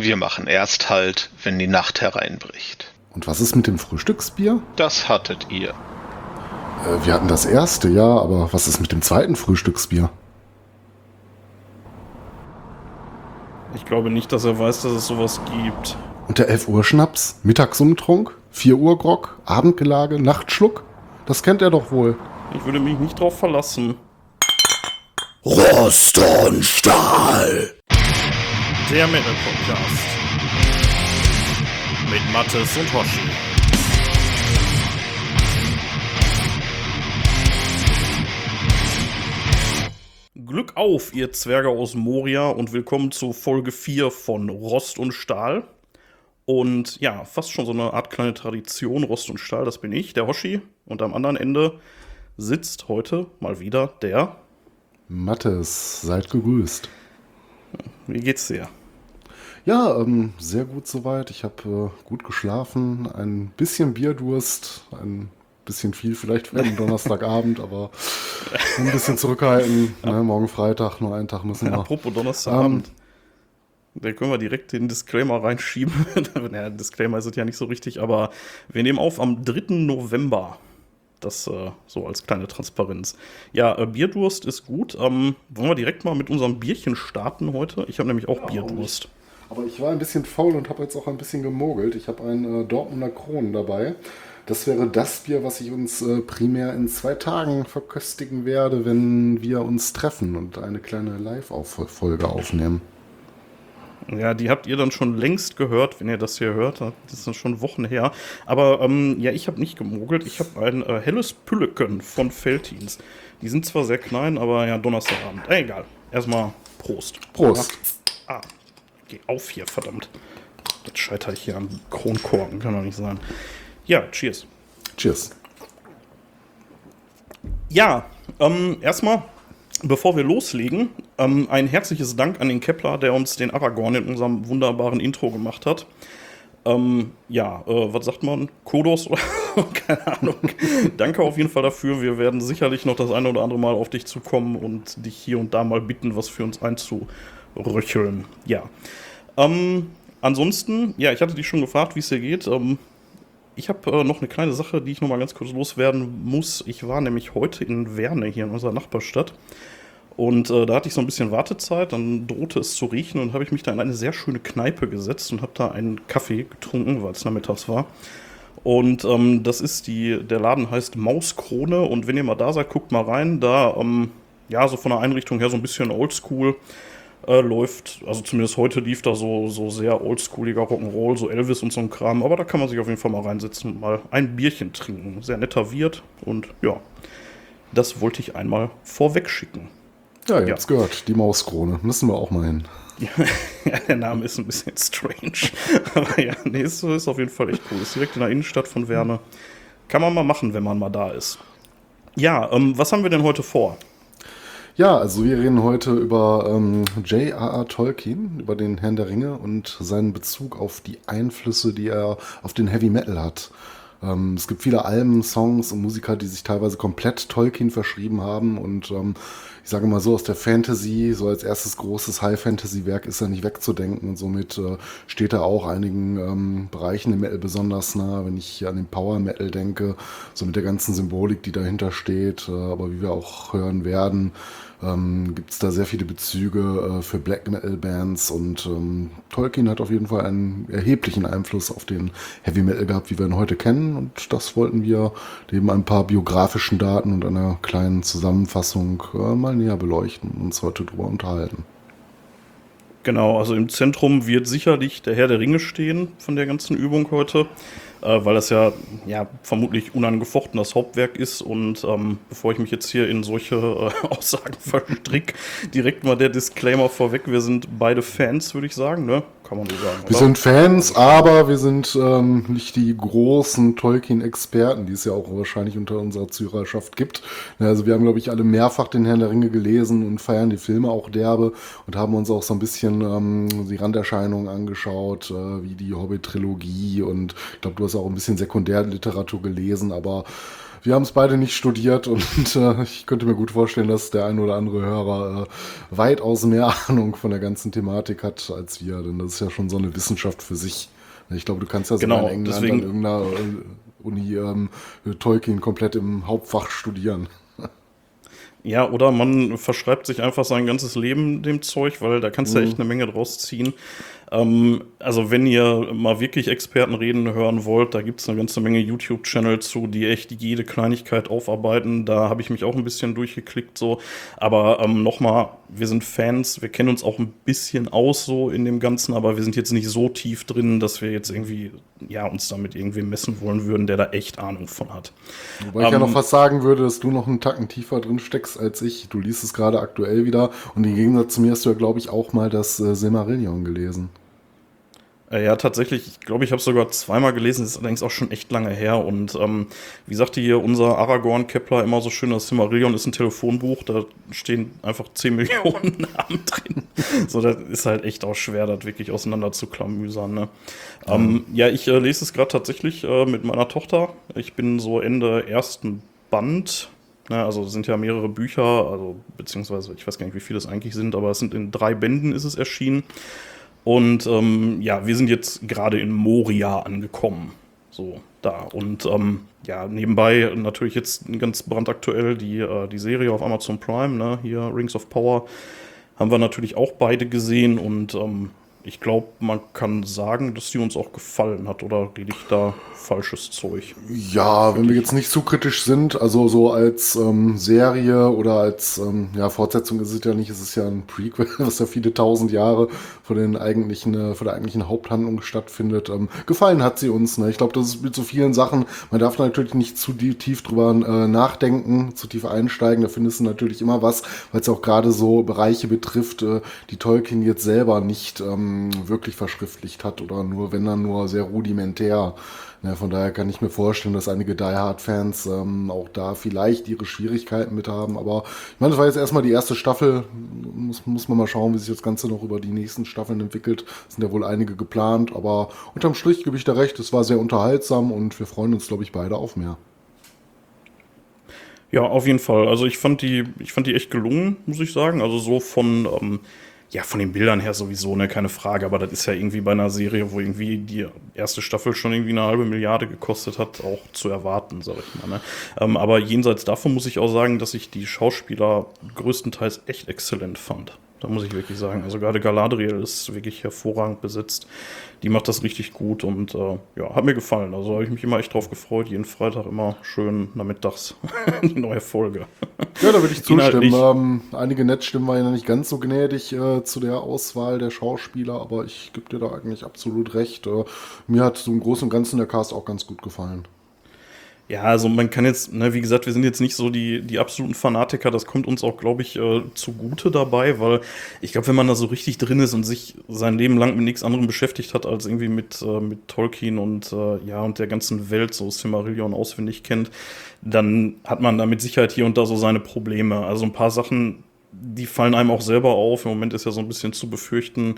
Wir machen erst halt, wenn die Nacht hereinbricht. Und was ist mit dem Frühstücksbier? Das hattet ihr. Äh, wir hatten das erste, ja, aber was ist mit dem zweiten Frühstücksbier? Ich glaube nicht, dass er weiß, dass es sowas gibt. Und der 11 Uhr Schnaps? Mittagsumtrunk? 4 Uhr Grog? Abendgelage? Nachtschluck? Das kennt er doch wohl. Ich würde mich nicht drauf verlassen. Rost und Stahl. Der Metal Podcast. Mit Mattes und Hoshi. Glück auf, ihr Zwerge aus Moria und willkommen zu Folge 4 von Rost und Stahl. Und ja, fast schon so eine Art kleine Tradition, Rost und Stahl, das bin ich, der Hoshi. Und am anderen Ende sitzt heute mal wieder der. Mattes, seid gegrüßt. Wie geht's dir? Ja, ähm, sehr gut soweit. Ich habe äh, gut geschlafen, ein bisschen Bierdurst, ein bisschen viel vielleicht für einen Donnerstagabend, aber ein bisschen zurückhalten. Ne, morgen Freitag, nur einen Tag müssen wir. Apropos Donnerstagabend. Da können wir direkt den Disclaimer reinschieben. naja, Disclaimer ist es ja nicht so richtig, aber wir nehmen auf am 3. November. Das äh, so als kleine Transparenz. Ja, äh, Bierdurst ist gut. Ähm, wollen wir direkt mal mit unserem Bierchen starten heute? Ich habe nämlich auch Bierdurst. Aber ich war ein bisschen faul und habe jetzt auch ein bisschen gemogelt. Ich habe einen äh, Dortmunder Kronen dabei. Das wäre das Bier, was ich uns äh, primär in zwei Tagen verköstigen werde, wenn wir uns treffen und eine kleine Live-Folge aufnehmen. Ja, die habt ihr dann schon längst gehört, wenn ihr das hier hört. Das ist schon Wochen her. Aber ähm, ja, ich habe nicht gemogelt. Ich habe ein äh, helles Pülleken von Feltins. Die sind zwar sehr klein, aber ja, Donnerstagabend. Äh, egal. Erstmal Prost. Prost. Ah, geh auf hier, verdammt. Das scheitert hier am Kronkorken, kann doch nicht sein. Ja, cheers. Cheers. Ja, ähm, erstmal, bevor wir loslegen, ähm, ein herzliches Dank an den Kepler, der uns den Aragorn in unserem wunderbaren Intro gemacht hat. Ähm, ja, äh, was sagt man? Kodos keine Ahnung. Danke auf jeden Fall dafür. Wir werden sicherlich noch das eine oder andere Mal auf dich zukommen und dich hier und da mal bitten, was für uns einzuröcheln. Ja. Ähm, ansonsten, ja, ich hatte dich schon gefragt, wie es dir geht. Ähm, ich habe äh, noch eine kleine Sache, die ich noch mal ganz kurz loswerden muss. Ich war nämlich heute in Werne, hier in unserer Nachbarstadt. Und äh, da hatte ich so ein bisschen Wartezeit, dann drohte es zu riechen und habe ich mich da in eine sehr schöne Kneipe gesetzt und habe da einen Kaffee getrunken, weil es nachmittags war. Und ähm, das ist die, der Laden heißt Mauskrone und wenn ihr mal da seid, guckt mal rein. Da, ähm, ja, so von der Einrichtung her so ein bisschen oldschool äh, läuft. Also zumindest heute lief da so, so sehr oldschooliger Rock'n'Roll, so Elvis und so ein Kram. Aber da kann man sich auf jeden Fall mal reinsetzen und mal ein Bierchen trinken. Sehr netter Wirt und ja, das wollte ich einmal vorweg schicken. Ja, ihr habt's gehört, die Mauskrone. Müssen wir auch mal hin. Ja, der Name ist ein bisschen strange. Aber ja, nee, ist, ist auf jeden Fall echt cool. Ist direkt in der Innenstadt von Werne. Kann man mal machen, wenn man mal da ist. Ja, ähm, was haben wir denn heute vor? Ja, also wir reden heute über ähm, J.R.R. Tolkien, über den Herrn der Ringe und seinen Bezug auf die Einflüsse, die er auf den Heavy Metal hat. Ähm, es gibt viele Alben, Songs und Musiker, die sich teilweise komplett Tolkien verschrieben haben und ähm, ich sage mal so, aus der Fantasy, so als erstes großes High-Fantasy-Werk ist er nicht wegzudenken und somit äh, steht er auch einigen ähm, Bereichen im Metal besonders nah, wenn ich an den Power-Metal denke, so mit der ganzen Symbolik, die dahinter steht, äh, aber wie wir auch hören werden, ähm, gibt es da sehr viele Bezüge äh, für Black Metal Bands und ähm, Tolkien hat auf jeden Fall einen erheblichen Einfluss auf den Heavy Metal gehabt, wie wir ihn heute kennen und das wollten wir neben ein paar biografischen Daten und einer kleinen Zusammenfassung äh, mal näher beleuchten und uns heute drüber unterhalten. Genau, also im Zentrum wird sicherlich der Herr der Ringe stehen von der ganzen Übung heute äh, weil das ja, ja vermutlich unangefochten das Hauptwerk ist. Und ähm, bevor ich mich jetzt hier in solche äh, Aussagen verstrick, direkt mal der Disclaimer vorweg. Wir sind beide Fans, würde ich sagen, ne? Kann man so sagen. Wir oder? sind Fans, aber wir sind ähm, nicht die großen Tolkien-Experten, die es ja auch wahrscheinlich unter unserer Zuhörerschaft gibt. Also wir haben, glaube ich, alle mehrfach den Herrn der Ringe gelesen und feiern die Filme auch derbe und haben uns auch so ein bisschen ähm, die Randerscheinungen angeschaut, äh, wie die Hobbit-Trilogie und ich glaube, du hast auch ein bisschen Sekundärliteratur gelesen, aber wir haben es beide nicht studiert und äh, ich könnte mir gut vorstellen, dass der ein oder andere Hörer äh, weitaus mehr Ahnung von der ganzen Thematik hat als wir, denn das ist ja schon so eine Wissenschaft für sich. Ich glaube, du kannst ja genau, in England deswegen, an irgendeiner äh, Uni ähm, Tolkien komplett im Hauptfach studieren. Ja, oder man verschreibt sich einfach sein ganzes Leben dem Zeug, weil da kannst du mhm. echt eine Menge draus ziehen. Ähm, also wenn ihr mal wirklich Experten reden hören wollt, da gibt es eine ganze Menge YouTube-Channel zu, die echt jede Kleinigkeit aufarbeiten. Da habe ich mich auch ein bisschen durchgeklickt so. Aber ähm, nochmal, wir sind Fans, wir kennen uns auch ein bisschen aus so in dem Ganzen, aber wir sind jetzt nicht so tief drin, dass wir jetzt irgendwie ja, uns damit irgendwie messen wollen würden, der da echt Ahnung von hat. Wobei ich ja noch ähm, fast sagen würde, dass du noch einen Tacken tiefer drin steckst als ich. Du liest es gerade aktuell wieder und im Gegensatz zu mir hast du ja, glaube ich, auch mal das äh, Silmarillion gelesen. Äh, ja, tatsächlich, ich glaube, ich habe sogar zweimal gelesen, das ist allerdings auch schon echt lange her. Und ähm, wie sagte hier unser Aragorn Kepler immer so schön, das Silmarillion ist ein Telefonbuch, da stehen einfach 10 Millionen Namen drin. so, das ist halt echt auch schwer, das wirklich auseinander zu klamüsern. Ne? Mhm. Ähm, ja, ich äh, lese es gerade tatsächlich äh, mit meiner Tochter. Ich bin so Ende ersten Band. Ne, also sind ja mehrere Bücher, also beziehungsweise ich weiß gar nicht, wie viele es eigentlich sind, aber es sind in drei Bänden ist es erschienen. Und ähm, ja, wir sind jetzt gerade in Moria angekommen. So, da. Und ähm, ja, nebenbei natürlich jetzt ganz brandaktuell die, äh, die Serie auf Amazon Prime, ne? Hier Rings of Power. Haben wir natürlich auch beide gesehen und ähm, ich glaube, man kann sagen, dass die uns auch gefallen hat, oder rede ich da falsches Zeug? Ja, wenn wir jetzt nicht zu kritisch sind, also so als ähm, Serie oder als ähm, ja, Fortsetzung ist es ja nicht, es ist ja ein Prequel, was ja viele tausend Jahre vor, den eigentlichen, äh, vor der eigentlichen Haupthandlung stattfindet. Ähm, gefallen hat sie uns. Ne? Ich glaube, das ist mit so vielen Sachen, man darf natürlich nicht zu tief drüber äh, nachdenken, zu tief einsteigen, da findest du natürlich immer was, weil es auch gerade so Bereiche betrifft, äh, die Tolkien jetzt selber nicht ähm, wirklich verschriftlicht hat oder nur, wenn dann nur sehr rudimentär. Ja, von daher kann ich mir vorstellen, dass einige Die Hard-Fans ähm, auch da vielleicht ihre Schwierigkeiten mit haben. Aber ich meine, das war jetzt erstmal die erste Staffel. Muss, muss man mal schauen, wie sich das Ganze noch über die nächsten Staffeln entwickelt. Es sind ja wohl einige geplant, aber unterm Strich gebe ich da recht. Es war sehr unterhaltsam und wir freuen uns, glaube ich, beide auf mehr. Ja, auf jeden Fall. Also ich fand die, ich fand die echt gelungen, muss ich sagen. Also so von ähm, ja, von den Bildern her sowieso, ne, keine Frage, aber das ist ja irgendwie bei einer Serie, wo irgendwie die erste Staffel schon irgendwie eine halbe Milliarde gekostet hat, auch zu erwarten, sag ich mal. Ne? Ähm, aber jenseits davon muss ich auch sagen, dass ich die Schauspieler größtenteils echt exzellent fand. Da muss ich wirklich sagen. Also gerade Galadriel ist wirklich hervorragend besetzt. Die macht das richtig gut und äh, ja, hat mir gefallen. Also habe ich mich immer echt drauf gefreut. Jeden Freitag immer schön nachmittags die neue Folge. Ja, da würde ich zustimmen. Ähm, einige Netzstimmen waren ja nicht ganz so gnädig äh, zu der Auswahl der Schauspieler, aber ich gebe dir da eigentlich absolut recht. Äh, mir hat so im Großen und Ganzen der Cast auch ganz gut gefallen. Ja, also man kann jetzt, ne, wie gesagt, wir sind jetzt nicht so die, die absoluten Fanatiker, das kommt uns auch, glaube ich, äh, zugute dabei, weil ich glaube, wenn man da so richtig drin ist und sich sein Leben lang mit nichts anderem beschäftigt hat, als irgendwie mit, äh, mit Tolkien und äh, ja, und der ganzen Welt, so Silmarillion auswendig kennt, dann hat man da mit Sicherheit hier und da so seine Probleme. Also ein paar Sachen, die fallen einem auch selber auf. Im Moment ist ja so ein bisschen zu befürchten,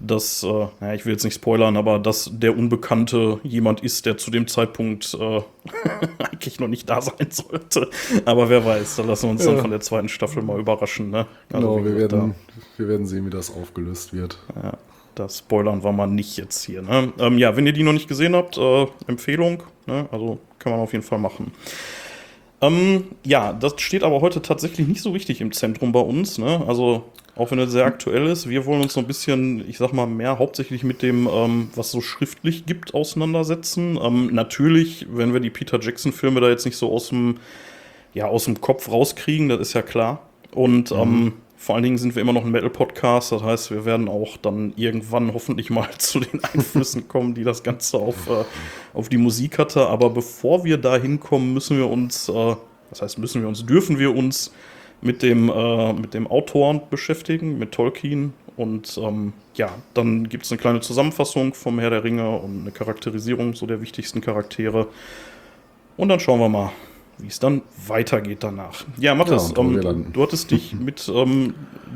dass, äh, ja, ich will jetzt nicht spoilern, aber dass der Unbekannte jemand ist, der zu dem Zeitpunkt äh, eigentlich noch nicht da sein sollte. Aber wer weiß, da lassen wir uns ja. dann von der zweiten Staffel mal überraschen. Ne? Also, genau, wir werden, wir werden sehen, wie das aufgelöst wird. Ja, das spoilern wir mal nicht jetzt hier. Ne? Ähm, ja, wenn ihr die noch nicht gesehen habt, äh, Empfehlung, ne? also kann man auf jeden Fall machen. Ähm, ja, das steht aber heute tatsächlich nicht so richtig im Zentrum bei uns. Ne? Also auch wenn es sehr aktuell ist. Wir wollen uns so ein bisschen, ich sag mal, mehr hauptsächlich mit dem, ähm, was so schriftlich gibt, auseinandersetzen. Ähm, natürlich, wenn wir die Peter Jackson-Filme da jetzt nicht so aus dem, ja, aus dem Kopf rauskriegen, das ist ja klar. Und mhm. ähm, vor allen Dingen sind wir immer noch ein Metal-Podcast, das heißt, wir werden auch dann irgendwann hoffentlich mal zu den Einflüssen kommen, die das Ganze auf, äh, auf die Musik hatte. Aber bevor wir da hinkommen, müssen wir uns, äh, das heißt, müssen wir uns, dürfen wir uns mit dem, äh, mit dem Autoren beschäftigen, mit Tolkien. Und ähm, ja, dann gibt es eine kleine Zusammenfassung vom Herr der Ringe und eine Charakterisierung so der wichtigsten Charaktere. Und dann schauen wir mal, wie es dann weitergeht danach. Ja, Mathis, ja, ähm, du hattest dich mit ähm,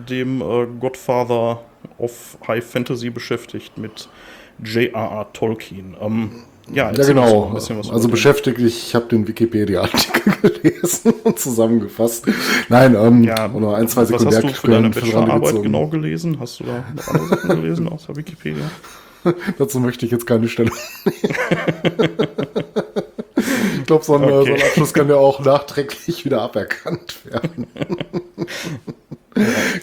dem äh, Godfather of High Fantasy beschäftigt, mit J.R.R. Tolkien. Ähm, ja, Ja, genau. mal ein bisschen was über Also beschäftigt, ich habe den Wikipedia-Artikel gelesen und zusammengefasst. Nein, ähm, Ja, oder ein, zwei was hast du für deine Bachelorarbeit genau gelesen? Hast du da noch andere Sachen gelesen außer Wikipedia? Dazu möchte ich jetzt keine Stelle glaube, so, ein, äh, so ein Okay. Abschluss kann ja auch nachträglich wieder aberkannt werden.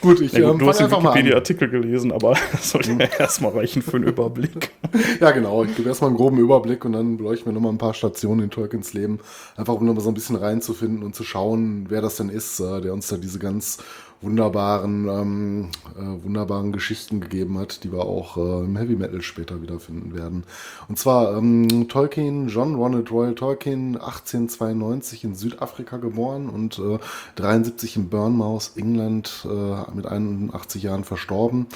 gut, ich Ja, gut, ähm, du hast den. Wikipedia-Artikel gelesen, aber das sollte ja erstmal reichen für einen Überblick. Ja, genau. Ich gebe erstmal einen groben Überblick und dann beleuchten wir nochmal ein paar Stationen in Tolkiens Leben. Einfach um nochmal so ein bisschen reinzufinden und zu schauen, wer das denn ist, äh, der uns da diese ganz wunderbaren, ähm, äh, wunderbaren Geschichten gegeben hat, die wir auch äh, im Heavy Metal später wiederfinden werden. Und zwar ähm, Tolkien, John Ronald Royal Tolkien, 1892 in Südafrika geboren und äh, 73 in Bournemouth, England, äh, mit 81 Jahren verstorben.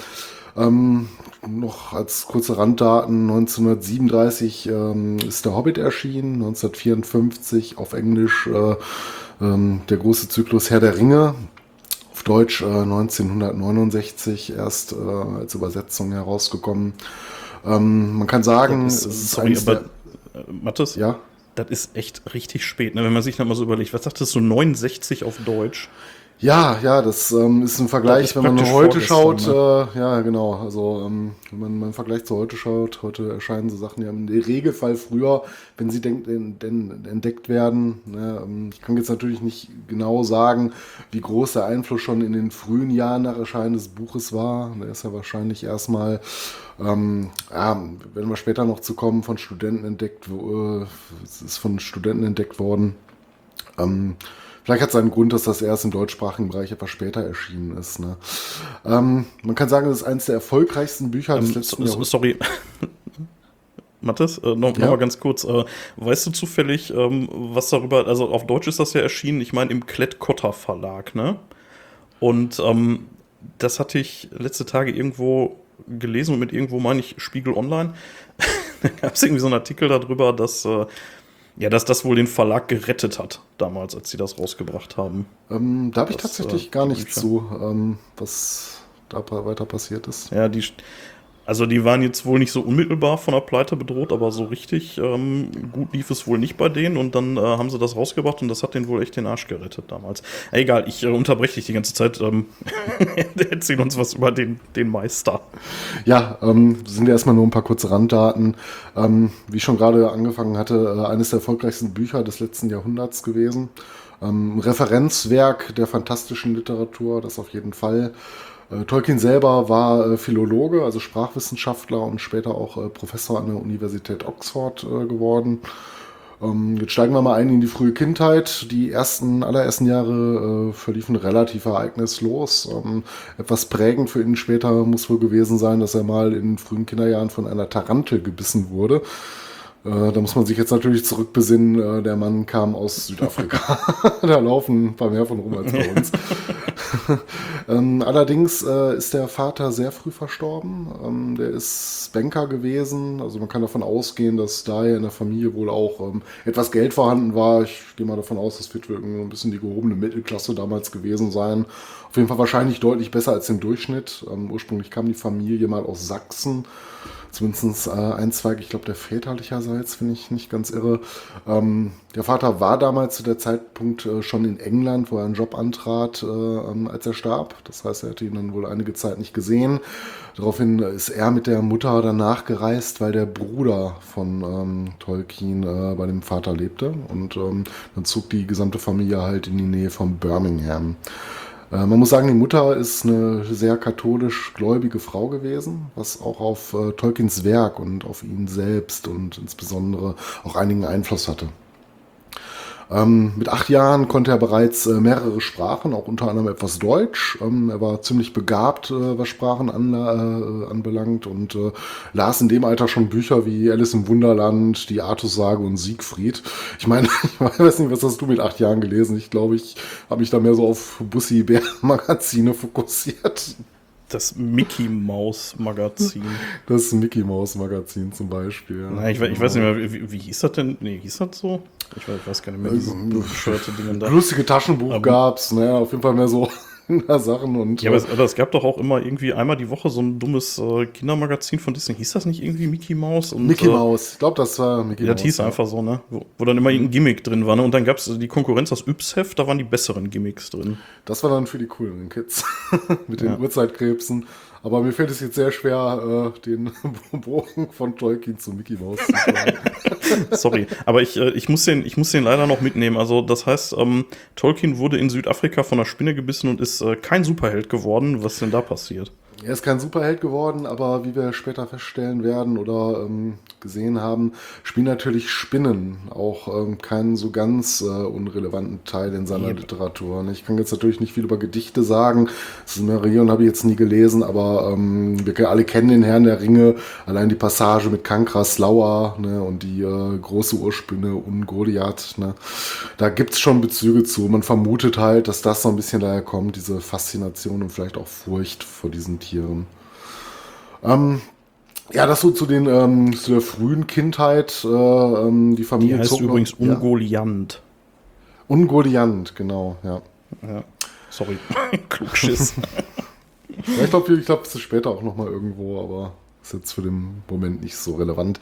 Ähm, noch als kurze Randdaten, 1937 ähm, ist der Hobbit erschienen, 1954 auf Englisch äh, ähm, der große Zyklus Herr der Ringe, auf Deutsch äh, 1969 erst äh, als Übersetzung herausgekommen. Ähm, man kann sagen, Das es ist, ist sorry, aber der, äh, Mathis, ja, das ist echt richtig spät, ne? wenn man sich dann mal so überlegt. Was sagtest du, 69 auf Deutsch? Ja, ja, das ähm, ist ein Vergleich, wenn man heute schaut. vorgestern, Äh, ja, genau. Also, ähm, wenn man mal im Vergleich zu heute schaut, heute erscheinen so Sachen ja im Regelfall früher, wenn sie denk, entdeckt werden. Ne, ähm, ich kann jetzt natürlich nicht genau sagen, wie groß der Einfluss schon in den frühen Jahren nach Erscheinen des Buches war. Der ist ja wahrscheinlich erstmal, ähm, ja, wenn wir später noch zu kommen, von Studenten entdeckt, äh, es ist von Studenten entdeckt worden. Ähm, vielleicht hat es einen Grund, dass das erst im deutschsprachigen Bereich etwas später erschienen ist. Ne? Ähm, man kann sagen, das ist eines der erfolgreichsten Bücher des Ähm, letzten so- Jahrhunderts. sorry. Mathis, äh, noch, Ja? noch mal ganz kurz. Äh, weißt du zufällig, ähm, was darüber, also auf Deutsch ist das ja erschienen, ich meine im Klett-Cotta Verlag, ne? Und ähm, das hatte ich letzte Tage irgendwo gelesen und mit irgendwo meine ich Spiegel Online. da gab es irgendwie so einen Artikel darüber, dass, äh, ja, dass das wohl den Verlag gerettet hat, damals, als sie das rausgebracht haben. Ähm, da habe ich Das, tatsächlich äh, gar nichts zu, ähm, was da weiter passiert ist. Ja, die, also die waren jetzt wohl nicht so unmittelbar von der Pleite bedroht, aber so richtig ähm, gut lief es wohl nicht bei denen und dann äh, haben sie das rausgebracht und das hat denen wohl echt den Arsch gerettet damals. Egal, ich äh, unterbreche dich die ganze Zeit. Ähm, erzähl uns was über den, den Meister. Ja, ähm, sind ja erstmal nur ein paar kurze Randdaten. Ähm, wie ich schon gerade angefangen hatte, äh, eines der erfolgreichsten Bücher des letzten Jahrhunderts gewesen. Ähm, Referenzwerk der fantastischen Literatur, das auf jeden Fall. Äh, Tolkien selber war äh, Philologe, also Sprachwissenschaftler und später auch äh, Professor an der Universität Oxford geworden. Ähm, jetzt steigen wir mal ein in die frühe Kindheit. Die ersten, allerersten Jahre äh, verliefen relativ ereignislos. Ähm, etwas prägend für ihn später muss wohl gewesen sein, dass er mal in frühen Kinderjahren von einer Tarantel gebissen wurde. Äh, da muss man sich jetzt natürlich zurückbesinnen, äh, der Mann kam aus Südafrika. da laufen ein paar mehr von rum als bei uns. ähm, allerdings äh, ist der Vater sehr früh verstorben. Ähm, der ist Banker gewesen. Also man kann davon ausgehen, dass daher in der Familie wohl auch ähm, etwas Geld vorhanden war. Ich gehe mal davon aus, das wird irgendwie ein bisschen die gehobene Mittelklasse damals gewesen sein. Auf jeden Fall wahrscheinlich deutlich besser als im Durchschnitt. Ursprünglich kam die Familie mal aus Sachsen zumindest äh, ein Zweig, ich glaube, der väterlicherseits, wenn ich nicht ganz irre. Ähm, der Vater war damals zu der Zeitpunkt äh, schon in England, wo er einen Job antrat, äh, ähm, als er starb. Das heißt, er hatte ihn dann wohl einige Zeit nicht gesehen. Daraufhin ist er mit der Mutter danach gereist, weil der Bruder von ähm, Tolkien äh, bei dem Vater lebte. Und ähm, dann zog die gesamte Familie halt in die Nähe von Birmingham. Äh, Man muss sagen, die Mutter ist eine sehr katholisch gläubige Frau gewesen, was auch auf äh, Tolkiens Werk und auf ihn selbst und insbesondere auch einigen Einfluss hatte. Ähm, mit acht Jahren konnte er bereits äh, mehrere Sprachen, auch unter anderem etwas Deutsch. Ähm, er war ziemlich begabt, äh, was Sprachen an, äh, anbelangt und äh, las in dem Alter schon Bücher wie Alice im Wunderland, die Artussage und Siegfried. Ich meine, ich weiß nicht, was hast du mit acht Jahren gelesen? Ich glaube, ich habe mich da mehr so auf Bussi-Bär-Magazine fokussiert. Das Mickey Maus Magazin. Das Mickey Mouse Magazin zum Beispiel. ja. Na, ich, ich weiß nicht mehr, wie, wie hieß das denn? Nee, hieß das so? Ich weiß, ich weiß gar nicht mehr, diese Dinge da. Lustige Taschenbuch Ähm, gab's, ne? Auf jeden Fall mehr so Kindersachen und. Ja, aber es, aber es, gab doch auch immer irgendwie einmal die Woche so ein dummes äh, Kindermagazin von Disney. Hieß das nicht irgendwie Mickey Mouse? Und, Mickey äh, Mouse, ich glaube, das war Mickey ja, Mouse. Das hieß ja. einfach so, ne? Wo, wo, dann immer irgendein Gimmick drin war, ne? Und dann gab es die Konkurrenz, das Yps-Heft, da waren die besseren Gimmicks drin. Das war dann für die coolen Kids. Mit den ja. Uhrzeitkrebsen. Aber mir fällt es jetzt sehr schwer, äh, den Bogen von Tolkien zu Mickey Mouse zu schlagen. Sorry, aber ich, äh, ich, muss den, ich muss den leider noch mitnehmen. Also, das heißt, ähm, Tolkien wurde in Südafrika von einer Spinne gebissen und ist äh, kein Superheld geworden. Was denn da passiert? Er ist kein Superheld geworden, aber wie wir später feststellen werden oder ähm, gesehen haben, spielen natürlich Spinnen auch ähm, keinen so ganz äh, unrelevanten Teil in seiner yep. Literatur. Ich kann jetzt natürlich nicht viel über Gedichte sagen. Das ist Marion habe ich jetzt nie gelesen, aber ähm, wir alle kennen den Herrn der Ringe. Allein die Passage mit Kankras Lauer ne, und die äh, große Urspinne und Goliath. Ne. Da gibt es schon Bezüge zu. Man vermutet halt, dass das so ein bisschen daher kommt, diese Faszination und vielleicht auch Furcht vor diesen Tieren zurückkehren. Ähm, ja, das so zu den ähm, zu der frühen Kindheit. Äh, ähm, die Familie die heißt übrigens noch, Ungoliant. Ja. Ungoliant, genau, ja. ja. Sorry, Klugschiss. ja, ich glaube, ich glaub, es ist später auch noch mal irgendwo, aber ist jetzt für den Moment nicht so relevant.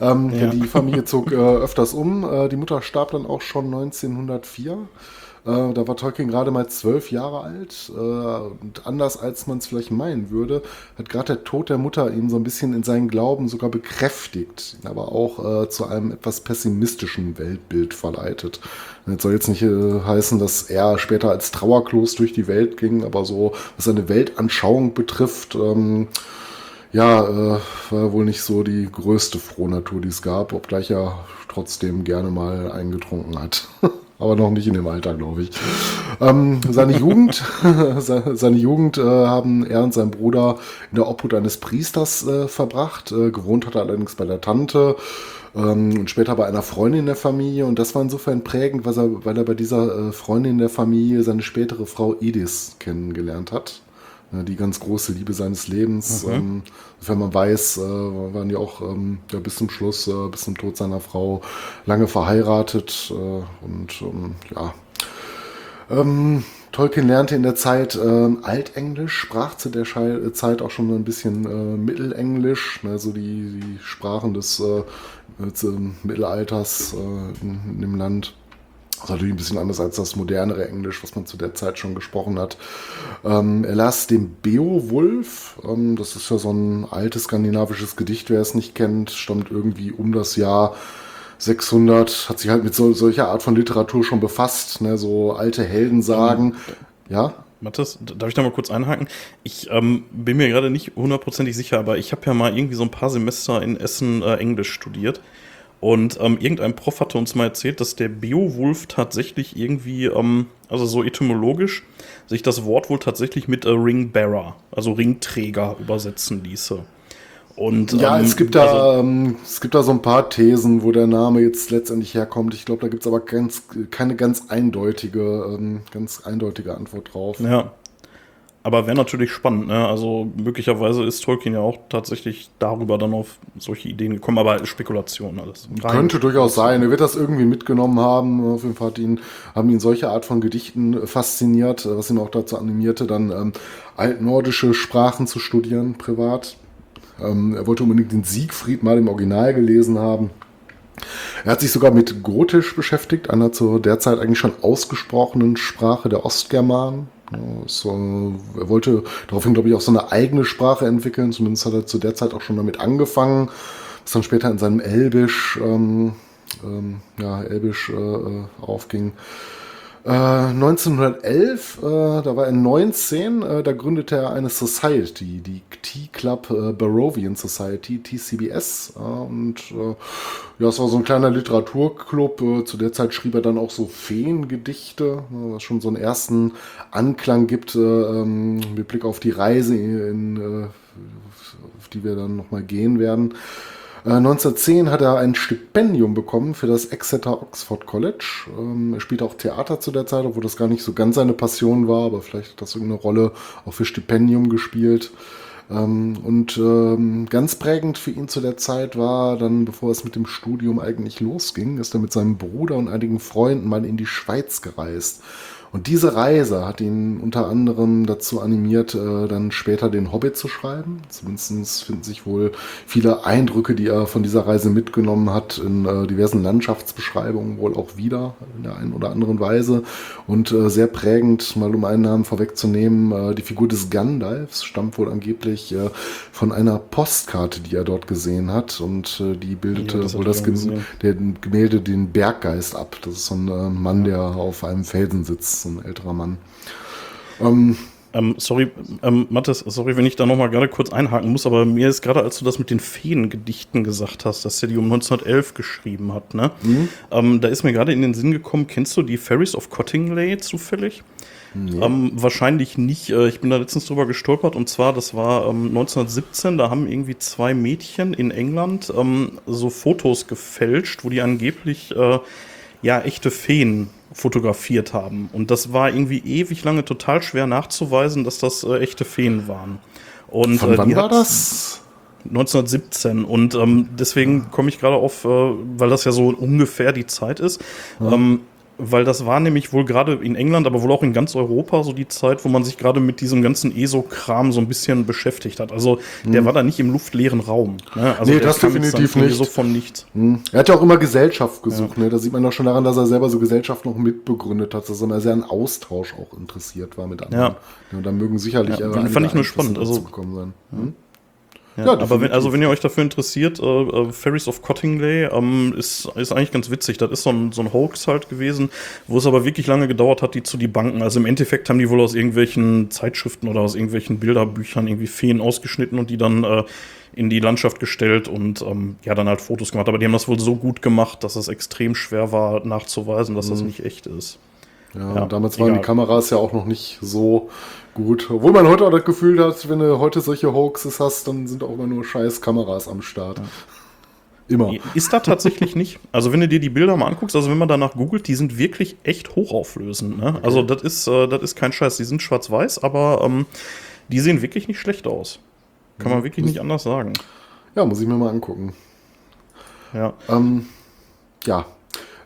Ähm, ja. Die Familie zog äh, öfters um. Äh, die Mutter starb dann auch schon 1904. Äh, da war Tolkien gerade mal zwölf Jahre alt. Äh, und anders als man es vielleicht meinen würde, hat gerade der Tod der Mutter ihn so ein bisschen in seinen Glauben sogar bekräftigt, aber auch äh, zu einem etwas pessimistischen Weltbild verleitet. Das soll jetzt nicht äh, heißen, dass er später als Trauerklos durch die Welt ging, aber so, was seine Weltanschauung betrifft, ähm, ja, äh, war wohl nicht so die größte Frohnatur, die es gab, obgleich er trotzdem gerne mal eingetrunken hat. aber noch nicht in dem Alter, glaube ich. Ähm, seine Jugend, seine Jugend äh, haben er und sein Bruder in der Obhut eines Priesters äh, verbracht. Äh, gewohnt hat er allerdings bei der Tante ähm, und später bei einer Freundin der Familie. Und das war insofern prägend, weil er, weil er bei dieser äh, Freundin der Familie seine spätere Frau Edith kennengelernt hat die ganz große Liebe seines Lebens. Mhm. Ähm, wenn man weiß, äh, waren die auch ähm, ja, bis zum Schluss, äh, bis zum Tod seiner Frau lange verheiratet äh, und ähm, ja. Ähm, Tolkien lernte in der Zeit äh, Altenglisch, sprach zu der Schei Zeit auch schon ein bisschen äh, Mittelenglisch, ne, so die, die Sprachen des äh, Mittelalters äh, in, in, dem Land. Das ist natürlich ein bisschen anders als das modernere Englisch, was man zu der Zeit schon gesprochen hat. Ähm, er las den Beowulf. Ähm, das ist ja so ein altes skandinavisches Gedicht, wer es nicht kennt, stammt irgendwie um das Jahr 600, hat sich halt mit so, solcher Art von Literatur schon befasst, ne? so alte Heldensagen. Mhm. Ja? Mathis, darf ich da mal kurz einhaken? Ich ähm, bin mir gerade nicht hundertprozentig sicher, aber ich habe ja mal irgendwie so ein paar Semester in Essen äh, Englisch studiert. Und ähm, irgendein Prof hatte uns mal erzählt, dass der Beowulf tatsächlich irgendwie, ähm, also so etymologisch, sich das Wort wohl tatsächlich mit äh, Ringbearer, also Ringträger, übersetzen ließe. Und, ja, ähm, es, gibt da, also, ähm, es gibt da so ein paar Thesen, wo der Name jetzt letztendlich herkommt. Ich glaube, da gibt es aber ganz, keine ganz eindeutige, ähm, ganz eindeutige Antwort drauf. Ja. Aber wäre natürlich spannend, ne? Also möglicherweise ist Tolkien ja auch tatsächlich darüber dann auf solche Ideen gekommen, aber Spekulation alles. Rein Könnte durchaus sein. Er wird das irgendwie mitgenommen haben. Auf jeden Fall hat ihn, haben ihn solche Art von Gedichten fasziniert, was ihn auch dazu animierte, dann ähm, altnordische Sprachen zu studieren, privat. Ähm, er wollte unbedingt den Siegfried mal im Original gelesen haben. Er hat sich sogar mit Gotisch beschäftigt, einer zur derzeit eigentlich schon ausgesprochenen Sprache der Ostgermanen. So, er wollte daraufhin, glaube ich, auch so eine eigene Sprache entwickeln. Zumindest hat er zu der Zeit auch schon damit angefangen. Was dann später in seinem Elbisch, ähm, ähm, ja, Elbisch äh, äh aufging. 1911, äh, äh, da war er 19, äh, da gründete er eine Society, die T-Club äh, Barovian Society, TCBS. und ja, es war so ein kleiner Literaturclub. zu der Zeit schrieb er dann auch so Feengedichte, was schon so einen ersten Anklang gibt ähm, mit Blick auf die Reise, in, auf die wir dann nochmal gehen werden. 1910 äh, hat er ein Stipendium bekommen für das Exeter Oxford College. Ähm, er spielte auch Theater zu der Zeit, obwohl das gar nicht so ganz seine Passion war, aber vielleicht hat das irgendeine Rolle auch für Stipendium gespielt. Ähm, und ähm, ganz prägend für ihn zu der Zeit war dann, bevor es mit dem Studium eigentlich losging, ist er mit seinem Bruder und einigen Freunden mal in die Schweiz gereist Und diese Reise hat ihn unter anderem dazu animiert, äh, dann später den Hobbit zu schreiben. Zumindest finden sich wohl viele Eindrücke, die er von dieser Reise mitgenommen hat, in äh, diversen Landschaftsbeschreibungen wohl auch wieder in der einen oder anderen Weise. Und äh, sehr prägend, mal um einen Namen vorwegzunehmen, äh, die Figur des Gandalfs stammt wohl angeblich äh, von einer Postkarte, die er dort gesehen hat. Und äh, die bildete Ja, das wohl das Gemälde den Berggeist ab. Das ist so ein äh, Mann, der auf einem Felsen sitzt, so ein älterer Mann. Ähm, Ähm, sorry, ähm, Mathis, sorry, wenn ich da nochmal gerade kurz einhaken muss, aber mir ist gerade, als du das mit den Feengedichten gesagt hast, dass er die um 1911 geschrieben hat, ne? Ähm, da ist mir gerade in den Sinn gekommen, kennst du die Fairies of Cottingley zufällig? Ähm, wahrscheinlich nicht. Äh, ich bin da letztens drüber gestolpert und zwar, das war ähm, 1917, da haben irgendwie zwei Mädchen in England ähm, so Fotos gefälscht, wo die angeblich äh, ja echte Feen fotografiert haben. Und das war irgendwie ewig lange total schwer nachzuweisen, dass das äh, echte Feen waren. Und, von äh, wann war das? 1917 und ähm, deswegen komme ich gerade auf, äh, weil das ja so ungefähr die Zeit ist, ähm, weil das war nämlich wohl gerade in England, aber wohl auch in ganz Europa so die Zeit, wo man sich gerade mit diesem ganzen ESO-Kram so ein bisschen beschäftigt hat. Also der war da nicht im luftleeren Raum. Ne? Also Nee, das definitiv nicht. so von nichts. Hm. Er hat ja auch immer Gesellschaft gesucht. Ne? Da sieht man doch schon daran, dass er selber so Gesellschaft noch mitbegründet hat, dass er immer sehr an Austausch auch interessiert war mit anderen. Ja. Ja, da mögen sicherlich Ja, äh, fand ich nur spannend, also- sein. Hm? Ja, Ja, aber wenn, also wenn ihr euch dafür interessiert, äh, äh, Ferries of Cottingley ähm, ist, ist eigentlich ganz witzig. Das ist so ein, so ein Hoax halt gewesen, wo es aber wirklich lange gedauert hat, die zu debunken. Also im Endeffekt haben die wohl aus irgendwelchen Zeitschriften oder aus irgendwelchen Bilderbüchern irgendwie Feen ausgeschnitten und die dann äh, in die Landschaft gestellt und ähm, ja, dann halt Fotos gemacht. Aber die haben das wohl so gut gemacht, dass es extrem schwer war nachzuweisen, dass das nicht echt ist. Ja, Ja, und damals waren egal. die Kameras ja auch noch nicht so gut. Obwohl man heute auch das Gefühl hat, wenn du heute solche Hoaxes hast, dann sind auch immer nur scheiß Kameras am Start. Immer. Ist da tatsächlich nicht. Also wenn du dir die Bilder mal anguckst, also wenn man danach googelt, die sind wirklich echt hochauflösend. Ne? Also das ist, äh, das ist kein Scheiß. Die sind schwarz-weiß, aber ähm, die sehen wirklich nicht schlecht aus. Kann man wirklich nicht anders sagen. Ja, muss ich mir mal angucken. Ja. Ähm, ja,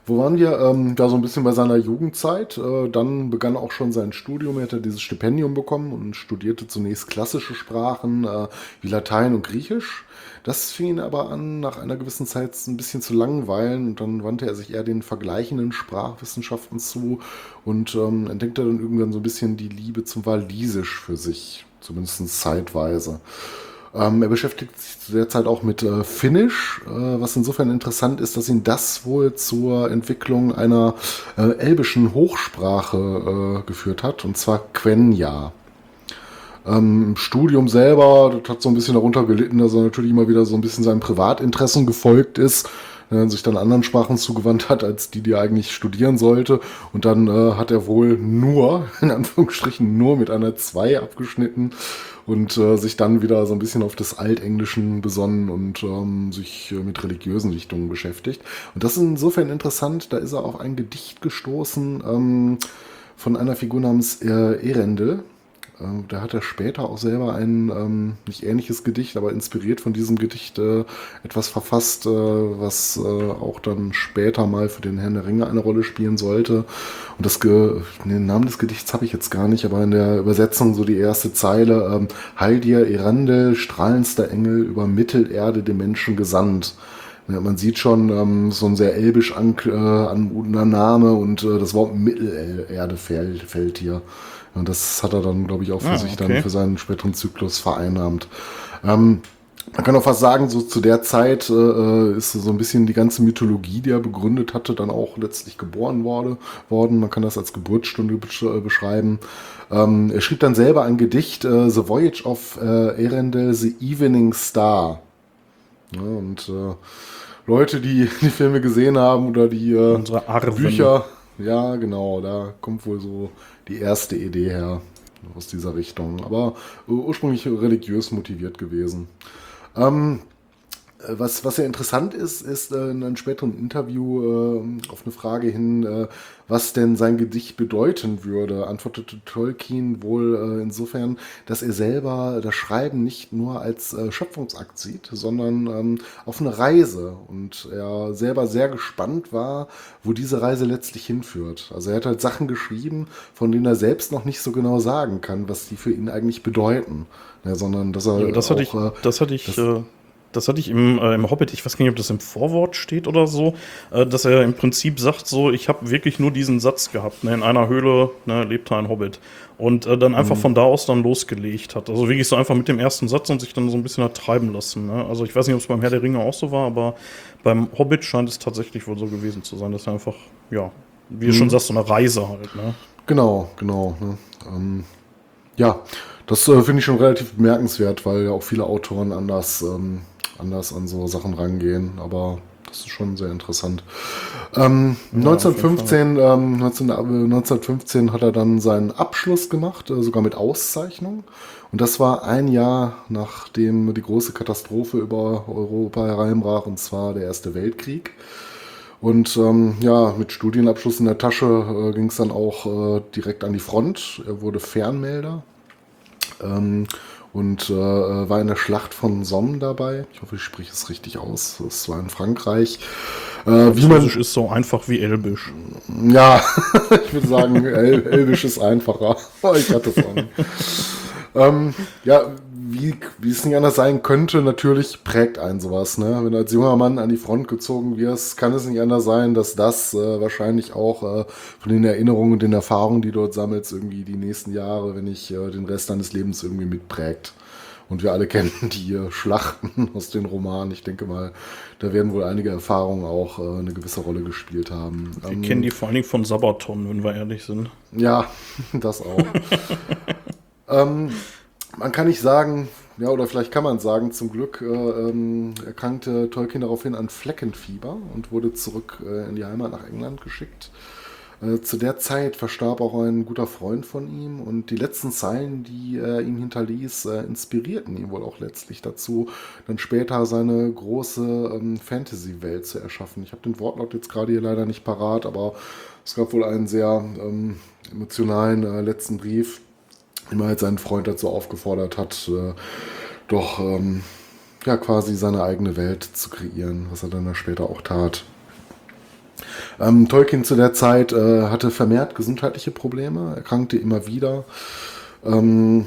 wo waren wir? Ähm, da so ein bisschen bei seiner Jugendzeit. Äh, dann begann auch schon sein Studium. Er hatte dieses Stipendium bekommen und studierte zunächst klassische Sprachen äh, wie Latein und Griechisch. Das fing ihn aber an, nach einer gewissen Zeit ein bisschen zu langweilen und dann wandte er sich eher den vergleichenden Sprachwissenschaften zu und ähm, entdeckte dann irgendwann so ein bisschen die Liebe zum Walisisch für sich, zumindest zeitweise. Ähm, er beschäftigt sich zu der Zeit auch mit äh, Finnisch, äh, was insofern interessant ist, dass ihn das wohl zur Entwicklung einer äh, elbischen Hochsprache äh, geführt hat, und zwar Quenya. Ähm, Im Studium selber, das hat so ein bisschen darunter gelitten, dass er natürlich immer wieder so ein bisschen seinen Privatinteressen gefolgt ist, sich dann anderen Sprachen zugewandt hat, als die, die er eigentlich studieren sollte. Und dann äh, hat er wohl nur, in Anführungsstrichen, nur mit einer 2 abgeschnitten und äh, sich dann wieder so ein bisschen auf das Altenglischen besonnen und ähm, sich äh, mit religiösen Richtungen beschäftigt. Und das ist insofern interessant, da ist er auf ein Gedicht gestoßen ähm, von einer Figur namens äh, Erendel. Ähm, da hat er später auch selber ein ähm, nicht ähnliches Gedicht, aber inspiriert von diesem Gedicht äh, etwas verfasst, äh, was äh, auch dann später mal für den Herrn der Ringe eine Rolle spielen sollte. Und das Ge den Namen des Gedichts habe ich jetzt gar nicht, aber in der Übersetzung so die erste Zeile: ähm, Heil dir, Erandel, strahlendster Engel, über Mittelerde dem Menschen gesandt. Ja, man sieht schon ähm, so ein sehr elbisch an, äh, anmutender Name und äh, das Wort Mittelerde fällt, fällt hier. Und das hat er dann, glaube ich, auch für Ah, sich okay. dann für seinen späteren Zyklus vereinnahmt. Ähm, man kann auch fast sagen, so zu der Zeit äh, ist so ein bisschen die ganze Mythologie, die er begründet hatte, dann auch letztlich geboren wurde, worden. Man kann das als Geburtsstunde äh, beschreiben. Ähm, er schrieb dann selber ein Gedicht, äh, The Voyage of äh, Erendel, The Evening Star. Ja, und äh, Leute, die die Filme gesehen haben oder die äh. Bücher, ja, genau, da kommt wohl so die erste Idee her aus dieser Richtung. Aber äh, ursprünglich religiös motiviert gewesen. Ähm, was, was ja interessant ist, ist äh, in einem späteren Interview äh, auf eine Frage hin, äh, was denn sein Gedicht bedeuten würde, antwortete Tolkien wohl äh, insofern, dass er selber das Schreiben nicht nur als äh, Schöpfungsakt sieht, sondern ähm, auf eine Reise und er selber sehr gespannt war, wo diese Reise letztlich hinführt. Also er hat halt Sachen geschrieben, von denen er selbst noch nicht so genau sagen kann, was die für ihn eigentlich bedeuten, ja, sondern dass er Ja, das hatte ich, auch, äh, das hatte ich, das- äh, das hatte ich im, äh, im Hobbit, ich weiß gar nicht, ob das im Vorwort steht oder so, äh, dass er im Prinzip sagt, so, ich habe wirklich nur diesen Satz gehabt, ne, in einer Höhle ne, lebte ein Hobbit. Und äh, dann Mhm. einfach von da aus dann losgelegt hat. Also wirklich so einfach mit dem ersten Satz und sich dann so ein bisschen hat treiben lassen. Ne? Also ich weiß nicht, ob es beim Herr der Ringe auch so war, aber beim Hobbit scheint es tatsächlich wohl so gewesen zu sein, dass er einfach, ja, wie du Mhm. schon sagst, so eine Reise halt. Ne? Genau, genau. Ne? Ähm, ja, das äh, finde ich schon relativ bemerkenswert, weil ja auch viele Autoren anders, ähm, anders an so Sachen rangehen. Aber das ist schon sehr interessant. Ähm, 1915, ähm, 19, äh, 1915 hat er dann seinen Abschluss gemacht, äh, sogar mit Auszeichnung. Und das war ein Jahr, nachdem die große Katastrophe über Europa hereinbrach, und zwar der Erste Weltkrieg. Und ähm, ja, mit Studienabschluss in der Tasche äh, ging es dann auch äh, direkt an die Front. Er wurde Fernmelder ähm, und äh, war in der Schlacht von Somme dabei. Ich hoffe, ich spreche es richtig aus. Das war in Frankreich. Äh, wie man, ist so einfach wie Elbisch. ja, ich würde sagen, El Elbisch ist einfacher. ich hatte es ähm, ja, wie, wie es nicht anders sein könnte, natürlich prägt einen sowas. Ne? Wenn du als junger Mann an die Front gezogen wirst, kann es nicht anders sein, dass das äh, wahrscheinlich auch äh, von den Erinnerungen und den Erfahrungen, die du dort sammelst, irgendwie die nächsten Jahre, wenn nicht äh, den Rest deines Lebens irgendwie mitprägt. Und wir alle kennen die äh, Schlachten aus den Romanen. Ich denke mal, da werden wohl einige Erfahrungen auch äh, eine gewisse Rolle gespielt haben. Wir Ähm, kennen die vor allen Dingen von Sabaton, wenn wir ehrlich sind. ja, das auch. ähm, man kann nicht sagen, ja, oder vielleicht kann man sagen, zum Glück äh, ähm, erkrankte Tolkien daraufhin an Fleckenfieber und wurde zurück äh, in die Heimat nach England geschickt. Äh, zu der Zeit verstarb auch ein guter Freund von ihm und die letzten Zeilen, die er ihm hinterließ, äh, inspirierten ihn wohl auch letztlich dazu, dann später seine große ähm, Fantasy-Welt zu erschaffen. Ich habe den Wortlaut jetzt gerade hier leider nicht parat, aber es gab wohl einen sehr ähm, emotionalen äh, letzten Brief, in dem er halt seinen Freund dazu aufgefordert hat, äh, doch ähm, ja quasi seine eigene Welt zu kreieren, was er dann später auch tat. Ähm, Tolkien zu der Zeit äh, hatte vermehrt gesundheitliche Probleme, erkrankte immer wieder. Ähm,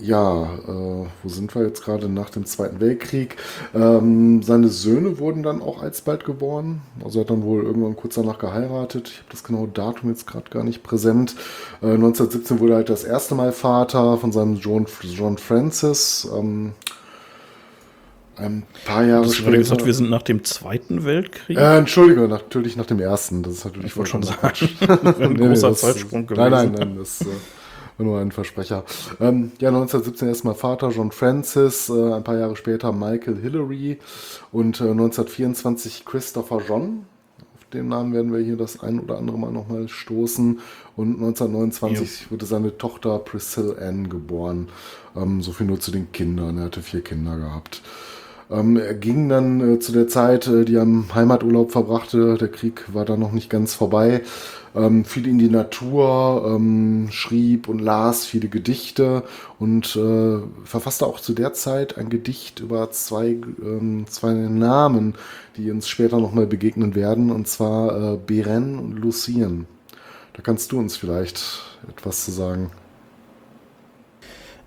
ja, äh, wo sind wir jetzt gerade nach dem Zweiten Weltkrieg? Ähm, seine Söhne wurden dann auch alsbald geboren. Also er hat dann wohl irgendwann kurz danach geheiratet. Ich habe das genaue Datum jetzt gerade gar nicht präsent. Äh, 1917 wurde er halt das erste Mal Vater von seinem John, John Francis. Ähm, ein paar Jahre Hast du gerade gesagt, wir sind nach dem Zweiten Weltkrieg? äh, Entschuldige, natürlich nach dem ersten. Das ist natürlich Ich wollte schon sagen, ein Nee, nee, großer das- Zeitsprung gewesen. Nein, nein, nein, das äh, nur ein Versprecher. Ähm, ja, 1917 erstmal Vater John Francis, äh, ein paar Jahre später Michael Hillary und äh, 1924 Christopher John. Auf den Namen werden wir hier das ein oder andere Mal nochmal stoßen. Und 1929 wurde seine Tochter Priscilla Ann geboren. Ähm, so viel nur zu den Kindern. Er hatte vier Kinder gehabt. Ähm, er ging dann äh, zu der Zeit, äh, die er im Heimaturlaub verbrachte, der Krieg war da noch nicht ganz vorbei, ähm, viel in die Natur, ähm, schrieb und las viele Gedichte und äh, verfasste auch zu der Zeit ein Gedicht über zwei, ähm, zwei Namen, die uns später nochmal begegnen werden, und zwar äh, Beren und Lucien. Da kannst du uns vielleicht etwas zu sagen.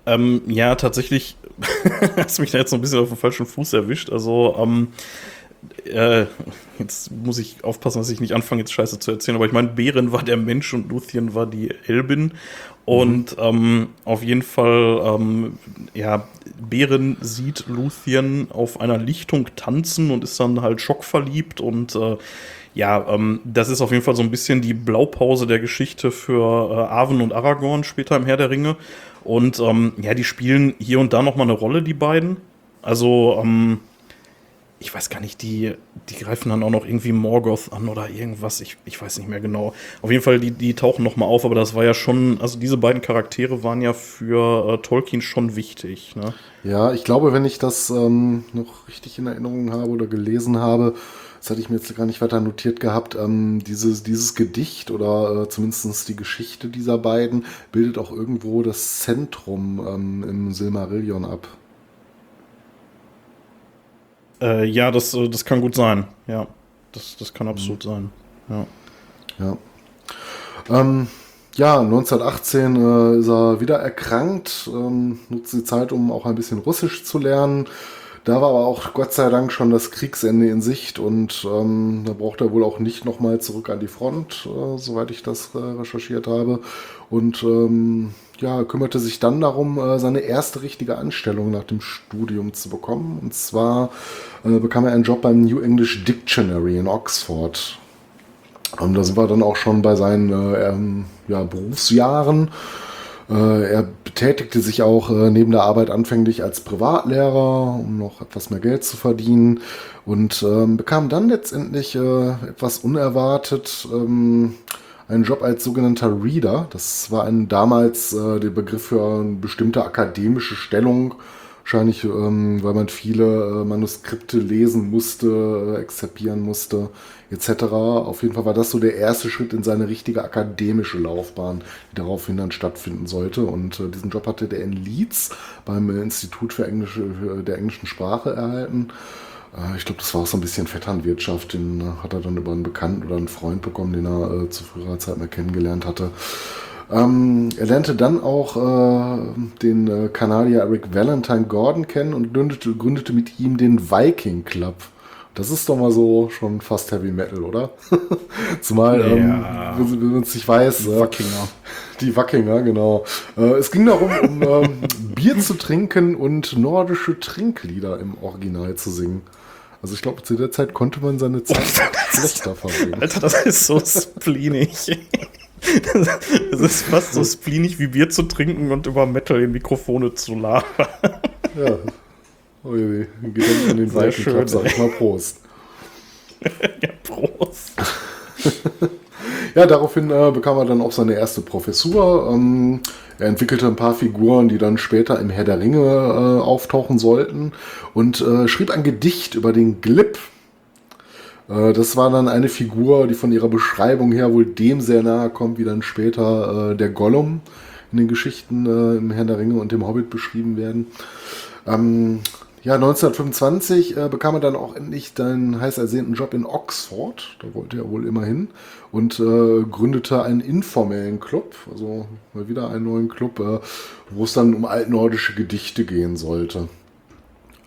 Ähm, ja, tatsächlich hast mich da jetzt so ein bisschen auf den falschen Fuß erwischt. Also, ähm, äh, jetzt muss ich aufpassen, dass ich nicht anfange, jetzt Scheiße zu erzählen, aber ich meine, Beren war der Mensch und Luthien war die Elbin. Und ähm, auf jeden Fall, ähm, ja, Beren sieht Luthien auf einer Lichtung tanzen und ist dann halt schockverliebt und äh, ja, ähm, das ist auf jeden Fall so ein bisschen die Blaupause der Geschichte für äh, Arwen und Aragorn später im Herr der Ringe. Und ähm, ja, die spielen hier und da noch mal eine Rolle, die beiden. Also, ähm, ich weiß gar nicht, die, die greifen dann auch noch irgendwie Morgoth an oder irgendwas. Ich, ich weiß nicht mehr genau. Auf jeden Fall, die, die tauchen noch mal auf, aber das war ja schon, also diese beiden Charaktere waren ja für äh, Tolkien schon wichtig. Ne? Ja, ich glaube, wenn ich das ähm, noch richtig in Erinnerung habe oder gelesen habe, das hatte ich mir jetzt gar nicht weiter notiert gehabt, ähm, dieses, dieses Gedicht oder äh, zumindest die Geschichte dieser beiden bildet auch irgendwo das Zentrum ähm, im Silmarillion ab. Äh, ja, das, äh, das kann gut sein. Ja, das, das kann absolut mhm. sein. Ja. Ja. Ähm, ja, 1918 äh, ist er wieder erkrankt, ähm, nutzt die Zeit, um auch ein bisschen Russisch zu lernen. Da war aber auch Gott sei Dank schon das Kriegsende in Sicht und ähm, da braucht er wohl auch nicht nochmal zurück an die Front, äh, soweit ich das äh, recherchiert habe. Und ähm, ja, kümmerte sich dann darum, äh, seine erste richtige Anstellung nach dem Studium zu bekommen. Und zwar äh, bekam er einen Job beim New English Dictionary in Oxford. Und da sind wir dann auch schon bei seinen äh, ähm, ja, Berufsjahren. Äh, er betätigte sich auch äh, neben der Arbeit anfänglich als Privatlehrer, um noch etwas mehr Geld zu verdienen und ähm, bekam dann letztendlich äh, etwas unerwartet ähm, einen Job als sogenannter Reader. Das war ein, damals der Begriff für eine bestimmte akademische Stellung. Wahrscheinlich, ähm, weil man viele Manuskripte lesen musste, exzipieren musste, etc. Auf jeden Fall war das so der erste Schritt in seine richtige akademische Laufbahn, die daraufhin dann stattfinden sollte. Und äh, diesen Job hatte der in Leeds beim Institut für, Englische, für der englischen Sprache erhalten. Äh, ich glaube, das war auch so ein bisschen Vetternwirtschaft. Den äh, hat er dann über einen Bekannten oder einen Freund bekommen, den er äh, zu früherer Zeit mal kennengelernt hatte. Ähm, er lernte dann auch äh, den äh, Kanadier Eric Valentine Gordon kennen und gründete, gründete mit ihm den Viking Club. Das ist doch mal so schon fast Heavy Metal, oder? Zumal, ja. ähm, wenn man es nicht weiß. Die Wackinger. Die Wackinger, genau. Äh, es ging darum, um ähm, Bier zu trinken und nordische Trinklieder im Original zu singen. Also ich glaube, zu der Zeit konnte man seine Zeit schlechter verbringen. Alter, das ist so spleenig. Es ist fast so spleenig wie Bier zu trinken und über Metal in Mikrofone zu labern. Ja. Oh je, Gedenken an den Weichen Club, sag ich mal Prost. ja, Prost. ja, daraufhin äh, bekam er dann auch seine erste Professur. Ähm, er entwickelte ein paar Figuren, die dann später im Herr der Ringe äh, auftauchen sollten und äh, schrieb ein Gedicht über den Glib. Äh, das war dann eine Figur, die von ihrer Beschreibung her wohl dem sehr nahe kommt, wie dann später äh, der Gollum in den Geschichten äh, im Herr der Ringe und dem Hobbit beschrieben werden. Ähm, ja, 1925 äh, bekam er dann auch endlich den heiß ersehnten Job in Oxford. Da wollte er wohl immer hin. Und äh, gründete einen informellen Club, also mal wieder einen neuen Club, äh, wo es dann um altnordische Gedichte gehen sollte.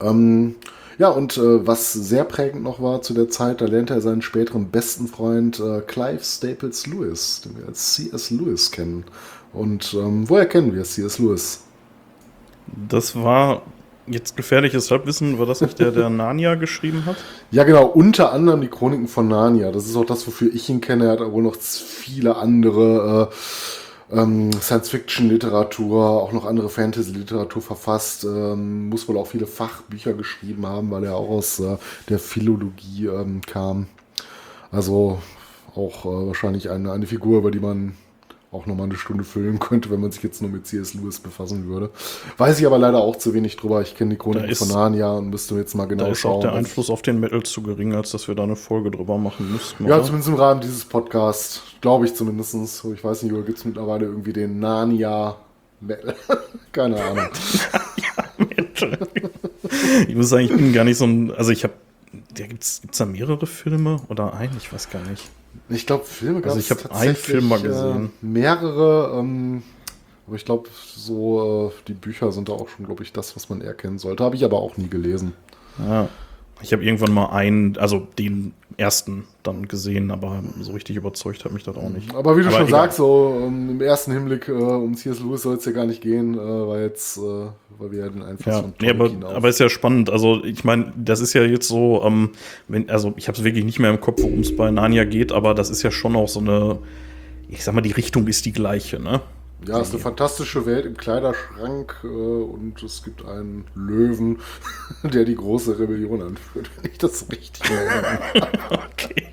Ähm, ja, und äh, was sehr prägend noch war zu der Zeit, da lernte er seinen späteren besten Freund äh, Clive Staples Lewis, den wir als C.S. Lewis kennen. Und ähm, woher kennen wir C.S. Lewis? Das war Jetzt gefährliches Halbwissen, war das nicht der, der Narnia geschrieben hat? Ja, genau, unter anderem die Chroniken von Narnia. Das ist auch das, wofür ich ihn kenne. Er hat wohl noch viele andere äh, ähm, Science-Fiction-Literatur, auch noch andere Fantasy-Literatur verfasst. Ähm, muss wohl auch viele Fachbücher geschrieben haben, weil er auch aus äh, der Philologie ähm, kam. Also auch äh, wahrscheinlich eine, eine Figur, über die man auch nochmal eine Stunde füllen könnte, wenn man sich jetzt nur mit C.S. Lewis befassen würde. Weiß ich aber leider auch zu wenig drüber. Ich kenne die Chronik von Narnia und müsste jetzt mal genau da ist schauen. Auch der Einfluss auf den Metal zu gering, als dass wir da eine Folge drüber machen müssten. Ja, oder? zumindest im Rahmen dieses Podcasts, glaube ich zumindest. Ich weiß nicht, oder gibt es mittlerweile irgendwie den Narnia Metal? Keine Ahnung. Metal. ich muss sagen, ich bin gar nicht so ein, also ich habe, gibt es da mehrere Filme oder ein? Ich weiß gar nicht. Ich glaube, Filme gab es. Also ich habe einen Film mal gesehen. Äh, mehrere, ähm, aber ich glaube, so äh, die Bücher sind da auch schon, glaube ich, das, was man erkennen sollte. Habe ich aber auch nie gelesen. Ja. Ich habe irgendwann mal einen, also den ersten dann gesehen, aber so richtig überzeugt hat mich das auch nicht. Aber wie du aber schon egal. sagst, so um, ähm, im ersten Hinblick äh, um C.S. Lewis soll es ja gar nicht gehen, äh, weil jetzt, äh, weil wir ja den Einfluss ja, von Tolkien nee, aber, aber ist ja spannend. Also ich meine, das ist ja jetzt so, ähm, wenn, also ich habe es wirklich nicht mehr im Kopf, worum es bei Narnia geht, aber das ist ja schon auch so eine, ich sag mal, die Richtung ist die gleiche, ne? Ja, es ist eine fantastische Welt im Kleiderschrank äh, und es gibt einen Löwen, der die große Rebellion anführt, wenn ich das richtig erinnere. Okay.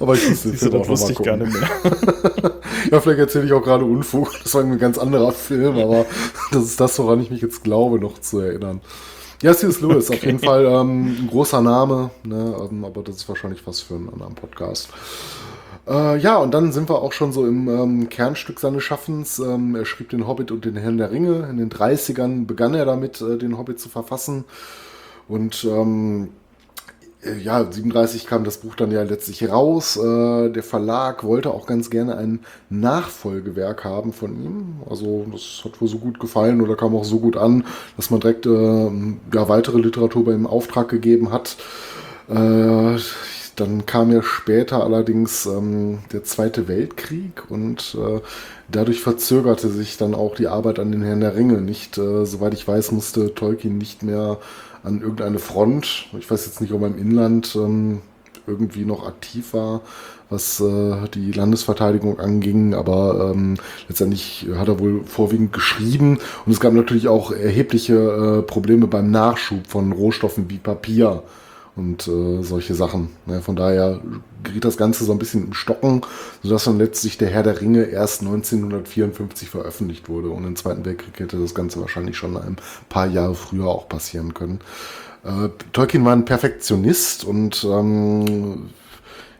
Aber ich muss den Siehst Film auch wusste ich gar nicht mehr. Ja, vielleicht erzähle ich auch gerade Unfug. Das war ein ganz anderer Film, aber das ist das, woran ich mich jetzt glaube, noch zu erinnern. Ja, C.S. Lewis, auf jeden Fall ähm, ein großer Name, ne, ähm, aber das ist wahrscheinlich was für einen anderen Podcast. Äh, ja, und dann sind wir auch schon so im ähm, Kernstück seines Schaffens. Ähm, er schrieb den Hobbit und den Herrn der Ringe. In den 30ern begann er damit, äh, den Hobbit zu verfassen. Und ähm, äh, ja, 37 kam das Buch dann ja letztlich raus. Äh, der Verlag wollte auch ganz gerne ein Nachfolgewerk haben von ihm. Also das hat wohl so gut gefallen oder kam auch so gut an, dass man direkt äh, ja, weitere Literatur bei ihm Auftrag gegeben hat. Äh, dann kam ja später allerdings ähm, der Zweite Weltkrieg und äh, dadurch verzögerte sich dann auch die Arbeit an den Herrn der Ringe. Nicht, äh, soweit ich weiß, musste Tolkien nicht mehr an irgendeine Front. Ich weiß jetzt nicht, ob er im Inland ähm, irgendwie noch aktiv war, was äh, die Landesverteidigung anging, aber ähm, letztendlich hat er wohl vorwiegend geschrieben und es gab natürlich auch erhebliche äh, Probleme beim Nachschub von Rohstoffen wie Papier und äh, solche Sachen. Ne? Von daher geriet das Ganze so ein bisschen im Stocken, sodass dann letztlich der Herr der Ringe erst 1954 veröffentlicht wurde. Und im Zweiten Weltkrieg hätte das Ganze wahrscheinlich schon ein paar Jahre früher auch passieren können. Äh, Tolkien war ein Perfektionist und ähm,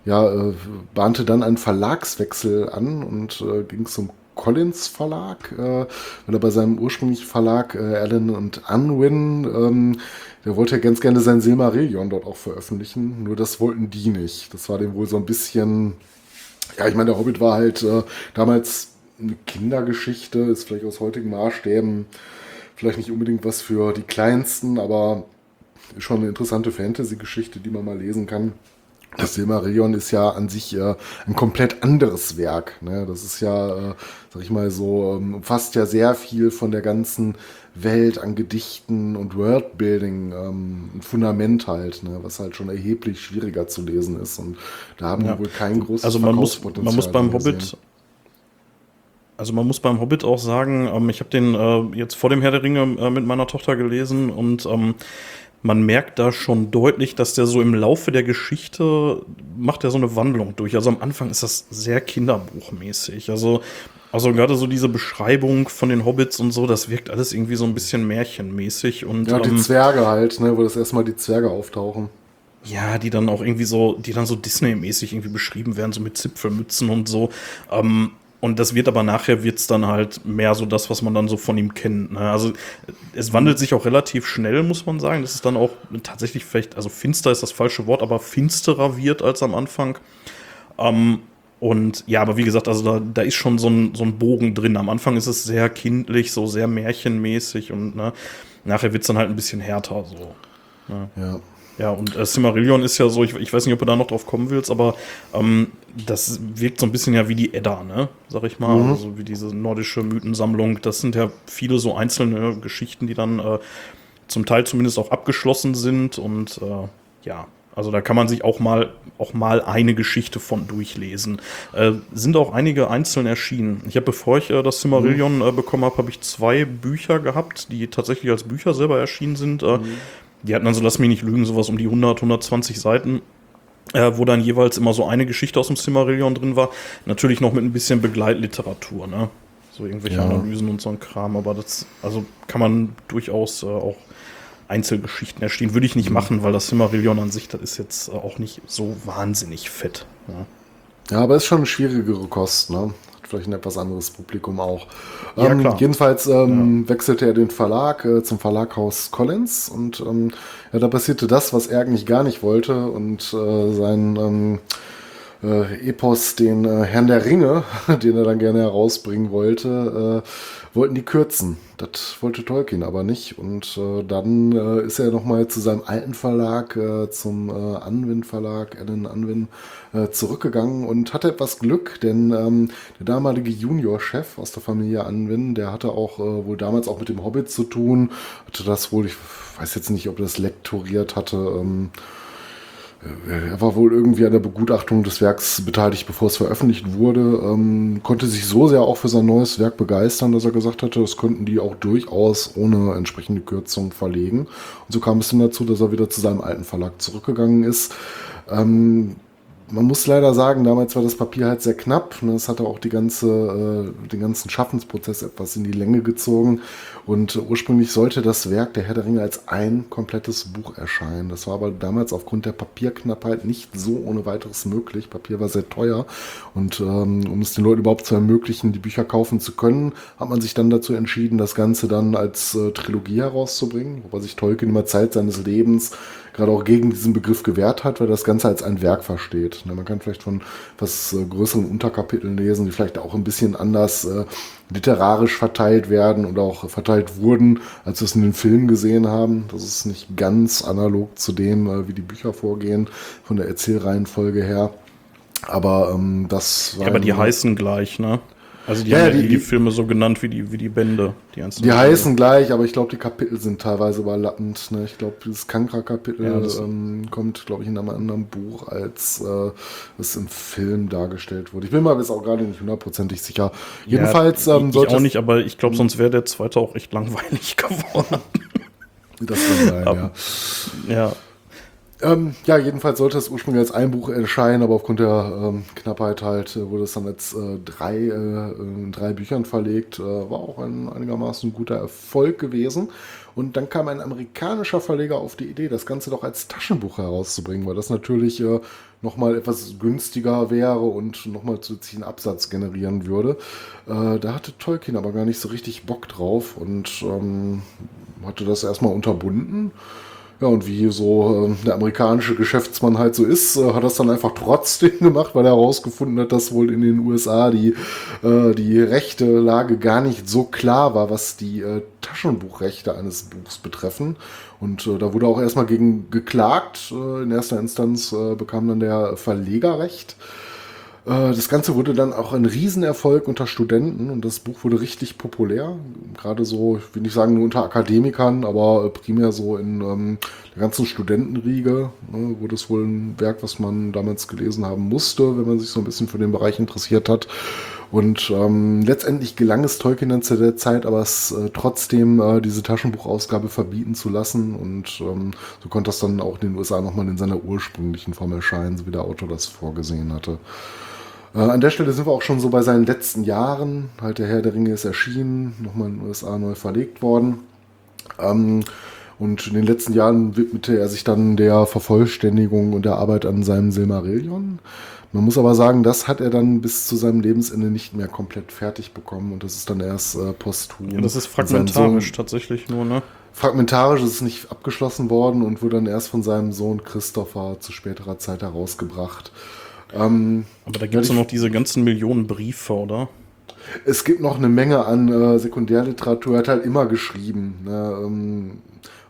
ja, äh, bahnte dann einen Verlagswechsel an und äh, ging zum Collins Verlag, äh, weil er bei seinem ursprünglichen Verlag äh, Allen und Unwin, ähm, der wollte ja ganz gerne sein Silmarillion dort auch veröffentlichen, nur das wollten die nicht. Das war dem wohl so ein bisschen, ja, ich meine, der Hobbit war halt äh, damals eine Kindergeschichte, ist vielleicht aus heutigen Maßstäben vielleicht nicht unbedingt was für die Kleinsten, aber ist schon eine interessante Fantasy-Geschichte, die man mal lesen kann. Das Silmarillion ist ja an sich äh, ein komplett anderes Werk. Ne? Das ist ja, äh, sag ich mal so, ähm, umfasst ja sehr viel von der ganzen Welt an Gedichten und Worldbuilding, ähm, ein Fundament halt, ne? was halt schon erheblich schwieriger zu lesen ist. Und da haben Ja. wir wohl kein großes Also man muss, man muss beim. Hobbit, also man muss beim Hobbit auch sagen, ähm, ich habe den äh, jetzt vor dem Herr der Ringe äh, mit meiner Tochter gelesen und ähm, man merkt da schon deutlich, dass der so im Laufe der Geschichte macht er so eine Wandlung durch. Also am Anfang ist das sehr kinderbuchmäßig. Also also gerade so diese Beschreibung von den Hobbits und so, das wirkt alles irgendwie so ein bisschen märchenmäßig und Ja, die ähm, Zwerge halt, ne, wo das erstmal die Zwerge auftauchen. ja, die dann auch irgendwie so, die dann so Disney-mäßig irgendwie beschrieben werden, so mit Zipfelmützen und so. Ähm, und das wird aber nachher wird's dann halt mehr so das, was man dann so von ihm kennt. Ne? Also es wandelt sich auch relativ schnell, muss man sagen. Das ist dann auch tatsächlich vielleicht, also finster ist das falsche Wort, aber finsterer wird als am Anfang. Ähm, und ja, aber wie gesagt, also da, da ist schon so ein, so ein Bogen drin. Am Anfang ist es sehr kindlich, so sehr märchenmäßig und ne, nachher wird's dann halt ein bisschen härter. So. Ja. Ja, und äh, Silmarillion ist ja so, ich, ich weiß nicht, ob du da noch drauf kommen willst, aber ähm, das wirkt so ein bisschen ja wie die Edda, ne? Sag ich mal. Also wie diese nordische Mythensammlung. Das sind ja viele so einzelne Geschichten, die dann äh, zum Teil zumindest auch abgeschlossen sind. Und äh, ja, also da kann man sich auch mal auch mal eine Geschichte von durchlesen. Äh, sind auch einige einzeln erschienen. Ich habe, bevor ich äh, das Silmarillion äh, bekommen habe, habe ich zwei Bücher gehabt, die tatsächlich als Bücher selber erschienen sind. Äh, Die hatten dann so, lass mich nicht lügen, sowas um die 100, 120 Seiten. Äh, wo dann jeweils immer so eine Geschichte aus dem Silmarillion drin war. Natürlich noch mit ein bisschen Begleitliteratur, ne? So irgendwelche Ja. Analysen und so ein Kram, aber das, also kann man durchaus äh, auch Einzelgeschichten erstehen. Würde ich nicht machen, weil das Silmarillion an sich, das ist jetzt äh, auch nicht so wahnsinnig fett. Ja. Ja, aber ist schon eine schwierigere Kost, ne? Hat vielleicht ein etwas anderes Publikum auch. Ja, ähm, jedenfalls ähm, wechselte er den Verlag äh, zum Verlaghaus Collins und ähm, ja, da passierte das, was er eigentlich gar nicht wollte und äh, sein ähm, äh, Epos, den äh, Herrn der Ringe, den er dann gerne herausbringen wollte, äh, wollten die kürzen. Das wollte Tolkien aber nicht. Und äh, dann äh, ist er nochmal zu seinem alten Verlag, äh, zum äh, Anwin Verlag, Alan Anwin, äh, zurückgegangen und hatte etwas Glück, denn ähm, der damalige Juniorchef aus der Familie Anwin, der hatte auch äh, wohl damals auch mit dem Hobbit zu tun, hatte das wohl, ich weiß jetzt nicht, ob er das lektoriert hatte, ähm, Er war wohl irgendwie an der Begutachtung des Werks beteiligt, bevor es veröffentlicht wurde. Ähm, konnte sich so sehr auch für sein neues Werk begeistern, dass er gesagt hatte, das könnten die auch durchaus ohne entsprechende Kürzung verlegen. Und so kam es dann dazu, dass er wieder zu seinem alten Verlag zurückgegangen ist. Ähm, man muss leider sagen, damals war das Papier halt sehr knapp. Ne? Es hatte auch die ganze, äh, den ganzen Schaffensprozess etwas in die Länge gezogen. Und ursprünglich sollte das Werk der Herr der Ringe als ein komplettes Buch erscheinen. Das war aber damals aufgrund der Papierknappheit nicht so ohne weiteres möglich. Papier war sehr teuer. Und ähm, um es den Leuten überhaupt zu ermöglichen, die Bücher kaufen zu können, hat man sich dann dazu entschieden, das Ganze dann als äh, Trilogie herauszubringen. Wobei sich Tolkien immer Zeit seines Lebens gerade auch gegen diesen Begriff gewehrt hat, weil das Ganze als ein Werk versteht. Man kann vielleicht von was äh, größeren Unterkapiteln lesen, die vielleicht auch ein bisschen anders äh, literarisch verteilt werden oder auch verteilt wurden, als wir es in den Filmen gesehen haben. Das ist nicht ganz analog zu dem, äh, wie die Bücher vorgehen, von der Erzählreihenfolge her. Aber ähm, das war. Ja, aber die heißen gleich, ne? Also die Ja, haben ja die- die, die- Filme so genannt wie die, wie die Bände. Die, Die heißen gleich, aber ich glaube, die Kapitel sind teilweise überlappend. Ne? Ich glaube, dieses Kankra-Kapitel Ja, ähm, kommt, glaube ich, in einem anderen Buch, als äh, es im Film dargestellt wurde. Ich bin mir jetzt auch gerade nicht hundertprozentig sicher. Jedenfalls ähm, ich sollte auch nicht, aber ich glaube, sonst wäre der zweite auch echt langweilig geworden. das kann sein, ja. ja. Ähm, ja, jedenfalls sollte es ursprünglich als ein Buch erscheinen, aber aufgrund der ähm, Knappheit halt äh, wurde es dann als äh, drei, äh, drei Büchern verlegt. Äh, war auch ein einigermaßen guter Erfolg gewesen. Und dann kam ein amerikanischer Verleger auf die Idee, das Ganze doch als Taschenbuch herauszubringen, weil das natürlich äh, nochmal etwas günstiger wäre und nochmal zusätzlichen Absatz generieren würde. Äh, da hatte Tolkien aber gar nicht so richtig Bock drauf und ähm, hatte das erstmal unterbunden. Ja, und wie so ähm, der amerikanische Geschäftsmann halt so ist, äh, hat das dann einfach trotzdem gemacht, weil er herausgefunden hat, dass wohl in den USA die, äh, die rechte Lage gar nicht so klar war, was die äh, Taschenbuchrechte eines Buchs betreffen. Und äh, da wurde auch erstmal gegen geklagt. Äh, in erster Instanz äh, bekam dann der Verleger Recht. Äh, Das Ganze wurde dann auch ein Riesenerfolg unter Studenten und das Buch wurde richtig populär. Gerade so, ich will nicht sagen nur unter Akademikern, aber äh, primär so in ähm, der ganzen Studentenriege ne, wurde es wohl ein Werk, was man damals gelesen haben musste, wenn man sich so ein bisschen für den Bereich interessiert hat. Und ähm, letztendlich gelang es Tolkien dann zu der Zeit, aber es äh, trotzdem äh, diese Taschenbuchausgabe verbieten zu lassen. Und ähm, so konnte das dann auch in den USA nochmal in seiner ursprünglichen Form erscheinen, so wie der Autor das vorgesehen hatte. Äh, an der Stelle sind wir auch schon so bei seinen letzten Jahren. Halt der Herr der Ringe ist erschienen, nochmal in den USA neu verlegt worden. Ähm, und in den letzten Jahren widmete er sich dann der Vervollständigung und der Arbeit an seinem Silmarillion. Man muss aber sagen, das hat er dann bis zu seinem Lebensende nicht mehr komplett fertig bekommen und das ist dann erst äh, posthum. ja, das ist fragmentarisch tatsächlich nur, ne? Fragmentarisch ist es nicht abgeschlossen worden und wurde dann erst von seinem Sohn Christopher zu späterer Zeit herausgebracht. Ähm, Aber da gibt es noch diese ganzen Millionen Briefe, oder? Es gibt noch eine Menge an äh, Sekundärliteratur, er hat halt immer geschrieben. Ne? Ähm,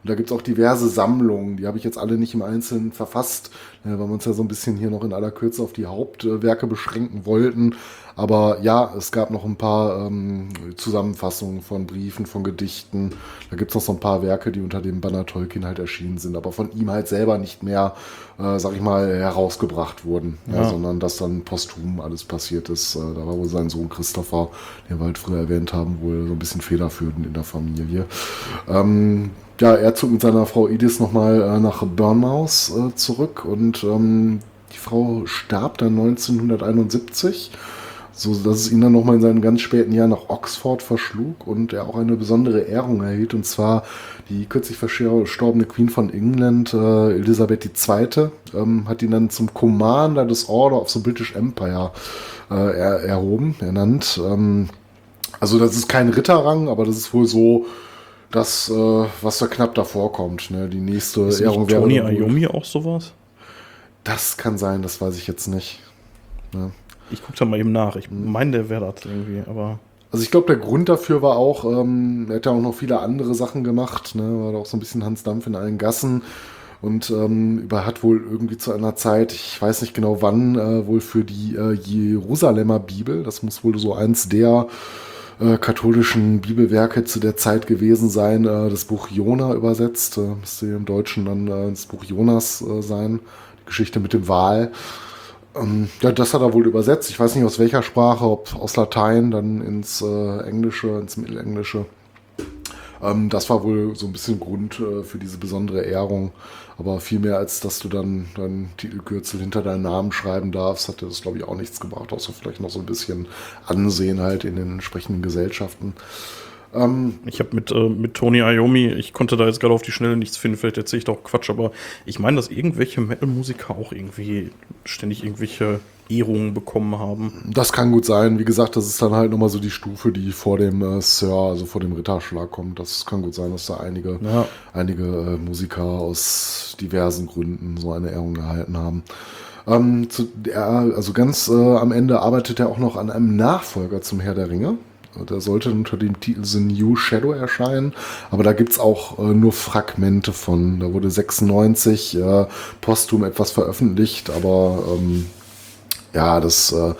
und da gibt es auch diverse Sammlungen, die habe ich jetzt alle nicht im Einzelnen verfasst, äh, weil wir uns ja so ein bisschen hier noch in aller Kürze auf die Hauptwerke beschränken wollten. Aber ja, es gab noch ein paar ähm, Zusammenfassungen von Briefen, von Gedichten. Da gibt es noch so ein paar Werke, die unter dem Banner Tolkien halt erschienen sind, aber von ihm halt selber nicht mehr, äh, sag ich mal, herausgebracht wurden, ja. Ja. sondern dass dann posthum alles passiert ist. Äh, da war wohl sein Sohn Christopher, den wir halt früher erwähnt haben, wohl so ein bisschen federführend in der Familie. Ähm, ja, er zog mit seiner Frau Edith nochmal äh, nach Bournemouth äh, zurück und ähm, die Frau starb dann 1971 so dass es ihn dann nochmal in seinen ganz späten Jahren nach Oxford verschlug und er auch eine besondere Ehrung erhielt, und zwar die kürzlich verstorbene Queen von England, äh, Elisabeth II., ähm, hat ihn dann zum Commander des Order of the British Empire äh, er, erhoben, ernannt. Ähm, also das ist kein Ritterrang, aber das ist wohl so das, äh, was da knapp davor kommt. Ne? Die nächste Ist Ehrung nicht Tony Iommi auch sowas? Das kann sein, das weiß ich jetzt nicht. Ne? Ich guck da mal eben nach. Ich meine, der wäre das irgendwie, aber. Also ich glaube, der Grund dafür war auch, ähm, er hat ja auch noch viele andere Sachen gemacht, ne? war da auch so ein bisschen Hans Dampf in allen Gassen und ähm, über hat wohl irgendwie zu einer Zeit, ich weiß nicht genau wann, äh, wohl für die äh, Jerusalemer Bibel, das muss wohl so eins der äh, katholischen Bibelwerke zu der Zeit gewesen sein, äh, das Buch Jona übersetzt, äh, müsste im Deutschen dann äh, das Buch Jonas sein, Geschichte mit dem Wal. Ähm, ja, das hat er wohl übersetzt. Ich weiß nicht aus welcher Sprache, ob aus Latein, dann ins äh, Englische, ins Mittelenglische. Ähm, das war wohl so ein bisschen Grund äh, für diese besondere Ehrung. Aber viel mehr als dass du dann deinen Titelkürzel hinter deinen Namen schreiben darfst, hatte das, glaube ich, auch nichts gebracht, außer vielleicht noch so ein bisschen Ansehen halt in den entsprechenden Gesellschaften. Ähm, ich habe mit, äh, mit Tony Iommi, ich konnte da jetzt gerade auf die Schnelle nichts finden, vielleicht erzähle ich da auch Quatsch, aber ich meine, dass irgendwelche Metal-Musiker auch irgendwie ständig irgendwelche Ehrungen bekommen haben. Das kann gut sein. Wie gesagt, das ist dann halt nochmal so die Stufe, die vor dem äh, Sir, also vor dem Ritterschlag kommt. Das kann gut sein, dass da einige, ja. einige äh, Musiker aus diversen Gründen so eine Ehrung erhalten haben. Ähm, zu, er, also ganz äh, am Ende arbeitet er auch noch an einem Nachfolger zum Herr der Ringe. Der sollte unter dem Titel The New Shadow erscheinen, aber da gibt's auch äh, nur Fragmente von. Da wurde 96 äh, posthum etwas veröffentlicht, aber ähm, ja, das äh,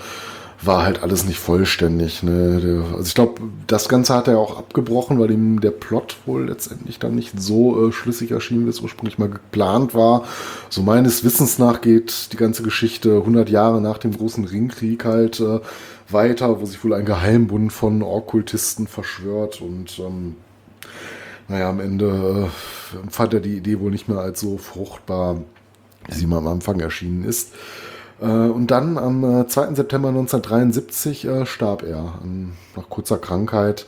war halt alles nicht vollständig. Ne? Also ich glaube, das Ganze hat er auch abgebrochen, weil ihm der Plot wohl letztendlich dann nicht so äh, schlüssig erschien, wie es ursprünglich mal geplant war. So meines Wissens nach geht die ganze Geschichte 100 Jahre nach dem großen Ringkrieg halt äh, weiter, wo sich wohl ein Geheimbund von Okkultisten verschwört und ähm, naja, am Ende äh, fand er die Idee wohl nicht mehr als so fruchtbar, wie sie mal am Anfang erschienen ist. Äh, und dann am 2. Äh, September 1973 äh, starb er nach kurzer Krankheit.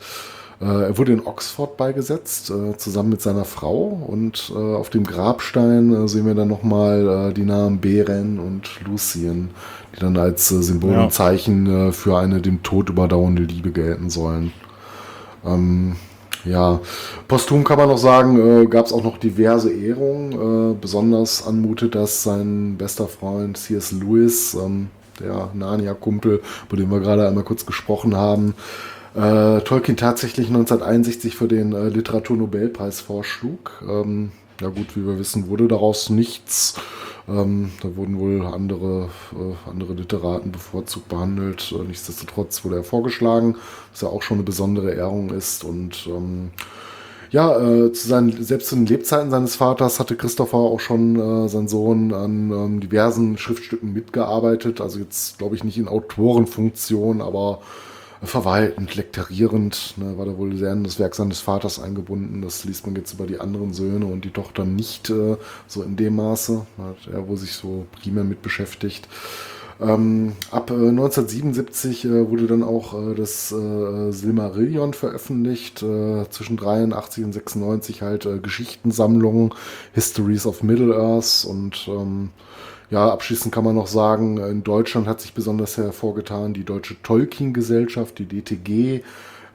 Er wurde in Oxford beigesetzt, zusammen mit seiner Frau. Und auf dem Grabstein sehen wir dann nochmal die Namen Beren und Lucien, die dann als Symbol und Zeichen für eine dem Tod überdauernde Liebe gelten sollen. Ähm, ja, posthum kann man noch sagen, äh, gab es auch noch diverse Ehrungen. Äh, besonders anmutet das sein bester Freund C.S. Lewis, ähm, der Narnia-Kumpel, über den wir gerade einmal kurz gesprochen haben. Äh, Tolkien tatsächlich 1961 für den äh, Literaturnobelpreis vorschlug. Ähm, ja gut, wie wir wissen, wurde daraus nichts. Ähm, da wurden wohl andere, äh, andere Literaten bevorzugt behandelt. Äh, nichtsdestotrotz wurde er vorgeschlagen, was ja auch schon eine besondere Ehrung ist. Und ähm, ja, äh, zu seinen, selbst zu den Lebzeiten seines Vaters hatte Christopher auch schon äh, sein Sohn an ähm, diversen Schriftstücken mitgearbeitet. Also jetzt glaube ich nicht in Autorenfunktion, aber verwaltend, lektorierend, ne, war da wohl sehr in das Werk seines Vaters eingebunden. Das liest man jetzt über die anderen Söhne und die Tochter nicht äh, so in dem Maße. Hat er wohl sich so primär mit beschäftigt. Ähm, ab äh, 1977 äh, wurde dann auch äh, das äh, Silmarillion veröffentlicht, äh, zwischen 83 und 96 halt äh, Geschichtensammlungen, Histories of Middle-earth und ähm, ja, abschließend kann man noch sagen, in Deutschland hat sich besonders hervorgetan die Deutsche Tolkien-Gesellschaft, die DTG,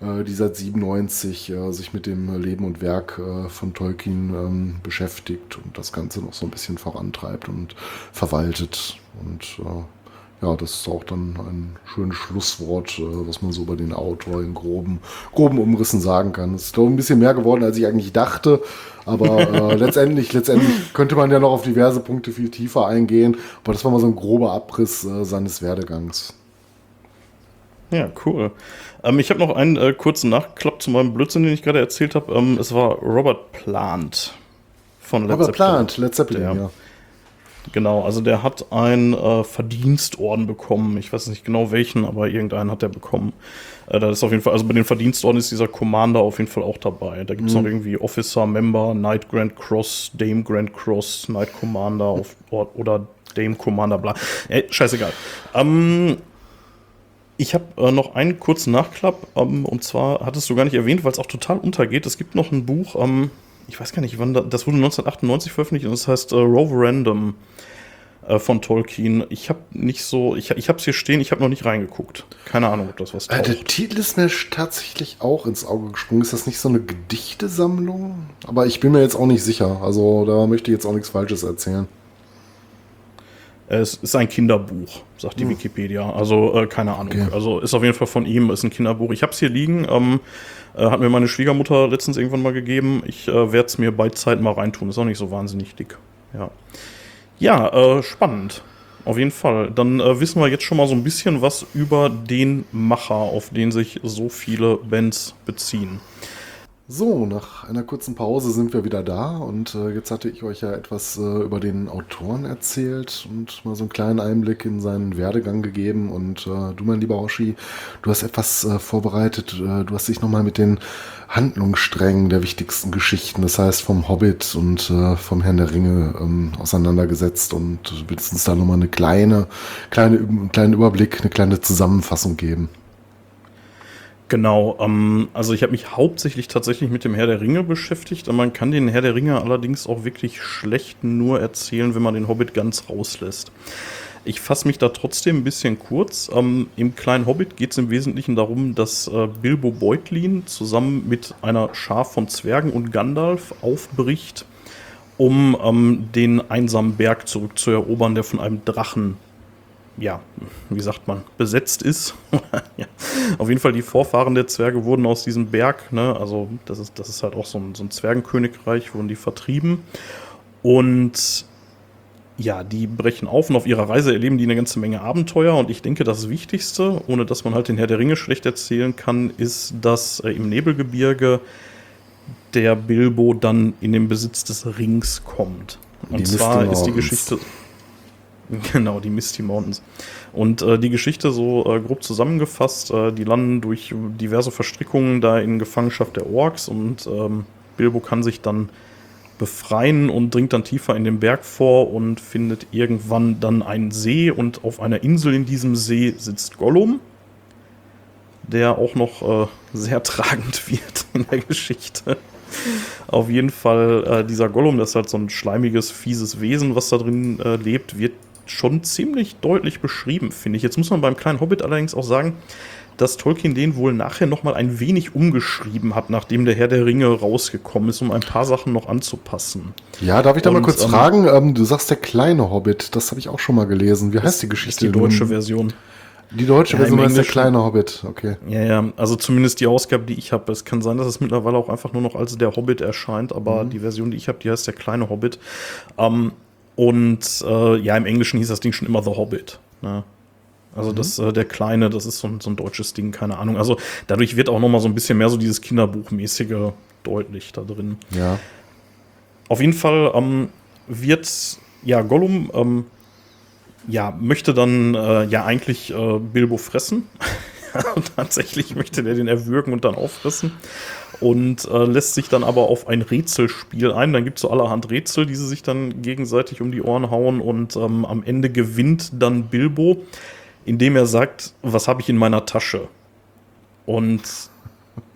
äh, die seit 97 äh, sich mit dem Leben und Werk äh, von Tolkien ähm, beschäftigt und das Ganze noch so ein bisschen vorantreibt und verwaltet. Und ja, das ist auch dann ein schönes Schlusswort, was man so über den Autor in groben, groben Umrissen sagen kann. Es ist, glaube ich, ein bisschen mehr geworden, als ich eigentlich dachte. Aber äh, letztendlich, letztendlich könnte man ja noch auf diverse Punkte viel tiefer eingehen. Aber das war mal so ein grober Abriss äh, seines Werdegangs. Ja, cool. Ähm, ich habe noch einen äh, kurzen Nachklapp zu meinem Blödsinn, den ich gerade erzählt habe. Ähm, es war Robert Plant von Led Robert Plant, Led Zeppelin, ja. Genau, also der hat einen äh, Verdienstorden bekommen. Ich weiß nicht genau welchen, aber irgendeinen hat er bekommen. Äh, da ist auf jeden Fall, also bei den Verdienstorden ist dieser Commander auf jeden Fall auch dabei. Da gibt es mhm. noch irgendwie Officer, Member, Knight Grand Cross, Dame Grand Cross, Knight Commander auf, oder Dame Commander, bla. Ey, scheißegal. Ähm, ich habe äh, noch einen kurzen Nachklapp, ähm, und zwar hattest du gar nicht erwähnt, weil es auch total untergeht. Es gibt noch ein Buch, ähm, ich weiß gar nicht, wann da, das wurde 1998 veröffentlicht und das heißt äh, Roverandom äh, von Tolkien. Ich habe nicht so, ich, ich habe es hier stehen, ich habe noch nicht reingeguckt. Keine Ahnung, ob das was taucht. Äh, der Titel ist mir tatsächlich auch ins Auge gesprungen. Ist das nicht so eine Gedichtesammlung? Aber ich bin mir jetzt auch nicht sicher. Also da möchte ich jetzt auch nichts Falsches erzählen. Es ist ein Kinderbuch, sagt die hm. Wikipedia. Also äh, keine Ahnung. Okay. Also ist auf jeden Fall von ihm, ist ein Kinderbuch. Ich habe es hier liegen. Ähm, äh, hat mir meine Schwiegermutter letztens irgendwann mal gegeben. Ich äh, werde es mir bei Zeit mal reintun. Ist auch nicht so wahnsinnig dick. Ja, ja äh, spannend. Auf jeden Fall. Dann äh, wissen wir jetzt schon mal so ein bisschen was über den Macher, auf den sich so viele Bands beziehen. So, nach einer kurzen Pause sind wir wieder da und äh, jetzt hatte ich euch ja etwas äh, über den Autoren erzählt und mal so einen kleinen Einblick in seinen Werdegang gegeben und äh, du, mein lieber Hoshi, du hast etwas äh, vorbereitet, äh, du hast dich nochmal mit den Handlungssträngen der wichtigsten Geschichten, das heißt vom Hobbit und äh, vom Herrn der Ringe ähm, auseinandergesetzt und willst uns da nochmal eine kleine, kleine, einen kleinen Überblick, eine kleine Zusammenfassung geben. Genau, ähm, also ich habe mich hauptsächlich tatsächlich mit dem Herr der Ringe beschäftigt. Man kann den Herr der Ringe allerdings auch wirklich schlecht nur erzählen, wenn man den Hobbit ganz rauslässt. Ich fasse mich da trotzdem ein bisschen kurz. Ähm, Im kleinen Hobbit geht es im Wesentlichen darum, dass äh, Bilbo Beutlin zusammen mit einer Schar von Zwergen und Gandalf aufbricht, um ähm, den einsamen Berg zurückzuerobern, der von einem Drachen ja, wie sagt man, besetzt ist. ja. Auf jeden Fall die Vorfahren der Zwerge wurden aus diesem Berg, ne, also das ist, das ist halt auch so ein, so ein Zwergenkönigreich, wurden die vertrieben. Und ja, die brechen auf und auf ihrer Reise erleben die eine ganze Menge Abenteuer. Und ich denke, das Wichtigste, ohne dass man halt den Herr der Ringe schlecht erzählen kann, ist, dass äh, im Nebelgebirge der Bilbo dann in den Besitz des Rings kommt. Und die zwar ist die Geschichte. Genau, die Misty Mountains. Und äh, die Geschichte so äh, grob zusammengefasst, äh, die landen durch diverse Verstrickungen da in Gefangenschaft der Orks und ähm, Bilbo kann sich dann befreien und dringt dann tiefer in den Berg vor und findet irgendwann dann einen See und auf einer Insel in diesem See sitzt Gollum, der auch noch äh, sehr tragend wird in der Geschichte. Auf jeden Fall, äh, dieser Gollum, das ist halt so ein schleimiges, fieses Wesen, was da drin äh, lebt, wird schon ziemlich deutlich beschrieben, finde ich. Jetzt muss man beim kleinen Hobbit allerdings auch sagen, dass Tolkien den wohl nachher noch mal ein wenig umgeschrieben hat, nachdem der Herr der Ringe rausgekommen ist, um ein paar Sachen noch anzupassen. Ja, darf ich da Und, mal kurz ähm, fragen? Ähm, du sagst der kleine Hobbit, das habe ich auch schon mal gelesen. Wie heißt die Geschichte? Die deutsche Version. Die deutsche ja, Version heißt der kleine Hobbit, okay. Ja, ja, also zumindest die Ausgabe, die ich habe. Es kann sein, dass es mittlerweile auch einfach nur noch als der Hobbit erscheint, aber mhm. die Version, die ich habe, die heißt der kleine Hobbit. Ähm, und äh, ja, im Englischen hieß das Ding schon immer The Hobbit. Ne? Also mhm. das, äh, der Kleine, das ist so ein, so ein, deutsches Ding, keine Ahnung. Also dadurch wird auch noch mal so ein bisschen mehr so dieses Kinderbuchmäßige deutlich da drin. Ja. Auf jeden Fall ähm, wird ja Gollum ähm, ja möchte dann äh, ja eigentlich äh, Bilbo fressen. Tatsächlich möchte der den erwürgen und dann auffressen und äh, lässt sich dann aber auf ein Rätselspiel ein. Dann gibt es so allerhand Rätsel, die sie sich dann gegenseitig um die Ohren hauen und ähm, am Ende gewinnt dann Bilbo, indem er sagt, was habe ich in meiner Tasche? Und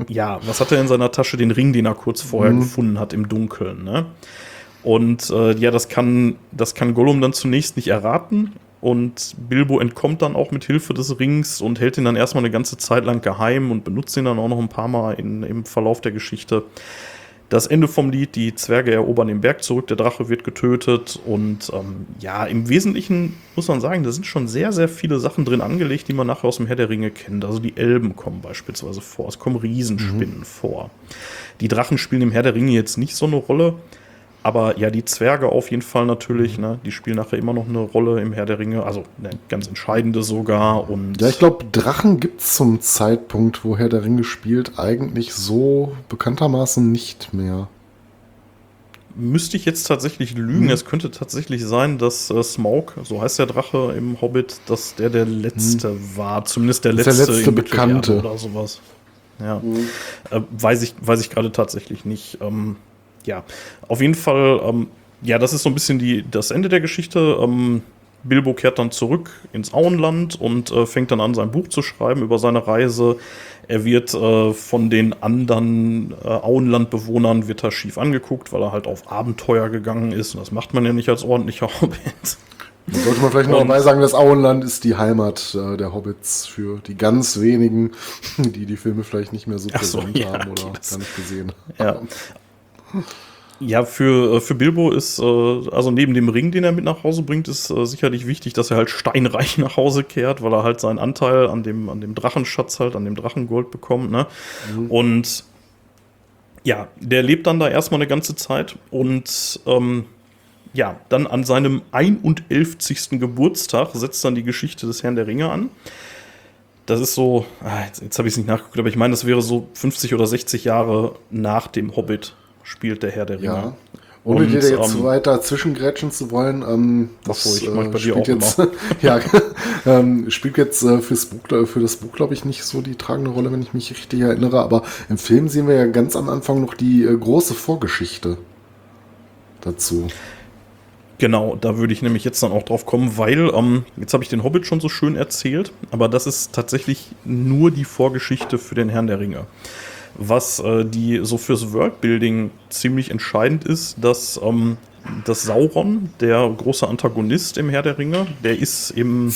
ja, was hat er in seiner Tasche? Den Ring, den er kurz vorher mhm. gefunden hat im Dunkeln. Ne? Und äh, ja, das kann, das kann Gollum dann zunächst nicht erraten. Und Bilbo entkommt dann auch mit Hilfe des Rings und hält ihn dann erstmal eine ganze Zeit lang geheim und benutzt ihn dann auch noch ein paar Mal in, im Verlauf der Geschichte. Das Ende vom Lied, die Zwerge erobern den Berg zurück, der Drache wird getötet und ähm, ja, im Wesentlichen muss man sagen, da sind schon sehr, sehr viele Sachen drin angelegt, die man nachher aus dem Herr der Ringe kennt. Also die Elben kommen beispielsweise vor, es kommen Riesenspinnen mhm. vor. Die Drachen spielen im Herr der Ringe jetzt nicht so eine Rolle, aber ja, die Zwerge auf jeden Fall natürlich, ne? Die spielen nachher immer noch eine Rolle im Herr der Ringe, also eine ganz entscheidende sogar. Und ja, ich glaube, Drachen gibt es zum Zeitpunkt, wo Herr der Ringe spielt, eigentlich so bekanntermaßen nicht mehr. Müsste ich jetzt tatsächlich lügen. Hm. Es könnte tatsächlich sein, dass äh, Smaug, so heißt der Drache im Hobbit, dass der der letzte hm. war. Zumindest der letzte, der letzte Bekannte oder sowas. Ja. Hm. Äh, weiß ich, weiß ich gerade tatsächlich nicht. Ähm, ja, auf jeden Fall, ähm, ja, das ist so ein bisschen die, das Ende der Geschichte. Ähm, Bilbo kehrt dann zurück ins Auenland und äh, fängt dann an, sein Buch zu schreiben über seine Reise. Er wird äh, von den anderen äh, Auenlandbewohnern wird er schief angeguckt, weil er halt auf Abenteuer gegangen ist. Und das macht man ja nicht als ordentlicher Hobbit. Da sollte man vielleicht noch dabei sagen, das Auenland ist die Heimat äh, der Hobbits für die ganz wenigen, die die Filme vielleicht nicht mehr so präsent so, ja, haben oder gar nicht gesehen haben. Ja. Ja, für, äh, für Bilbo ist, äh, also neben dem Ring, den er mit nach Hause bringt, ist äh, sicherlich wichtig, dass er halt steinreich nach Hause kehrt, weil er halt seinen Anteil an dem, an dem Drachenschatz halt, an dem Drachengold bekommt, ne? Mhm. Und ja, der lebt dann da erstmal eine ganze Zeit und ähm, ja, dann an seinem 111. Geburtstag setzt dann die Geschichte des Herrn der Ringe an. das ist so, ah, jetzt, jetzt habe ich es nicht nachgeguckt, aber ich meine, das wäre so 50 oder 60 Jahre nach dem Hobbit spielt der Herr der Ringe. Ja. Ohne Und, dir jetzt ähm, weiter zwischengrätschen zu wollen, ähm, das mach ich dir spielt jetzt, ja, ähm, spielt jetzt äh, fürs Buch, äh, für das Buch, glaube ich, nicht so die tragende Rolle, wenn ich mich richtig erinnere. Aber im Film sehen wir ja ganz am Anfang noch die äh, große Vorgeschichte dazu. Genau, da würde ich nämlich jetzt dann auch drauf kommen, weil ähm, jetzt habe ich den Hobbit schon so schön erzählt, aber das ist tatsächlich nur die Vorgeschichte für den Herrn der Ringe. Was äh, die so fürs Worldbuilding ziemlich entscheidend ist, dass ähm, das Sauron, der große Antagonist im Herr der Ringe, der ist im,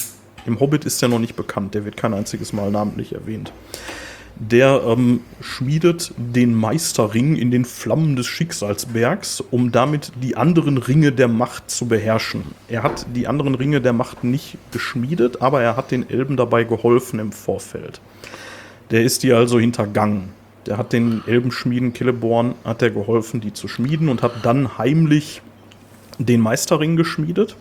im Hobbit ist der noch nicht bekannt, der wird kein einziges Mal namentlich erwähnt. Der ähm, schmiedet den Meisterring in den Flammen des Schicksalsbergs, um damit die anderen Ringe der Macht zu beherrschen. Er hat die anderen Ringe der Macht nicht geschmiedet, aber er hat den Elben dabei geholfen im Vorfeld. Der ist die also hintergangen. Der hat den Elbenschmieden Celeborn hat er geholfen, die zu schmieden und hat dann heimlich den Meisterring geschmiedet.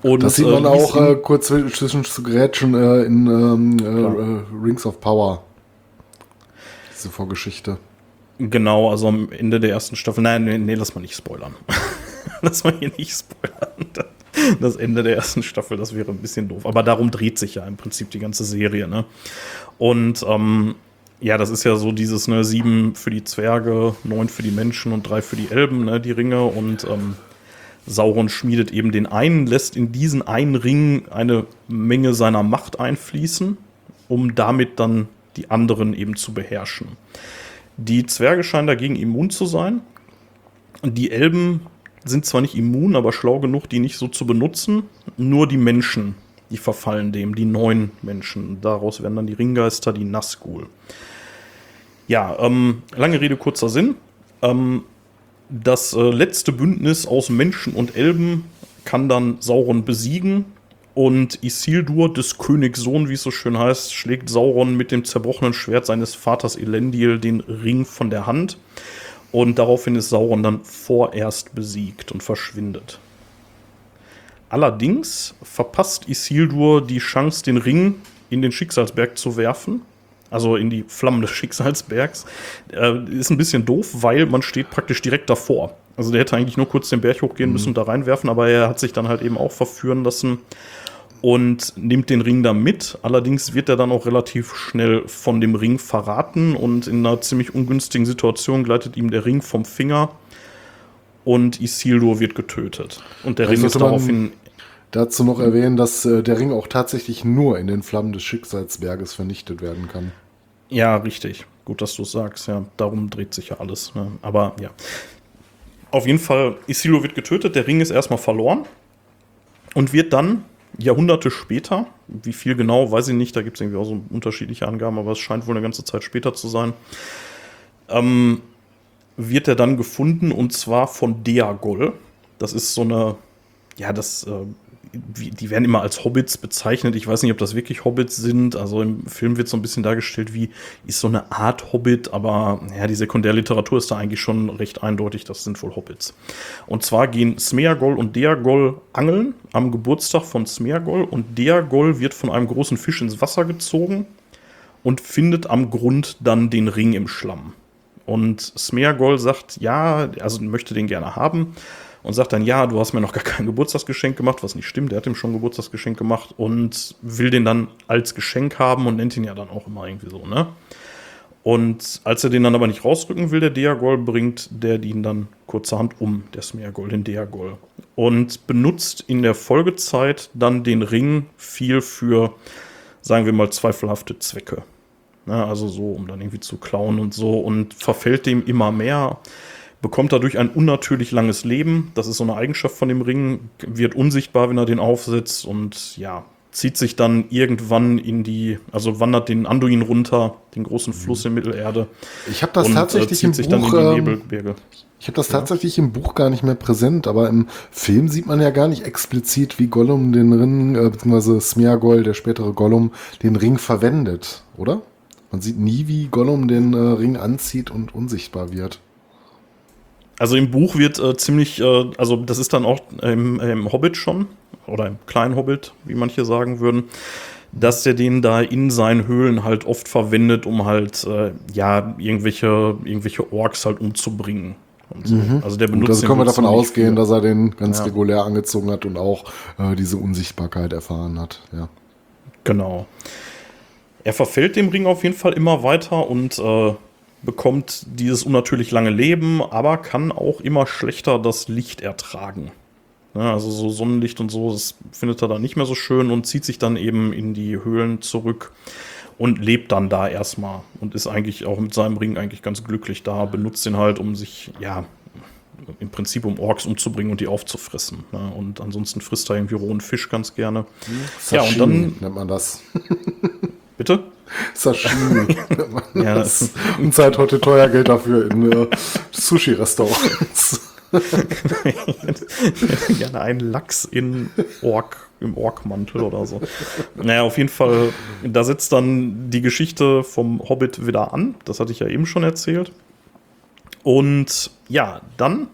Und, Das sieht man äh, auch äh, kurz zwischen zu grätschen äh, in ähm, äh, äh, Rings of Power. Diese Vorgeschichte. Genau, also am Ende der ersten Staffel. Nein, nee, nee lass mal nicht spoilern. lass mal hier nicht spoilern. Das Ende der ersten Staffel, das wäre ein bisschen doof. Aber darum dreht sich ja im Prinzip die ganze Serie, ne? Und ähm, ja, das ist ja so dieses, ne, sieben für die Zwerge, neun für die Menschen und drei für die Elben, ne, die Ringe. Und ähm, Sauron schmiedet eben den einen, lässt in diesen einen Ring eine Menge seiner Macht einfließen, um damit dann die anderen eben zu beherrschen. Die Zwerge scheinen dagegen immun zu sein. Die Elben sind zwar nicht immun, aber schlau genug, die nicht so zu benutzen. Nur die Menschen, die verfallen dem, die neuen Menschen. Daraus werden dann die Ringgeister, die Nazgul. Ja, ähm, lange Rede, kurzer Sinn. Ähm, das äh, letzte Bündnis aus Menschen und Elben kann dann Sauron besiegen. Und Isildur, des Königs Sohn, wie es so schön heißt, schlägt Sauron mit dem zerbrochenen Schwert seines Vaters Elendil den Ring von der Hand. Und daraufhin ist Sauron dann vorerst besiegt und verschwindet. Allerdings verpasst Isildur die Chance, den Ring in den Schicksalsberg zu werfen. Also in die Flammen des Schicksalsbergs. Äh, ist ein bisschen doof, weil man steht praktisch direkt davor. Also der hätte eigentlich nur kurz den Berg hochgehen müssen und da reinwerfen, aber er hat sich dann halt eben auch verführen lassen und nimmt den Ring da mit. Allerdings wird er dann auch relativ schnell von dem Ring verraten und in einer ziemlich ungünstigen Situation gleitet ihm der Ring vom Finger und Isildur wird getötet. Und der Vielleicht Ring ist daraufhin Dazu noch erwähnen, dass äh, der Ring auch tatsächlich nur in den Flammen des Schicksalsberges vernichtet werden kann. Ja, richtig. Gut, dass du es sagst. Ja, darum dreht sich ja alles. Ne? Aber ja. Auf jeden Fall, Isildur wird getötet, der Ring ist erstmal verloren und wird dann Jahrhunderte später, wie viel genau, weiß ich nicht, da gibt es irgendwie auch so unterschiedliche Angaben, aber es scheint wohl eine ganze Zeit später zu sein, ähm, wird er dann gefunden und zwar von Deagol. Das ist so eine, ja, das, äh, die werden immer als Hobbits bezeichnet. Ich weiß nicht, ob das wirklich Hobbits sind. Also im Film wird so ein bisschen dargestellt, wie ist so eine Art Hobbit, aber ja, die Sekundärliteratur ist da eigentlich schon recht eindeutig, das sind wohl Hobbits. Und zwar gehen Smeagol und Deagol angeln am Geburtstag von Smeagol und Deagol wird von einem großen Fisch ins Wasser gezogen und findet am Grund dann den Ring im Schlamm. Und Smeagol sagt, ja, also möchte den gerne haben und sagt dann, ja, du hast mir noch gar kein Geburtstagsgeschenk gemacht, was nicht stimmt, der hat ihm schon Geburtstagsgeschenk gemacht und will den dann als Geschenk haben und nennt ihn ja dann auch immer irgendwie so, ne? Und als er den dann aber nicht rausrücken will, der Deagol, bringt der ihn dann kurzerhand um, der Smeagol, den Deagol. Und benutzt in der Folgezeit dann den Ring viel für, sagen wir mal, zweifelhafte Zwecke. Ne, also so, um dann irgendwie zu klauen und so und verfällt dem immer mehr, bekommt dadurch ein unnatürlich langes Leben. Das ist so eine Eigenschaft von dem Ring, wird unsichtbar, wenn er den aufsetzt und ja, zieht sich dann irgendwann in die, also wandert den Anduin runter, den großen Fluss in Mittelerde. Ich habe das und, äh, tatsächlich zieht im Buch. ähm. Ich habe das tatsächlich im Buch gar nicht mehr präsent, aber im Film sieht man ja gar nicht explizit, wie Gollum den Ring, äh, beziehungsweise Smeagol, der spätere Gollum, den Ring verwendet, oder? Man sieht nie, wie Gollum den äh, Ring anzieht und unsichtbar wird. Also im Buch wird äh, ziemlich, äh, also das ist dann auch im, im Hobbit schon, oder im kleinen Hobbit, wie manche sagen würden. dass der den da in seinen Höhlen halt oft verwendet, um halt, äh, ja, irgendwelche, irgendwelche Orks halt umzubringen. Und so. Also der benutzt also den können wir davon ausgehen, dass er den ganz Ja. regulär angezogen hat und auch äh, diese Unsichtbarkeit erfahren hat. Ja. Genau. Er verfällt dem Ring auf jeden Fall immer weiter und äh, bekommt dieses unnatürlich lange Leben, aber kann auch immer schlechter das Licht ertragen. Ja, also so Sonnenlicht und so, das findet er dann nicht mehr so schön und zieht sich dann eben in die Höhlen zurück und lebt dann da erstmal und ist eigentlich auch mit seinem Ring eigentlich ganz glücklich da, benutzt ihn halt, um sich, ja, im Prinzip um Orks umzubringen und die aufzufressen. Ne? Und ansonsten frisst er irgendwie rohen Fisch ganz gerne. Ja, und dann, nennt man das. bitte? Sashimi Ja, das. Und zahlt heute teuer Geld dafür in äh, Sushi-Restaurants. gerne einen Lachs in Ork, im Orkmantel oder so. Naja, auf jeden Fall, da setzt dann die Geschichte vom Hobbit wieder an. Das hatte ich ja eben schon erzählt. Und ja, dann,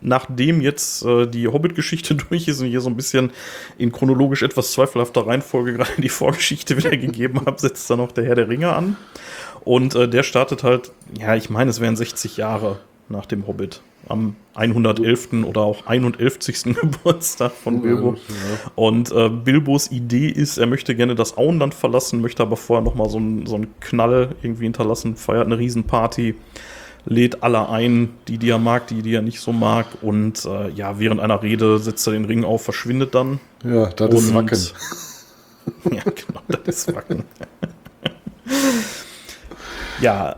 nachdem jetzt äh, die Hobbit-Geschichte durch ist und hier so ein bisschen in chronologisch etwas zweifelhafter Reihenfolge gerade die Vorgeschichte wiedergegeben habe, setzt dann auch der Herr der Ringe an. Und äh, der startet halt, ja, ich meine, es wären 60 Jahre nach dem Hobbit. Am 111. oder auch 111. Geburtstag von Bilbo. Und äh, Bilbos Idee ist, er möchte gerne das Auenland verlassen, möchte aber vorher noch mal so einen so einen Knall irgendwie hinterlassen, feiert eine Riesenparty, lädt alle ein, die, die er mag, die, die er nicht so mag. Und äh, ja, während einer Rede setzt er den Ring auf, verschwindet dann. Ja, das ist Und- Wacken. Ja, genau, das ist Wacken. ja,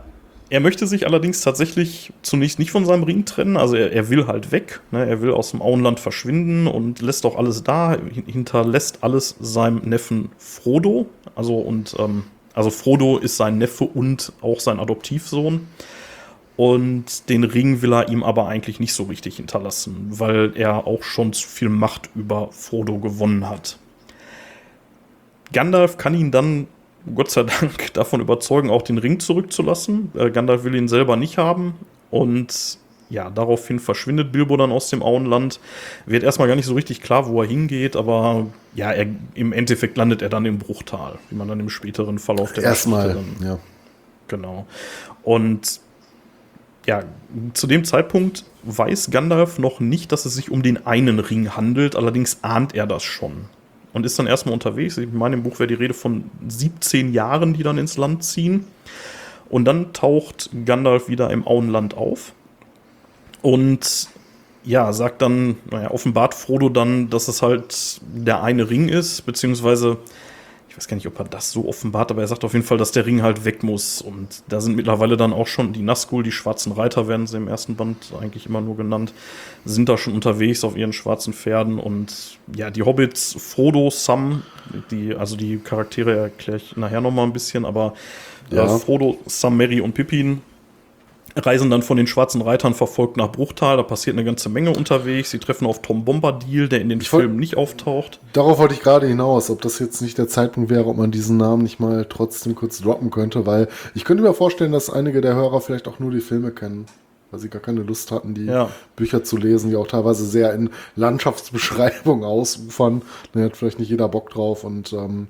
er möchte sich allerdings tatsächlich zunächst nicht von seinem Ring trennen. Also er, er will halt weg. Ne? Er will aus dem Auenland verschwinden und lässt auch alles da, hin- hinterlässt alles seinem Neffen Frodo. Also und ähm, also Frodo ist sein Neffe und auch sein Adoptivsohn. Und den Ring will er ihm aber eigentlich nicht so richtig hinterlassen, weil er auch schon zu viel Macht über Frodo gewonnen hat. Gandalf kann ihn dann, Gott sei Dank, davon überzeugen, auch den Ring zurückzulassen. Äh, Gandalf will ihn selber nicht haben. Und ja, daraufhin verschwindet Bilbo dann aus dem Auenland. Wird erstmal gar nicht so richtig klar, wo er hingeht, aber ja, er, im Endeffekt landet er dann im Bruchtal, wie man dann im späteren Verlauf der Erstmal, Geschichte dann ja. Genau. Und ja, zu dem Zeitpunkt weiß Gandalf noch nicht, dass es sich um den einen Ring handelt, allerdings ahnt er das schon. Und ist dann erstmal unterwegs. Ich meine, im Buch wäre die Rede von 17 Jahren, die dann ins Land ziehen. Und dann taucht Gandalf wieder im Auenland auf. Und ja, sagt dann, naja, offenbart Frodo dann, dass es halt der eine Ring ist, beziehungsweise ich weiß gar nicht, ob er das so offenbart, aber er sagt auf jeden Fall, dass der Ring halt weg muss. Und da sind mittlerweile dann auch schon die Nazgul, die schwarzen Reiter werden sie im ersten Band eigentlich immer nur genannt, sind da schon unterwegs auf ihren schwarzen Pferden. Und ja, die Hobbits, Frodo, Sam, die, also die Charaktere erkläre ich nachher nochmal ein bisschen, aber Ja. äh, Frodo, Sam, Mary und Pippin reisen dann von den schwarzen Reitern verfolgt nach Bruchtal. Da passiert eine ganze Menge unterwegs. Sie treffen auf Tom Bombadil, der in den Filmen nicht auftaucht. Darauf wollte ich gerade hinaus, ob das jetzt nicht der Zeitpunkt wäre, ob man diesen Namen nicht mal trotzdem kurz droppen könnte, weil ich könnte mir vorstellen, dass einige der Hörer vielleicht auch nur die Filme kennen, weil sie gar keine Lust hatten, die Ja. Bücher zu lesen, die auch teilweise sehr in Landschaftsbeschreibung ausufern. Da hat vielleicht nicht jeder Bock drauf und ähm,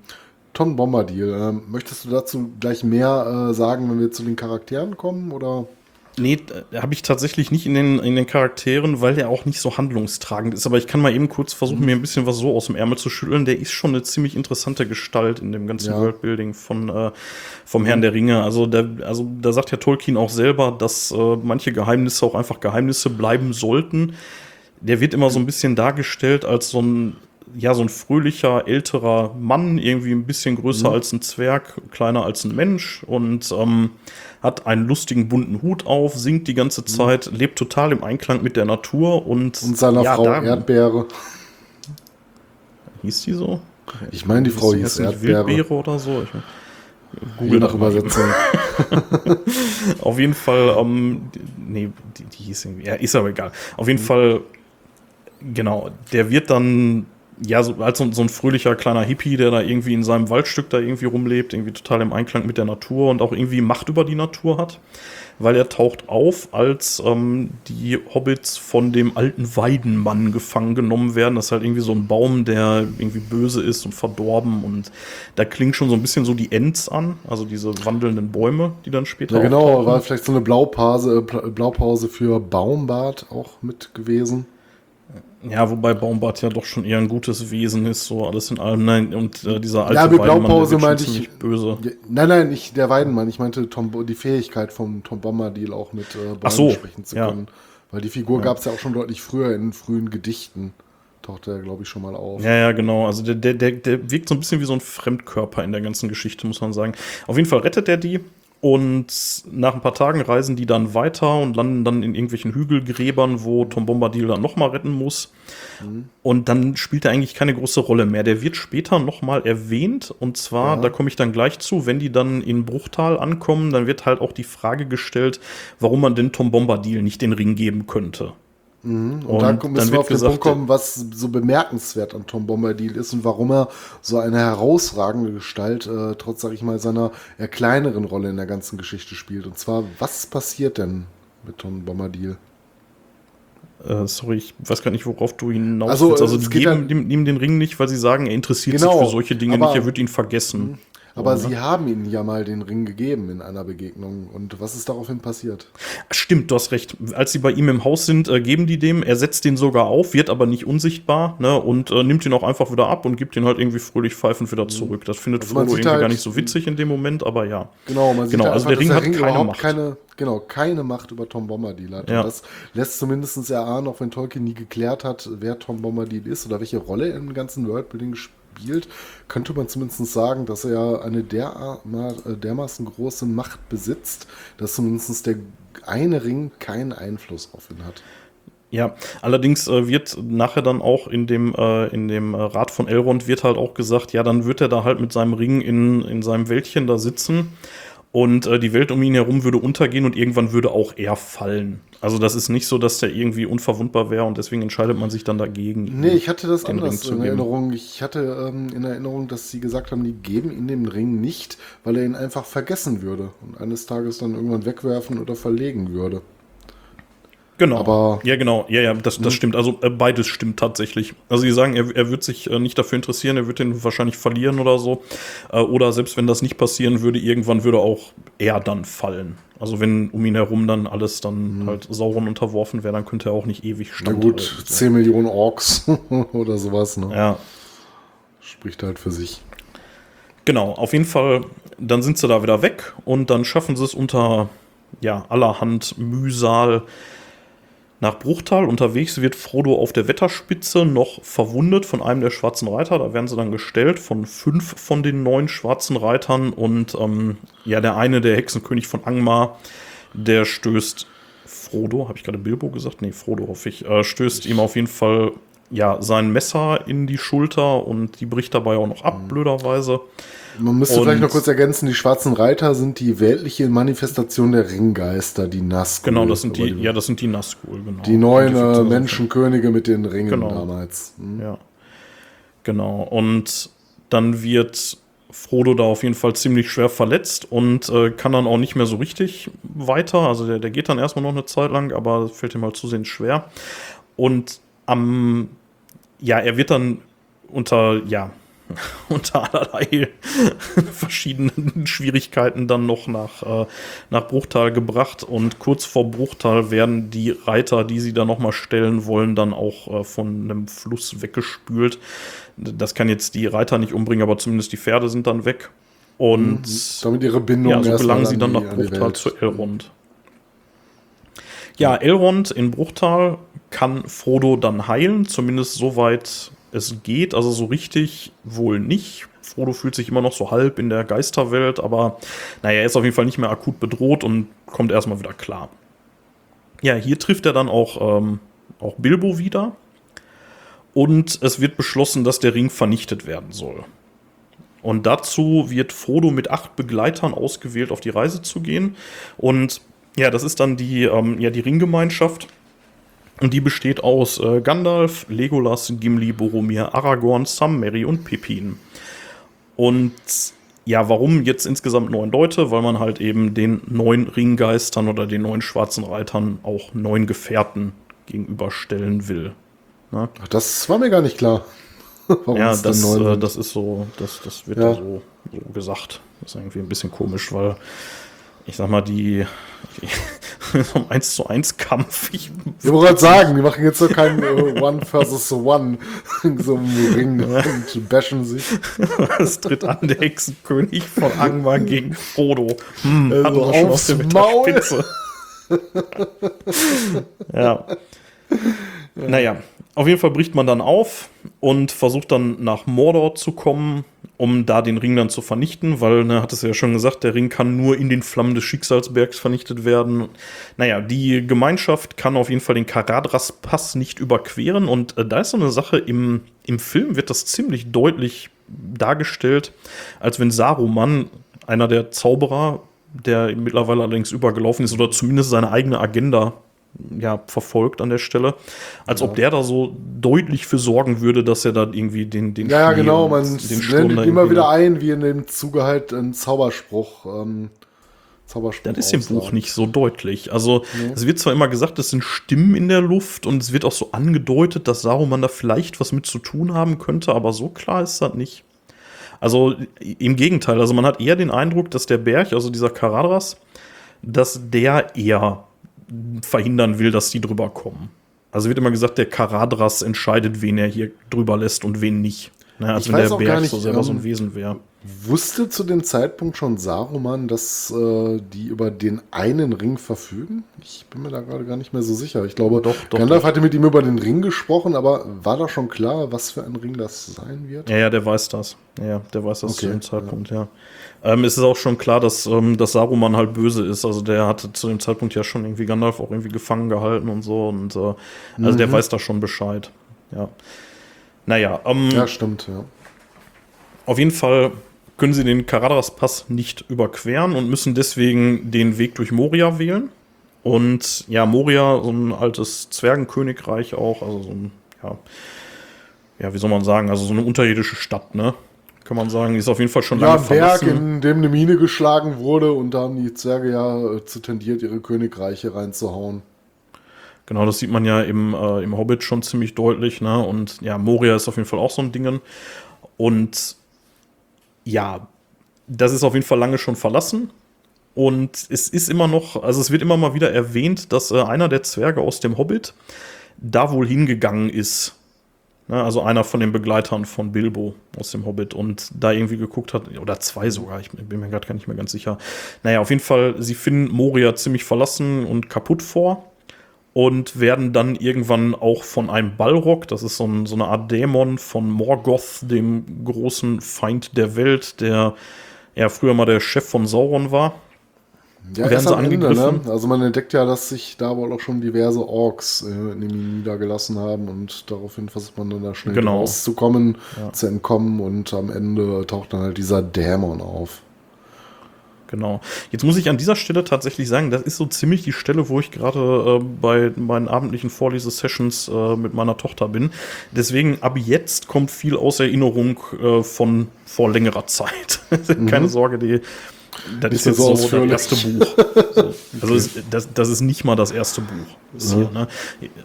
Tom Bombadil, ähm, möchtest du dazu gleich mehr äh, sagen, wenn wir zu den Charakteren kommen oder? Nee, habe ich tatsächlich nicht in den, in den Charakteren, weil der auch nicht so handlungstragend ist. Aber ich kann mal eben kurz versuchen, mir ein bisschen was so aus dem Ärmel zu schütteln. Der ist schon eine ziemlich interessante Gestalt in dem ganzen Ja. Worldbuilding von, äh, vom Herrn der Ringe. Also, der, also da sagt ja Tolkien auch selber, dass äh, manche Geheimnisse auch einfach Geheimnisse bleiben sollten. Der wird immer so ein bisschen dargestellt als so ein, ja, so ein fröhlicher, älterer Mann, irgendwie ein bisschen größer Mhm. als ein Zwerg, kleiner als ein Mensch und ähm, hat einen lustigen bunten Hut auf, singt die ganze Zeit, lebt total im Einklang mit der Natur und, Mhm. Und seiner ja, Frau Erdbeere. Hieß die so? Ich meine, die Frau hieß Erdbeere. Wildbeere oder so. Ich, Je Google nach. Übersetzung. Auf jeden Fall, ähm, nee, die, die hieß irgendwie, ja, ist aber egal. Auf jeden Fall, genau, der wird dann ja, so, als so, so ein fröhlicher kleiner Hippie, der da irgendwie in seinem Waldstück da irgendwie rumlebt, irgendwie total im Einklang mit der Natur und auch irgendwie Macht über die Natur hat weil er taucht auf, als ähm, die Hobbits von dem alten Weidenmann gefangen genommen werden. Das ist halt irgendwie so ein Baum, der irgendwie böse ist und verdorben und da klingt schon so ein bisschen so die Ents an, also diese wandelnden Bäume, die dann später. Ja, genau, war vielleicht so eine Blaupause, Blaupause für Baumbart auch mit gewesen. Ja, wobei Baumbart ja doch schon eher ein gutes Wesen ist, so alles in allem. Nein, und äh, dieser alte ja, mit Blaupause meinte ich böse. Ja, nein, nein, nicht der Weidenmann. Ich meinte Tom, die Fähigkeit vom Tom Bombadil auch mit äh, Bäumen so, sprechen zu können. Ja. Weil die Figur ja. gab es ja auch schon deutlich früher in frühen Gedichten. Taucht er, glaube ich, schon mal auf. Ja, ja, genau. Also der, der, der, der wirkt so ein bisschen wie so ein Fremdkörper in der ganzen Geschichte, muss man sagen. Auf jeden Fall rettet er die und nach ein paar Tagen reisen die dann weiter und landen dann in irgendwelchen Hügelgräbern, wo Tom Bombadil dann nochmal retten muss. Mhm. Und dann spielt er eigentlich keine große Rolle mehr. Der wird später nochmal erwähnt. Und zwar, ja. da komme ich dann gleich zu, wenn die dann in Bruchtal ankommen, dann wird halt auch die Frage gestellt, warum man denn Tom Bombadil nicht den Ring geben könnte. Mhm. Und, und, dann müssen wir auf den gesagt, Punkt kommen, was so bemerkenswert an Tom Bombadil ist und warum er so eine herausragende Gestalt, äh, trotz, sag ich mal, seiner eher kleineren Rolle in der ganzen Geschichte spielt. Und zwar, was passiert denn mit Tom Bombadil? Äh, sorry, ich weiß gar nicht, worauf du hinaus also, willst. Also, die geben ihm den Ring nicht, weil sie sagen, er interessiert genau, sich für solche Dinge nicht, er wird ihn vergessen. Aber sie haben ihnen ja mal den Ring gegeben in einer Begegnung. Und was ist daraufhin passiert? Stimmt, du hast recht. Als sie bei ihm im Haus sind, äh, geben die dem. Er setzt den sogar auf, wird aber nicht unsichtbar ne, und äh, nimmt ihn auch einfach wieder ab und gibt ihn halt irgendwie fröhlich pfeifend wieder mhm. zurück. Das findet also Frodo irgendwie halt, gar nicht so witzig in dem Moment, aber ja. Genau, man sieht genau, halt also einfach, der Ring hat Ring keine Macht. Keine, genau, keine Macht über Tom Bombadil hat. Ja. Und das lässt zumindest erahnen, auch wenn Tolkien nie geklärt hat, wer Tom Bombadil ist oder welche Rolle im ganzen Worldbuilding spielt spielt, könnte man zumindest sagen, dass er eine äh, dermaßen große Macht besitzt, dass zumindest der eine Ring keinen Einfluss auf ihn hat. Ja, allerdings äh, wird nachher dann auch in dem, äh, in dem Rat von Elrond wird halt auch gesagt, ja, dann wird er da halt mit seinem Ring in, in seinem Wäldchen da sitzen und äh, die Welt um ihn herum würde untergehen und irgendwann würde auch er fallen. Also das ist nicht so, dass der irgendwie unverwundbar wäre und deswegen entscheidet man sich dann dagegen. Nee, ich hatte das anders in Erinnerung. Ich hatte ähm, in Erinnerung, dass sie gesagt haben, die geben ihm den Ring nicht, weil er ihn einfach vergessen würde und eines Tages dann irgendwann wegwerfen oder verlegen würde. Genau. Aber ja, genau. Ja, ja, das, das hm. stimmt. Also äh, beides stimmt tatsächlich. Also sie sagen, er, er wird sich äh, nicht dafür interessieren, er wird den wahrscheinlich verlieren oder so. Äh, oder selbst wenn das nicht passieren würde, irgendwann würde auch er dann fallen. Also wenn um ihn herum dann alles dann mhm. halt Sauron unterworfen wäre, dann könnte er auch nicht ewig stehen. Na gut, so. 10 Millionen Orks oder sowas, ne? Ja. Spricht halt für sich. Genau, auf jeden Fall, dann sind sie da wieder weg und dann schaffen sie es unter ja, allerhand Mühsal nach Bruchtal unterwegs wird Frodo auf der Wetterspitze noch verwundet von einem der schwarzen Reiter. Da werden sie dann gestellt von fünf von den neun schwarzen Reitern. Und ähm, ja, der eine, der Hexenkönig von Angmar, der stößt Frodo, habe ich gerade Bilbo gesagt? Nee, Frodo hoffe ich, äh, stößt ihm auf jeden Fall ja, sein Messer in die Schulter und die bricht dabei auch noch ab, mhm. blöderweise. Man müsste und vielleicht noch kurz ergänzen, die schwarzen Reiter sind die weltliche Manifestation der Ringgeister, die Nazgul. Genau, das sind die, die, ja, das sind die Nazgul, genau. Die neuen äh, Menschenkönige mit den Ringen genau. damals. Mhm. Ja. Genau, und dann wird Frodo da auf jeden Fall ziemlich schwer verletzt und äh, kann dann auch nicht mehr so richtig weiter. Also der, der geht dann erstmal noch eine Zeit lang, aber fällt ihm halt zusehends schwer. Und am, ja, er wird dann unter, ja, unter allerlei verschiedenen Schwierigkeiten dann noch nach, äh, nach Bruchtal gebracht. Und kurz vor Bruchtal werden die Reiter, die sie da nochmal stellen wollen, dann auch äh, von einem Fluss weggespült. Das kann jetzt die Reiter nicht umbringen, aber zumindest die Pferde sind dann weg. Und mhm. damit ihre Bindung ja, so gelangen sie dann nach Bruchtal zu Elrond. Ja, Elrond in Bruchtal kann Frodo dann heilen, zumindest soweit es geht, also so richtig wohl nicht. Frodo fühlt sich immer noch so halb in der Geisterwelt, aber naja, er ist auf jeden Fall nicht mehr akut bedroht und kommt erstmal wieder klar. Ja, hier trifft er dann auch, ähm, auch Bilbo wieder. Und es wird beschlossen, dass der Ring vernichtet werden soll. Und dazu wird Frodo mit acht Begleitern ausgewählt, auf die Reise zu gehen. Und ja, das ist dann die, ähm, ja, die Ringgemeinschaft Und die besteht aus äh, Gandalf, Legolas, Gimli, Boromir, Aragorn, Sam, Merry und Pippin. Und ja, warum jetzt insgesamt neun Leute? Weil man halt eben den neun Ringgeistern oder den neun schwarzen Reitern auch neun Gefährten gegenüberstellen will. Ne? Ach, das war mir gar nicht klar. Warum ja, das, äh, das ist so, das, das wird ja. so, so gesagt. Das ist irgendwie ein bisschen komisch, weil ich sag mal, die so ein 1 zu 1 Kampf. Ich, ich wollte gerade sagen, die machen jetzt so kein uh, One versus One in so einem Ring und bashen sich. Es tritt an der Hexenkönig von Angmar gegen Frodo. Hm, also aufs schon Maul. ja. Ja. Naja, auf jeden Fall bricht man dann auf und versucht dann nach Mordor zu kommen, um da den Ring dann zu vernichten, weil, ne, hat es ja schon gesagt, der Ring kann nur in den Flammen des Schicksalsbergs vernichtet werden. Naja, die Gemeinschaft kann auf jeden Fall den Karadras-Pass nicht überqueren und äh, da ist so eine Sache, im, im Film wird das ziemlich deutlich dargestellt, als wenn Saruman, einer der Zauberer, der mittlerweile allerdings übergelaufen ist oder zumindest seine eigene Agenda ja, verfolgt an der Stelle. Als ja. ob der da so deutlich für sorgen würde, dass er da irgendwie den, den Ja, Schnee genau, man nennt immer wieder ein, wie in dem Zuge halt ein Zauberspruch. Ähm, Zauberspruch das ist im Buch nicht so deutlich. Also, nee. es wird zwar immer gesagt, es sind Stimmen in der Luft und es wird auch so angedeutet, dass Saruman da vielleicht was mit zu tun haben könnte, aber so klar ist das nicht. Also, im Gegenteil, also man hat eher den Eindruck, dass der Berg, also dieser Karadras, dass der eher verhindern will, dass die drüber kommen. Also wird immer gesagt, der Karadras entscheidet, wen er hier drüber lässt und wen nicht. Ne, als ich wenn der Berg nicht, so selber ähm, so ein ähm, Wesen wäre. Wusste zu dem Zeitpunkt schon Saruman, dass äh, die über den einen Ring verfügen? Ich bin mir da gerade gar nicht mehr so sicher. Ich glaube, doch, doch, Gandalf doch. hatte mit ihm über den Ring gesprochen, aber war da schon klar, was für ein Ring das sein wird? Ja, ja, der weiß das. Ja, der weiß das okay, zu dem Zeitpunkt, ja. ja. Ähm, es ist auch schon klar, dass, ähm, dass Saruman halt böse ist. Also der hatte zu dem Zeitpunkt ja schon irgendwie Gandalf auch irgendwie gefangen gehalten und so. Und äh, also mhm. der weiß da schon Bescheid. Ja. Naja. Ähm, ja, stimmt, ja. Auf jeden Fall können sie den Karadras-Pass nicht überqueren und müssen deswegen den Weg durch Moria wählen. Und ja, Moria, so ein altes Zwergenkönigreich auch, also so ein, ja, ja, wie soll man sagen, also so eine unterirdische Stadt, ne? Kann man sagen. Ist auf jeden Fall schon ja, lange Berg, in dem eine Mine geschlagen wurde und da haben die Zwerge ja äh, zu tendiert, ihre Königreiche reinzuhauen. Genau, das sieht man ja im, äh, im Hobbit schon ziemlich deutlich. Ne? Und ja, Moria ist auf jeden Fall auch so ein Ding. Und ja, das ist auf jeden Fall lange schon verlassen. Und es ist immer noch, also es wird immer mal wieder erwähnt, dass äh, einer der Zwerge aus dem Hobbit da wohl hingegangen ist also einer von den Begleitern von Bilbo aus dem Hobbit und da irgendwie geguckt hat, oder zwei sogar, ich bin mir gerade gar nicht mehr ganz sicher. Naja, auf jeden Fall, sie finden Moria ziemlich verlassen und kaputt vor und werden dann irgendwann auch von einem Balrog, das ist so, ein, so eine Art Dämon von Morgoth, dem großen Feind der Welt, der ja früher mal der Chef von Sauron war, ja, werden sie angegriffen. Ende, ne? Also man entdeckt ja, dass sich da wohl auch schon diverse Orks äh, niedergelassen haben und daraufhin versucht man dann da schnell genau. rauszukommen, ja. zu entkommen und am Ende taucht dann halt dieser Dämon auf. Genau. Jetzt muss ich an dieser Stelle tatsächlich sagen, das ist so ziemlich die Stelle, wo ich gerade äh, bei meinen abendlichen Vorlesesessions äh, mit meiner Tochter bin. Deswegen ab jetzt kommt viel aus Erinnerung äh, von vor längerer Zeit. Keine mhm. Sorge, die das ist, jetzt so, so das erste Buch. So. Also okay. das, das, ist nicht mal das erste Buch. Ja. Hier, ne?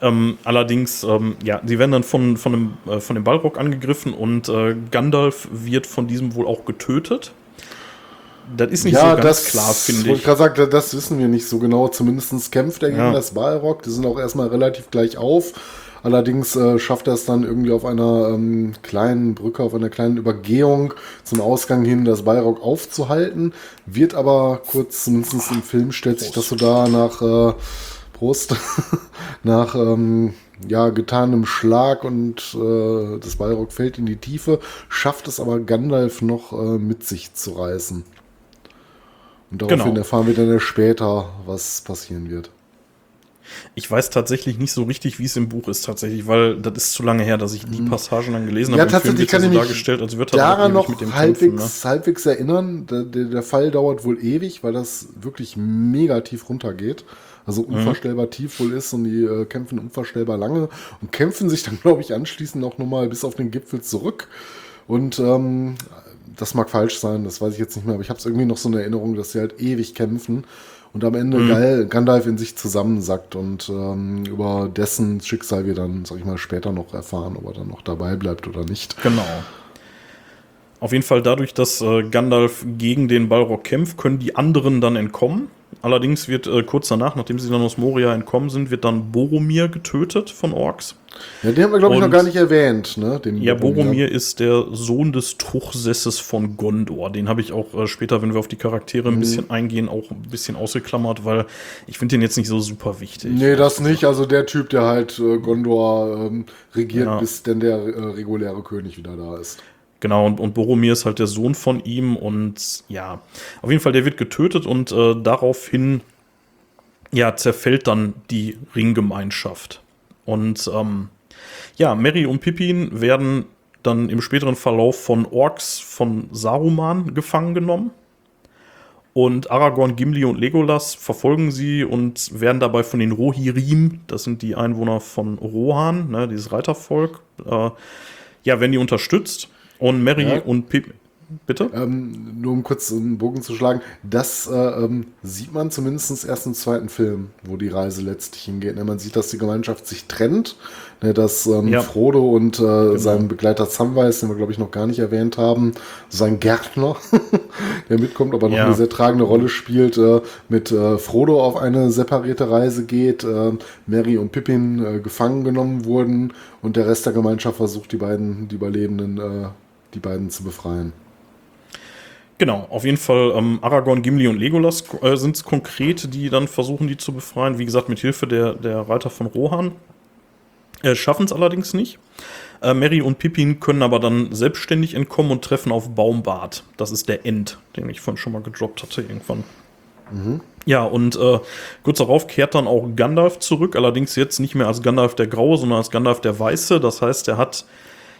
ähm, allerdings, ähm, ja, sie werden dann von, von, dem, äh, von dem Balrog angegriffen und äh, Gandalf wird von diesem wohl auch getötet. Das ist nicht ja, so ganz das, klar, finde ich. Ich sagen, das wissen wir nicht so genau. Zumindest kämpft er gegen ja. das Balrog. Die sind auch erstmal relativ gleich auf. Allerdings äh, schafft er es dann irgendwie auf einer ähm, kleinen Brücke, auf einer kleinen Übergehung zum Ausgang hin, das Balrog aufzuhalten. Wird aber kurz, zumindest im Film, stellt sich das so da nach äh, Brust, nach ähm, ja, getanem Schlag und äh, das Balrog fällt in die Tiefe, schafft es aber Gandalf noch äh, mit sich zu reißen. Und daraufhin genau. erfahren wir dann ja später, was passieren wird. Ich weiß tatsächlich nicht so richtig, wie es im Buch ist, tatsächlich, weil das ist zu lange her, dass ich die Passagen dann gelesen Mhm. Ja, habe. Film tatsächlich kann so ich mich dargestellt, als wird daran noch mit dem halbwegs, kämpfen, ne? halbwegs erinnern. Der, der, der Fall dauert wohl ewig, weil das wirklich mega tief runtergeht. Also Mhm. unvorstellbar tief wohl ist und die äh, kämpfen unvorstellbar lange und kämpfen sich dann, glaube ich, anschließend auch nochmal bis auf den Gipfel zurück. Und ähm, das mag falsch sein, das weiß ich jetzt nicht mehr, aber ich habe es irgendwie noch so eine Erinnerung, dass sie halt ewig kämpfen und am Ende Mhm. Gandalf in sich zusammensackt und ähm, über dessen Schicksal wir dann, sag ich mal, später noch erfahren, ob er dann noch dabei bleibt oder nicht. Genau. Auf jeden Fall dadurch, dass äh, Gandalf gegen den Balrog kämpft, können die anderen dann entkommen. Allerdings wird äh, kurz danach, nachdem sie dann aus Moria entkommen sind, wird dann Boromir getötet von Orks. Ja, den haben wir, glaube ich, noch gar nicht erwähnt. Ne? Den Ja, Boromir ist der Sohn des Truchsesses von Gondor. Den habe ich auch äh, später, wenn wir auf die Charaktere ein bisschen eingehen, auch ein bisschen ausgeklammert, weil ich finde den jetzt nicht so super wichtig. Nee, das nicht. Also der Typ, der halt äh, Gondor ähm, regiert, Ja. bis denn der äh, reguläre König wieder da ist. Genau, und, und Boromir ist halt der Sohn von ihm und ja, auf jeden Fall, der wird getötet und äh, daraufhin ja, zerfällt dann die Ringgemeinschaft. Und ähm, ja, Merry und Pippin werden dann im späteren Verlauf von Orks von Saruman gefangen genommen. Und Aragorn, Gimli und Legolas verfolgen sie und werden dabei von den Rohirrim, das sind die Einwohner von Rohan, ne, dieses Reitervolk, äh, ja, werden die unterstützt. Und Merry Ja. und Pippin. Bitte? Ähm, nur um kurz einen Bogen zu schlagen, das äh, ähm, sieht man zumindest erst im zweiten Film, wo die Reise letztlich hingeht. Ne, man sieht, dass die Gemeinschaft sich trennt, ne, dass ähm, Ja. Frodo und äh, sein Begleiter Samwise, den wir glaube ich noch gar nicht erwähnt haben, sein Gärtner, der mitkommt, aber noch Ja. eine sehr tragende Rolle spielt, äh, mit äh, Frodo auf eine separierte Reise geht, äh, Mary und Pippin äh, gefangen genommen wurden und der Rest der Gemeinschaft versucht, die beiden, die Überlebenden, die beiden zu befreien. Genau, auf jeden Fall ähm, Aragorn, Gimli und Legolas äh, sind es konkret, die dann versuchen, die zu befreien. Wie gesagt, mit Hilfe der, der Reiter von Rohan. Äh, Schaffen es allerdings nicht. Äh, Merry und Pippin können aber dann selbstständig entkommen und treffen auf Baumbart. Das ist der End, den ich vorhin schon mal gedroppt hatte irgendwann. Ja, und äh, kurz darauf kehrt dann auch Gandalf zurück, allerdings jetzt nicht mehr als Gandalf der Graue, sondern als Gandalf der Weiße. Das heißt, er hat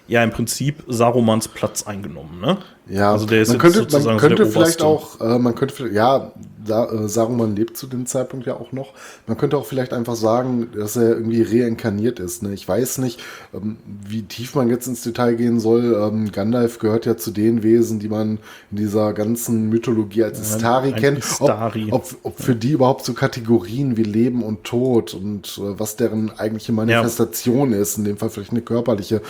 ja im Prinzip Sarumans Platz eingenommen. Ne? Ja, Also der ist man könnte, man könnte vielleicht auch, äh, man könnte, ja, da, äh, Saruman lebt zu dem Zeitpunkt ja auch noch. Man könnte auch vielleicht einfach sagen, dass er irgendwie reinkarniert ist. Ne? Ich weiß nicht, ähm, wie tief man jetzt ins Detail gehen soll. Ähm, Gandalf gehört ja zu den Wesen, die man in dieser ganzen Mythologie als Istari ein kennt. Istari. Ob, ob, ob für die überhaupt so Kategorien wie Leben und Tod und äh, was deren eigentliche Manifestation ist, in dem Fall vielleicht eine körperliche,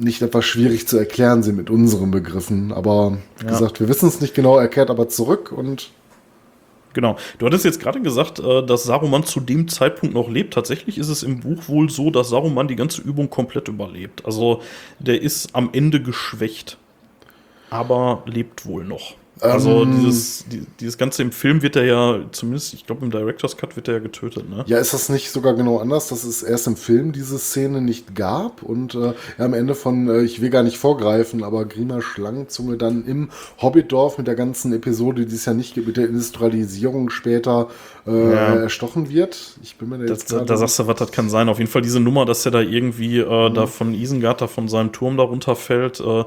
nicht etwas schwierig zu erklären sind mit unseren Begriffen. Aber wie Ja. gesagt, wir wissen es nicht genau, er kehrt aber zurück und Genau. Du hattest jetzt gerade gesagt, äh, dass Saruman zu dem Zeitpunkt noch lebt. Tatsächlich ist es im Buch wohl so, dass Saruman die ganze Übung komplett überlebt. Also der ist am Ende geschwächt, aber lebt wohl noch. Also Ähm. dieses, die, dieses Ganze im Film wird er ja, zumindest, ich glaube im Director's Cut wird er ja getötet, ne? ja, ist das nicht sogar genau anders, dass es erst im Film diese Szene nicht gab und äh, ja, am Ende von, äh, ich will gar nicht vorgreifen, aber Grima Schlangenzunge dann im Hobbitdorf mit der ganzen Episode, die es ja nicht gibt, mit der Industrialisierung später äh, Ja. erstochen wird. Ich bin mir da Das, jetzt da, gerade- da sagst du, was das kann sein. Auf jeden Fall diese Nummer, dass er da irgendwie äh, Mhm. da von Isengard, da von seinem Turm da runterfällt. Äh,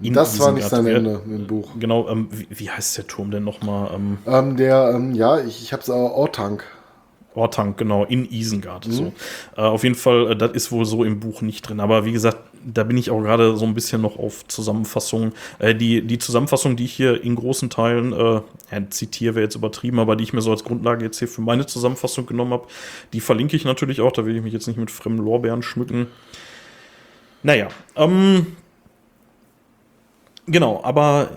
das war nicht sein Wer- Ende im Buch. Genau, ähm, wie, wie heißt der Turm denn nochmal? Ähm, Ähm, der, ähm, ja, ich, ich hab's aber Ortank. Ortank, genau, in Isengard. Mhm. So. Äh, auf jeden Fall, äh, das ist wohl so im Buch nicht drin. Aber wie gesagt, da bin ich auch gerade so ein bisschen noch auf Zusammenfassungen. Äh, die, die Zusammenfassung, die ich hier in großen Teilen, äh, ja, zitiere wäre jetzt übertrieben, aber die ich mir so als Grundlage jetzt hier für meine Zusammenfassung genommen habe, die verlinke ich natürlich auch. Da will ich mich jetzt nicht mit fremden Lorbeeren schmücken. Naja, ähm, genau, aber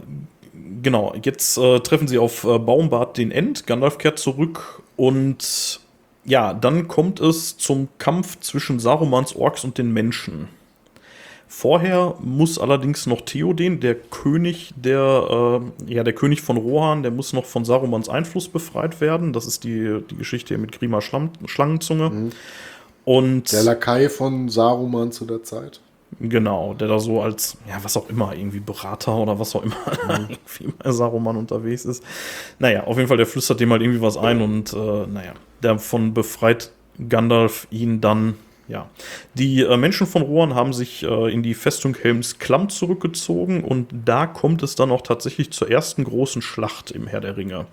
genau, jetzt äh, treffen sie auf äh, Baumbart den End. Gandalf kehrt zurück und ja, dann kommt es zum Kampf zwischen Sarumans Orks und den Menschen. Vorher muss allerdings noch Theoden, der König der, äh, ja, der König von Rohan, der muss noch von Sarumans Einfluss befreit werden. Das ist die, die Geschichte mit Grima Schlangenzunge. Und Der Lakai von Saruman zu der Zeit. Genau, der da so als, ja, was auch immer, irgendwie Berater oder was auch immer, Mhm. irgendwie bei Saruman unterwegs ist. Naja, auf jeden Fall, der flüstert dem halt irgendwie was ein und, äh, naja, davon befreit Gandalf ihn dann, ja. Die äh, Menschen von Rohan haben sich äh, in die Festung Helms Klamm zurückgezogen und da kommt es dann auch tatsächlich zur ersten großen Schlacht im Herr der Ringe.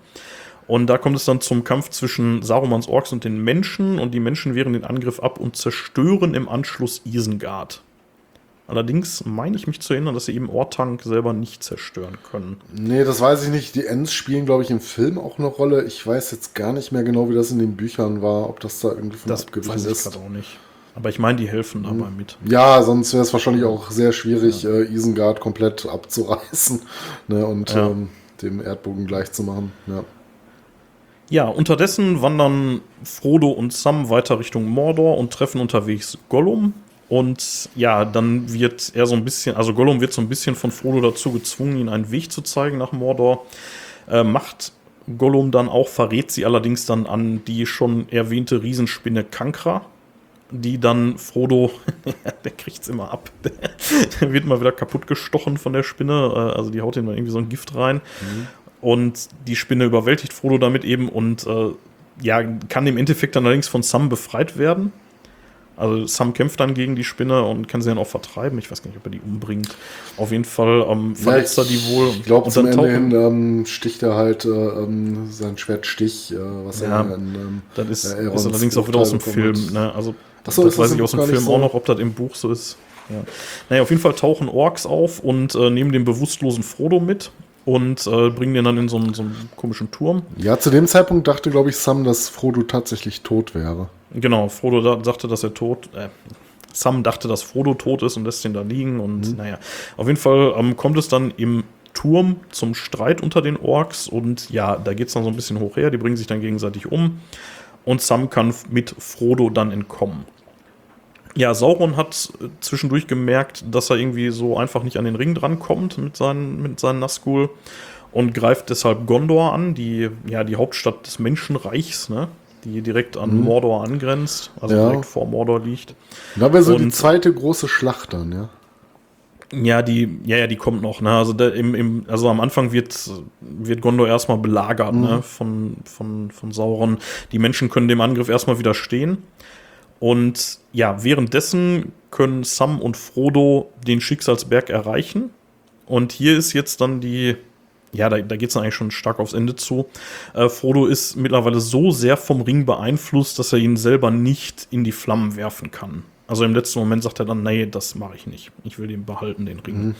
Und da kommt es dann zum Kampf zwischen Sarumans Orks und den Menschen und die Menschen wehren den Angriff ab und zerstören im Anschluss Isengard. Allerdings meine ich mich zu erinnern, dass sie eben Ortank selber nicht zerstören können. Nee, das weiß ich nicht. Die Ents spielen, glaube ich, im Film auch eine Rolle. Ich weiß jetzt gar nicht mehr genau, wie das in den Büchern war, ob das da irgendwie von Das abgewichen weiß ich ist. gerade auch nicht. Aber ich meine, die helfen dabei mit. Ja, sonst wäre es wahrscheinlich auch sehr schwierig, äh, Isengard komplett abzureißen ne, und Ja. ähm, dem Erdbogen gleich zu machen. Ja. Ja, unterdessen wandern Frodo und Sam weiter Richtung Mordor und treffen unterwegs Gollum. Und ja, dann wird er so ein bisschen, also Gollum wird so ein bisschen von Frodo dazu gezwungen, ihn einen Weg zu zeigen nach Mordor. Äh, macht Gollum dann auch, verrät sie allerdings dann an die schon erwähnte Riesenspinne Kankra, die dann Frodo, der kriegt's immer ab, der wird mal wieder kaputt gestochen von der Spinne, äh, also die haut ihm dann irgendwie so ein Gift rein. Und die Spinne überwältigt Frodo damit eben und äh, ja, kann im Endeffekt dann allerdings von Sam befreit werden. Also Sam kämpft dann gegen die Spinne und kann sie dann auch vertreiben. Ich weiß gar nicht, ob er die umbringt. Auf jeden Fall ähm, verletzt er die wohl. Ich glaube, Und zum dann Ende hin ähm, sticht er halt äh, ähm, sein Schwertstich, äh, was Ja, er in, ähm, Das ist, äh, ist allerdings auch wieder aus dem Film. Ne? Also, so, das das weiß ich aus dem Film nicht auch so? noch, ob das im Buch so ist. Ja. Naja, auf jeden Fall tauchen Orks auf und äh, nehmen den bewusstlosen Frodo mit und äh, bringen den dann in so einen, so einen komischen Turm. Ja, zu dem Zeitpunkt dachte, glaube ich, Sam, dass Frodo tatsächlich tot wäre. Genau, Frodo da, sagte, dass er tot. Äh, Sam dachte, dass Frodo tot ist und lässt ihn da liegen. Und naja, auf jeden Fall ähm, kommt es dann im Turm zum Streit unter den Orks. Und ja, da geht es dann so ein bisschen hoch her. Die bringen sich dann gegenseitig um. Und Sam kann mit Frodo dann entkommen. Ja, Sauron hat zwischendurch gemerkt, dass er irgendwie so einfach nicht an den Ring drankommt mit seinen, mit seinen Nazgul und greift deshalb Gondor an, die, ja, die Hauptstadt des Menschenreichs, ne? die direkt an Mordor angrenzt, also Ja. direkt vor Mordor liegt. Da wäre so die Und- zweite große Schlacht dann, ja. Ja, die, ja, ja, die kommt noch. Ne? Also, da, im, im, also am Anfang wird, wird Gondor erstmal belagert ne? von, von, von Sauron. Die Menschen können dem Angriff erstmal widerstehen. Und ja, währenddessen können Sam und Frodo den Schicksalsberg erreichen. Und hier ist jetzt dann die, ja, da, da geht es eigentlich schon stark aufs Ende zu. Äh, Frodo ist mittlerweile so sehr vom Ring beeinflusst, dass er ihn selber nicht in die Flammen werfen kann. Also im letzten Moment sagt er dann, nee, das mache ich nicht. Ich will den behalten, den Ring.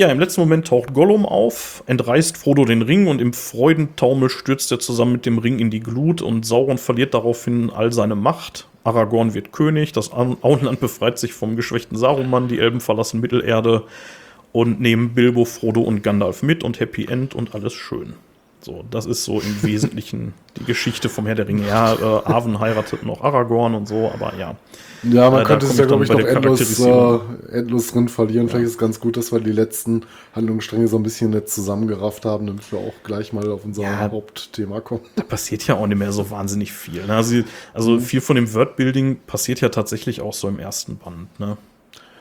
Ja, im letzten Moment taucht Gollum auf, entreißt Frodo den Ring und im Freudentaumel stürzt er zusammen mit dem Ring in die Glut und Sauron verliert daraufhin all seine Macht. Aragorn wird König, das Au- Auenland befreit sich vom geschwächten Saruman, die Elben verlassen Mittelerde und nehmen Bilbo, Frodo und Gandalf mit und Happy End und alles schön. So, das ist so im Wesentlichen die Geschichte vom Herr der Ringe. Ja, äh, Arwen heiratet noch Aragorn und so, aber ja. Ja, man Äh, könnte es ja, glaube ich, noch endlos, äh, endlos drin verlieren. Vielleicht ist es ganz gut, dass wir die letzten Handlungsstränge so ein bisschen jetzt zusammengerafft haben, damit wir auch gleich mal auf unser Ja. Hauptthema kommen. da passiert ja auch nicht mehr so wahnsinnig viel. Ne? Also, also Mhm. viel von dem Wordbuilding passiert ja tatsächlich auch so im ersten Band. Ne?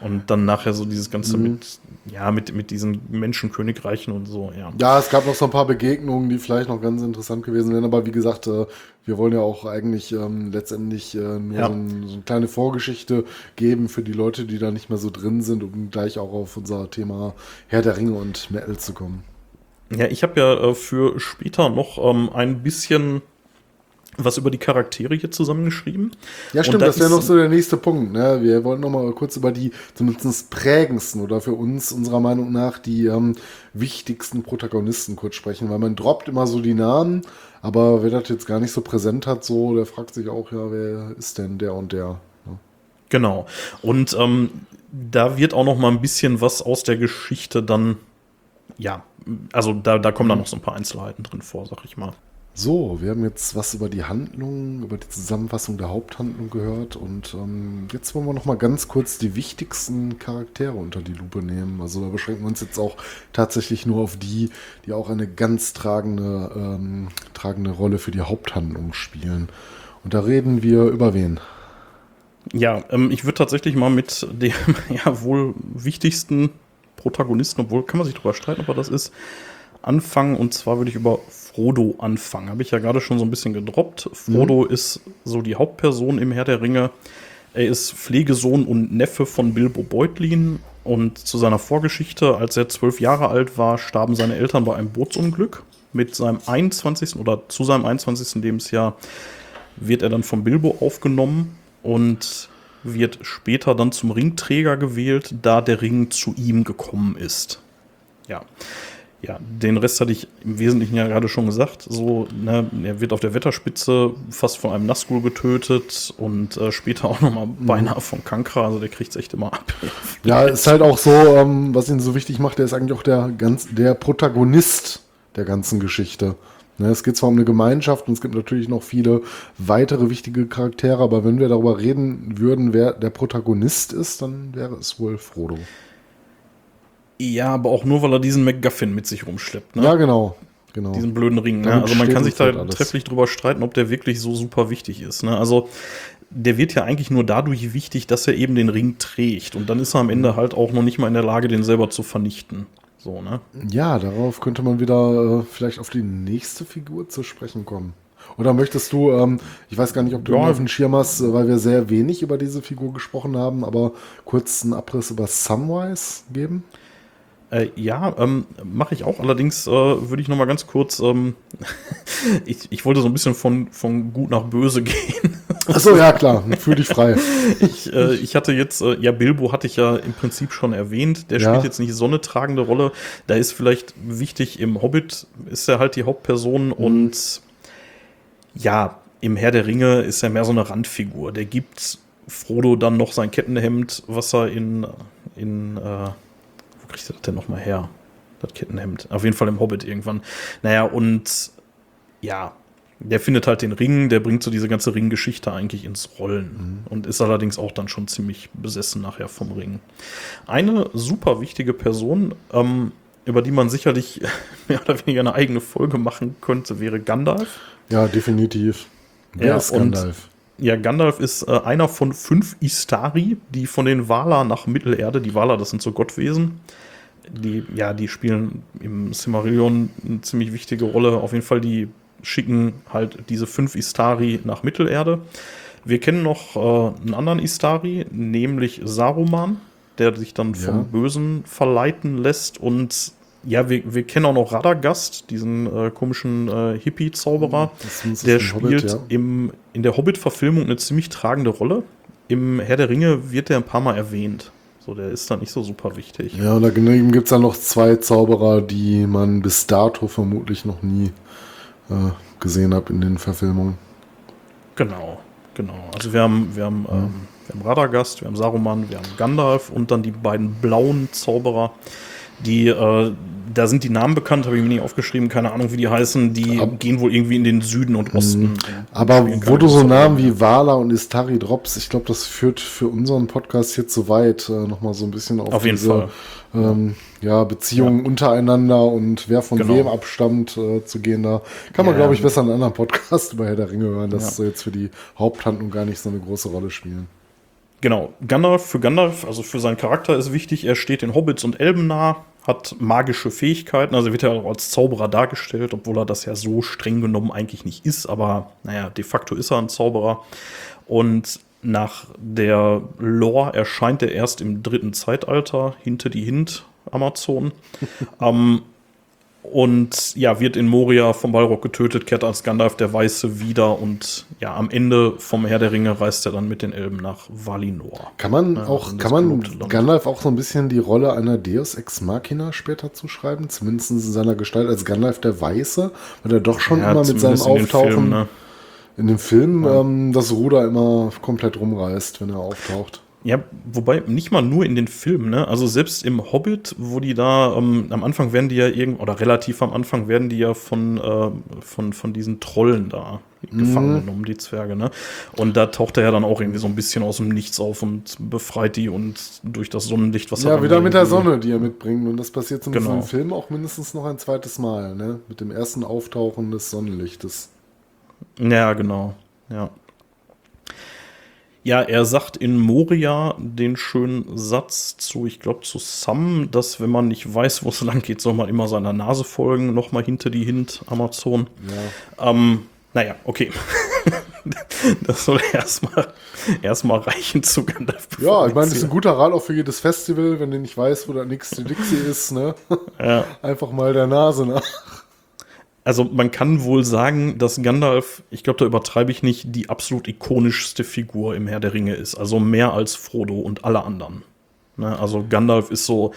Und dann nachher so dieses Ganze Mhm. mit, ja, mit, mit diesen Menschenkönigreichen und so, ja. Ja, es gab noch so ein paar Begegnungen, die vielleicht noch ganz interessant gewesen wären, aber wie gesagt, äh, wir wollen ja auch eigentlich ähm, letztendlich äh, nur Ja. so, ein, so eine kleine Vorgeschichte geben für die Leute, die da nicht mehr so drin sind, um gleich auch auf unser Thema Herr der Ringe und Metal zu kommen. Ja, ich habe ja äh, für später noch ähm, ein bisschen was über die Charaktere hier zusammengeschrieben. Ja, stimmt, da das wäre noch so der nächste Punkt. Ne? Wir wollten noch mal kurz über die zumindest prägendsten oder für uns unserer Meinung nach die ähm, wichtigsten Protagonisten kurz sprechen, weil man droppt immer so die Namen, aber wer das jetzt gar nicht so präsent hat, so, der fragt sich auch, ja, wer ist denn der und der? Ne? Genau. Und ähm, da wird auch noch mal ein bisschen was aus der Geschichte dann, ja, also da, da kommen dann noch so ein paar Einzelheiten drin vor, sag ich mal. So, wir haben jetzt was über die Handlung, über die Zusammenfassung der Haupthandlung gehört und ähm, jetzt wollen wir noch mal ganz kurz die wichtigsten Charaktere unter die Lupe nehmen. Also da beschränken wir uns jetzt auch tatsächlich nur auf die, die auch eine ganz tragende, ähm, tragende Rolle für die Haupthandlung spielen. Und da reden wir über wen? Ja, ähm, ich würde tatsächlich mal mit dem ja wohl wichtigsten Protagonisten, obwohl kann man sich darüber streiten, ob er das ist, anfangen. Und zwar würde ich über Frodo anfangen. Habe ich ja gerade schon so ein bisschen gedroppt. Frodo mhm. ist so die Hauptperson im Herr der Ringe. Er ist Pflegesohn und Neffe von Bilbo Beutlin. Und zu seiner Vorgeschichte, als er zwölf Jahre alt war, starben seine Eltern bei einem Bootsunglück. Mit seinem 21. oder zu seinem 21. Lebensjahr wird er dann von Bilbo aufgenommen und wird später dann zum Ringträger gewählt, da der Ring zu ihm gekommen ist. Ja. Ja, den Rest hatte ich im Wesentlichen ja gerade schon gesagt. So, ne, er wird auf der Wetterspitze fast von einem Nazgul getötet und äh, später auch nochmal mhm. beinahe von Kankra. Also der kriegt es echt immer ab. Ja, ist halt auch so, ähm, was ihn so wichtig macht, der ist eigentlich auch der ganz der Protagonist der ganzen Geschichte. Ne, es geht zwar um eine Gemeinschaft und es gibt natürlich noch viele weitere wichtige Charaktere, aber wenn wir darüber reden würden, wer der Protagonist ist, dann wäre es wohl Frodo. Ja, aber auch nur, weil er diesen MacGuffin mit sich rumschleppt. Ne? Ja, genau. Genau. Diesen blöden Ring. Ne? Also man kann sich da halt trefflich drüber streiten, ob der wirklich so super wichtig ist. Ne? Also der wird ja eigentlich nur dadurch wichtig, dass er eben den Ring trägt. Und dann ist er am Ende halt auch noch nicht mal in der Lage, den selber zu vernichten. So, ne? Ja, darauf könnte man wieder äh, vielleicht auf die nächste Figur zu sprechen kommen. Oder möchtest du, ähm, ich weiß gar nicht, ob du ja. auf den Schirm hast, äh, weil wir sehr wenig über diese Figur gesprochen haben, aber kurz einen Abriss über Samwise geben? Äh, ja, ähm, mache ich auch. Allerdings äh, würde ich noch mal ganz kurz, ähm, ich, ich wollte so ein bisschen von, von gut nach böse gehen. Achso, ja klar, fühl dich frei. ich, äh, ich hatte jetzt, äh, ja, Bilbo hatte ich ja im Prinzip schon erwähnt. Der ja. spielt jetzt nicht so eine tragende Rolle. Da ist vielleicht wichtig, im Hobbit ist er halt die Hauptperson mhm. und ja, im Herr der Ringe ist er mehr so eine Randfigur. Der gibt Frodo dann noch sein Kettenhemd, was er in, in äh, kriegt er das denn nochmal her? Das Kettenhemd. Auf jeden Fall im Hobbit irgendwann. Naja, und ja, der findet halt den Ring, der bringt so diese ganze Ringgeschichte eigentlich ins Rollen mhm. und ist allerdings auch dann schon ziemlich besessen nachher vom Ring. Eine super wichtige Person, ähm, über die man sicherlich mehr oder weniger eine eigene Folge machen könnte, wäre Gandalf. Ja, definitiv. Wer ja, ist Gandalf? Ja, Gandalf ist äh, einer von fünf Istari, die von den Valar nach Mittelerde, die Valar, das sind so Gottwesen, die, ja, die spielen im Silmarillion eine ziemlich wichtige Rolle. Auf jeden Fall, die schicken halt diese fünf Istari nach Mittelerde. Wir kennen noch äh, einen anderen Istari, nämlich Saruman, der sich dann vom ja. Bösen verleiten lässt und ja, wir, wir kennen auch noch Radagast, diesen äh, komischen äh, Hippie-Zauberer. Der spielt Hobbit, ja. im, in der Hobbit-Verfilmung eine ziemlich tragende Rolle. Im Herr der Ringe wird der ein paar Mal erwähnt. So, der ist da nicht so super wichtig. Ja, und daneben gibt es dann noch zwei Zauberer, die man bis dato vermutlich noch nie äh, gesehen hat in den Verfilmungen. Genau, genau. Also wir haben, wir haben, ja. ähm, wir haben Radagast, wir haben Saruman, wir haben Gandalf und dann die beiden blauen Zauberer die, äh, da sind die Namen bekannt, habe ich mir nicht aufgeschrieben, keine Ahnung, wie die heißen. Die Ab gehen wohl irgendwie in den Süden und Osten. Mhm. Aber wo du so Namen wie Wala und Istari drops, ich glaube, das führt für unseren Podcast hier zu weit, äh, nochmal so ein bisschen auf, auf jeden diese, Fall. Ähm, ja, Beziehungen ja. untereinander und wer von genau. wem abstammt äh, zu gehen. Da kann man, ja, glaube ich, besser einen anderen Podcast über Herr der Ringe hören. Das ja. jetzt für die Haupthandlung gar nicht so eine große Rolle spielen. Genau, Gandalf für Gandalf, also für seinen Charakter ist wichtig, er steht den Hobbits und Elben nah, hat magische Fähigkeiten, also wird er auch als Zauberer dargestellt, obwohl er das ja so streng genommen eigentlich nicht ist, aber naja, de facto ist er ein Zauberer. Und nach der Lore erscheint er erst im dritten Zeitalter, hinter die Hint Amazon. ähm, und ja, wird in Moria vom Balrog getötet, kehrt als Gandalf der Weiße wieder und ja, am Ende vom Herr der Ringe reist er dann mit den Elben nach Valinor. Kann man ja, auch, kann man Gandalf auch so ein bisschen die Rolle einer Deus Ex Machina später zuschreiben? Zumindest in seiner Gestalt als Gandalf der Weiße, weil er doch schon ja, immer mit seinem Auftauchen Film, ne? in dem Film ja. ähm, das Ruder immer komplett rumreißt, wenn er auftaucht. Ja, wobei nicht mal nur in den Filmen, ne? Also selbst im Hobbit, wo die da ähm, am Anfang werden die ja irgend oder relativ am Anfang werden die ja von äh, von von diesen Trollen da mhm. gefangen genommen, die Zwerge, ne? Und da taucht er ja dann auch irgendwie so ein bisschen aus dem Nichts auf und befreit die und durch das Sonnenlicht, was ja, er Ja, wieder mit der Sonne, die er mitbringt und das passiert zumindest genau. im Film auch mindestens noch ein zweites Mal, ne? Mit dem ersten Auftauchen des Sonnenlichtes. Ja, genau. Ja. Ja, er sagt in Moria den schönen Satz zu, ich glaube, zu Sam, dass wenn man nicht weiß, wo es lang geht, soll man immer seiner Nase folgen, nochmal hinter die Hint, Amazon. Ja. Ähm, naja, okay. das soll erstmal erstmal reichen zu Gandalf. Ja, ich meine, das ist ein guter Rat auch für jedes Festival, wenn du nicht weißt, wo der nächste Dixie ist, ne? Ja. Einfach mal der Nase nach. Also man kann wohl sagen, dass Gandalf, ich glaube, da übertreibe ich nicht, die absolut ikonischste Figur im Herr der Ringe ist. Also mehr als Frodo und alle anderen. Ne? Also Gandalf ist so,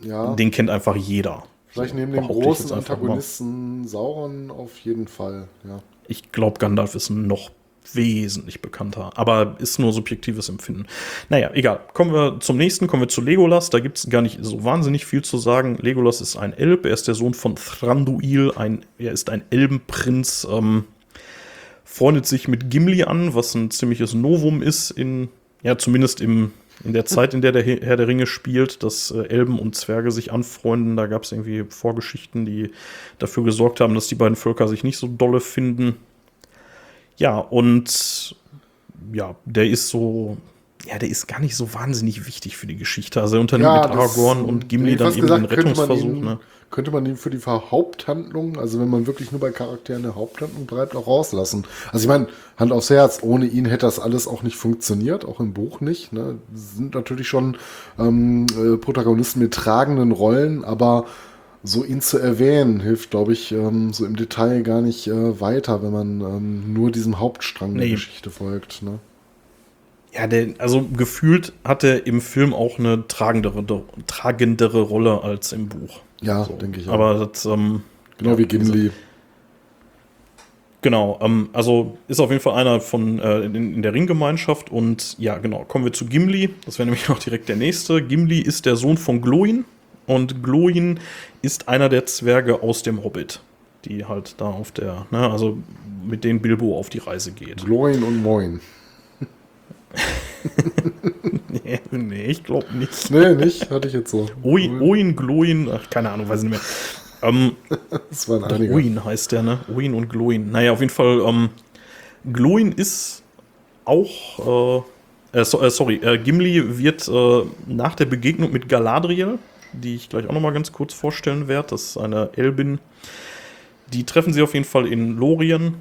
ja. den kennt einfach jeder. Vielleicht neben dem großen Antagonisten Sauron auf jeden Fall, ja. Ich glaube, Gandalf ist noch wesentlich bekannter. Aber ist nur subjektives Empfinden. Naja, egal. Kommen wir zum nächsten, kommen wir zu Legolas. Da gibt es gar nicht so wahnsinnig viel zu sagen. Legolas ist ein Elb, er ist der Sohn von Thranduil, ein, er ist ein Elbenprinz, ähm, freundet sich mit Gimli an, was ein ziemliches Novum ist in, ja, zumindest im, in der Zeit, in der der Herr der Ringe spielt, dass äh, Elben und Zwerge sich anfreunden. Da gab es irgendwie Vorgeschichten, die dafür gesorgt haben, dass die beiden Völker sich nicht so dolle finden. Ja, und ja, der ist so, ja, der ist gar nicht so wahnsinnig wichtig für die Geschichte. Also er unternimmt ja, mit Aragorn und Gimli dann eben gesagt, den Rettungsversuch. Ihn, ne? Könnte man ihn für die Haupthandlung, also wenn man wirklich nur bei Charakteren eine Haupthandlung bleibt, auch rauslassen. Also ich meine, Hand aufs Herz, ohne ihn hätte das alles auch nicht funktioniert, auch im Buch nicht. Ne? Sind natürlich schon ähm, äh, Protagonisten mit tragenden Rollen, aber so ihn zu erwähnen, hilft, glaube ich, ähm, so im Detail gar nicht äh, weiter, wenn man ähm, nur diesem Hauptstrang nee. der Geschichte folgt. Ne? Ja, der, also gefühlt hat er im Film auch eine tragendere, tragendere Rolle als im Buch. Ja, so. denke ich auch. Aber das, ähm, genau ja, wie Gimli. Genau, ähm, also ist auf jeden Fall einer von äh, in, in, der Ringgemeinschaft und ja, genau, kommen wir zu Gimli. Das wäre nämlich auch direkt der nächste. Gimli ist der Sohn von Gloin und Gloin ist einer der Zwerge aus dem Hobbit, die halt da auf der, ne, also mit denen Bilbo auf die Reise geht. Gloin und Moin. nee, nee, ich glaube nicht. Nee, nicht, hatte ich jetzt so. Oin, Oin Gloin, ach, keine Ahnung, weiß ich nicht mehr. Ähm, das war ein Oin heißt der, ne? Oin und Gloin. Naja, auf jeden Fall, ähm, Gloin ist auch, äh, äh, so, äh sorry, äh, Gimli wird äh, nach der Begegnung mit Galadriel die ich gleich auch noch mal ganz kurz vorstellen werde. Das ist eine Elbin. Die treffen sie auf jeden Fall in Lorien.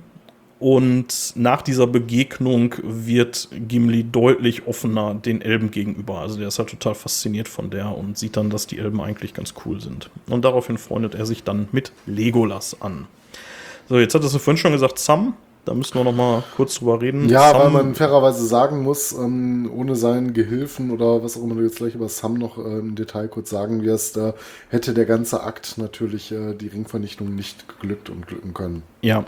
Und nach dieser Begegnung wird Gimli deutlich offener den Elben gegenüber. Also der ist halt total fasziniert von der und sieht dann, dass die Elben eigentlich ganz cool sind. Und daraufhin freundet er sich dann mit Legolas an. So, jetzt hat es vorhin schon gesagt, Sam da müssen wir noch mal kurz drüber reden. Ja, Sam, weil man fairerweise sagen muss, ähm, ohne seinen Gehilfen oder was auch immer du jetzt gleich über Sam noch äh, im Detail kurz sagen wirst, äh, hätte der ganze Akt natürlich äh, die Ringvernichtung nicht geglückt und glücken können. Ja,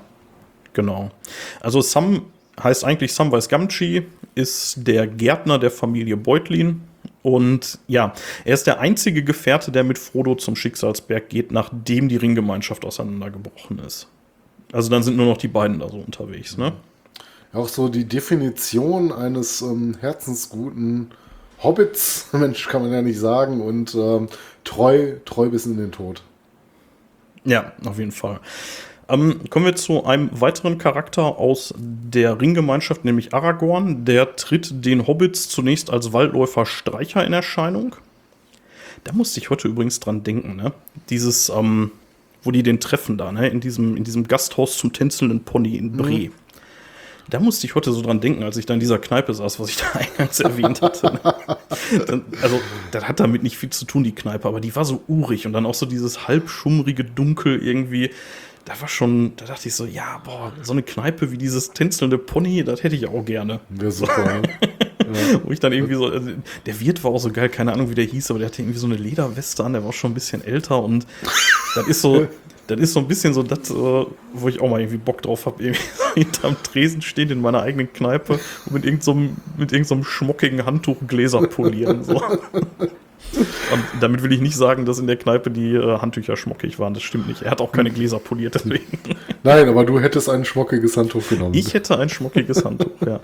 genau. Also Sam heißt eigentlich Samwise Gamgee, ist der Gärtner der Familie Beutlin. Und ja, er ist der einzige Gefährte, der mit Frodo zum Schicksalsberg geht, nachdem die Ringgemeinschaft auseinandergebrochen ist. Also dann sind nur noch die beiden da so unterwegs, ne? Auch so die Definition eines ähm, herzensguten Hobbits, Mensch, kann man ja nicht sagen, und ähm, treu, treu bis in den Tod. Ja, auf jeden Fall. Ähm, kommen wir zu einem weiteren Charakter aus der Ringgemeinschaft, nämlich Aragorn. Der tritt den Hobbits zunächst als Waldläufer Streicher in Erscheinung. Da musste ich heute übrigens dran denken, ne? Dieses, ähm, wo die den treffen da, ne? In diesem, in diesem Gasthaus zum tänzelnden Pony in Bre. Mhm. Da musste ich heute so dran denken, als ich da in dieser Kneipe saß, was ich da eingangs erwähnt hatte. Ne? Dann, also, das hat damit nicht viel zu tun, die Kneipe, aber die war so urig und dann auch so dieses halbschummrige Dunkel irgendwie. Da war schon, da dachte ich so, ja, boah, so eine Kneipe wie dieses tänzelnde Pony, das hätte ich auch gerne. Ja, super. Ja. Wo ich dann irgendwie so, also, der Wirt war auch so geil, keine Ahnung, wie der hieß, aber der hatte irgendwie so eine Lederweste an, der war schon ein bisschen älter und das ist so, das ist so ein bisschen so das, äh, wo ich auch mal irgendwie Bock drauf habe, irgendwie hinterm Tresen stehen in meiner eigenen Kneipe und mit irgendeinem so mit irgendeinem so schmockigen Handtuch Gläser polieren. So. Und damit will ich nicht sagen, dass in der Kneipe die äh, Handtücher schmockig waren. Das stimmt nicht. Er hat auch keine Gläser poliert, deswegen. Nein, aber du hättest ein schmockiges Handtuch genommen. Ich hätte ein schmockiges Handtuch, ja.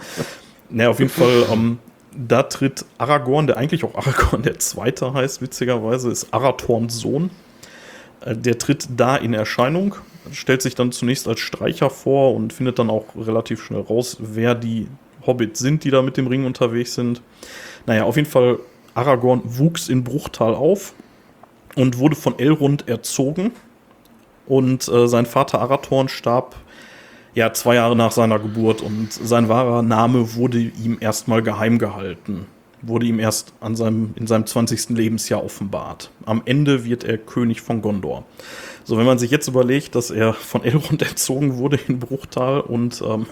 Naja, auf jeden Fall, ähm, da tritt Aragorn, der eigentlich auch Aragorn der Zweite heißt, witzigerweise, ist Arathorns Sohn. Äh, der tritt da in Erscheinung, stellt sich dann zunächst als Streicher vor und findet dann auch relativ schnell raus, wer die Hobbit sind, die da mit dem Ring unterwegs sind. Naja, auf jeden Fall, Aragorn wuchs in Bruchtal auf und wurde von Elrond erzogen. Und äh, sein Vater Arathorn starb ja zwei Jahre nach seiner Geburt und sein wahrer Name wurde ihm erstmal geheim gehalten. Wurde ihm erst an seinem, in seinem 20. Lebensjahr offenbart. Am Ende wird er König von Gondor. So, wenn man sich jetzt überlegt, dass er von Elrond erzogen wurde in Bruchtal und ähm,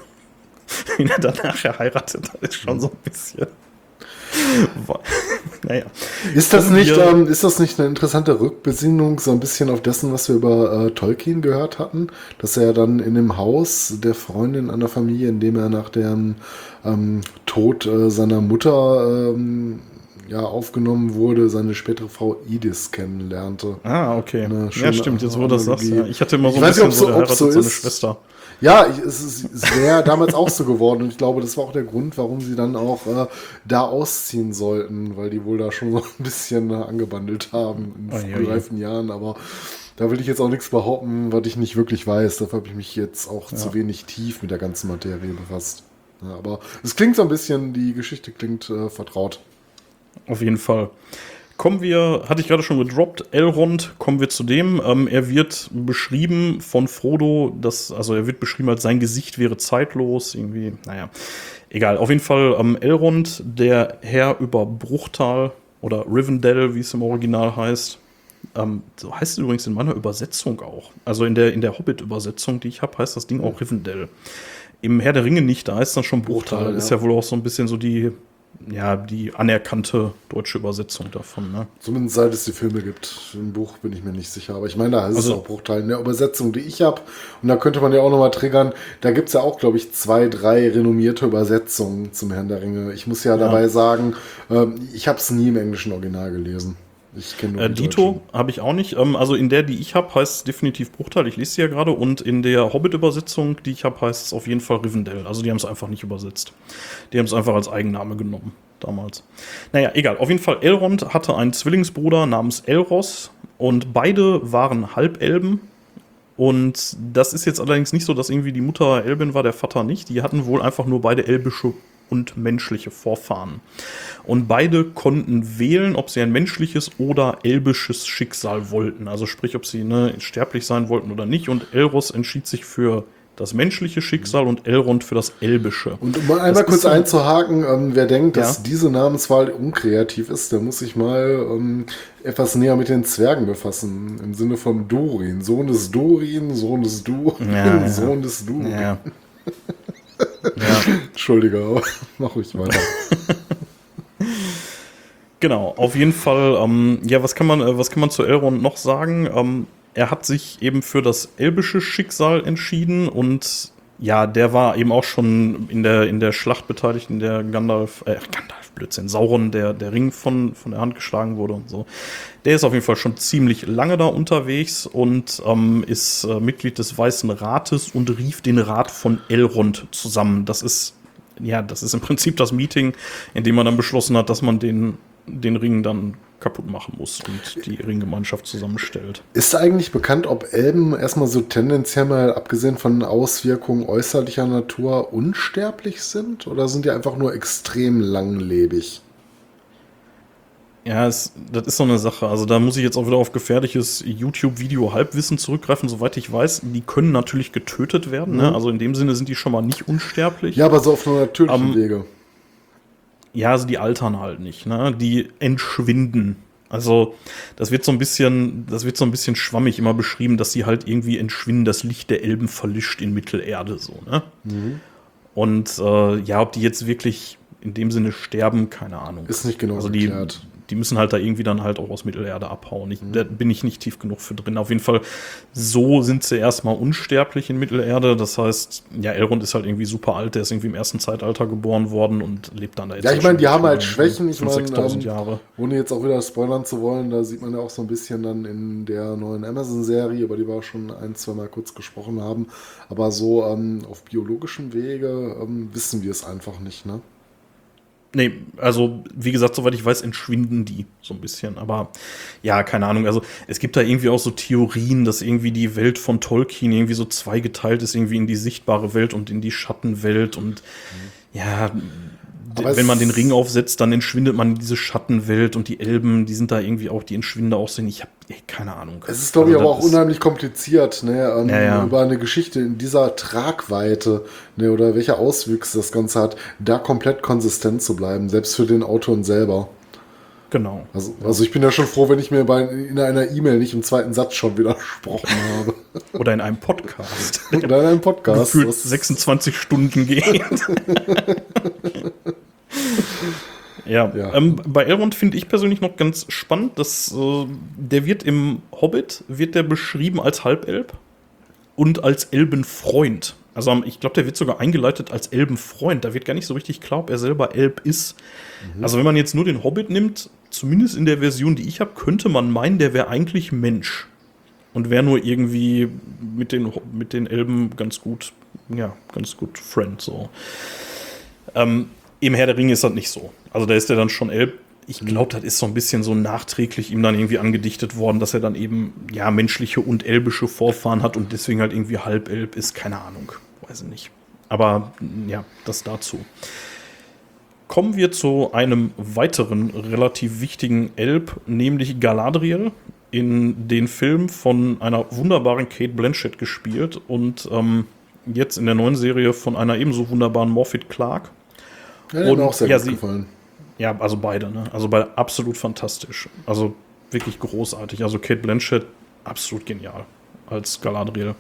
ihn danach heiratet, das ist schon so ein bisschen. Naja. Ist das, nicht, ähm, ist das nicht eine interessante Rückbesinnung, so ein bisschen auf dessen, was wir über äh, Tolkien gehört hatten? Dass er dann in dem Haus der Freundin einer Familie, in dem er nach dem ähm, Tod äh, seiner Mutter ähm, ja, aufgenommen wurde, seine spätere Frau Idis kennenlernte. Ah, okay. Ja, stimmt, jetzt wo du das sagst. Ja. Ich hatte immer so ein bisschen nicht, so, der heiratet so seine Schwester. Ja, es ist wäre damals auch so geworden und ich glaube, das war auch der Grund, warum sie dann auch äh, da ausziehen sollten, weil die wohl da schon so ein bisschen äh, angebandelt haben in oh, reifen Jahren, aber da will ich jetzt auch nichts behaupten, was ich nicht wirklich weiß. Dafür habe ich mich jetzt auch ja. zu wenig tief mit der ganzen Materie befasst. Ja, aber es klingt so ein bisschen, die Geschichte klingt äh, vertraut. Auf jeden Fall. Kommen wir, hatte ich gerade schon gedroppt, Elrond, kommen wir zu dem. Ähm, er wird beschrieben von Frodo, dass, also er wird beschrieben als sein Gesicht wäre zeitlos, irgendwie, naja, egal. Auf jeden Fall ähm, Elrond, der Herr über Bruchtal oder Rivendell, wie es im Original heißt. Ähm, so heißt es übrigens in meiner Übersetzung auch. Also in der, in der Hobbit-Übersetzung, die ich habe, heißt das Ding auch Rivendell. Im Herr der Ringe nicht, da heißt dann schon Bruchtal. Bruchtal ja. Ist ja wohl auch so ein bisschen so die ja, die anerkannte deutsche Übersetzung davon. Ne? Zumindest seit es die Filme gibt. Im Buch bin ich mir nicht sicher. Aber ich meine, da heißt also, es auch Bruchteil. In der Übersetzung, die ich habe, und da könnte man ja auch nochmal triggern, da gibt es ja auch, glaube ich, zwei, drei renommierte Übersetzungen zum Herrn der Ringe. Ich muss ja, ja. dabei sagen, ähm, ich habe es nie im englischen Original gelesen. Ich kenne äh, Dito habe ich auch nicht. Ähm, also in der, die ich habe, heißt es definitiv Bruchteil. Ich lese sie ja gerade. Und in der Hobbit-Übersetzung, die ich habe, heißt es auf jeden Fall Rivendell. Also die haben es einfach nicht übersetzt. Die haben es einfach als Eigenname genommen damals. Naja, egal. Auf jeden Fall, Elrond hatte einen Zwillingsbruder namens Elros. Und beide waren Halbelben. Und das ist jetzt allerdings nicht so, dass irgendwie die Mutter Elbin war, der Vater nicht. Die hatten wohl einfach nur beide elbische und menschliche Vorfahren. Und beide konnten wählen, ob sie ein menschliches oder elbisches Schicksal wollten. Also sprich, ob sie ne, sterblich sein wollten oder nicht. Und Elros entschied sich für das menschliche Schicksal und Elrond für das elbische. Und um mal einmal kurz einzuhaken, ähm, wer denkt, dass ja? diese Namenswahl unkreativ ist, der muss sich mal ähm, etwas näher mit den Zwergen befassen. Im Sinne von Dorin. Sohn des Dorin, Sohn des Durin, ja, Sohn des Durin. Ja. Entschuldige, aber mach ruhig weiter. genau, auf jeden Fall, ähm, ja, was kann man, äh, was kann man zu Elrond noch sagen? Ähm, er hat sich eben für das elbische Schicksal entschieden und ja, der war eben auch schon in der, in der Schlacht beteiligt, in der Gandalf, äh, Gandalf, Blödsinn, Sauron, der, der Ring von, von der Hand geschlagen wurde und so. Der ist auf jeden Fall schon ziemlich lange da unterwegs und ähm, ist äh, Mitglied des Weißen Rates und rief den Rat von Elrond zusammen. Das ist, ja, das ist im Prinzip das Meeting, in dem man dann beschlossen hat, dass man den, den Ring dann kaputt machen muss und die Ringgemeinschaft zusammenstellt. Ist eigentlich bekannt, ob Elben erstmal so tendenziell mal, abgesehen von Auswirkungen äußerlicher Natur, unsterblich sind? Oder sind die einfach nur extrem langlebig? Ja, es, das ist so eine Sache. Also da muss ich jetzt auch wieder auf gefährliches YouTube-Video-Halbwissen zurückgreifen. Soweit ich weiß, die können natürlich getötet werden. Ne? Mhm. Ne? Also in dem Sinne sind die schon mal nicht unsterblich. Ja, aber so auf einer natürlichen um, Wege. Ja, also die altern halt nicht. Ne? Die entschwinden. Also das wird so ein bisschen, das wird so ein bisschen schwammig immer beschrieben, dass sie halt irgendwie entschwinden. Das Licht der Elben verlischt in Mittelerde so. Ne? Mhm. Und äh, ja, ob die jetzt wirklich in dem Sinne sterben, keine Ahnung. Ist nicht genau also die, erklärt die müssen halt da irgendwie dann halt auch aus Mittelerde abhauen. Ich, mhm. Da bin ich nicht tief genug für drin. Auf jeden Fall, so sind sie erstmal unsterblich in Mittelerde. Das heißt, ja, Elrond ist halt irgendwie super alt. Der ist irgendwie im ersten Zeitalter geboren worden und lebt dann da jetzt. Ja, ich meine, die haben halt Schwächen. Ich meine, ähm, ohne jetzt auch wieder spoilern zu wollen, da sieht man ja auch so ein bisschen dann in der neuen Amazon-Serie, über die wir schon ein, zwei Mal kurz gesprochen haben. Aber so ähm, auf biologischem Wege ähm, wissen wir es einfach nicht, ne? Nee, also wie gesagt, soweit ich weiß, entschwinden die so ein bisschen. Aber ja, keine Ahnung. Also es gibt da irgendwie auch so Theorien, dass irgendwie die Welt von Tolkien irgendwie so zweigeteilt ist, irgendwie in die sichtbare Welt und in die Schattenwelt. Und ja, Aber es- wenn man den Ring aufsetzt, dann entschwindet man in diese Schattenwelt und die Elben, die sind da irgendwie auch, die entschwinden auch so. Ich habe keine Ahnung. Es ist, glaube ich, Also aber auch unheimlich kompliziert, ne, ähm, Ja, ja. über eine Geschichte in dieser Tragweite, ne, oder welche Auswüchse das Ganze hat, da komplett konsistent zu bleiben, selbst für den Autoren selber. Genau. Also, also ich bin ja schon froh, wenn ich mir bei, in einer E-Mail nicht im zweiten Satz schon widersprochen habe. Oder in einem Podcast. Oder in einem Podcast. Gefühlt Das- 26 Stunden geht. ja, Ja. Ähm, bei Elrond finde ich persönlich noch ganz spannend, dass äh, der wird im Hobbit wird der beschrieben als Halbelb und als Elbenfreund. Also am- ich glaube, der wird sogar eingeleitet als Elbenfreund. Da wird gar nicht so richtig klar, ob er selber Elb ist. Also wenn man jetzt nur den Hobbit nimmt, zumindest in der Version, die ich habe, könnte man meinen, der wäre eigentlich Mensch und wäre nur irgendwie mit den, mit den Elben ganz gut, ja, ganz gut Friend so. Ähm, Im Herr der Ringe ist das nicht so. Also da ist er dann schon Elb. Ich glaube, das ist so ein bisschen so nachträglich ihm dann irgendwie angedichtet worden, dass er dann eben ja menschliche und elbische Vorfahren hat und deswegen halt irgendwie Halbelb ist. Keine Ahnung, weiß ich nicht. Aber ja, das dazu. Kommen wir zu einem weiteren relativ wichtigen Elb, nämlich Galadriel, in den Film von einer wunderbaren Kate Blanchett gespielt und ähm, jetzt in der neuen Serie von einer ebenso wunderbaren Morphet Clark. Ja, und- auch sehr ja, gut sie- gefallen. Ja, also beide, ne? Also beide absolut fantastisch. Also wirklich großartig. Also Kate Blanchett absolut genial als Galadriel.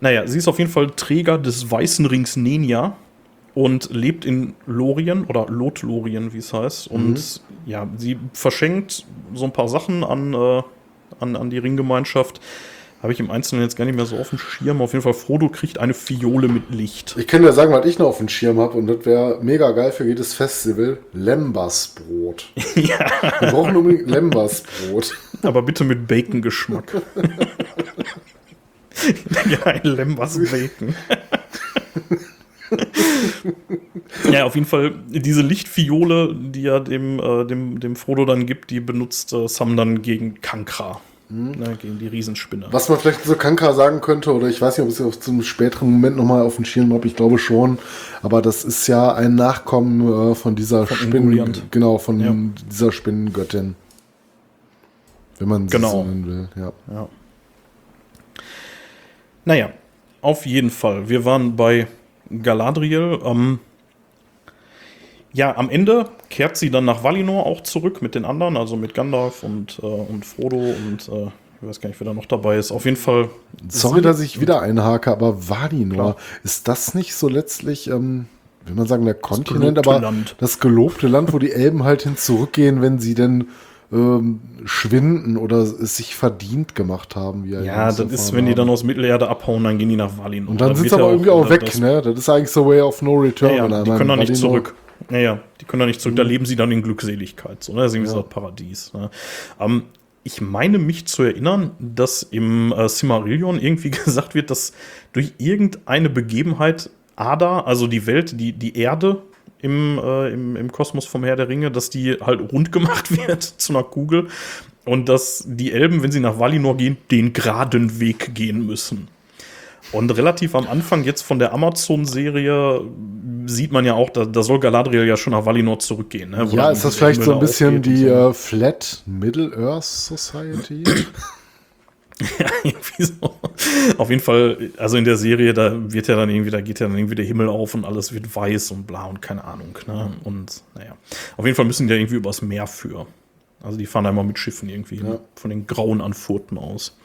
Naja, sie ist auf jeden Fall Träger des Weißen Rings Nenia und lebt in Lorien oder Lotlorien, wie es heißt. Und ja, sie verschenkt so ein paar Sachen an, äh, an, an die Ringgemeinschaft. Habe ich im Einzelnen jetzt gar nicht mehr so auf dem Schirm. Auf jeden Fall, Frodo kriegt eine Fiole mit Licht. Ich kann dir sagen, was ich noch auf dem Schirm habe, und das wäre mega geil für jedes Festival: Lembasbrot. ja, Wir brauchen unbedingt Lembasbrot. aber bitte mit Bacon-Geschmack. ja, ein Lembas Bacon. ja, auf jeden Fall, diese Lichtfiole, die er dem, äh, dem, dem Frodo dann gibt, die benutzt äh, Sam dann gegen Kankra. Ne, gegen die Riesenspinne. Was man vielleicht zu Kanka sagen könnte, oder ich weiß nicht, ob ich es auf zum späteren Moment nochmal auf den Schirm habe, ich glaube schon, aber das ist ja ein Nachkommen äh, von dieser Spinnen, Ungoliant. genau, von Ja. dieser Spinnengöttin. Wenn man sie Genau. so nennen will, ja. Ja. Naja, auf jeden Fall. Wir waren bei Galadriel. Ähm, ja, am Ende kehrt sie dann nach Valinor auch zurück mit den anderen, also mit Gandalf und, äh, und Frodo und äh, ich weiß gar nicht, wer da noch dabei ist. Auf jeden Fall. Sorry, dass ich wieder einhake, aber Valinor, Klar. ist das nicht so letztlich, ähm, will man sagen, der Kontinent, aber Land. das gelobte Land, wo die Elben halt hin zurückgehen, wenn sie denn ähm, schwinden oder es sich verdient gemacht haben. Wie Ja, das ist, wenn die dann aus Mittelerde abhauen, dann gehen die nach Valinor. Und dann sind wird sie aber irgendwie auch weg, das- ne? Das ist eigentlich so Way of No Return. Ja, ja, die können da nicht Valinor- zurück. Naja, die können da nicht zurück. Da Mhm. leben sie dann in Glückseligkeit. So, ne? Das ist irgendwie so das Paradies. Ne? Ähm, ich meine mich zu erinnern, dass im äh, Silmarillion irgendwie gesagt wird, dass durch irgendeine Begebenheit Ada, also die Welt, die, die Erde im, äh, im, im Kosmos vom Herr der Ringe, dass die halt rund gemacht wird zu einer Kugel und dass die Elben, wenn sie nach Valinor gehen, den geraden Weg gehen müssen. Und relativ am Anfang jetzt von der Amazon-Serie sieht man ja auch, da, da soll Galadriel ja schon nach Valinor zurückgehen. Ne? Ja, ist das vielleicht so Himmel ein bisschen die so. äh, Flat Middle Earth Society? Irgendwie so. Auf jeden Fall, also in der Serie, da wird ja dann irgendwie, da geht ja dann irgendwie der Himmel auf und alles wird weiß und bla und keine Ahnung. Ne? Und naja, auf jeden Fall müssen die ja irgendwie übers Meer für. Also die fahren da immer mit Schiffen irgendwie ne? von den grauen Anfurten aus.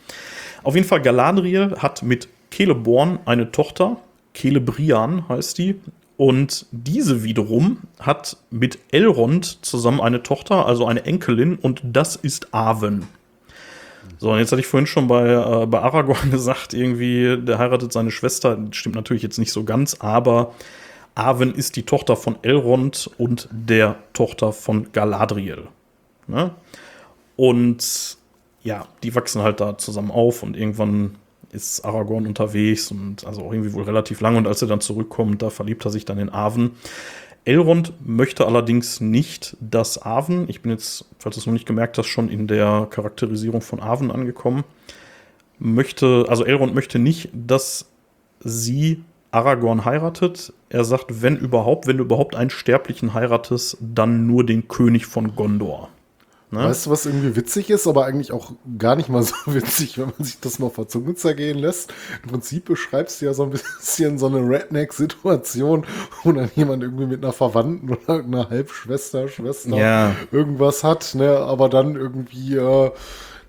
Auf jeden Fall, Galadriel hat mit Celeborn eine Tochter, Celebrian heißt die. Und diese wiederum hat mit Elrond zusammen eine Tochter, also eine Enkelin, und das ist Arwen. So, und jetzt hatte ich vorhin schon bei, äh, bei Aragorn gesagt, irgendwie, der heiratet seine Schwester. Stimmt natürlich jetzt nicht so ganz, aber Arwen ist die Tochter von Elrond und der Tochter von Galadriel. Ne? Und ja, die wachsen halt da zusammen auf und irgendwann ist Aragorn unterwegs und also auch irgendwie wohl relativ lang und als er dann zurückkommt, da verliebt er sich dann in Arwen. Elrond möchte allerdings nicht, dass Arwen, ich bin jetzt, falls du es noch nicht gemerkt hast, schon in der Charakterisierung von Arwen angekommen, möchte, also Elrond möchte nicht, dass sie Aragorn heiratet. Er sagt, wenn überhaupt, wenn du überhaupt einen Sterblichen heiratest, dann nur den König von Gondor. Ne? Weißt du, was irgendwie witzig ist, aber eigentlich auch gar nicht mal so witzig, wenn man sich das mal vor Zunge zergehen lässt? Im Prinzip beschreibst du ja so ein bisschen so eine Redneck-Situation, wo dann jemand irgendwie mit einer Verwandten oder einer Halbschwester, Schwester ja. irgendwas hat, ne? aber dann irgendwie, äh,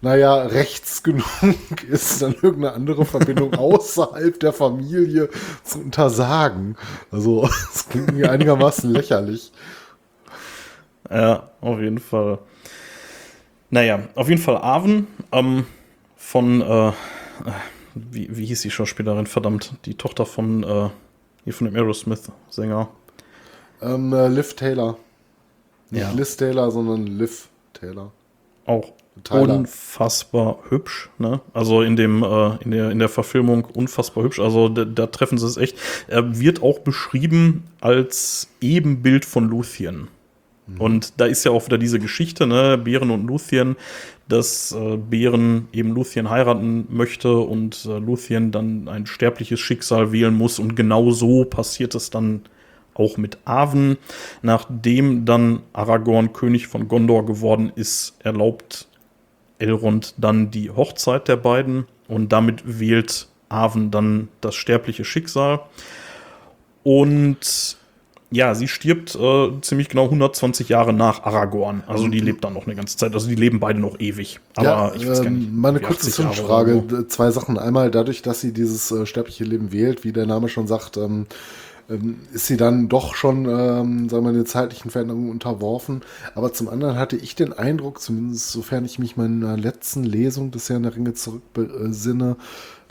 naja, rechts genug ist, dann irgendeine andere Verbindung außerhalb der Familie zu untersagen. Also, es klingt mir einigermaßen lächerlich. Ja, auf jeden Fall. Naja, auf jeden Fall Arwen ähm, von, äh, wie, wie hieß die Schauspielerin, verdammt, die Tochter von, äh, hier von dem Aerosmith-Sänger. Ähm, äh, Liv Taylor. Nicht ja. Liz Taylor, sondern Liv Taylor. Auch Tyler. unfassbar hübsch, ne? Also in dem äh, in der in der Verfilmung unfassbar hübsch. Also da, da treffen sie es echt. Er wird auch beschrieben als Ebenbild von Luthien. Mhm. Und da ist ja auch wieder diese Geschichte, ne, Bären und Luthien, dass äh, Bären eben Luthien heiraten möchte und äh, Luthien dann ein sterbliches Schicksal wählen muss. Und genau so passiert es dann auch mit Arwen. Nachdem dann Aragorn König von Gondor geworden ist, erlaubt Elrond dann die Hochzeit der beiden und damit wählt Arwen dann das sterbliche Schicksal. Und ja, sie stirbt äh, ziemlich genau 120 Jahre nach Aragorn. Also die mhm. lebt dann noch eine ganze Zeit. Also die leben beide noch ewig. Aber ja, ich weiß gar nicht. Ähm, meine kurze Zwischenfrage. So. Zwei Sachen. Einmal dadurch, dass sie dieses äh, sterbliche Leben wählt, wie der Name schon sagt, ähm, ähm, ist sie dann doch schon, ähm, sagen wir, den zeitlichen Veränderungen unterworfen. Aber zum anderen hatte ich den Eindruck, zumindest sofern ich mich meiner letzten Lesung des Herrn der Ringe zurückbesinne,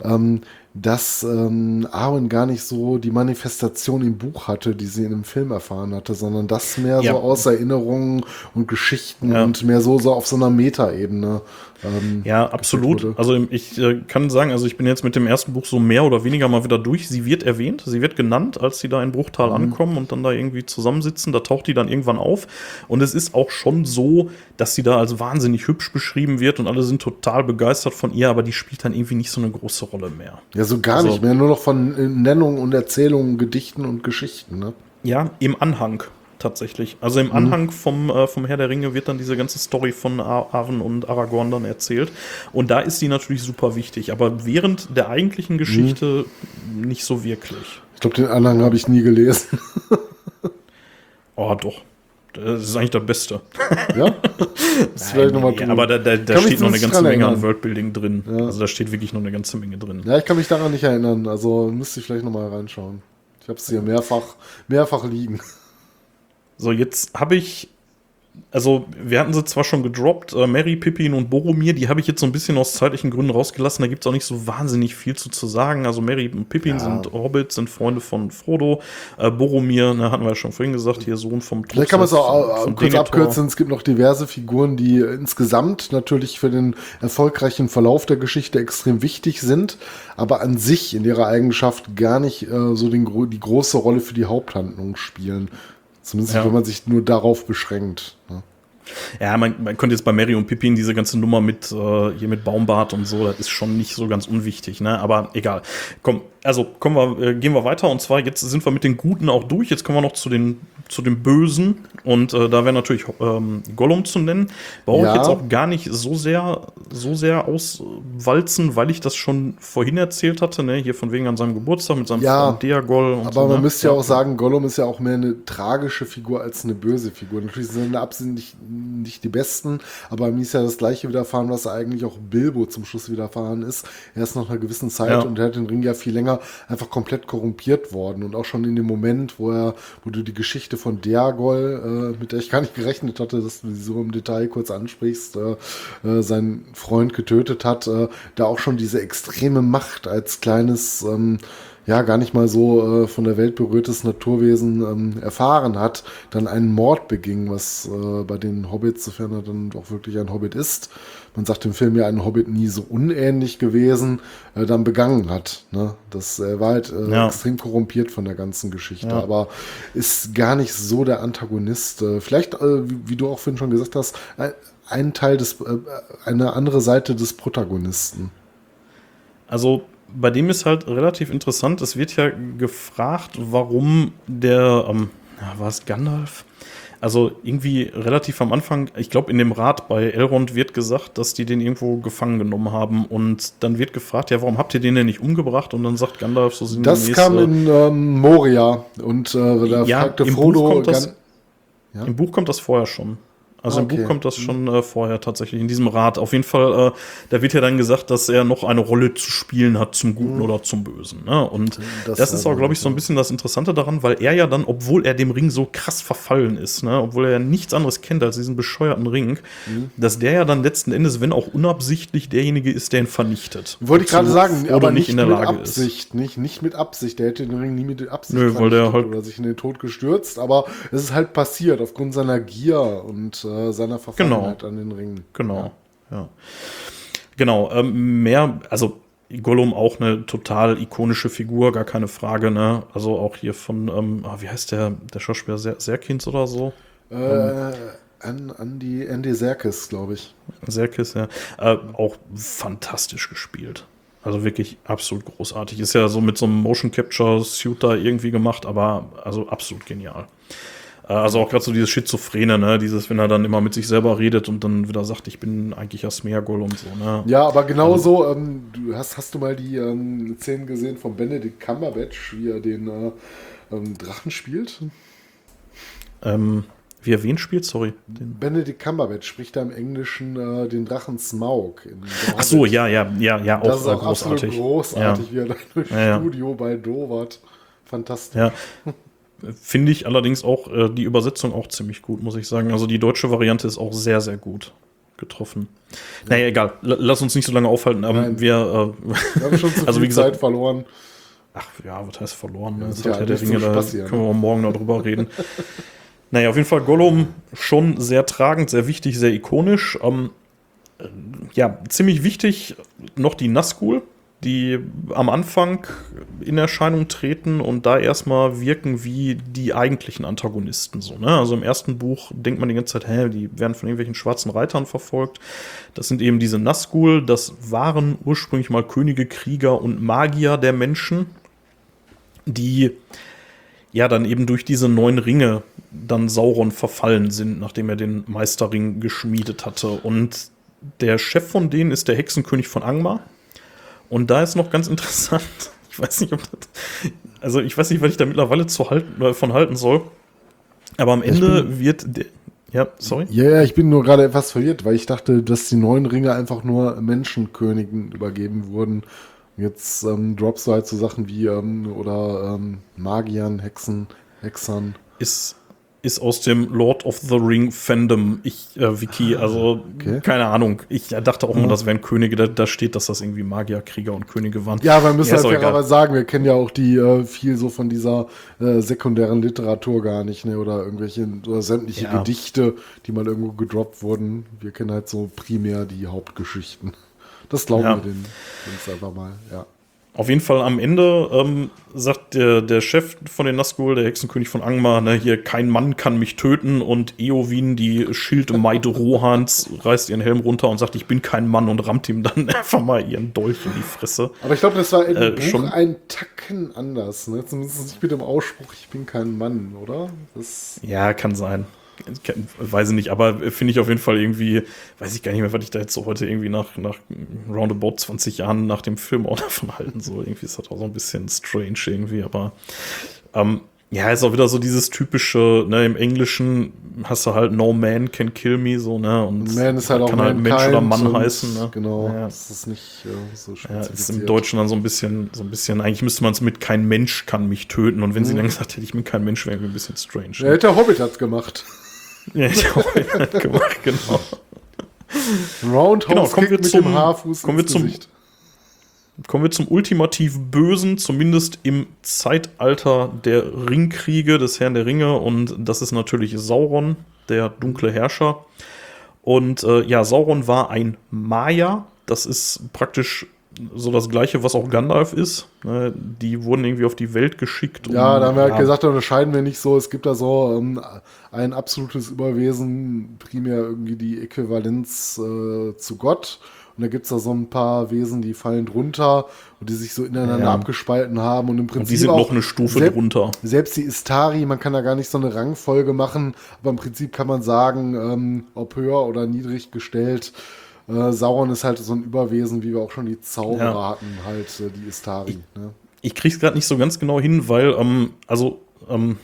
ähm, dass ähm, Arwen gar nicht so die Manifestation im Buch hatte, die sie in dem Film erfahren hatte, sondern das mehr ja. so aus Erinnerungen und Geschichten ja. und mehr so, so auf so einer Metaebene. Ähm, ja, absolut. Also ich äh, kann sagen, also ich bin jetzt mit dem ersten Buch so mehr oder weniger mal wieder durch. Sie wird erwähnt, sie wird genannt, als sie da in Bruchtal mhm. ankommen und dann da irgendwie zusammensitzen. Da taucht die dann irgendwann auf. Und es ist auch schon so, dass sie da als wahnsinnig hübsch beschrieben wird und alle sind total begeistert von ihr, aber die spielt dann irgendwie nicht so eine große Rolle mehr. Ja, so gar also, nicht mehr, nur noch von äh, Nennungen und Erzählungen, Gedichten und Geschichten, ne? Ja, im Anhang tatsächlich. Also im mhm. Anhang vom, äh, vom Herr der Ringe wird dann diese ganze Story von Arwen und Aragorn dann erzählt. Und da ist sie natürlich super wichtig, aber während der eigentlichen Geschichte mhm. nicht so wirklich. Ich glaube, den Anhang habe ich nie gelesen. oh, doch. Das ist eigentlich das Beste. Ja? Das ist Nein, nee, aber da, da, da steht noch eine ganze Menge an Worldbuilding drin. Ja. Also da steht wirklich noch eine ganze Menge drin. Ja, ich kann mich daran nicht erinnern. Also müsste ich vielleicht nochmal reinschauen. Ich habe es hier mehrfach, mehrfach liegen. So, jetzt habe ich also wir hatten sie zwar schon gedroppt, äh, Mary, Pippin und Boromir, die habe ich jetzt so ein bisschen aus zeitlichen Gründen rausgelassen. Da gibt es auch nicht so wahnsinnig viel zu, zu sagen. Also Mary und Pippin ja. sind Hobbits, sind Freunde von Frodo. Äh, Boromir, ne, hatten wir ja schon vorhin gesagt, hier Sohn vom Tod. Vielleicht kann man es auch kurz Denethor. abkürzen. Es gibt noch diverse Figuren, die insgesamt natürlich für den erfolgreichen Verlauf der Geschichte extrem wichtig sind, aber an sich in ihrer Eigenschaft gar nicht äh, so den, die große Rolle für die Haupthandlung spielen. Zumindest ja. wenn man sich nur darauf beschränkt. Ne? Ja, man, man könnte jetzt bei Mary und Pippin diese ganze Nummer mit äh, hier mit Baumbart und so, das ist schon nicht so ganz unwichtig, ne? Aber egal. Komm, also kommen wir, äh, gehen wir weiter und zwar jetzt sind wir mit den Guten auch durch. Jetzt kommen wir noch zu den zu dem Bösen und äh, da wäre natürlich ähm, Gollum zu nennen. Brauche ja. ich jetzt auch gar nicht so sehr so sehr auswalzen, weil ich das schon vorhin erzählt hatte, ne? Hier von wegen an seinem Geburtstag mit seinem ja, Freund Diagol. Und aber so, man ne? müsste ja auch sagen, Gollum ist ja auch mehr eine tragische Figur als eine böse Figur. Natürlich sind seine Absichten nicht, nicht die besten, aber mir ist ja das gleiche widerfahren, was eigentlich auch Bilbo zum Schluss widerfahren ist. Er ist nach einer gewissen Zeit ja. und er hat den Ring ja viel länger einfach komplett korrumpiert worden. Und auch schon in dem Moment, wo er, wo du die Geschichte von Diagol, äh, mit der ich gar nicht gerechnet hatte, dass du sie so im Detail kurz ansprichst, äh, äh, seinen Freund getötet hat, äh, da auch schon diese extreme Macht als kleines ähm, ja gar nicht mal so äh, von der Welt berührtes Naturwesen ähm, erfahren hat, dann einen Mord beging, was äh, bei den Hobbits, sofern er dann doch wirklich ein Hobbit ist, man sagt im Film ja ein Hobbit nie so unähnlich gewesen, äh, dann begangen hat. Ne? Das äh, war halt äh, ja. extrem korrumpiert von der ganzen Geschichte, ja. aber ist gar nicht so der Antagonist. Äh, vielleicht, äh, wie, wie, du auch vorhin schon gesagt hast, ein, Teil des, äh, eine andere Seite des Protagonisten. Also bei dem ist halt relativ interessant, es wird ja gefragt, warum der, ähm, ja, war es Gandalf? Also irgendwie relativ am Anfang, ich glaube in dem Rat bei Elrond wird gesagt, dass die den irgendwo gefangen genommen haben und dann wird gefragt, ja, warum habt ihr den denn nicht umgebracht? Und dann sagt Gandalf so Das kam in ähm, Moria und äh, da ja, fragte im Frodo. Buch kommt das, Gan- Ja? Im Buch kommt das vorher schon. Also im Okay. Buch kommt das schon äh, vorher tatsächlich in diesem Rat. Auf jeden Fall, äh, da wird ja dann gesagt, dass er noch eine Rolle zu spielen hat zum Guten oder zum Bösen. Ne? Und das, Das ist auch, glaube ich, so ein bisschen das Interessante daran, weil er ja dann, obwohl er dem Ring so krass verfallen ist, ne? obwohl er ja nichts anderes kennt als diesen bescheuerten Ring, Mhm. dass der ja dann letzten Endes, wenn auch unabsichtlich, derjenige ist, der ihn vernichtet. Wollte ich gerade sagen, Frodo aber nicht nicht, in der mit Lage ist. Absicht, nicht, nicht mit Absicht. Der hätte den Ring nie mit Absicht Nö, weil der halt- oder sich in den Tod gestürzt, aber es ist halt passiert aufgrund seiner Gier und äh, seiner Verfallenheit an den Ring. Genau, ja. Genau, ähm, mehr, also Gollum auch eine total ikonische Figur, gar keine Frage, ne? Also auch hier von, ähm, ah, wie heißt der, der Schauspieler, Ser Serkins oder so? Äh, an, Andy, Andy Serkis, glaube ich. Serkis, ja. Äh, auch fantastisch gespielt. Also wirklich absolut großartig. Ist ja so mit so einem Motion Capture Suit da irgendwie gemacht, aber also absolut genial. Äh, Also auch gerade so dieses Schizophrene, ne? Dieses, wenn er dann immer mit sich selber redet und dann wieder sagt, ich bin eigentlich Asmergol und so, ne? Ja, aber genauso, ähm, du hast, hast du mal die ähm, Szenen gesehen von Benedict Cumberbatch, wie er den äh, ähm, Drachen spielt? Ähm, wie er wen spielt? Sorry. Den Benedict Cumberbatch spricht da im Englischen äh, den Drachen Smaug. Ach so, ja, ja, ja, ja, auch, Das ist äh, auch absolut großartig. großartig, wie er da im Ja, ja. Studio bei Dovat. Fantastisch. Ja. Finde ich allerdings auch äh, die Übersetzung auch ziemlich gut, muss ich sagen. Also die deutsche Variante ist auch sehr, sehr gut getroffen. Naja, egal. L lass uns nicht so lange aufhalten. Ähm, Nein. wir, Wir haben schon zu Also, viel wie gesagt- Zeit verloren. ach ja, was heißt verloren? Ne? Ja, Das ja hat ja der Ringe, da können wir ne? morgen noch drüber reden. Naja, auf jeden Fall Gollum schon sehr tragend, sehr wichtig, sehr ikonisch. Ähm, äh, ja, ziemlich wichtig noch die Nazgul, die am Anfang in Erscheinung treten und da erstmal wirken wie die eigentlichen Antagonisten. So, ne? Also im ersten Buch denkt man die ganze Zeit, hä, die werden von irgendwelchen schwarzen Reitern verfolgt. Das sind eben diese Nazgul, das waren ursprünglich mal Könige, Krieger und Magier der Menschen, die ja dann eben durch diese neun Ringe dann Sauron verfallen sind, nachdem er den Meisterring geschmiedet hatte. Und der Chef von denen ist der Hexenkönig von Angmar. Und da ist noch ganz interessant, ich weiß nicht, ob das, also ich weiß nicht, was ich da mittlerweile zu halten, äh, von halten soll. Aber am Ende wird der, ja, sorry. Ja, ja, ich bin nur gerade etwas verwirrt, weil ich dachte, dass die neuen Ringe einfach nur Menschenkönigen übergeben wurden. Jetzt ähm, droppst du halt so Sachen wie ähm, oder ähm, Magiern, Hexen, Hexern. ist, ist aus dem Lord of the Ring Fandom ich, äh, Wiki. Also, okay. keine Ahnung. Ich dachte auch immer, das wären Könige. Da, da steht, dass das irgendwie Magier, Krieger und Könige waren. Ja, wir müssen Ja, halt fairerweise sagen, wir kennen ja auch die äh, viel so von dieser äh, sekundären Literatur gar nicht, ne? Oder irgendwelche oder sämtliche Ja. Gedichte, die mal irgendwo gedroppt wurden. Wir kennen halt so primär die Hauptgeschichten. Das glauben Ja. wir den uns einfach mal, ja. Auf jeden Fall am Ende ähm, sagt der, der Chef von den Nazgul, der Hexenkönig von Angmar, ne, hier, kein Mann kann mich töten und Eowyn, die Schildmeide Rohans, reißt ihren Helm runter und sagt, ich bin kein Mann und rammt ihm dann einfach mal ihren Dolch in die Fresse. Aber ich glaube, das war im Äh, Buch schon- ein Tacken anders, ne? Zumindest nicht mit dem Ausspruch, ich bin kein Mann, oder? Das Ja, kann sein. Weiß ich nicht, aber finde ich auf jeden Fall irgendwie, weiß ich gar nicht mehr, was ich da jetzt so heute irgendwie nach, nach roundabout 20 Jahren nach dem Film auch davon halten soll. Irgendwie ist das auch so ein bisschen strange irgendwie, aber ähm, ja, ist auch wieder so dieses typische, ne, im Englischen hast du halt No Man can kill me, so, ne, und Man ist halt auch kann halt Mensch oder Mann heißen, ne. Genau, Ja. das ist nicht äh, so Ja, ist im Deutschen dann so ein bisschen, so ein bisschen, eigentlich müsste man es mit kein Mensch kann mich töten. Und wenn sie dann gesagt hätte, ich bin kein Mensch, wäre irgendwie ein bisschen strange. Mhm. Ja, der Hobbit hat's gemacht. Ja, ich habe gemacht, genau. Roundhouse Genau, kommen wir mit zum- dem Haarfuß kommen wir zum-. Kommen wir zum ultimativ Bösen, zumindest im Zeitalter der Ringkriege des Herrn der Ringe. Und das ist natürlich Sauron, der dunkle Herrscher. Und äh, ja, Sauron war ein Maya. Das ist praktisch so das gleiche, was auch Gandalf ist. Ne, die wurden irgendwie auf die Welt geschickt. Ja, da haben wir halt gesagt, da unterscheiden wir nicht so. Es gibt da so ähm, ein absolutes Überwesen, primär irgendwie die Äquivalenz äh, zu Gott. Und da gibt es da so ein paar Wesen, die fallen drunter und die sich so ineinander Ja. abgespalten haben. Und im Prinzip Und die sind auch noch eine Stufe selbst, drunter. Selbst die Istari, man kann da gar nicht so eine Rangfolge machen, aber im Prinzip kann man sagen, ähm, ob höher oder niedrig gestellt. Äh, Sauron ist halt so ein Überwesen, wie wir auch schon die Zauberer Ja. hatten, halt äh, die Istari. Ne? Ich krieg's gerade nicht so ganz genau hin, weil, ähm, also, ähm,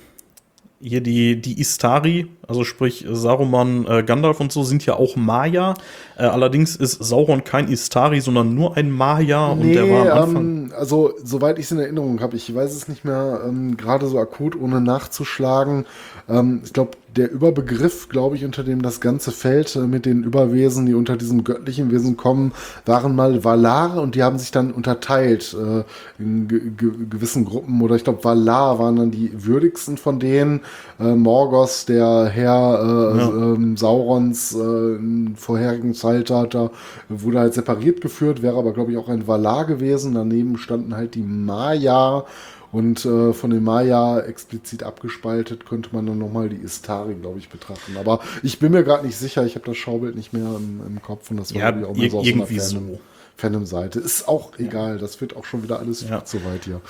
hier die, die Istari, also sprich Saruman, äh, Gandalf und so, sind ja auch Maya. Äh, allerdings ist Sauron kein Istari, sondern nur ein Maya und der war am Anfang. ähm, also soweit ich es in Erinnerung habe, ich weiß es nicht mehr ähm, gerade so akut, ohne nachzuschlagen. Ähm, ich glaube, der Überbegriff, glaube ich, unter dem das ganze Feld äh, mit den Überwesen, die unter diesem göttlichen Wesen kommen, waren mal Valar und die haben sich dann unterteilt äh, in ge ge gewissen Gruppen. Oder ich glaube, Valar waren dann die würdigsten von denen. Äh, Morgos, der Herr äh, Ja. ähm, Saurons äh, im vorherigen Zeitalter, wurde halt separiert geführt, wäre aber, glaube ich, auch ein Valar gewesen. Daneben standen halt die Maya und äh, von den Maya explizit abgespaltet könnte man dann nochmal die Istari, glaube ich, betrachten. Aber ich bin mir gerade nicht sicher, ich habe das Schaubild nicht mehr im, im Kopf und das Ja, glaub ich, ir- so aus irgendwie einer so. Fandom- Fandom-Seite. Ist auch egal, das wird auch schon wieder alles Ja. zu weit hier.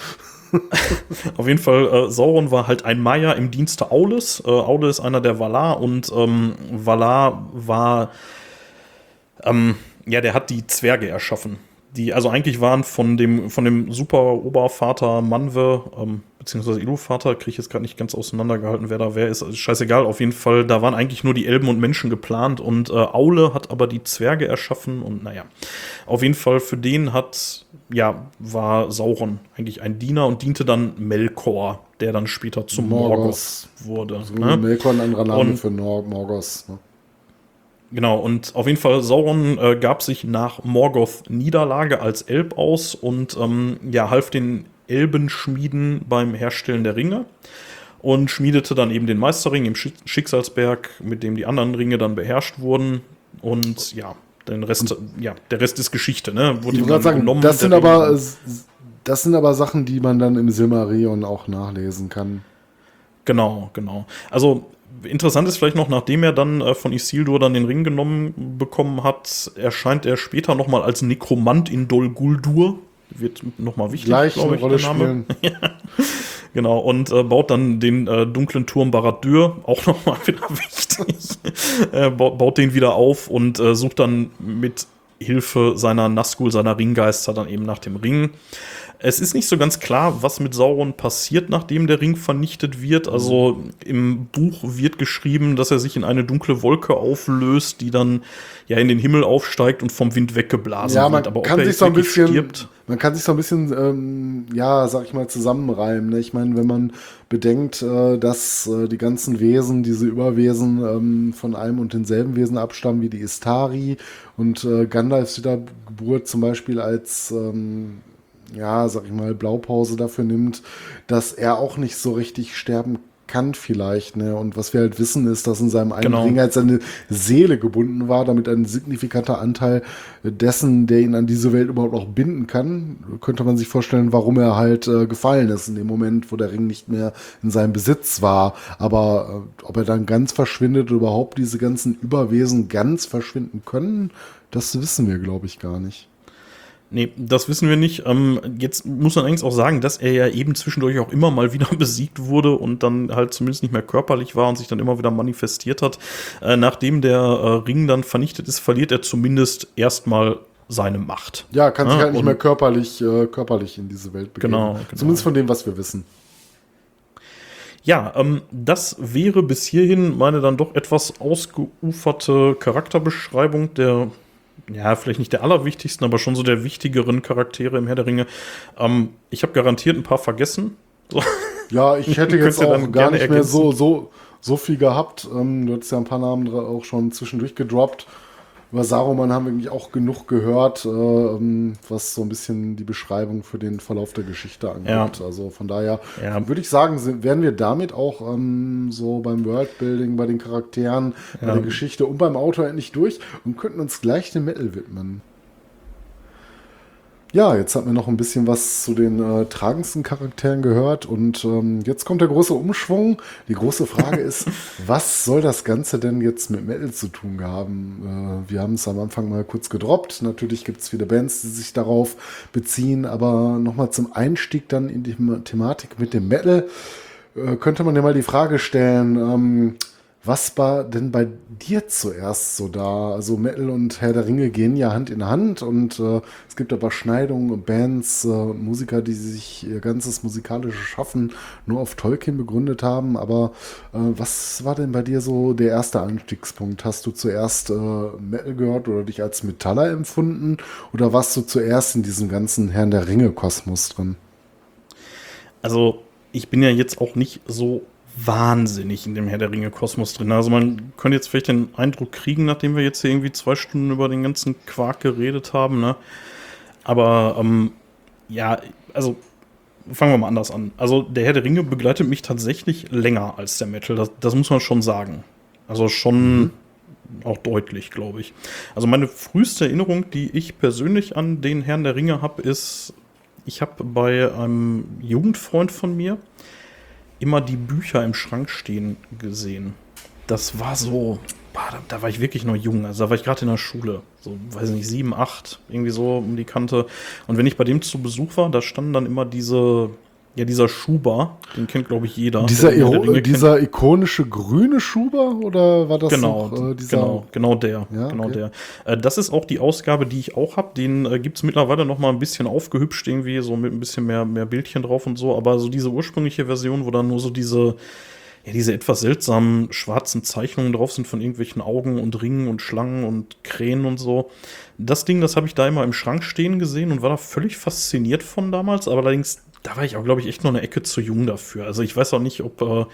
Auf jeden Fall, äh, Sauron war halt ein Maya im Dienste Aules. Äh, Aule ist einer der Valar und ähm, Valar war, ähm, ja, der hat die Zwerge erschaffen. Die, also eigentlich waren von dem, von dem super Obervater Manwe, ähm, beziehungsweise Ilu-Vater, kriege ich jetzt gerade nicht ganz auseinandergehalten, wer da wer ist. Also scheißegal, auf jeden Fall, da waren eigentlich nur die Elben und Menschen geplant und äh, Aule hat aber die Zwerge erschaffen und naja. Auf jeden Fall für den hat, ja, war Sauron eigentlich ein Diener und diente dann Melkor, der dann später zum Morgoth. Morgoth wurde. So ne? Melkor ein anderer Name Und- für Nor Morgos. Ne? Genau, und auf jeden Fall, Sauron äh, gab sich nach Morgoth Niederlage als Elb aus und ähm, ja, half den Elbenschmieden beim Herstellen der Ringe und schmiedete dann eben den Meisterring im Schi- Schicksalsberg, mit dem die anderen Ringe dann beherrscht wurden. Und ja, den Rest, ja, der Rest ist Geschichte, ne? Wurde Ich gerade sagen, das der sind aber Ring- äh, das sind aber Sachen, die man dann im Silmarillion auch nachlesen kann. Genau, genau. Also interessant ist vielleicht noch, nachdem er dann äh, von Isildur dann den Ring genommen bekommen hat, erscheint er später noch mal als Nekromant in Dol Guldur. Wird noch mal wichtig, Gleich glaub eine ich, Rolle der Name. spielen. Genau, und äh, baut dann den äh, dunklen Turm Barad-dûr, auch noch mal wieder wichtig, äh, baut, baut den wieder auf und äh, sucht dann mit Hilfe seiner Nazgul, seiner Ringgeister dann eben nach dem Ring. Es ist nicht so ganz klar, was mit Sauron passiert, nachdem der Ring vernichtet wird. Also im Buch wird geschrieben, dass er sich in eine dunkle Wolke auflöst, die dann ja in den Himmel aufsteigt und vom Wind weggeblasen Ja, man wird. Aber kann sich so ein bisschen, stirbt, man kann sich so ein bisschen, ähm, ja, sag ich mal, zusammenreimen. Ne? Ich meine, wenn man bedenkt, äh, dass äh, die ganzen Wesen, diese Überwesen ähm, von einem und denselben Wesen abstammen wie die Istari und äh, Gandalfs Wiedergeburt zum Beispiel als ähm, ja, sag ich mal, Blaupause dafür nimmt, dass er auch nicht so richtig sterben kann vielleicht, ne? Und was wir halt wissen, ist, dass in seinem einen Genau. Ring halt seine Seele gebunden war, damit ein signifikanter Anteil dessen, der ihn an diese Welt überhaupt auch binden kann, könnte man sich vorstellen, warum er halt äh, gefallen ist in dem Moment, wo der Ring nicht mehr in seinem Besitz war. Aber äh, ob er dann ganz verschwindet oder überhaupt diese ganzen Überwesen ganz verschwinden können, das wissen wir, glaube ich, gar nicht. Nee, das wissen wir nicht. Ähm, jetzt muss man allerdings auch sagen, dass er ja eben zwischendurch auch immer mal wieder besiegt wurde und dann halt zumindest nicht mehr körperlich war und sich dann immer wieder manifestiert hat. Äh, nachdem der äh, Ring dann vernichtet ist, verliert er zumindest erstmal seine Macht. Ja, kann sich Ja, halt nicht mehr körperlich, äh, körperlich in diese Welt begeben. Genau, genau. Zumindest von dem, was wir wissen. Ja, ähm, das wäre bis hierhin meine dann doch etwas ausgeuferte Charakterbeschreibung der, ja, vielleicht nicht der allerwichtigsten, aber schon so der wichtigeren Charaktere im Herr der Ringe. Ähm, ich habe garantiert ein paar vergessen. So. Ja, ich hätte jetzt auch gar nicht mehr so, so, so viel gehabt. Ähm, du hattest ja ein paar Namen auch schon zwischendurch gedroppt. Über Saruman haben wir eigentlich auch genug gehört, äh, ähm, was so ein bisschen die Beschreibung für den Verlauf der Geschichte angeht. Ja. Also von daher Ja. würde ich sagen, sind, werden wir damit auch ähm, so beim Worldbuilding, bei den Charakteren, bei Ja. der Geschichte und beim Autor endlich durch und könnten uns gleich dem Metal widmen. Ja, jetzt hat man noch ein bisschen was zu den äh, tragendsten Charakteren gehört und ähm, jetzt kommt der große Umschwung. Die große Frage ist, was soll das Ganze denn jetzt mit Metal zu tun haben? Äh, wir haben es am Anfang mal kurz gedroppt. Natürlich gibt es viele Bands, die sich darauf beziehen, aber nochmal zum Einstieg dann in die Thematik mit dem Metal äh, könnte man ja mal die Frage stellen, ähm, was war denn bei dir zuerst so da? Also Metal und Herr der Ringe gehen ja Hand in Hand und äh, es gibt aber Schneidungen Bands äh, Musiker, die sich ihr ganzes musikalisches Schaffen nur auf Tolkien begründet haben. Aber äh, was war denn bei dir so der erste Einstiegspunkt? Hast du zuerst äh, Metal gehört oder dich als Metaller empfunden oder warst du zuerst in diesem ganzen Herrn der Ringe-Kosmos drin? Also ich bin ja jetzt auch nicht so wahnsinnig in dem Herr der Ringe Kosmos drin. Also man könnte jetzt vielleicht den Eindruck kriegen, nachdem wir jetzt hier irgendwie zwei Stunden über den ganzen Quark geredet haben, ne? Aber ähm, ja, also fangen wir mal anders an. Also der Herr der Ringe begleitet mich tatsächlich länger als der Metal. Das, das muss man schon sagen. Also schon mhm. auch deutlich, glaube ich. Also meine früheste Erinnerung, die ich persönlich an den Herrn der Ringe habe, ist, ich habe bei einem Jugendfreund von mir, immer die Bücher im Schrank stehen gesehen. Das war so, boah, da, da, war ich wirklich noch jung. Also da war ich gerade in der Schule. So, weiß nicht, sieben, acht, irgendwie so um die Kante. Und wenn ich bei dem zu Besuch war, da standen dann immer diese ja, dieser Schuber, den kennt, glaube ich, jeder. Dieser, dieser ikonische grüne Schuber oder war das genau, noch, äh, dieser? Genau, genau der. Ja, genau okay. der. Äh, das ist auch die Ausgabe, die ich auch habe. Den äh, gibt es mittlerweile noch mal ein bisschen aufgehübscht, irgendwie, so mit ein bisschen mehr, mehr Bildchen drauf und so. Aber so diese ursprüngliche Version, wo dann nur so diese, ja, diese etwas seltsamen schwarzen Zeichnungen drauf sind von irgendwelchen Augen und Ringen und Schlangen und Krähen und so. Das Ding, das habe ich da immer im Schrank stehen gesehen und war da völlig fasziniert von damals, aber allerdings da war ich auch, glaube ich, echt noch eine Ecke zu jung dafür. Also ich weiß auch nicht, ob äh,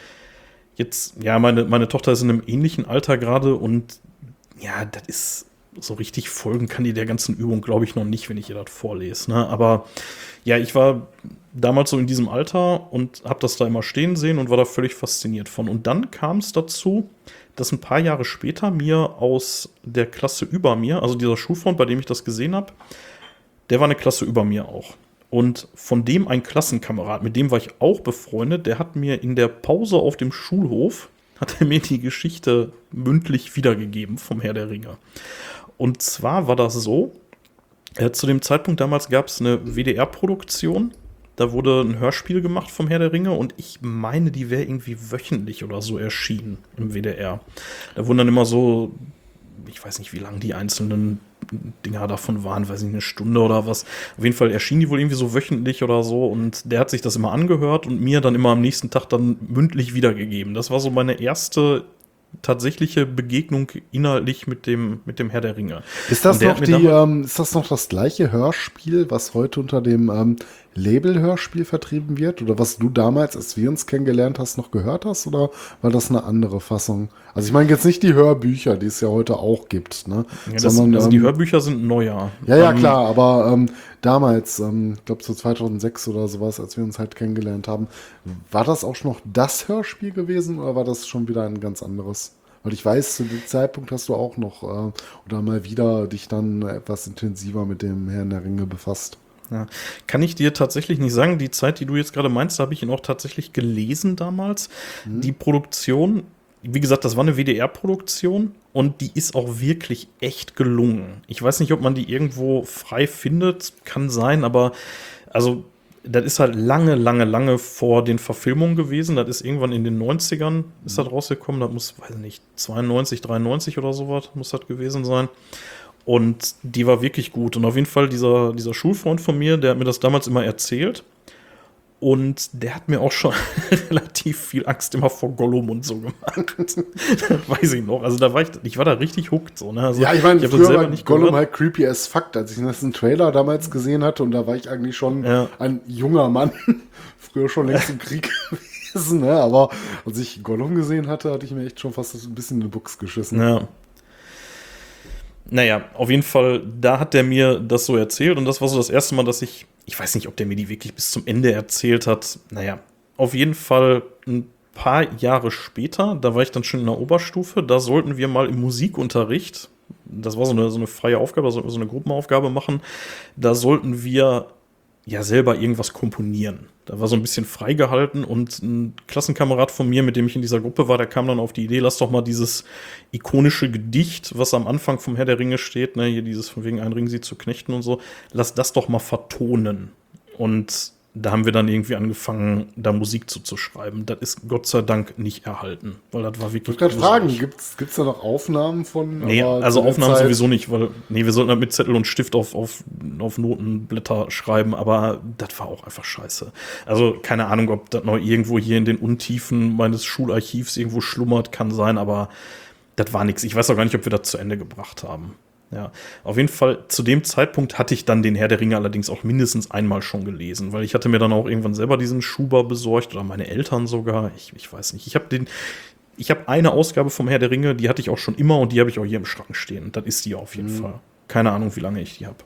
jetzt, ja, meine, meine Tochter ist in einem ähnlichen Alter gerade und ja, das ist so richtig folgen kann die der ganzen Übung, glaube ich, noch nicht, wenn ich ihr das vorlese. Ne? Aber ja, ich war damals so in diesem Alter und habe das da immer stehen sehen und war da völlig fasziniert von. Und dann kam es dazu, dass ein paar Jahre später mir aus der Klasse über mir, also dieser Schulfreund, bei dem ich das gesehen habe, der war eine Klasse über mir auch. Und von dem ein Klassenkamerad, mit dem war ich auch befreundet, der hat mir in der Pause auf dem Schulhof, hat er mir die Geschichte mündlich wiedergegeben vom Herr der Ringe. Und zwar war das so, äh, zu dem Zeitpunkt damals gab es eine WDR-Produktion, da wurde ein Hörspiel gemacht vom Herr der Ringe und ich meine, die wäre irgendwie wöchentlich oder so erschienen im WDR. Da wurden dann immer so, ich weiß nicht, wie lang die einzelnen Dinger davon waren, weiß ich, eine Stunde oder was. Auf jeden Fall erschien die wohl irgendwie so wöchentlich oder so und der hat sich das immer angehört und mir dann immer am nächsten Tag dann mündlich wiedergegeben. Das war so meine erste tatsächliche Begegnung inhaltlich mit dem, mit dem Herr der Ringe. Ist das, noch die, ähm, ist das noch das gleiche Hörspiel, was heute unter dem ähm, Label-Hörspiel vertrieben wird? Oder was du damals, als wir uns kennengelernt hast, noch gehört hast? Oder war das eine andere Fassung? Also ich meine jetzt nicht die Hörbücher, die es ja heute auch gibt. Ne? Ja, das, Sondern, also die ähm, Hörbücher sind neuer. Ja, ja, ähm, klar. Aber ähm, damals, ähm, ich glaube so 2006 oder sowas, als wir uns halt kennengelernt haben, war das auch schon noch das Hörspiel gewesen oder war das schon wieder ein ganz anderes? Weil ich weiß, zu dem Zeitpunkt hast du auch noch äh, oder mal wieder dich dann etwas intensiver mit dem Herrn der Ringe befasst. Ja. Kann ich dir tatsächlich nicht sagen. Die Zeit, die du jetzt gerade meinst, habe ich ihn auch tatsächlich gelesen damals. Mhm. Die Produktion, wie gesagt, das war eine WDR-Produktion und die ist auch wirklich echt gelungen. Ich weiß nicht, ob man die irgendwo frei findet, kann sein, aber also das ist halt lange, lange, lange vor den Verfilmungen gewesen. Das ist irgendwann in den 90ern ist das rausgekommen. Das muss, weiß nicht, 92, 93 oder sowas muss das gewesen sein. Und die war wirklich gut. Und auf jeden Fall dieser, dieser Schulfreund von mir, der hat mir das damals immer erzählt. Und der hat mir auch schon relativ viel Angst immer vor Gollum und so gemacht. weiß ich noch. Also da war ich, ich war da richtig hooked so. Ne? Also, ja, ich meine, ich früher war nicht Gollum gehört. halt creepy as fuck, als ich den Trailer damals gesehen hatte und da war ich eigentlich schon ja. ein junger Mann. früher schon längst im Krieg gewesen, ne? Aber als ich Gollum gesehen hatte, hatte ich mir echt schon fast ein bisschen in den Buchs geschissen. Ja. Naja, auf jeden Fall, da hat der mir das so erzählt und das war so das erste Mal, dass ich, ich weiß nicht, ob der mir die wirklich bis zum Ende erzählt hat. Naja, auf jeden Fall ein paar Jahre später, da war ich dann schon in der Oberstufe, da sollten wir mal im Musikunterricht, das war so eine, so eine freie Aufgabe, da sollten wir so eine Gruppenaufgabe machen. Da sollten wir ja selber irgendwas komponieren. Da war so ein bisschen freigehalten und ein Klassenkamerad von mir, mit dem ich in dieser Gruppe war, der kam dann auf die Idee, lass doch mal dieses ikonische Gedicht, was am Anfang vom Herr der Ringe steht, ne, hier dieses von wegen ein Ring sie zu knechten und so, lass das doch mal vertonen. Und da haben wir dann irgendwie angefangen, da Musik zu, zu schreiben. Das ist Gott sei Dank nicht erhalten, weil das war wirklich. Ich wollte gerade fragen, gibt es da noch Aufnahmen von? Nee, also Aufnahmen Zeit sowieso nicht, weil, nee, wir sollten halt mit Zettel und Stift auf, auf, auf Notenblätter schreiben, aber das war auch einfach scheiße. Also keine Ahnung, ob das noch irgendwo hier in den Untiefen meines Schularchivs irgendwo schlummert, kann sein, aber das war nichts. Ich weiß auch gar nicht, ob wir das zu Ende gebracht haben. Ja, auf jeden Fall zu dem Zeitpunkt hatte ich dann den Herr der Ringe allerdings auch mindestens einmal schon gelesen, weil ich hatte mir dann auch irgendwann selber diesen Schuber besorgt oder meine Eltern sogar. Ich, ich weiß nicht. Ich habe den, ich habe eine Ausgabe vom Herr der Ringe, die hatte ich auch schon immer und die habe ich auch hier im Schrank stehen. Das ist die auf jeden mhm. Fall. Keine Ahnung, wie lange ich die habe.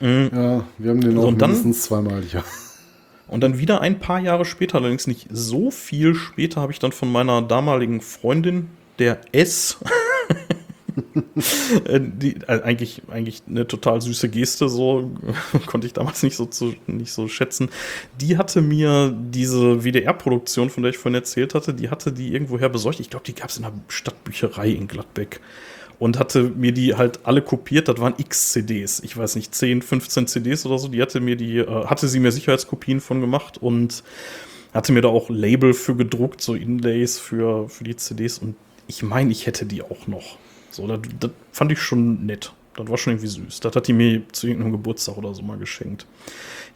Mhm. Ja, wir haben den auch und mindestens dann, zweimal, ja. Und dann wieder ein paar Jahre später, allerdings nicht so viel später, habe ich dann von meiner damaligen Freundin, der S, die, also eigentlich, eigentlich eine total süße Geste, so konnte ich damals nicht so, zu, nicht so schätzen. Die hatte mir diese WDR-Produktion, von der ich vorhin erzählt hatte, die hatte die irgendwoher besorgt. Ich glaube, die gab es in der Stadtbücherei in Gladbeck. Und hatte mir die halt alle kopiert. Das waren x CDs. Ich weiß nicht, 10, 15 CDs oder so. Die hatte mir die, äh, hatte sie mir Sicherheitskopien von gemacht und hatte mir da auch Label für gedruckt, so Inlays für, für die CDs. Und ich meine, ich hätte die auch noch. So, das, das fand ich schon nett. Das war schon irgendwie süß. Das hat die mir zu irgendeinem Geburtstag oder so mal geschenkt.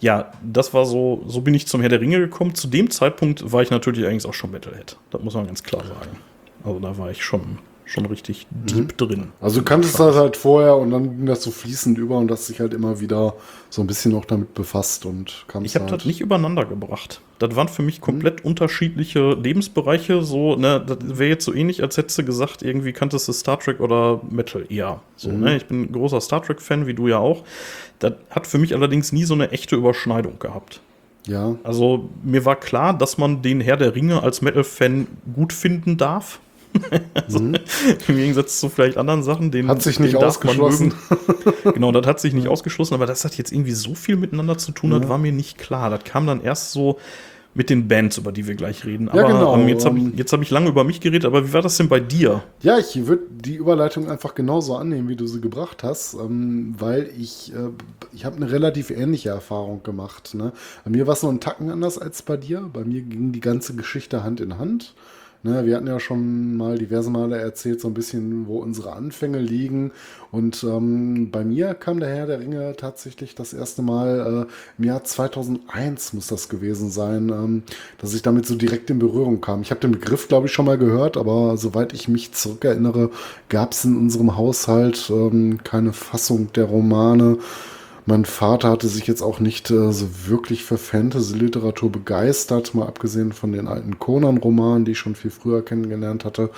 Ja, das war so, so bin ich zum Herr der Ringe gekommen. Zu dem Zeitpunkt war ich natürlich eigentlich auch schon Metalhead. Das muss man ganz klar sagen. Also da war ich schon schon richtig deep mhm. drin. Also du kanntest das halt vorher und dann ging das so fließend über und hast dich halt immer wieder so ein bisschen noch damit befasst und kamst Ich habe halt das nicht übereinander gebracht. Das waren für mich komplett mhm. unterschiedliche Lebensbereiche. So, ne, das wäre jetzt so ähnlich, als hättest du gesagt, irgendwie kanntest du Star Trek oder Metal eher. So, mhm. ne? Ich bin ein großer Star Trek-Fan, wie du ja auch. Das hat für mich allerdings nie so eine echte Überschneidung gehabt. Ja. Also mir war klar, dass man den Herr der Ringe als Metal-Fan gut finden darf also, mhm. Im Gegensatz zu vielleicht anderen Sachen, den hat sich nicht ausgeschlossen. genau, das hat sich nicht ausgeschlossen, aber das hat jetzt irgendwie so viel miteinander zu tun, ja. das war mir nicht klar. Das kam dann erst so mit den Bands, über die wir gleich reden. Aber ja, genau. Ähm, jetzt habe ich, hab ich lange über mich geredet, aber wie war das denn bei dir? Ja, ich würde die Überleitung einfach genauso annehmen, wie du sie gebracht hast, ähm, weil ich, äh, ich habe eine relativ ähnliche Erfahrung gemacht. Ne? Bei mir war es noch ein Tacken anders als bei dir. Bei mir ging die ganze Geschichte Hand in Hand. Ne, wir hatten ja schon mal diverse Male erzählt, so ein bisschen, wo unsere Anfänge liegen. Und ähm, bei mir kam der Herr der Ringe tatsächlich das erste Mal äh, im Jahr 2001 muss das gewesen sein, ähm, dass ich damit so direkt in Berührung kam. Ich habe den Begriff, glaube ich, schon mal gehört, aber soweit ich mich zurückerinnere, gab es in unserem Haushalt ähm, keine Fassung der Romane. Mein Vater hatte sich jetzt auch nicht äh, so wirklich für Fantasy-Literatur begeistert, mal abgesehen von den alten Conan-Romanen, die ich schon viel früher kennengelernt hatte.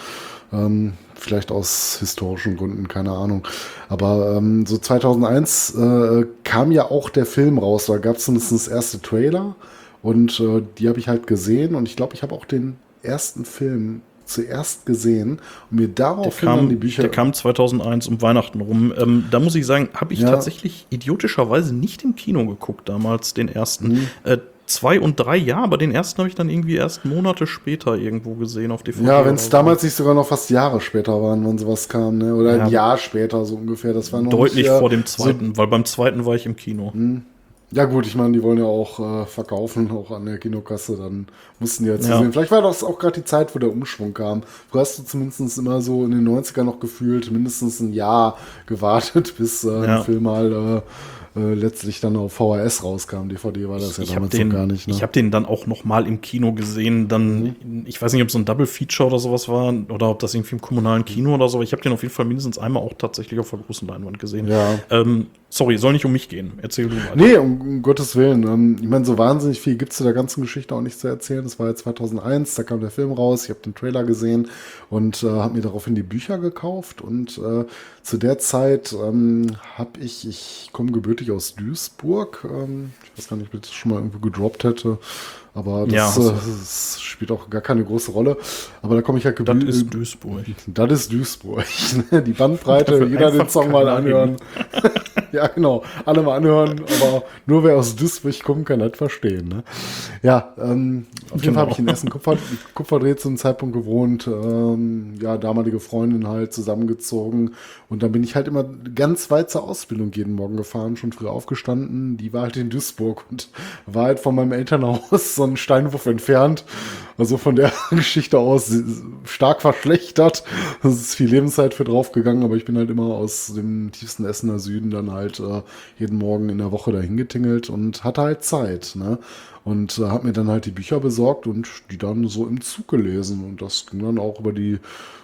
Ähm, vielleicht aus historischen Gründen, keine Ahnung. Aber ähm, so 2001 äh, kam ja auch der Film raus, da gab es zumindest das erste Trailer und äh, die habe ich halt gesehen und ich glaube, ich habe auch den ersten Film zuerst gesehen und mir darauf kam, die Bücher. Der kam 2001 um Weihnachten rum. Ähm, da muss ich sagen, habe ich ja. tatsächlich idiotischerweise nicht im Kino geguckt, damals den ersten. Mhm. Äh, zwei und drei, ja, aber den ersten habe ich dann irgendwie erst Monate später irgendwo gesehen auf DVD. Ja, wenn es damals nicht sogar noch fast Jahre später waren, wenn sowas kam, ne? oder ja. ein Jahr später so ungefähr. Das war noch Deutlich vor dem zweiten, so weil beim zweiten war ich im Kino. Mhm. Ja gut, ich meine, die wollen ja auch äh, verkaufen, auch an der Kinokasse, dann mussten die jetzt ja. sehen. Vielleicht war das auch gerade die Zeit, wo der Umschwung kam. Du hast du zumindest immer so in den 90ern noch gefühlt, mindestens ein Jahr gewartet, bis äh, ja. ein Film mal äh, äh, letztlich dann auf VHS rauskam. DVD war das ja ich damals den, noch gar nicht. Ne? Ich habe den dann auch noch mal im Kino gesehen. Dann, mhm. ich weiß nicht, ob es so ein Double Feature oder sowas war oder ob das irgendwie im kommunalen Kino oder so. Ich habe den auf jeden Fall mindestens einmal auch tatsächlich auf der großen Leinwand gesehen. Ja. Ähm, sorry, soll nicht um mich gehen. Erzähl du mal. Nee, um, um Gottes Willen. Ähm, ich meine, so wahnsinnig viel gibt es zu der ganzen Geschichte auch nicht zu erzählen. Das war ja 2001, da kam der Film raus. Ich habe den Trailer gesehen und äh, habe mir daraufhin die Bücher gekauft. Und äh, zu der Zeit ähm, habe ich, ich komme gebürtig aus Duisburg. Ähm, ich weiß gar nicht, ob ich das schon mal irgendwo gedroppt hätte. Aber das, Ja, äh, du. das spielt auch gar keine große Rolle. Aber da komme ich halt Das ist Duisburg. das ist Duisburg. Die Bandbreite, jeder den Song mal anhören. ja, genau. Alle mal anhören, aber nur wer aus Duisburg kommt, kann das verstehen. Ne? Ja, ähm, auf jeden Fall habe ich in Essen Kupfer, Kupferdreh zu einem Zeitpunkt gewohnt. Ähm, ja, damalige Freundin halt zusammengezogen. Und dann bin ich halt immer ganz weit zur Ausbildung jeden Morgen gefahren, schon früh aufgestanden. Die war halt in Duisburg und war halt von meinem Elternhaus so einen Steinwurf entfernt. Also von der Geschichte aus stark verschlechtert. Es ist viel Lebenszeit für draufgegangen, aber ich bin halt immer aus dem tiefsten Essener Süden dann halt äh, jeden Morgen in der Woche dahin getingelt und hatte halt Zeit. Ne? Und äh, habe mir dann halt die Bücher besorgt und die dann so im Zug gelesen. Und das ging dann auch über die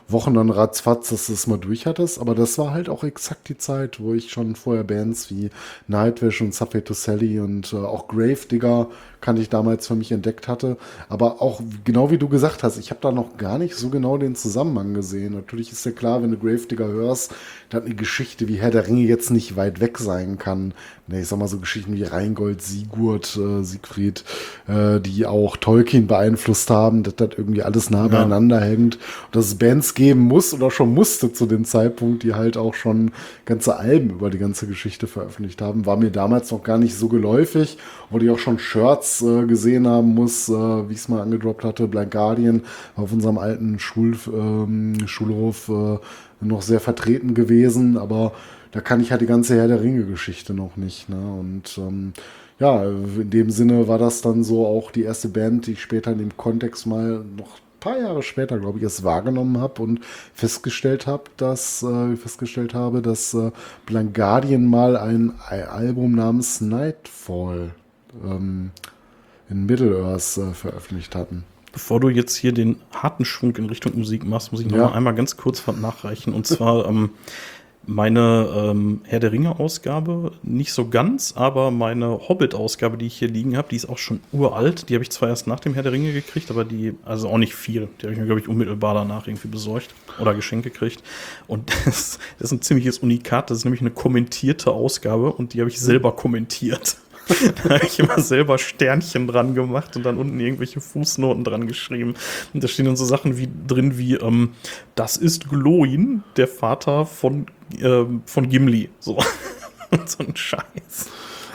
Wochen dann ratzfatz, dass du es mal durch hattest. Aber das war halt auch exakt die Zeit, wo ich schon vorher Bands wie Nightwish und Subway to Sally und äh, auch Gravedigger kannte ich damals für mich entdeckt hatte. Aber auch genau wie du gesagt hast, ich habe da noch gar nicht so genau den Zusammenhang gesehen. Natürlich ist ja klar, wenn du Gravedigger hörst, dass eine Geschichte wie Herr der Ringe jetzt nicht weit weg sein kann. Ne, Ich sag mal so Geschichten wie Rheingold, Sigurd, äh, Siegfried, äh, die auch Tolkien beeinflusst haben, dass das irgendwie alles nah beieinander hängt. Und dass es Bands geben muss oder schon musste zu dem Zeitpunkt, die halt auch schon ganze Alben über die ganze Geschichte veröffentlicht haben, war mir damals noch gar nicht so geläufig, wo ich auch schon Shirts äh, gesehen haben muss, äh, wie ich es mal angedroppt hatte, Blind Guardian auf unserem alten Schul, ähm, Schulhof äh, noch sehr vertreten gewesen, aber da kann ich halt die ganze Herr der Ringe-Geschichte noch nicht. Ne? Und ähm, ja, in dem Sinne war das dann so auch die erste Band, die ich später in dem Kontext mal noch ein paar Jahre später, glaube ich, erst wahrgenommen habe und festgestellt habe, dass äh, festgestellt habe, dass äh, Blind Guardian mal ein Al- Album namens Nightfall ähm, in Middle Earth äh, veröffentlicht hatten. Bevor du jetzt hier den harten Schwung in Richtung Musik machst, muss ich noch Ja. mal einmal ganz kurz nachreichen. Und zwar ähm, meine ähm, Herr der Ringe-Ausgabe, nicht so ganz, aber meine Hobbit-Ausgabe, die ich hier liegen habe, die ist auch schon uralt. Die habe ich zwar erst nach dem Herr der Ringe gekriegt, aber die, also auch nicht viel. Die habe ich mir, glaube ich, unmittelbar danach irgendwie besorgt oder geschenkt gekriegt. Und das, das ist ein ziemliches Unikat. Das ist nämlich eine kommentierte Ausgabe und die habe ich selber kommentiert. da habe ich immer selber Sternchen dran gemacht und dann unten irgendwelche Fußnoten dran geschrieben. Und da stehen dann so Sachen wie drin wie, ähm, das ist Gloin, der Vater von, ähm, von Gimli. So. so ein Scheiß.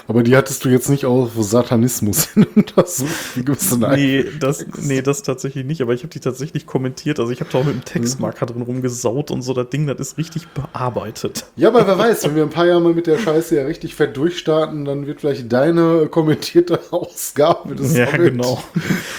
Aber die hattest du jetzt nicht auf Satanismus hin untersucht. Wie gibt's denn Nee das, nee, das tatsächlich nicht, aber ich habe die tatsächlich kommentiert. Also ich habe da auch mit dem Textmarker drin rumgesaut und so. Das Ding, das ist richtig bearbeitet. Ja, aber wer weiß, wenn wir ein paar Jahre mal mit der Scheiße ja richtig fett durchstarten, dann wird vielleicht deine kommentierte Ausgabe des Ja, Hobbit genau.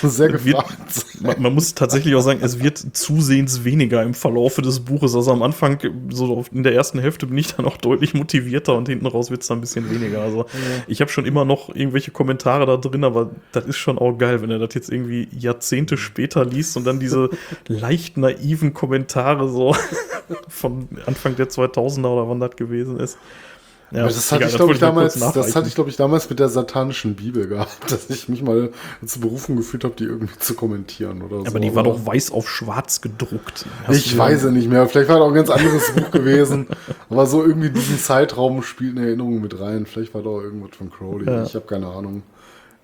sehr gefragt. Man, man muss tatsächlich auch sagen, es wird zusehends weniger im Verlaufe des Buches. Also am Anfang, so in der ersten Hälfte bin ich dann auch deutlich motivierter und hinten raus wird es dann ein bisschen weniger. Also ich habe schon immer noch irgendwelche Kommentare da drin, aber das ist schon auch geil, wenn er das jetzt irgendwie Jahrzehnte später liest und dann diese leicht naiven Kommentare so von Anfang der 2000er oder wann das gewesen ist. Ja, Aber das hatte egal, ich, glaube ich, damals, das hatte ich, glaube ich, damals mit der satanischen Bibel gehabt, dass ich mich mal zu berufen gefühlt habe, die irgendwie zu kommentieren oder so. aber die war doch weiß auf schwarz gedruckt. Hast Ich weiß es nicht mehr. Vielleicht war das auch ein ganz anderes Buch gewesen. Aber so irgendwie diesen Zeitraum spielt eine Erinnerung mit rein. Vielleicht war da auch irgendwas von Crowley. Ja. Ich habe keine Ahnung.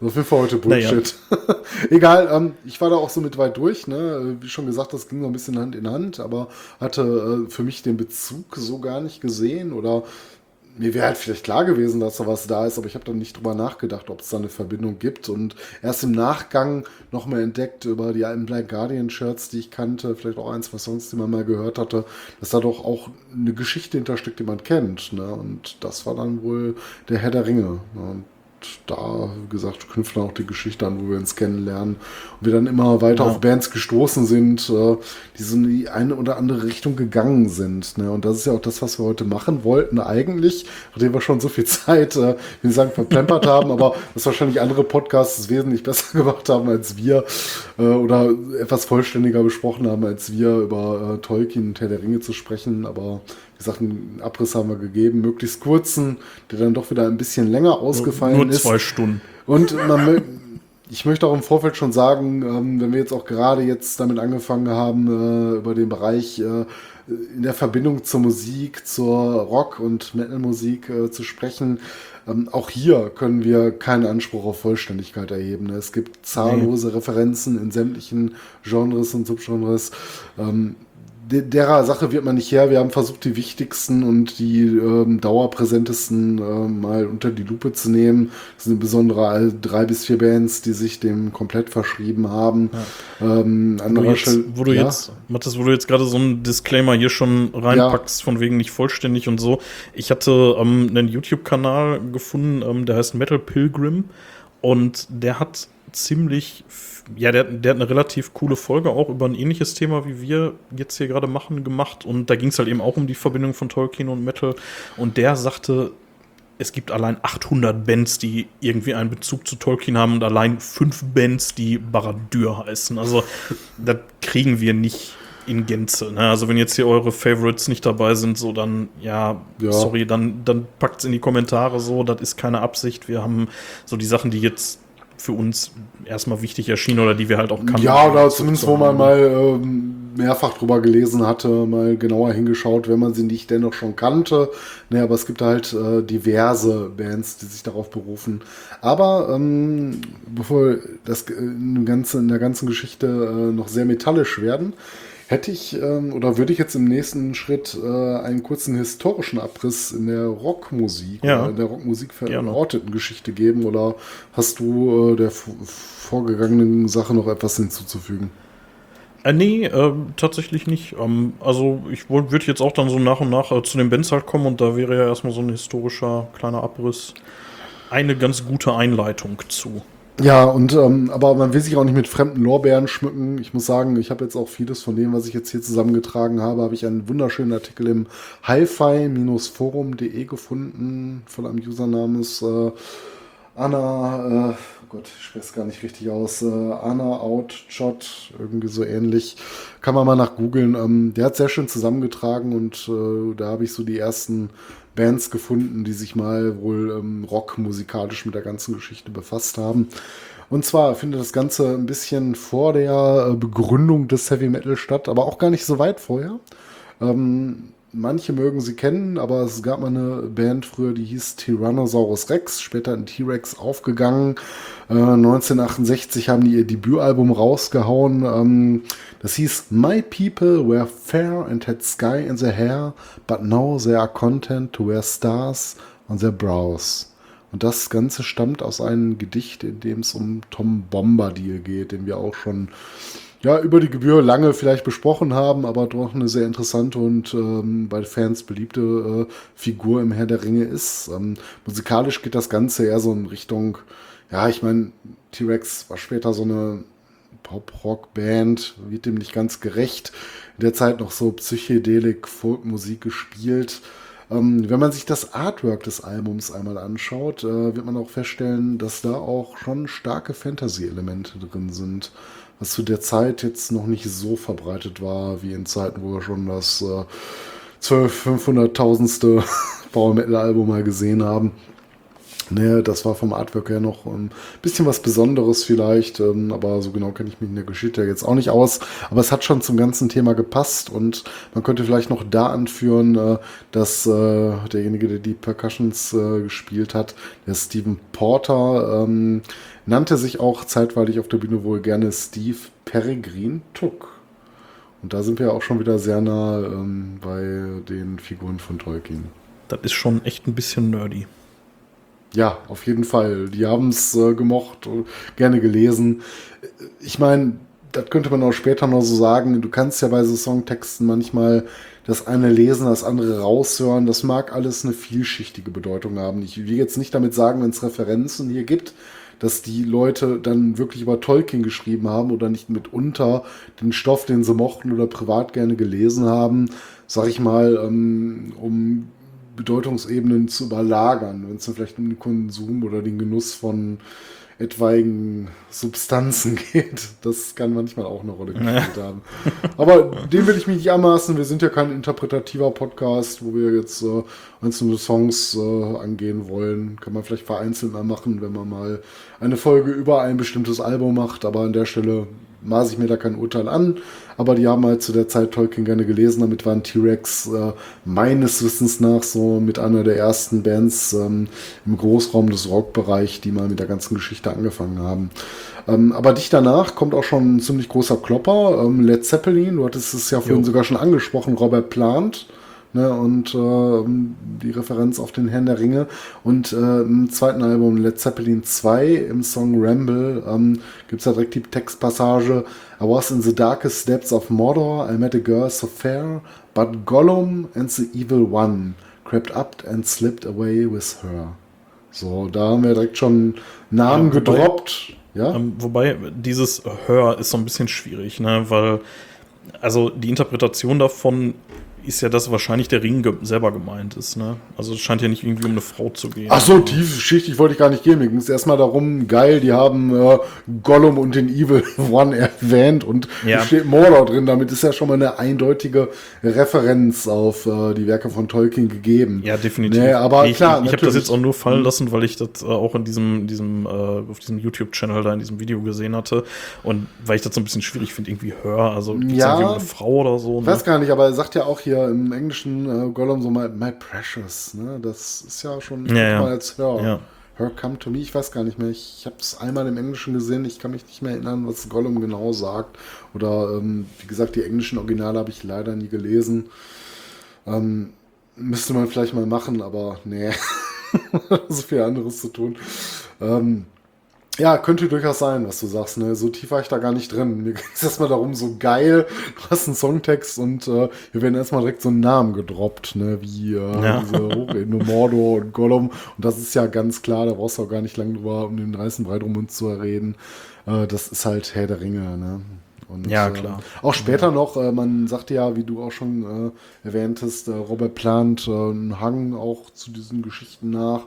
Das auf jeden Fall heute Naja. Bullshit. Egal, ähm, ich war da auch so mit weit durch. Ne? Wie schon gesagt, das ging so ein bisschen Hand in Hand, aber hatte äh, für mich den Bezug so gar nicht gesehen. Oder mir wäre halt vielleicht klar gewesen, dass da was da ist, aber ich habe dann nicht drüber nachgedacht, ob es da eine Verbindung gibt. Und erst im Nachgang nochmal entdeckt über die alten Black Guardian Shirts, die ich kannte, vielleicht auch ein, zwei Songs, die man mal gehört hatte, dass da doch auch eine Geschichte hintersteckt, die man kennt. Ne? Und das war dann wohl der Herr der Ringe. Ne? Und da, wie gesagt, knüpft dann auch die Geschichte an, wo wir uns kennenlernen und wir dann immer weiter Ja. auf Bands gestoßen sind, äh, die so in die eine oder andere Richtung gegangen sind. Ne? Und das ist ja auch das, was wir heute machen wollten eigentlich, nachdem wir schon so viel Zeit, äh, nicht sagen, verplempert haben, aber das wahrscheinlich andere Podcasts es wesentlich besser gemacht haben als wir äh, oder etwas vollständiger besprochen haben, als wir über äh, Tolkien und Herr der Ringe zu sprechen. Aber wie gesagt, einen Abriss haben wir gegeben, möglichst kurzen, der dann doch wieder ein bisschen länger ausgefallen Nur ist. zwei Stunden. Und man, ich möchte auch im Vorfeld schon sagen, ähm, wenn wir jetzt auch gerade jetzt damit angefangen haben, äh, über den Bereich äh, in der Verbindung zur Musik, zur Rock- und Metal-Musik äh, zu sprechen, ähm, auch hier können wir keinen Anspruch auf Vollständigkeit erheben. Es gibt zahllose Referenzen in sämtlichen Genres und Subgenres. Ähm, derer Sache wird man nicht her. Wir haben versucht, die wichtigsten und die ähm, dauerpräsentesten äh, mal unter die Lupe zu nehmen. Das sind insbesondere drei bis vier Bands, die sich dem komplett verschrieben haben. Ja. Ähm, wo, du jetzt, wo du ja? jetzt, Mathis, wo du jetzt gerade so einen Disclaimer hier schon reinpackst, ja. von wegen nicht vollständig und so. Ich hatte ähm, einen YouTube-Kanal gefunden, ähm, der heißt Metal Pilgrim und der hat ziemlich ja, der, der hat eine relativ coole Folge auch über ein ähnliches Thema, wie wir jetzt hier gerade machen, gemacht. Und da ging es halt eben auch um die Verbindung von Tolkien und Metal. Und der sagte, es gibt allein 800 Bands, die irgendwie einen Bezug zu Tolkien haben und allein fünf Bands, die Baradur heißen. Also, das kriegen wir nicht in Gänze. Ne? Also, wenn jetzt hier eure Favorites nicht dabei sind, so dann, ja, ja. sorry, dann, dann packt es in die Kommentare so. Das ist keine Absicht. Wir haben so die Sachen, die jetzt für uns erstmal wichtig erschienen oder die wir halt auch kannten. Ja, oder zumindest, wo man mal ähm, mehrfach drüber gelesen hatte, mal genauer hingeschaut, wenn man sie nicht dennoch schon kannte. Ne, aber es gibt halt äh, diverse Bands, die sich darauf berufen. Aber ähm, bevor das in, ganze, in der ganzen Geschichte äh, noch sehr metallisch werden, hätte ich ähm, oder würde ich jetzt im nächsten Schritt äh, einen kurzen historischen Abriss in der Rockmusik ja. oder in der Rockmusik verorteten Geschichte geben oder hast du äh, der vorgegangenen Sache noch etwas hinzuzufügen? Äh, nee, äh, tatsächlich nicht. Ähm, also ich würde jetzt auch dann so nach und nach äh, zu den Bands halt kommen und da wäre ja erstmal so ein historischer kleiner Abriss eine ganz gute Einleitung zu. Ja, und ähm, aber man will sich auch nicht mit fremden Lorbeeren schmücken. Ich muss sagen, ich habe jetzt auch vieles von dem, was ich jetzt hier zusammengetragen habe, habe ich einen wunderschönen Artikel im hi-fi-forum.de gefunden von einem User namens äh, Anna, äh, oh Gott, ich spreche es gar nicht richtig aus, äh, Anna Outshot, irgendwie so ähnlich. Kann man mal nach googeln. Ähm, der hat sehr schön zusammengetragen und äh, da habe ich so die ersten Bands gefunden, die sich mal wohl ähm, rockmusikalisch mit der ganzen Geschichte befasst haben. Und zwar findet das Ganze ein bisschen vor der äh, Begründung des Heavy Metal statt, aber auch gar nicht so weit vorher. Ähm, manche mögen sie kennen, aber es gab mal eine Band früher, die hieß Tyrannosaurus Rex, später in T-Rex aufgegangen. Äh, 1968 haben die ihr Debütalbum rausgehauen. Ähm, das hieß My people were fair and had sky in their hair, but now they are content to wear stars on their brows. Und das Ganze stammt aus einem Gedicht, in dem es um Tom Bombadil geht, den wir auch schon ja, über die Gebühr lange vielleicht besprochen haben, aber doch eine sehr interessante und ähm, bei Fans beliebte äh, Figur im Herr der Ringe ist. Ähm, musikalisch geht das Ganze eher so in Richtung, ja, ich meine, T-Rex war später so eine Pop-Rock-Band, wird dem nicht ganz gerecht. In der Zeit noch so Psychedelik, Folkmusik gespielt. Ähm, wenn man sich das Artwork des Albums einmal anschaut, äh, wird man auch feststellen, dass da auch schon starke Fantasy-Elemente drin sind. Was zu der Zeit jetzt noch nicht so verbreitet war, wie in Zeiten, wo wir schon das äh, 12, 500.000. Power Metal Album mal gesehen haben. Ne, das war vom Artwork her noch ein bisschen was Besonderes vielleicht, ähm, aber so genau kenne ich mich in der Geschichte jetzt auch nicht aus. Aber es hat schon zum ganzen Thema gepasst und man könnte vielleicht noch da anführen, äh, dass äh, derjenige, der die Percussions äh, gespielt hat, der Stephen Porter, ähm, nannte sich auch zeitweilig auf der Bühne wohl gerne Steve Peregrine Tuck. Und da sind wir auch schon wieder sehr nah ähm, bei den Figuren von Tolkien. Das ist schon echt ein bisschen nerdy. Ja, auf jeden Fall. Die haben es äh, gemocht, gerne gelesen. Ich meine, das könnte man auch später noch so sagen. Du kannst ja bei so Songtexten manchmal das eine lesen, das andere raushören. Das mag alles eine vielschichtige Bedeutung haben. Ich will jetzt nicht damit sagen, wenn es Referenzen hier gibt, dass die Leute dann wirklich über Tolkien geschrieben haben oder nicht mitunter den Stoff, den sie mochten oder privat gerne gelesen haben, sag ich mal, ähm, um Bedeutungsebenen zu überlagern, wenn es dann vielleicht um den Konsum oder den Genuss von etwaigen Substanzen geht. Das kann manchmal auch eine Rolle gespielt haben. Aber dem will ich mich nicht anmaßen. Wir sind ja kein interpretativer Podcast, wo wir jetzt äh, einzelne Songs äh, angehen wollen. Kann man vielleicht vereinzelt mal machen, wenn man mal eine Folge über ein bestimmtes Album macht. Aber an der Stelle maße ich mir da kein Urteil an. Aber die haben halt zu der Zeit Tolkien gerne gelesen. Damit waren T-Rex äh, meines Wissens nach so mit einer der ersten Bands ähm, im Großraum des Rockbereichs, die mal mit der ganzen Geschichte angefangen haben. Ähm, aber dicht danach kommt auch schon ein ziemlich großer Klopper. Ähm, Led Zeppelin, du hattest es ja vorhin jo. sogar schon angesprochen, Robert Plant. Ne, und äh, die Referenz auf den Herrn der Ringe. Und äh, im zweiten Album Led Zeppelin 2 im Song Ramble ähm, gibt es da direkt die Textpassage I was in the darkest depths of Mordor, I met a girl so fair, but Gollum and the evil one crept up and slipped away with her. So, da haben wir direkt schon Namen ja, wobei, gedroppt. Ja? Ähm, wobei, dieses Hör ist so ein bisschen schwierig, ne? weil also die Interpretation davon ist ja, dass wahrscheinlich der Ring ge selber gemeint ist. Ne? Also es scheint ja nicht irgendwie um eine Frau zu gehen. Ach so, tiefschichtig wollte ich gar nicht gehen. Mir ging es erstmal darum, geil, die haben äh, Gollum und den Evil One erwähnt und ja. steht Mordor drin. Damit ist ja schon mal eine eindeutige Referenz auf äh, die Werke von Tolkien gegeben. Ja, definitiv. Nee, aber ich, klar, ich, ich habe das jetzt auch nur fallen lassen, weil ich das äh, auch in diesem, diesem äh, auf diesem YouTube-Channel da in diesem Video gesehen hatte und weil ich das so ein bisschen schwierig finde, irgendwie höre. Also ja, irgendwie um eine Frau oder so. Ne? Weiß gar nicht, aber er sagt ja auch hier hier im Englischen äh, Gollum so my, my precious, ne? Das ist ja schon ja, ja. mal als Hör. Ja. Her Come to Me, ich weiß gar nicht mehr. Ich habe es einmal im Englischen gesehen, ich kann mich nicht mehr erinnern, was Gollum genau sagt. Oder ähm, wie gesagt, die englischen Originale habe ich leider nie gelesen. Ähm, müsste man vielleicht mal machen, aber nee, so viel anderes zu tun. Ähm, ja, könnte durchaus sein, was du sagst. Ne? So tief war ich da gar nicht drin. Mir ging es erstmal darum, so geil, du hast einen Songtext und äh, wir werden erstmal direkt so einen Namen gedroppt, ne? wie äh, ja. diese Hochebene Mordor und Gollum. Und das ist ja ganz klar, da brauchst du auch gar nicht lange drüber, um den reißen Breit um uns zu reden. Äh, das ist halt Herr der Ringe. Ne? Und, ja, klar. Äh, auch später noch, äh, man sagte ja, wie du auch schon äh, erwähntest, äh, Robert plant äh, einen Hang auch zu diesen Geschichten nach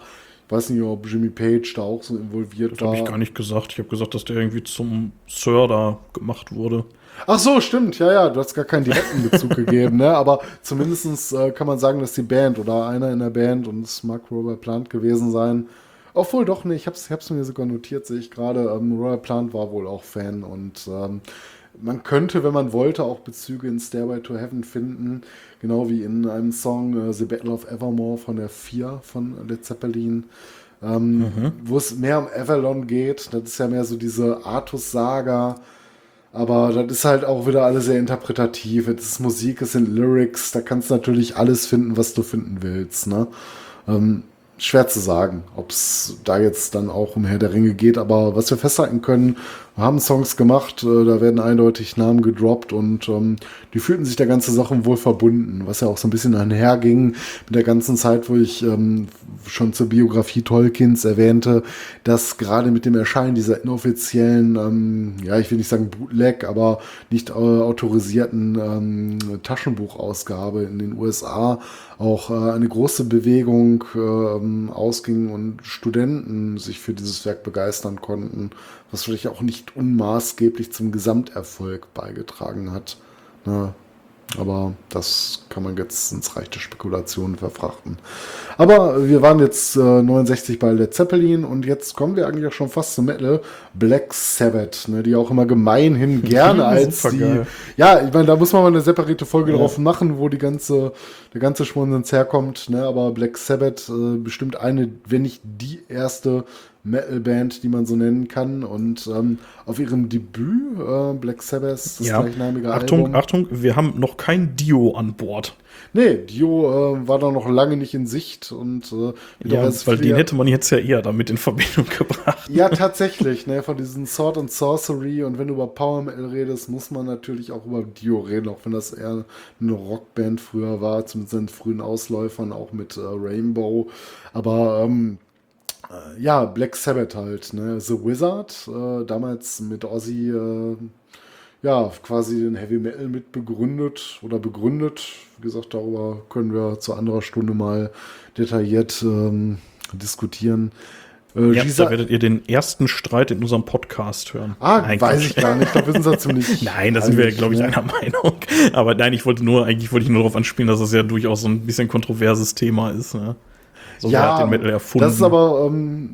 weiß nicht, ob Jimmy Page da auch so involviert das war. Das habe ich gar nicht gesagt. Ich habe gesagt, dass der irgendwie zum Sir da gemacht wurde. Ach so, stimmt. Ja, ja, du hast gar keinen direkten Bezug gegeben, ne? Aber zumindest äh, kann man sagen, dass die Band oder einer in der Band und es mag Robert Plant gewesen sein. Obwohl doch, ne, ich hab's, hab's mir sogar notiert, sehe ich gerade. Ähm, Robert Plant war wohl auch Fan und ähm, man könnte, wenn man wollte, auch Bezüge in Stairway to Heaven finden, genau wie in einem Song äh, The Battle of Evermore von der 4 von Led Zeppelin, ähm, mhm. wo es mehr um Avalon geht. Das ist ja mehr so diese Artus-Saga. Aber das ist halt auch wieder alles sehr interpretativ. Es ist Musik, es sind Lyrics, da kannst du natürlich alles finden, was du finden willst. Ne? Ähm, schwer zu sagen, ob es da jetzt dann auch um Herr der Ringe geht, aber was wir festhalten können, haben Songs gemacht, äh, da werden eindeutig Namen gedroppt und ähm, die fühlten sich der ganzen Sache wohl verbunden, was ja auch so ein bisschen einherging mit der ganzen Zeit, wo ich ähm, schon zur Biografie Tolkiens erwähnte, dass gerade mit dem Erscheinen dieser inoffiziellen, ähm, ja, ich will nicht sagen Bootleg, aber nicht äh, autorisierten ähm, Taschenbuchausgabe in den USA auch äh, eine große Bewegung äh, ausging und Studenten sich für dieses Werk begeistern konnten was vielleicht auch nicht unmaßgeblich zum Gesamterfolg beigetragen hat. Ne? Aber das kann man jetzt ins Reich der Spekulationen verfrachten. Aber wir waren jetzt äh, 69 bei Led Zeppelin und jetzt kommen wir eigentlich auch schon fast zum Metal. Black Sabbath, ne, die auch immer gemeinhin gerne als die. Geil. Ja, ich meine, da muss man mal eine separate Folge ja. drauf machen, wo die ganze, der ganze Schwunsens herkommt. Ne, aber Black Sabbath äh, bestimmt eine, wenn nicht die erste Metal-Band, die man so nennen kann. Und ähm, auf ihrem Debüt, äh, Black Sabbath, das ja. gleichnamige Achtung, Album. Achtung, wir haben noch kein Dio an Bord. Nee, Dio äh, war da noch lange nicht in Sicht. und äh, Ja, weil den hätte man jetzt ja eher damit in Verbindung gebracht. Ja, tatsächlich, ne, von diesen Sword and Sorcery. Und wenn du über Power Metal redest, muss man natürlich auch über Dio reden, auch wenn das eher eine Rockband früher war, zumindest in frühen Ausläufern, auch mit äh, Rainbow. Aber ähm, äh, ja, Black Sabbath halt, ne? The Wizard, äh, damals mit Ozzy, äh, ja, quasi den Heavy Metal mit begründet oder begründet. Wie gesagt, darüber können wir zu anderer Stunde mal detailliert ähm, diskutieren. Äh, Ja, da werdet ihr den ersten Streit in unserem Podcast hören. ah, Nein, weiß ich gar nicht. Da wissen sie ziemlich. Nein, da sind wir, glaube ich, ne? einer Meinung. Aber nein, ich wollte nur, eigentlich wollte ich nur darauf anspielen, dass das ja durchaus so ein bisschen kontroverses Thema ist. Ne? So wer hat den Metal erfunden. das ist aber ähm,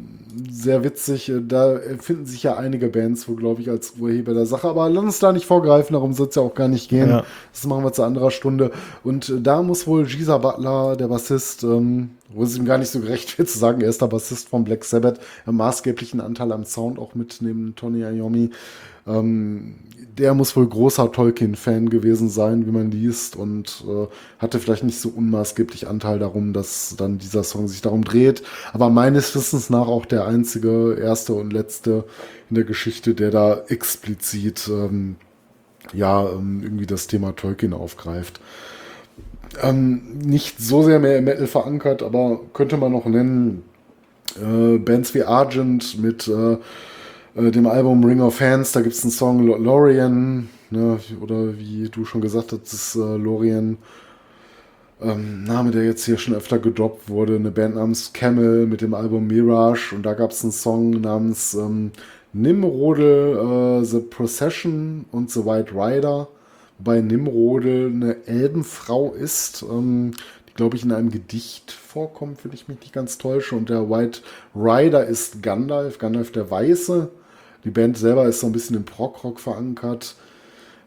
sehr witzig. Äh, Da finden sich ja einige Bands, wo, glaube ich, als Urheber der Sache. Aber lass uns da nicht vorgreifen, darum soll es ja auch gar nicht gehen. Ja. Das machen wir zu anderer Stunde. Und äh, da muss wohl Giza Butler, der Bassist, ähm, wo es ihm gar nicht so gerecht wird zu sagen, er ist der Bassist von Black Sabbath, einen maßgeblichen Anteil am Sound auch mit neben Tony Iommi. Ähm, der muss wohl großer Tolkien-Fan gewesen sein, wie man liest, und äh, hatte vielleicht nicht so unmaßgeblich Anteil darum, dass dann dieser Song sich darum dreht. Aber meines Wissens nach auch der einzige, erste und letzte in der Geschichte, der da explizit ähm, ja ähm, irgendwie das Thema Tolkien aufgreift. Ähm, nicht so sehr mehr im Metal verankert, aber könnte man noch nennen äh, Bands wie Argent mit äh, äh, dem Album Ring of Fans, da gibt es einen Song Lo- Lorien, ne, oder wie du schon gesagt hast, das ist äh, Lorien, ähm, Name, der jetzt hier schon öfter gedroppt wurde, eine Band namens Camel mit dem Album Mirage und da gab es einen Song namens ähm, Nimrodel, äh, The Procession und The White Rider, wobei Nimrodel eine Elbenfrau ist, ähm, die glaube ich in einem Gedicht vorkommt, wenn ich mich nicht ganz täusche und der White Rider ist Gandalf, Gandalf der Weiße. Die Band selber ist so ein bisschen im Prog-Rock verankert.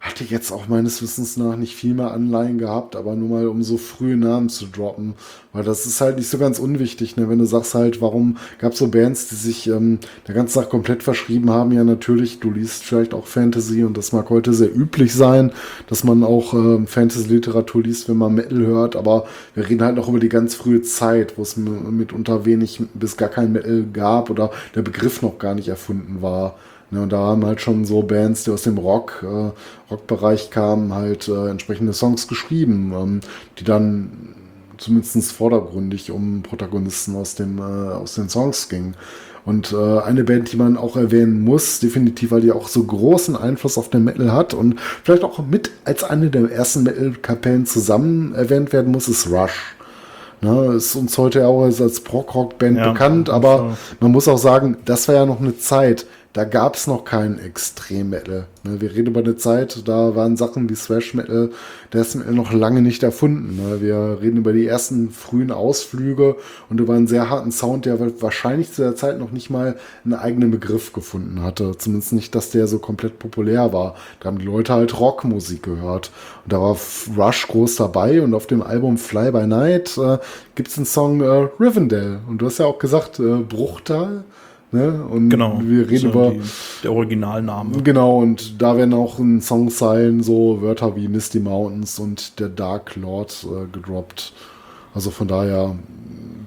Hatte jetzt auch meines Wissens nach nicht viel mehr Anleihen gehabt, aber nur mal um so frühe Namen zu droppen. Weil das ist halt nicht so ganz unwichtig, ne? wenn du sagst halt, warum gab es so Bands, die sich ähm, der ganzen Tag komplett verschrieben haben. Ja, natürlich, du liest vielleicht auch Fantasy und das mag heute sehr üblich sein, dass man auch ähm, Fantasy-Literatur liest, wenn man Metal hört. Aber wir reden halt noch über die ganz frühe Zeit, wo es mitunter wenig bis gar kein Metal gab oder der Begriff noch gar nicht erfunden war. Ne, und da haben halt schon so Bands, die aus dem Rock, äh, Rockbereich kamen, halt äh, entsprechende Songs geschrieben, ähm, die dann zumindest vordergründig um Protagonisten aus, dem, äh, aus den Songs gingen. Und äh, eine Band, die man auch erwähnen muss, definitiv, weil die auch so großen Einfluss auf den Metal hat und vielleicht auch mit als eine der ersten Metal-Kapellen zusammen erwähnt werden muss, ist Rush. Ne, ist uns heute auch als, Prog-Rock-Band Ja, bekannt, so. aber man muss auch sagen, das war ja noch eine Zeit, da gab es noch keinen Extrem-Metal. Ne, wir reden über eine Zeit, da waren Sachen wie Thrash-Metal, der ist Metal noch lange nicht erfunden. Ne? Wir reden über die ersten frühen Ausflüge und über einen sehr harten Sound, der wahrscheinlich zu der Zeit noch nicht mal einen eigenen Begriff gefunden hatte. Zumindest nicht, dass der so komplett populär war. Da haben die Leute halt Rockmusik gehört. Und da war Rush groß dabei und auf dem Album Fly by Night äh, gibt es einen Song äh, Rivendell. Und du hast ja auch gesagt, äh, Bruchtal. Ne? Und genau. wir reden über. die, der Originalname. Genau, und da werden auch in Songzeilen so Wörter wie Misty Mountains und der Dark Lord äh, gedroppt. Also von daher,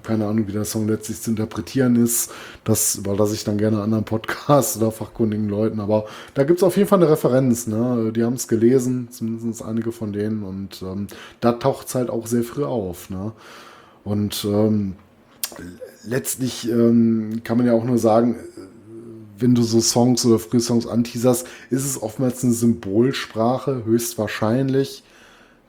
keine Ahnung, wie der Song letztlich zu interpretieren ist. Das überlasse ich dann gerne anderen Podcasts oder fachkundigen Leuten. Aber da gibt es auf jeden Fall eine Referenz. Ne? Die haben es gelesen, zumindest einige von denen. Und ähm, da taucht es halt auch sehr früh auf. Ne? Und ähm, letztlich ähm, kann man ja auch nur sagen, wenn du so Songs oder frühe Songs anteaserst, ist es oftmals eine Symbolsprache, höchstwahrscheinlich,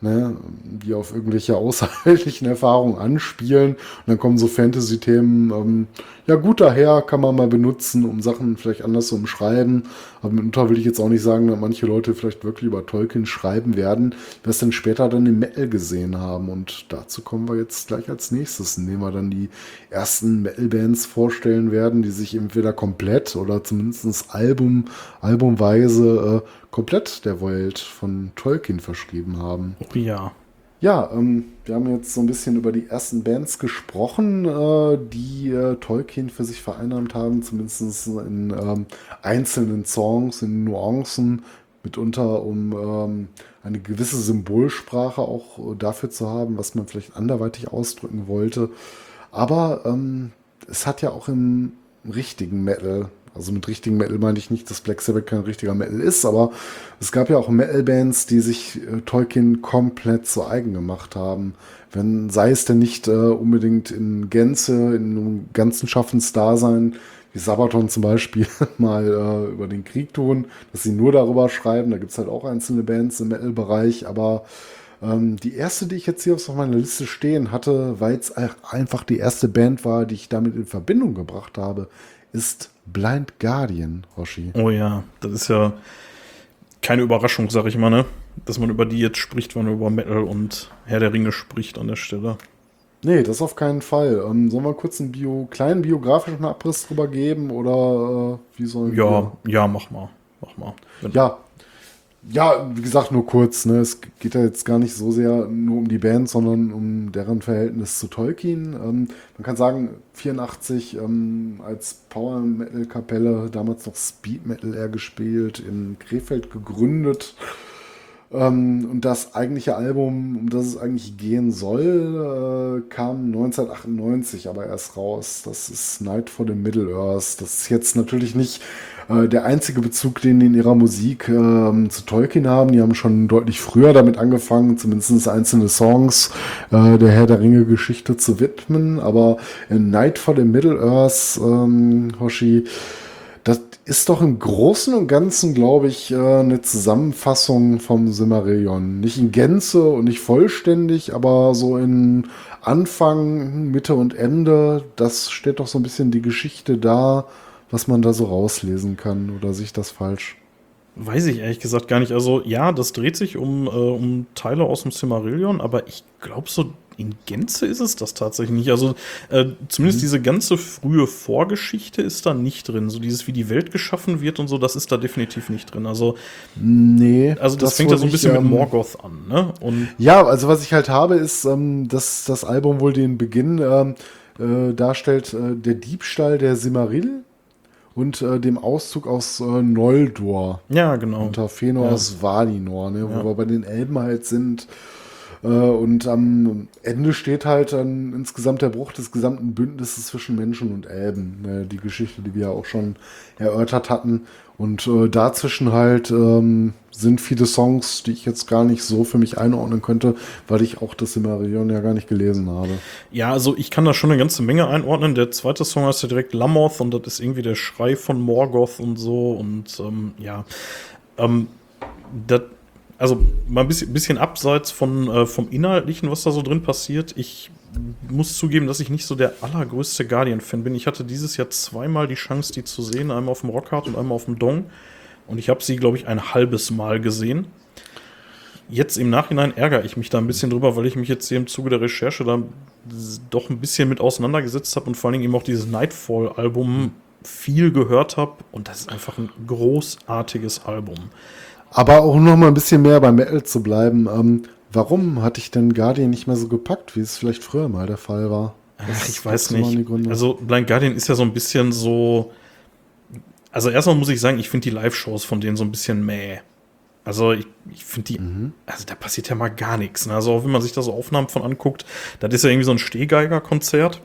ne, die auf irgendwelche außerweltlichen Erfahrungen anspielen. Und dann kommen so Fantasy-Themen, ähm, ja gut daher, kann man mal benutzen, um Sachen vielleicht anders zu umschreiben. Aber mitunter will ich jetzt auch nicht sagen, dass manche Leute vielleicht wirklich über Tolkien schreiben werden, was dann später dann im Metal gesehen haben. Und dazu kommen wir jetzt gleich als nächstes, indem wir dann die ersten Metal-Bands vorstellen werden, die sich entweder komplett oder zumindest Album, albumweise äh, komplett der Welt von Tolkien verschrieben haben. Oh ja. Ja, ähm, wir haben jetzt so ein bisschen über die ersten Bands gesprochen, äh, die äh, Tolkien für sich vereinnahmt haben, zumindest in ähm, einzelnen Songs, in Nuancen, mitunter um ähm, eine gewisse Symbolsprache auch äh, dafür zu haben, was man vielleicht anderweitig ausdrücken wollte. Aber ähm, es hat ja auch im richtigen Metal also mit richtigen Metal meine ich nicht, dass Black Sabbath kein richtiger Metal ist, aber es gab ja auch Metal-Bands, die sich äh, Tolkien komplett zu eigen gemacht haben. Wenn, sei es denn nicht äh, unbedingt in Gänze, in einem ganzen Schaffensdasein, wie Sabaton zum Beispiel, mal äh, über den Krieg tun, dass sie nur darüber schreiben. Da gibt es halt auch einzelne Bands im Metal-Bereich, aber Ähm, die erste, die ich jetzt hier auf meiner Liste stehen hatte, weil es einfach die erste Band war, die ich damit in Verbindung gebracht habe, ist Blind Guardian, Hoshi. Oh ja, das ist ja keine Überraschung, sag ich mal, ne? Dass man über die jetzt spricht, wenn man über Metal und Herr der Ringe spricht an der Stelle. Nee, das auf keinen Fall. Ähm, sollen wir kurz einen Bio, kleinen biografischen Abriss drüber geben oder äh, wie sollen Ja, wir? ja, mach mal. Mach mal. Wenn- Ja. Ja, wie gesagt, nur kurz. Ne? Es geht ja jetzt gar nicht so sehr nur um die Band, sondern um deren Verhältnis zu Tolkien. Ähm, man kann sagen, 84 ähm, als Power Metal Kapelle, damals noch Speed Metal eher gespielt, in Krefeld gegründet. Ähm, und das eigentliche Album, um das es eigentlich gehen soll, äh, kam 1998 aber erst raus. Das ist Night for the Middle Earth. Das ist jetzt natürlich nicht äh, der einzige Bezug, den die in ihrer Musik ähm, zu Tolkien haben. Die haben schon deutlich früher damit angefangen, zumindest einzelne Songs äh, der Herr der Ringe Geschichte zu widmen. Aber in Night for the Middle Earth, ähm, Hoshi, das ist doch im Großen und Ganzen, glaube ich, äh, eine Zusammenfassung vom Silmarillion. Nicht in Gänze und nicht vollständig, aber so in Anfang, Mitte und Ende, das steht doch so ein bisschen die Geschichte da, was man da so rauslesen kann. Oder sehe ich das falsch? Weiß ich ehrlich gesagt gar nicht. Also, ja, das dreht sich um, äh, um Teile aus dem Silmarillion, aber ich glaube, so in Gänze ist es das tatsächlich nicht. Also, äh, zumindest diese ganze frühe Vorgeschichte ist da nicht drin. So dieses, wie die Welt geschaffen wird und so, das ist da definitiv nicht drin. Also, Nee. also das, fängt ja so ein wollte ich, bisschen ähm, mit Morgoth an, ne? Und Ja, also was ich halt habe, ist, ähm, dass das Album wohl den Beginn ähm, äh, darstellt, äh, der Diebstahl der Simarill und äh, dem Auszug aus äh, Noldor ja, genau. unter Fëanor aus Valinor, ne, wo wir bei den Elben halt sind. Äh, und am Ende steht halt dann insgesamt der Bruch des gesamten Bündnisses zwischen Menschen und Elben. Ne, die Geschichte, die wir ja auch schon erörtert hatten. Und äh, dazwischen halt ähm, sind viele Songs, die ich jetzt gar nicht so für mich einordnen könnte, weil ich auch das Silmarillion ja gar nicht gelesen habe. Ja, also ich kann da schon eine ganze Menge einordnen. Der zweite Song heißt ja direkt Lamoth und das ist irgendwie der Schrei von Morgoth und so. Und ähm, ja, ähm, das, also mal ein bisschen, bisschen abseits von, äh, vom Inhaltlichen, was da so drin passiert. Ich muss zugeben, dass ich nicht so der allergrößte Guardian-Fan bin. Ich hatte dieses Jahr zweimal die Chance, die zu sehen, einmal auf dem Rockhard und einmal auf dem Dong. Und ich habe sie, glaube ich, ein halbes Mal gesehen. Jetzt im Nachhinein ärgere ich mich da ein bisschen drüber, weil ich mich jetzt hier im Zuge der Recherche da doch ein bisschen mit auseinandergesetzt habe und vor allen Dingen eben auch dieses Nightfall-Album viel gehört habe. Und das ist einfach ein großartiges Album. Aber auch noch mal ein bisschen mehr beim Metal zu bleiben. Ähm, warum hatte ich denn Guardian nicht mehr so gepackt, wie es vielleicht früher mal der Fall war? Ach, ich weiß nicht. Also Blind Guardian ist ja so ein bisschen so. Also erstmal muss ich sagen, ich finde die Live-Shows von denen so ein bisschen mäh. Also ich, ich finde die, also da passiert ja mal gar nichts. Ne? Also auch wenn man sich da so Aufnahmen von anguckt, das ist ja irgendwie so ein Stehgeiger-Konzert.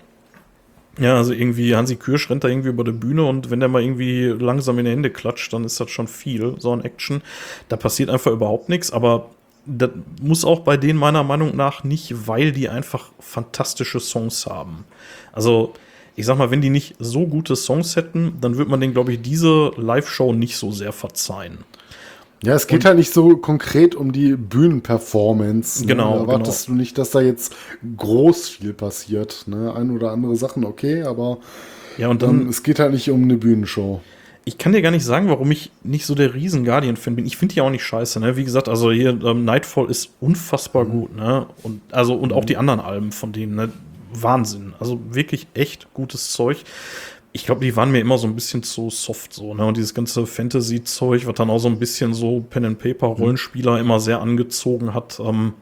Ja, also irgendwie Hansi Kürsch rennt da irgendwie über die Bühne und wenn der mal irgendwie langsam in die Hände klatscht, dann ist das schon viel, so ein Action. Da passiert einfach überhaupt nichts, aber das muss auch bei denen meiner Meinung nach nicht, weil die einfach fantastische Songs haben. Also, ich sag mal, wenn die nicht so gute Songs hätten, dann würde man denen, glaube ich, diese Live-Show nicht so sehr verzeihen. Ja, es geht halt nicht so konkret um die Bühnenperformance. Ne? Genau, Da erwartest du nicht, dass da jetzt groß viel passiert. Ne? Ein oder andere Sachen okay, aber Ja, und ähm, dann, es geht halt nicht um eine Bühnenshow. Ich kann dir gar nicht sagen, warum ich nicht so der riesen Guardian-Fan bin. Ich finde die auch nicht scheiße, ne? Wie gesagt, also hier ähm, Nightfall ist unfassbar gut, ne? Und also und auch die anderen Alben von denen, ne? Wahnsinn. Also wirklich echt gutes Zeug. Ich glaube, die waren mir immer so ein bisschen zu soft so, ne? Und dieses ganze Fantasy-Zeug, was dann auch so ein bisschen so Pen and Paper Rollenspieler immer sehr angezogen hat, ähm,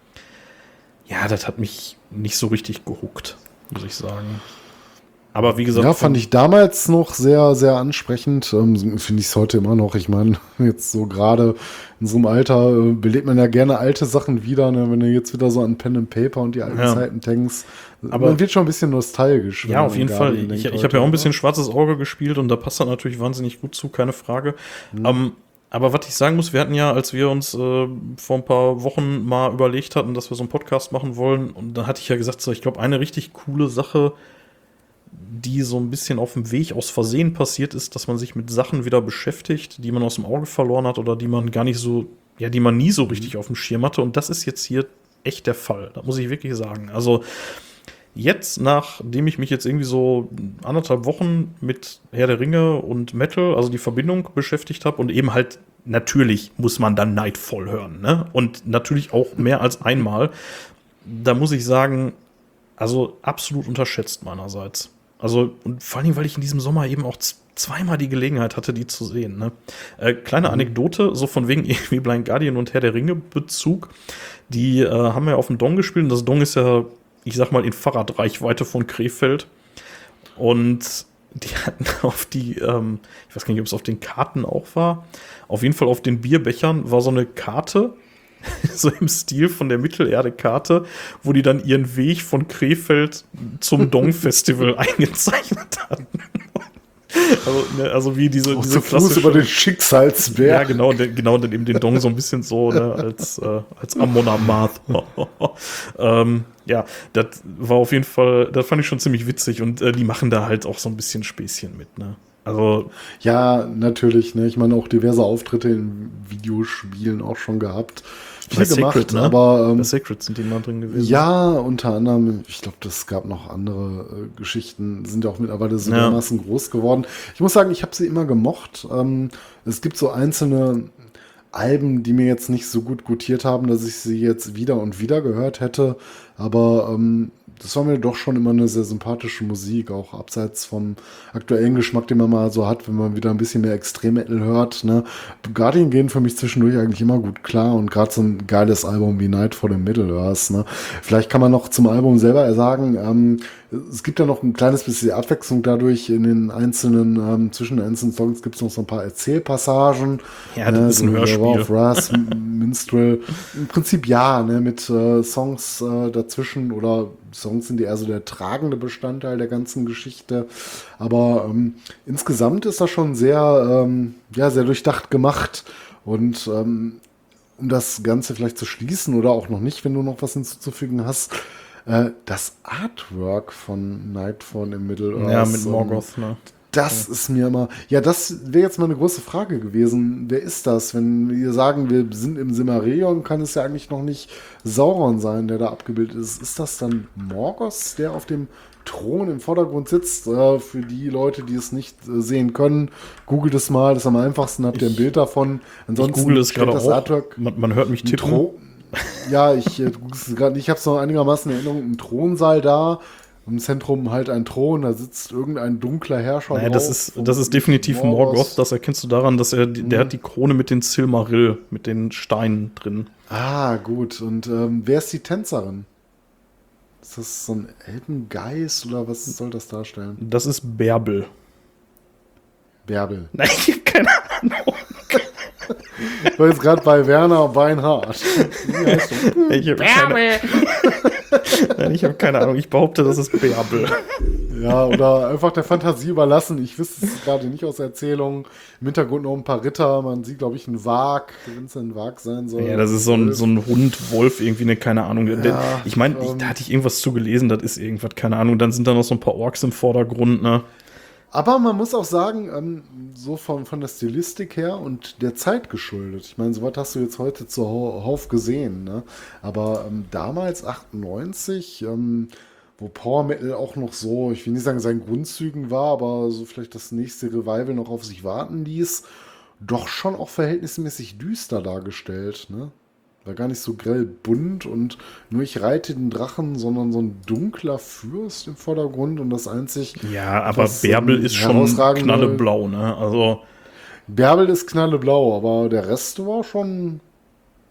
ja, das hat mich nicht so richtig gehuckt, muss ich sagen. Aber wie gesagt, Ja, fand ich damals noch sehr, sehr ansprechend. Ähm, Finde ich es heute immer noch. Ich meine, jetzt so gerade in so einem Alter äh, belebt man ja gerne alte Sachen wieder. Ne? Wenn du jetzt wieder so an Pen and Paper und die alten Ja. Zeiten denkst. Aber- man wird schon ein bisschen nostalgisch. Ja, auf jeden Fall. Ich, ich habe ja auch ein bisschen schwarzes Auge gespielt und da passt das natürlich wahnsinnig gut zu, keine Frage. Mhm. Ähm, aber was ich sagen muss, wir hatten ja, als wir uns äh, vor ein paar Wochen mal überlegt hatten, dass wir so einen Podcast machen wollen, und da hatte ich ja gesagt, so, ich glaube, eine richtig coole Sache, die so ein bisschen auf dem Weg aus Versehen passiert ist, dass man sich mit Sachen wieder beschäftigt, die man aus dem Auge verloren hat oder die man gar nicht so, ja, die man nie so richtig auf dem Schirm hatte. Und das ist jetzt hier echt der Fall. Das muss ich wirklich sagen. Also jetzt, nachdem ich mich jetzt irgendwie so anderthalb Wochen mit Herr der Ringe und Metal, also die Verbindung beschäftigt habe und eben halt natürlich muss man dann Nightfall hören, ne? Und natürlich auch mehr als einmal. Da muss ich sagen, also absolut unterschätzt meinerseits. Also, und vor allem, weil ich in diesem Sommer eben auch zweimal die Gelegenheit hatte, die zu sehen. Ne? Äh, kleine Anekdote, so von wegen irgendwie Blind Guardian und Herr der Ringe Bezug. Die äh, haben ja auf dem Dong gespielt und das Dong ist ja, ich sag mal, in Fahrradreichweite von Krefeld. Und die hatten auf die, ähm, ich weiß gar nicht, ob es auf den Karten auch war, auf jeden Fall auf den Bierbechern war so eine Karte, so im Stil von der Mittelerde-Karte, wo die dann ihren Weg von Krefeld zum Dong-Festival eingezeichnet hatten. Also, ne, also wie diese, Auch diese Fuß über den Schicksalsberg. ja, genau, den, genau, dann eben den Dong so ein bisschen so, ne, als, äh, als Amon Amarth. ähm, ja, das war auf jeden Fall, das fand ich schon ziemlich witzig und äh, die machen da halt auch so ein bisschen Späßchen mit, ne. Also, Ja, natürlich. Ne? Ich meine, auch diverse Auftritte in Videospielen auch schon gehabt. Viel bei gemacht, Sacred, ne? aber ähm, bei Sacred sind die mal drin gewesen. ja, unter anderem, ich glaube, das gab noch andere äh, Geschichten, sind ja auch mittlerweile so Ja. dermaßen groß geworden. Ich muss sagen, ich habe sie immer gemocht. Ähm, es gibt so einzelne Alben, die mir jetzt nicht so gut gutiert haben, dass ich sie jetzt wieder und wieder gehört hätte. Aber ähm, das war mir doch schon immer eine sehr sympathische Musik, auch abseits vom aktuellen Geschmack, den man mal so hat, wenn man wieder ein bisschen mehr Extrem-Metal hört. Ne? Guardian gehen für mich zwischendurch eigentlich immer gut klar und gerade so ein geiles Album wie Night for the Middle-earth. Ne? Vielleicht kann man noch zum Album selber sagen, ähm, es gibt ja noch ein kleines bisschen Abwechslung dadurch in den einzelnen, ähm, zwischen den einzelnen Songs gibt es noch so ein paar Erzählpassagen. Ja, das ist ein Hörspiel. War of M- Minstrel. Im Prinzip ja, ne, mit äh, Songs äh, dazwischen oder Songs sind eher so der tragende Bestandteil der ganzen Geschichte. Aber ähm, insgesamt ist das schon sehr, ähm, ja, sehr durchdacht gemacht. Und ähm, um das Ganze vielleicht zu schließen oder auch noch nicht, wenn du noch was hinzuzufügen hast, äh, das Artwork von Nightfall im Middle-earth. ja, mit Morgoth, ne. Das ist mir immer. Ja, das wäre jetzt mal eine große Frage gewesen. Wer ist das? Wenn wir sagen, wir sind im Simmereon, kann es ja eigentlich noch nicht Sauron sein, der da abgebildet ist. Ist das dann Morgos, der auf dem Thron im Vordergrund sitzt? Äh, für die Leute, die es nicht äh, sehen können, googelt es mal. Das ist am einfachsten. Habt ihr ein Bild davon? Ich google es gerade das auch. Artwork Man, man hört mich tippen. Thro ja, ich äh. Ich habe es noch einigermaßen in Erinnerung. Ein Thronsaal da. Im Zentrum halt ein Thron, da sitzt irgendein dunkler Herrscher. Naja, das ist, das ist definitiv Morgoth. Das erkennst du daran, dass er, der hat die Krone mit den Silmaril, mit den Steinen drin. Ah, gut. Und ähm, wer ist die Tänzerin? Ist das so ein Elbengeist oder was soll das darstellen? Das ist Bärbel. Bärbel. Nein, ich hab keine Ahnung. Ich war jetzt gerade bei Werner Beinhardt. Wie heißt habe keine, Nein, ich hab keine Ahnung. Ich behaupte, das ist Bärbel. Ja, oder einfach der Fantasie überlassen. Ich wüsste es gerade nicht aus Erzählungen. Im Hintergrund noch ein paar Ritter. Man sieht, glaube ich, einen Wag, wenn es ein Wag sein soll. Ja, das ist so ein, so ein Hund, Wolf, irgendwie, ne, keine Ahnung. Ja, ich meine, ähm, da hatte ich irgendwas zugelesen, das ist irgendwas, keine Ahnung. Dann sind da noch so ein paar Orks im Vordergrund, ne? Aber man muss auch sagen, ähm, so von, von der Stilistik her und der Zeit geschuldet. Ich meine, sowas hast du jetzt heute zuhauf gesehen. Ne? Aber ähm, damals, 98, ähm, wo Power Metal auch noch so, ich will nicht sagen, seinen Grundzügen war, aber so vielleicht das nächste Revival noch auf sich warten ließ, doch schon auch verhältnismäßig düster dargestellt. Ne? War gar nicht so grell bunt und nur ich reite den Drachen, sondern so ein dunkler Fürst im Vordergrund und das einzig Ja, aber Was, Bärbel ähm, ist schon knalleblau, ne? Also, Bärbel ist knalleblau, aber der Rest war schon,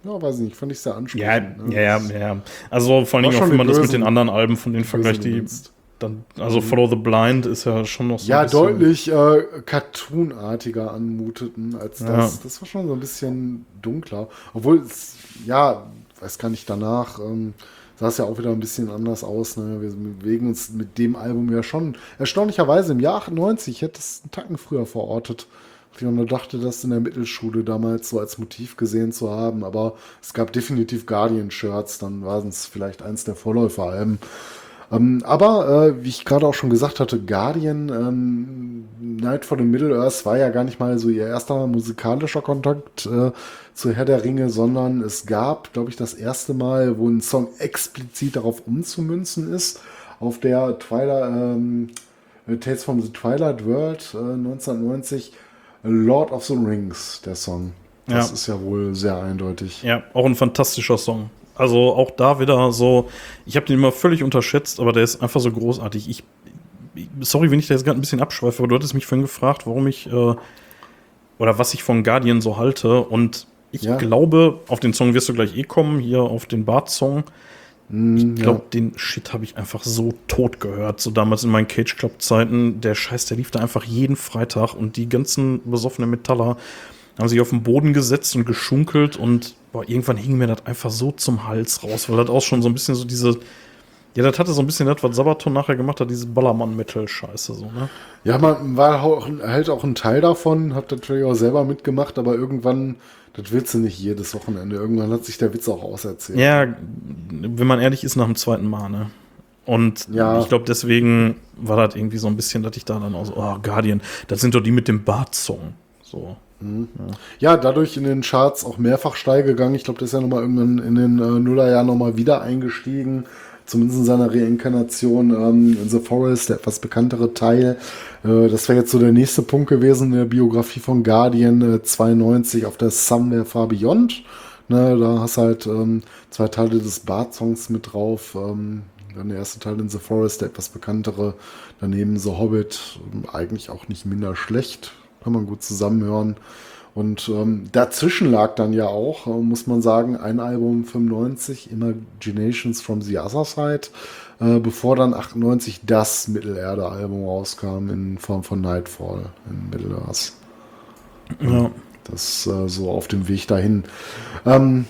ja, weiß ich nicht, fand ich sehr ja, ansprechend. ne? ja, ja, ja. Also vor allen Dingen auch, wenn man das mit den anderen Alben von denen vergleicht, die dann, also Follow the Blind ist ja schon noch so Ja, ein bisschen- deutlich äh, cartoonartiger anmuteten als Ja. das. Das war schon so ein bisschen dunkler. Obwohl, es, ja, weiß gar nicht, danach ähm, sah es ja auch wieder ein bisschen anders aus. Ne? Wir bewegen uns mit dem Album ja schon erstaunlicherweise im Jahr 98. Ich hätte es einen Tacken früher verortet. Ich dachte, das in der Mittelschule damals so als Motiv gesehen zu haben. Aber es gab definitiv Guardian-Shirts. Dann waren es vielleicht eins der Vorläuferalben. Ähm, aber äh, wie ich gerade auch schon gesagt hatte, Guardian, ähm, Night for the Middle-earth war ja gar nicht mal so ihr erster musikalischer Kontakt äh, zu Herr der Ringe, sondern es gab, glaube ich, das erste Mal, wo ein Song explizit darauf umzumünzen ist, auf der Twilight, ähm, Tales from the Twilight World äh, 1990, Lord of the Rings, der Song. Das Ja. ist ja wohl sehr eindeutig. Ja, auch ein fantastischer Song. Also auch da wieder so, ich habe den immer völlig unterschätzt, aber der ist einfach so großartig. Ich, sorry, wenn ich da jetzt gerade ein bisschen abschweife, aber du hattest mich vorhin gefragt, warum ich äh, oder was ich von Guardian so halte. Und ich Ja. glaube, auf den Song wirst du gleich eh kommen, hier auf den Bart-Song. Hm, Ich glaube, den Shit habe ich einfach so tot gehört. So damals in meinen Cage Club-Zeiten. Der Scheiß, der lief da einfach jeden Freitag und die ganzen besoffenen Metaller haben sich auf den Boden gesetzt und geschunkelt und boah, irgendwann hing mir das einfach so zum Hals raus, weil das auch schon so ein bisschen so diese. Ja, das hatte so ein bisschen das, was Sabaton nachher gemacht hat, diese Ballermann-Metal-Scheiße, so, ne? Ja, man war auch, halt auch ein Teil davon, hab natürlich auch selber mitgemacht, aber irgendwann, das willst du nicht jedes Wochenende. Irgendwann hat sich der Witz auch auserzählt. Ja, wenn man ehrlich ist, nach dem zweiten Mal, ne? Und Ja. ich glaube, deswegen war das irgendwie so ein bisschen, dass ich da dann auch so, oh, Guardian, das sind doch die mit dem Bart-Song. So. Ja, dadurch in den Charts auch mehrfach steil gegangen. Ich glaube, der ist ja nochmal irgendwann in den äh, Nullerjahren nochmal wieder eingestiegen. Zumindest in seiner Reinkarnation ähm, in The Forest, der etwas bekanntere Teil. Äh, das wäre jetzt so der nächste Punkt gewesen in der Biografie von Guardian äh, 92 auf der Somewhere Far Beyond. Ne, da hast halt ähm, zwei Teile des Bart-Songs mit drauf. Ähm, dann der erste Teil in The Forest, der etwas bekanntere. Daneben The Hobbit, ähm, eigentlich auch nicht minder schlecht. Kann man gut zusammenhören. Und ähm, dazwischen lag dann ja auch, äh, muss man sagen, ein Album 95, Imaginations from the Other Side, äh, bevor dann 98 das Mittelerde-Album rauskam in Form von Nightfall in Middle-earth. Ja. Das äh, so auf dem Weg dahin. Ähm,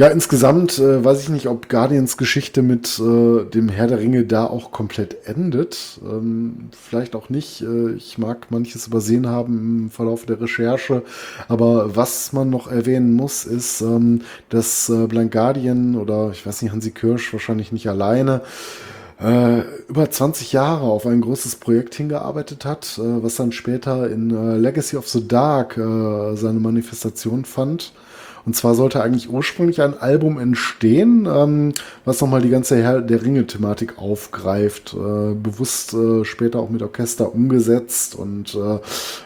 ja, insgesamt äh, weiß ich nicht, ob Guardians Geschichte mit äh, dem Herr der Ringe da auch komplett endet. Ähm, vielleicht auch nicht. Äh, ich mag manches übersehen haben im Verlauf der Recherche. Aber was man noch erwähnen muss, ist, ähm, dass äh, Blind Guardian oder ich weiß nicht, Hansi Kirsch wahrscheinlich nicht alleine äh, über 20 Jahre auf ein großes Projekt hingearbeitet hat, äh, was dann später in äh, Legacy of the Dark seine Manifestation fand. Und zwar sollte eigentlich ursprünglich ein Album entstehen, ähm, was nochmal die ganze Herr der Ringe-Thematik aufgreift. Äh, bewusst äh, später auch mit Orchester umgesetzt und äh,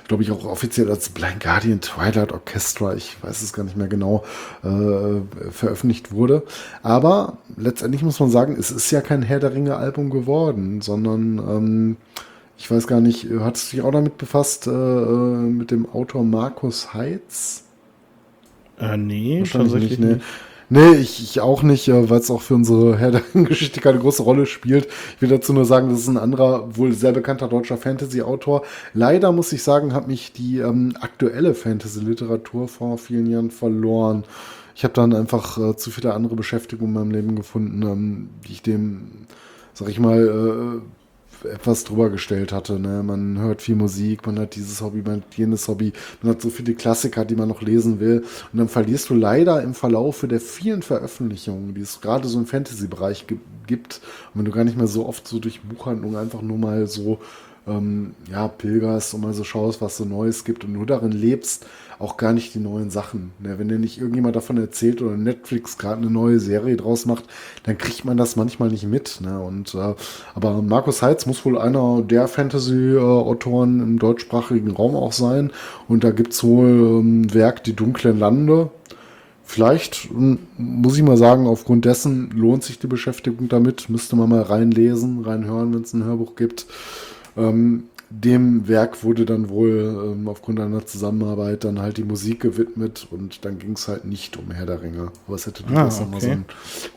glaube ich auch offiziell als Blind Guardian Twilight Orchestra, ich weiß es gar nicht mehr genau, äh, veröffentlicht wurde. Aber letztendlich muss man sagen, es ist ja kein Herr der Ringe-Album geworden, sondern ähm, ich weiß gar nicht, hattest du dich auch damit befasst, äh, äh, mit dem Autor Markus Heitz? Äh, nee, tatsächlich nicht, nee. Nee, ich, ich auch nicht, äh, weil es auch für unsere Herr Geschichte keine große Rolle spielt. Ich will dazu nur sagen, das ist ein anderer, wohl sehr bekannter deutscher Fantasy-Autor. Leider muss ich sagen, hat mich die ähm, aktuelle Fantasy-Literatur vor vielen Jahren verloren. Ich habe dann einfach äh, zu viele andere Beschäftigungen in meinem Leben gefunden, ähm, die ich dem, sag ich mal, äh, etwas drüber gestellt hatte. Ne? Man hört viel Musik, man hat dieses Hobby, man hat jenes Hobby, man hat so viele Klassiker, die man noch lesen will. Und dann verlierst du leider im Verlaufe der vielen Veröffentlichungen, die es gerade so im Fantasy-Bereich gi- gibt, und wenn du gar nicht mehr so oft so durch Buchhandlungen einfach nur mal so ähm, ja, pilgerst und mal so schaust, was so Neues gibt und nur darin lebst, auch gar nicht die neuen Sachen. Ne? Wenn dir nicht irgendjemand davon erzählt oder Netflix gerade eine neue Serie draus macht, dann kriegt man das manchmal nicht mit. Ne? Und, äh, aber Markus Heitz muss wohl einer der Fantasy-Autoren im deutschsprachigen Raum auch sein. Und da gibt's wohl ähm, ein Werk Die dunklen Lande. Vielleicht ähm, muss ich mal sagen, aufgrund dessen lohnt sich die Beschäftigung damit. Müsste man mal reinlesen, reinhören, wenn es ein Hörbuch gibt. Ähm, dem Werk wurde dann wohl ähm, aufgrund einer Zusammenarbeit dann halt die Musik gewidmet und dann ging es halt nicht um Herr der Ringe. Aber es hätte durchaus Ah, okay. so ein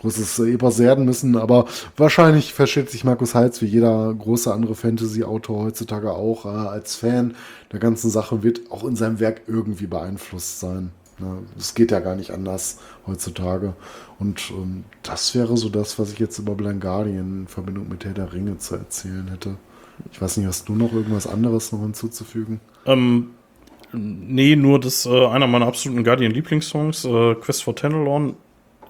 großes äh, Epos werden müssen. Aber wahrscheinlich versteht sich Markus Heitz wie jeder große andere Fantasy-Autor heutzutage auch äh, als Fan der ganzen Sache, wird auch in seinem Werk irgendwie beeinflusst sein. Ne? Es geht ja gar nicht anders heutzutage. Und ähm, das wäre so das, was ich jetzt über Blind Guardian in Verbindung mit Herr der Ringe zu erzählen hätte. Ich weiß nicht, hast du noch irgendwas anderes noch hinzuzufügen? Ähm, nee, nur das äh, einer meiner absoluten Guardian-Lieblingssongs, äh, Quest for Tenelorn,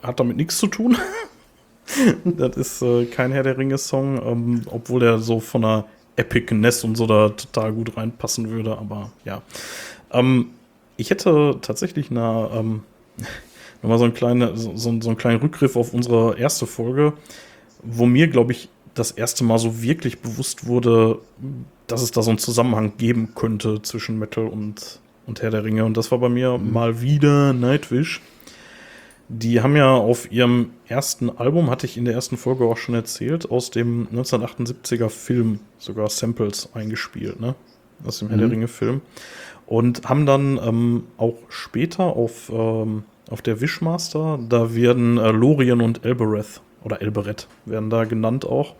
hat damit nichts zu tun. das ist äh, kein Herr der Ringe-Song, ähm, obwohl der so von der Epic-Ness und so da total gut reinpassen würde, aber ja. Ähm, ich hätte tatsächlich eine, ähm, nochmal so, ein kleine, so, so einen kleinen Rückgriff auf unsere erste Folge, wo mir, glaube ich, das erste Mal so wirklich bewusst wurde, dass es da so einen Zusammenhang geben könnte zwischen Metal und, und Herr der Ringe. Und das war bei mir mhm. mal wieder Nightwish. Die haben ja auf ihrem ersten Album, hatte ich in der ersten Folge auch schon erzählt, aus dem 1978er Film sogar Samples eingespielt, ne? Aus dem mhm. Herr der mhm. Ringe-Film. Und haben dann ähm, auch später auf, ähm, auf der Wishmaster, da werden äh, Lorien und Elbereth oder Elbereth werden da genannt auch.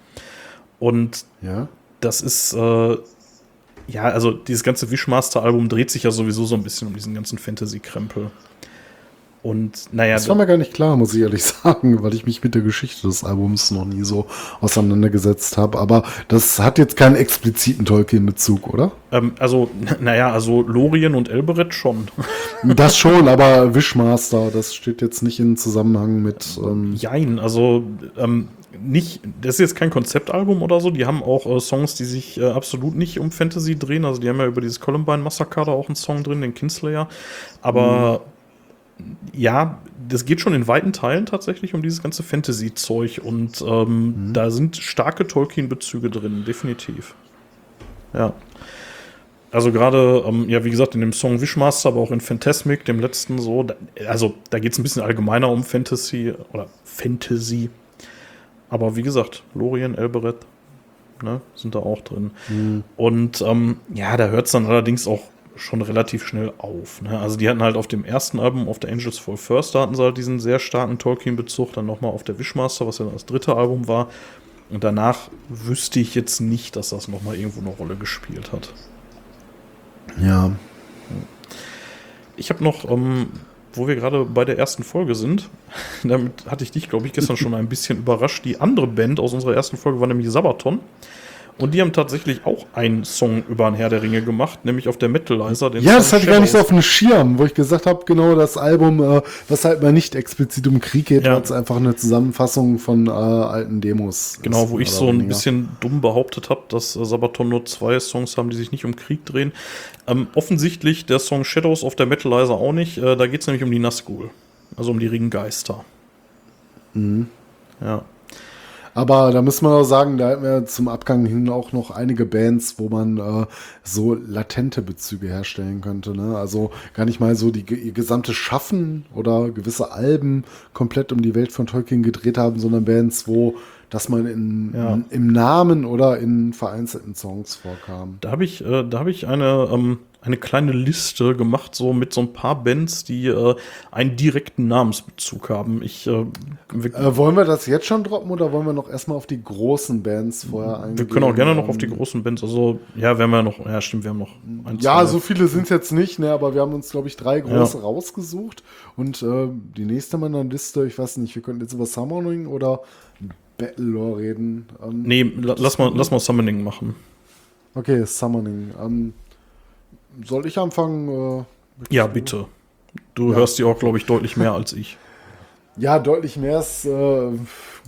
Und ja. das ist, äh, ja, also dieses ganze Wishmaster-Album dreht sich ja sowieso so ein bisschen um diesen ganzen Fantasy-Krempel. Und naja. Das war mir gar nicht klar, muss ich ehrlich sagen, weil ich mich mit der Geschichte des Albums noch nie so auseinandergesetzt habe. Aber das hat jetzt keinen expliziten Tolkien-Bezug, oder? Ähm, also, naja, also Lorien und Elbereth schon. Das schon, aber Wishmaster, das steht jetzt nicht in Zusammenhang mit. Ähm Jein, also ähm, nicht, das ist jetzt kein Konzeptalbum oder so. Die haben auch äh, Songs, die sich äh, absolut nicht um Fantasy drehen. Also die haben ja über dieses Columbine Massacre da auch einen Song drin, den Kinslayer. Aber mhm ja, das geht schon in weiten Teilen tatsächlich um dieses ganze Fantasy-Zeug und ähm, mhm. da sind starke Tolkien-Bezüge drin, definitiv. Ja. Also gerade, ähm, ja, wie gesagt, in dem Song Wishmaster, aber auch in Phantasmic, dem letzten so, da, also da geht es ein bisschen allgemeiner um Fantasy oder Fantasy. Aber wie gesagt, Lorien, Elbereth, ne, sind da auch drin. Mhm. Und ähm, ja, da hört es dann allerdings auch schon relativ schnell auf. Ne? Also die hatten halt auf dem ersten Album, auf der Angels Fall First, da hatten sie halt diesen sehr starken Tolkien-Bezug, dann nochmal auf der Wishmaster, was ja das dritte Album war. Und danach wüsste ich jetzt nicht, dass das nochmal irgendwo eine Rolle gespielt hat. Ja. Ich habe noch, ähm, wo wir gerade bei der ersten Folge sind, damit hatte ich dich, glaube ich, gestern schon ein bisschen überrascht. Die andere Band aus unserer ersten Folge war nämlich Sabaton. Und die haben tatsächlich auch einen Song über ein Herr der Ringe gemacht, nämlich auf der Metalizer. ja, das hatte ich gar nicht so auf dem Schirm, wo ich gesagt habe, genau das Album, äh, was halt mal nicht explizit um Krieg geht, ja. als einfach eine Zusammenfassung von äh, alten Demos. Genau, wo ich so ein bisschen dumm behauptet habe, dass äh, Sabaton nur zwei Songs haben, die sich nicht um Krieg drehen. Ähm, offensichtlich der Song Shadows auf der Metalizer auch nicht. Äh, da geht es nämlich um die Nazgul, also um die Ringgeister. Mhm. Ja. Aber da muss man auch sagen, da hatten wir zum Abgang hin auch noch einige Bands, wo man äh, so latente Bezüge herstellen könnte. Ne? Also gar nicht mal so die ihr gesamte Schaffen oder gewisse Alben komplett um die Welt von Tolkien gedreht haben, sondern Bands, wo das man in, ja. in, im Namen oder in vereinzelten Songs vorkam. Da habe ich, äh, da habe ich eine ähm, eine kleine Liste gemacht, so mit so ein paar Bands, die äh, einen direkten Namensbezug haben. Ich, äh, äh, wollen wir das jetzt schon droppen oder wollen wir noch erstmal auf die großen Bands vorher eingehen? Wir können auch gerne noch auf die großen Bands. Also, ja, wir noch, ja, stimmt, wir haben noch ein, Ja, so viele sind es jetzt nicht, ne, aber wir haben uns, glaube ich, drei große ja. rausgesucht. Und äh, die nächste meiner Liste, ich weiß nicht, wir könnten jetzt über Summoning oder Battlelore reden. Ähm, nee, lass mal, lass mal Summoning machen. Okay, Summoning. Ähm, soll ich anfangen? Äh, ja, bitte. Du ja. hörst die auch, glaube ich, deutlich mehr als ich. Ja, deutlich mehr ist äh,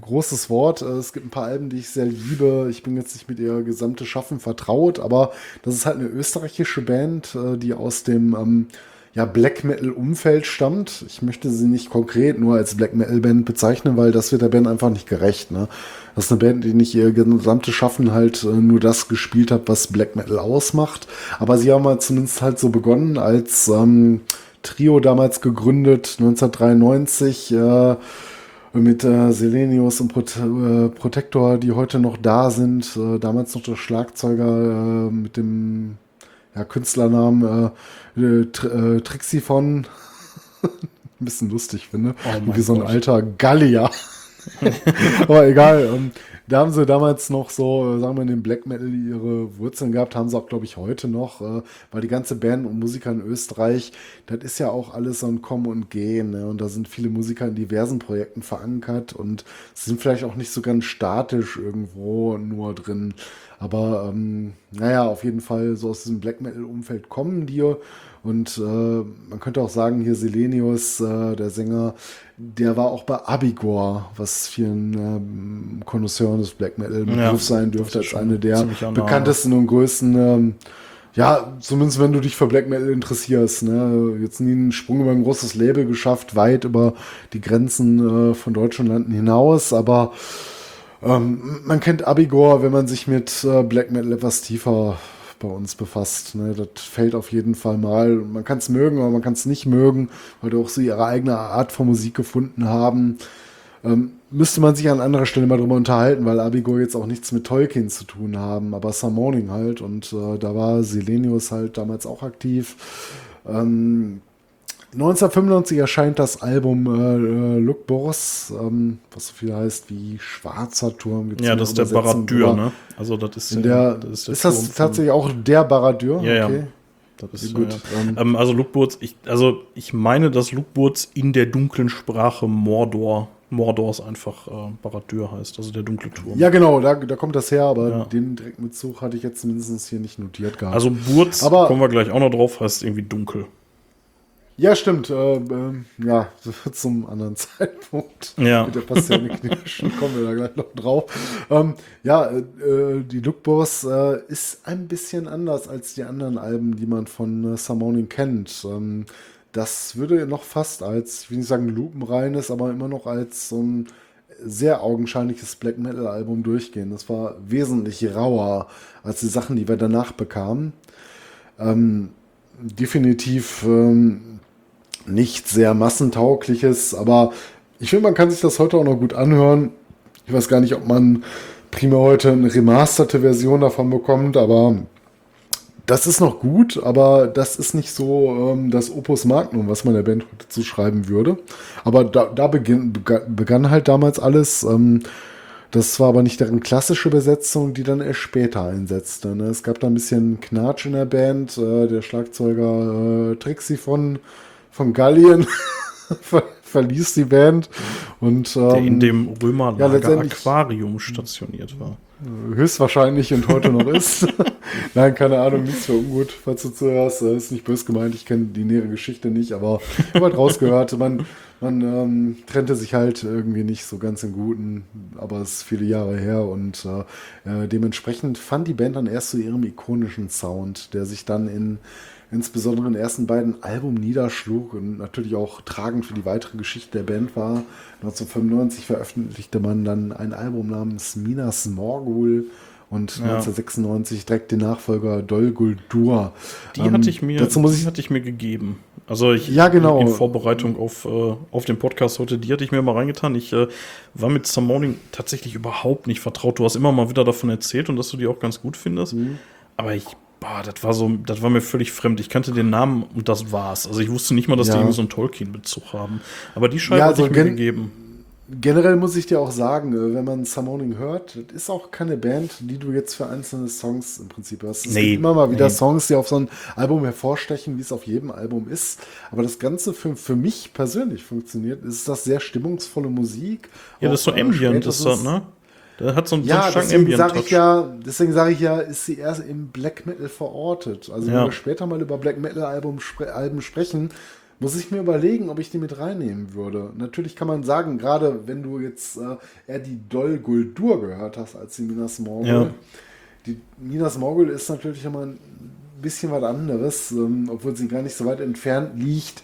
großes Wort. Äh, es gibt ein paar Alben, die ich sehr liebe. Ich bin jetzt nicht mit ihr gesamte Schaffen vertraut, aber das ist halt eine österreichische Band, äh, die aus dem ähm, ja, Black Metal Umfeld stammt. Ich möchte sie nicht konkret nur als Black Metal Band bezeichnen, weil das wird der Band einfach nicht gerecht. Ne? Das ist eine Band, die nicht ihr gesamtes Schaffen halt äh, nur das gespielt hat, was Black Metal ausmacht. Aber sie haben halt zumindest halt so begonnen als ähm, Trio damals gegründet, 1993. Äh, mit äh, Selenius und Pro äh, Protector, die heute noch da sind. Äh, damals noch der Schlagzeuger äh, mit dem ja, Künstlernamen äh, äh, äh Trixie von ein bisschen lustig finde. Oh Wie so ein Gott. alter Gallier. Aber egal. Ähm, da haben sie damals noch so, äh, sagen wir, in dem Black Metal ihre Wurzeln gehabt, haben sie auch, glaube ich, heute noch, äh, weil die ganze Band und Musiker in Österreich, das ist ja auch alles so ein Kommen und Gehen. Ne? Und da sind viele Musiker in diversen Projekten verankert und sind vielleicht auch nicht so ganz statisch irgendwo nur drin. Aber ähm, naja, auf jeden Fall so aus diesem Black Metal-Umfeld kommen die. Und äh, man könnte auch sagen, hier Selenius, äh, der Sänger, der war auch bei Abigor, was vielen ähm, Connoisseuren des Black Metal Begriff Ja, sein dürfte, als eine der bekanntesten und größten ähm, ja, zumindest wenn du dich für Black Metal interessierst. Ne? Jetzt nie einen Sprung über ein großes Label geschafft, weit über die Grenzen äh, von deutschen Landen hinaus, aber ähm, man kennt Abigor, wenn man sich mit äh, Black Metal etwas tiefer bei uns befasst. Ne? Das fällt auf jeden Fall mal. Man kann es mögen, aber man kann es nicht mögen, weil die auch so ihre eigene Art von Musik gefunden haben. Ähm, müsste man sich an anderer Stelle mal drüber unterhalten, weil Abigor jetzt auch nichts mit Tolkien zu tun haben, aber Summoning halt und äh, da war Selenius halt damals auch aktiv. Ähm, 1995 erscheint das Album äh, äh, Look Boss, ähm, was so viel heißt wie Schwarzer Turm. Gibt's Ja, das ist der drüber. ne? Also das ist, äh, der, das ist, der das Turm von- tatsächlich auch der Baradur? Ja, ja. okay. Das ist Gut, gut. ähm, Ähm, also Lukburz, ich, also ich meine, dass Lukburz in der dunklen Sprache Mordor, Mordors einfach äh, Baradur heißt, also der dunkle Turm. Ja, genau, da, da kommt das her, aber Ja. den direkten Bezug hatte ich jetzt mindestens hier nicht notiert gehabt. Also Burz, Aber- kommen wir gleich auch noch drauf, heißt irgendwie dunkel. Ja, stimmt. Äh, ähm, ja, zum anderen Zeitpunkt. Ja. Mit der Passion Knirschen kommen wir da gleich noch drauf. Ähm, ja, äh, äh, die Lookboss äh, ist ein bisschen anders als die anderen Alben, die man von äh, Summoning kennt. Ähm, das würde noch fast als, ich will nicht sagen lupenreines, aber immer noch als so ein sehr augenscheinliches Black Metal Album durchgehen. Das war wesentlich rauer als die Sachen, die wir danach bekamen. Ähm, definitiv ähm, nicht sehr massentaugliches, aber ich finde, man kann sich das heute auch noch gut anhören. Ich weiß gar nicht, ob man primär heute eine remasterte Version davon bekommt, aber das ist noch gut, aber das ist nicht so ähm, das Opus Magnum, was man der Band heute zuschreiben würde. Aber da, da beginn, begann, begann halt damals alles. Ähm, das war aber nicht deren klassische Besetzung, die dann erst später einsetzte. Ne? Es gab da ein bisschen Knatsch in der Band. Äh, der Schlagzeuger äh, Trixie von, von Gallien ver verließ die Band. Und, Der ähm, in dem Römerlager ja, Aquarium stationiert war. höchstwahrscheinlich und heute noch ist. Nein, keine Ahnung, nichts für ungut, falls du zuhörst. Das ist nicht böse gemeint, ich kenne die nähere Geschichte nicht, aber ich habe halt rausgehört, man, man ähm, trennte sich halt irgendwie nicht so ganz im Guten, aber es ist viele Jahre her und äh, äh, dementsprechend fand die Band dann erst zu ihrem ikonischen Sound, der sich dann in insbesondere in den ersten beiden Album niederschlug und natürlich auch tragend für die weitere Geschichte der Band war. 1995 veröffentlichte man dann ein Album namens Minas Morgul und Ja. 1996 direkt den Nachfolger Dol Guldur. Die Ähm, hatte ich mir, Dazu muss ich hatte ich mir gegeben. Also ich, Ja, genau. in Vorbereitung auf, äh, auf den Podcast heute, die hatte ich mir mal reingetan. Ich äh, war mit Summoning tatsächlich überhaupt nicht vertraut. Du hast immer mal wieder davon erzählt und dass du die auch ganz gut findest. Mhm. Aber ich, boah, das war so, das war mir völlig fremd. Ich kannte den Namen und das war's. Also ich wusste nicht mal, dass Ja. die irgendwie so einen Tolkien-Bezug haben. Aber die Scheibe Ja, also ich mir gegeben. Generell muss ich dir auch sagen, äh, wenn man Summoning hört, das ist auch keine Band, die du jetzt für einzelne Songs im Prinzip hörst. Es Nee, gibt immer mal wieder nee. Songs, die auf so ein Album hervorstechen, wie es auf jedem Album ist. Aber das Ganze für, für mich persönlich funktioniert, ist das sehr stimmungsvolle Musik. Ja, das ist so äh, Ambient, ist das, ne? Der hat so, einen- so Ja, starken deswegen sage ich ja, deswegen sage ich ja, ist sie erst im Black Metal verortet. Also Ja. wenn wir später mal über Black Metal Album Alben sprechen, muss ich mir überlegen, ob ich die mit reinnehmen würde. Natürlich kann man sagen, gerade wenn du jetzt äh, eher die Dol Guldur gehört hast als die Minas Morgul. Ja. Die Minas Morgul ist natürlich immer ein bisschen was anderes, ähm, obwohl sie gar nicht so weit entfernt liegt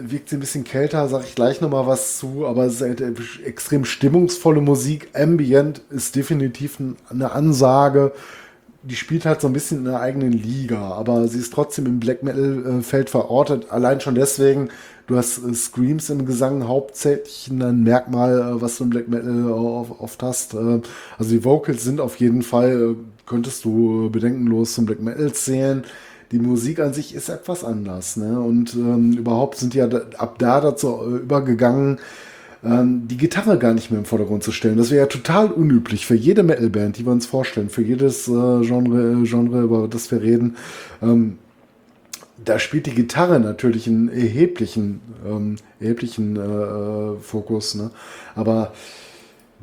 wirkt sie ein bisschen kälter, sage ich gleich nochmal was zu, aber es ist halt extrem stimmungsvolle Musik. Ambient ist definitiv ein- eine Ansage. Die spielt halt so ein bisschen in einer eigenen Liga, aber sie ist trotzdem im Black Metal-Feld verortet. Allein schon deswegen, du hast äh, Screams im Gesang hauptsächlich ein Merkmal, äh, was du im Black Metal äh, oft, hast. Also die Vocals sind auf jeden Fall, könntest du bedenkenlos zum Black Metal zählen die Musik an sich ist etwas anders. Ne? Und ähm, überhaupt sind ja ab da dazu äh, übergegangen, ähm, die Gitarre gar nicht mehr im Vordergrund zu stellen. Das wäre ja total unüblich für jede Metalband, die wir uns vorstellen, für jedes äh, Genre, äh, Genre, über das wir reden. Ähm, da spielt die Gitarre natürlich einen erheblichen, ähm, erheblichen äh, äh, Fokus. Ne? Aber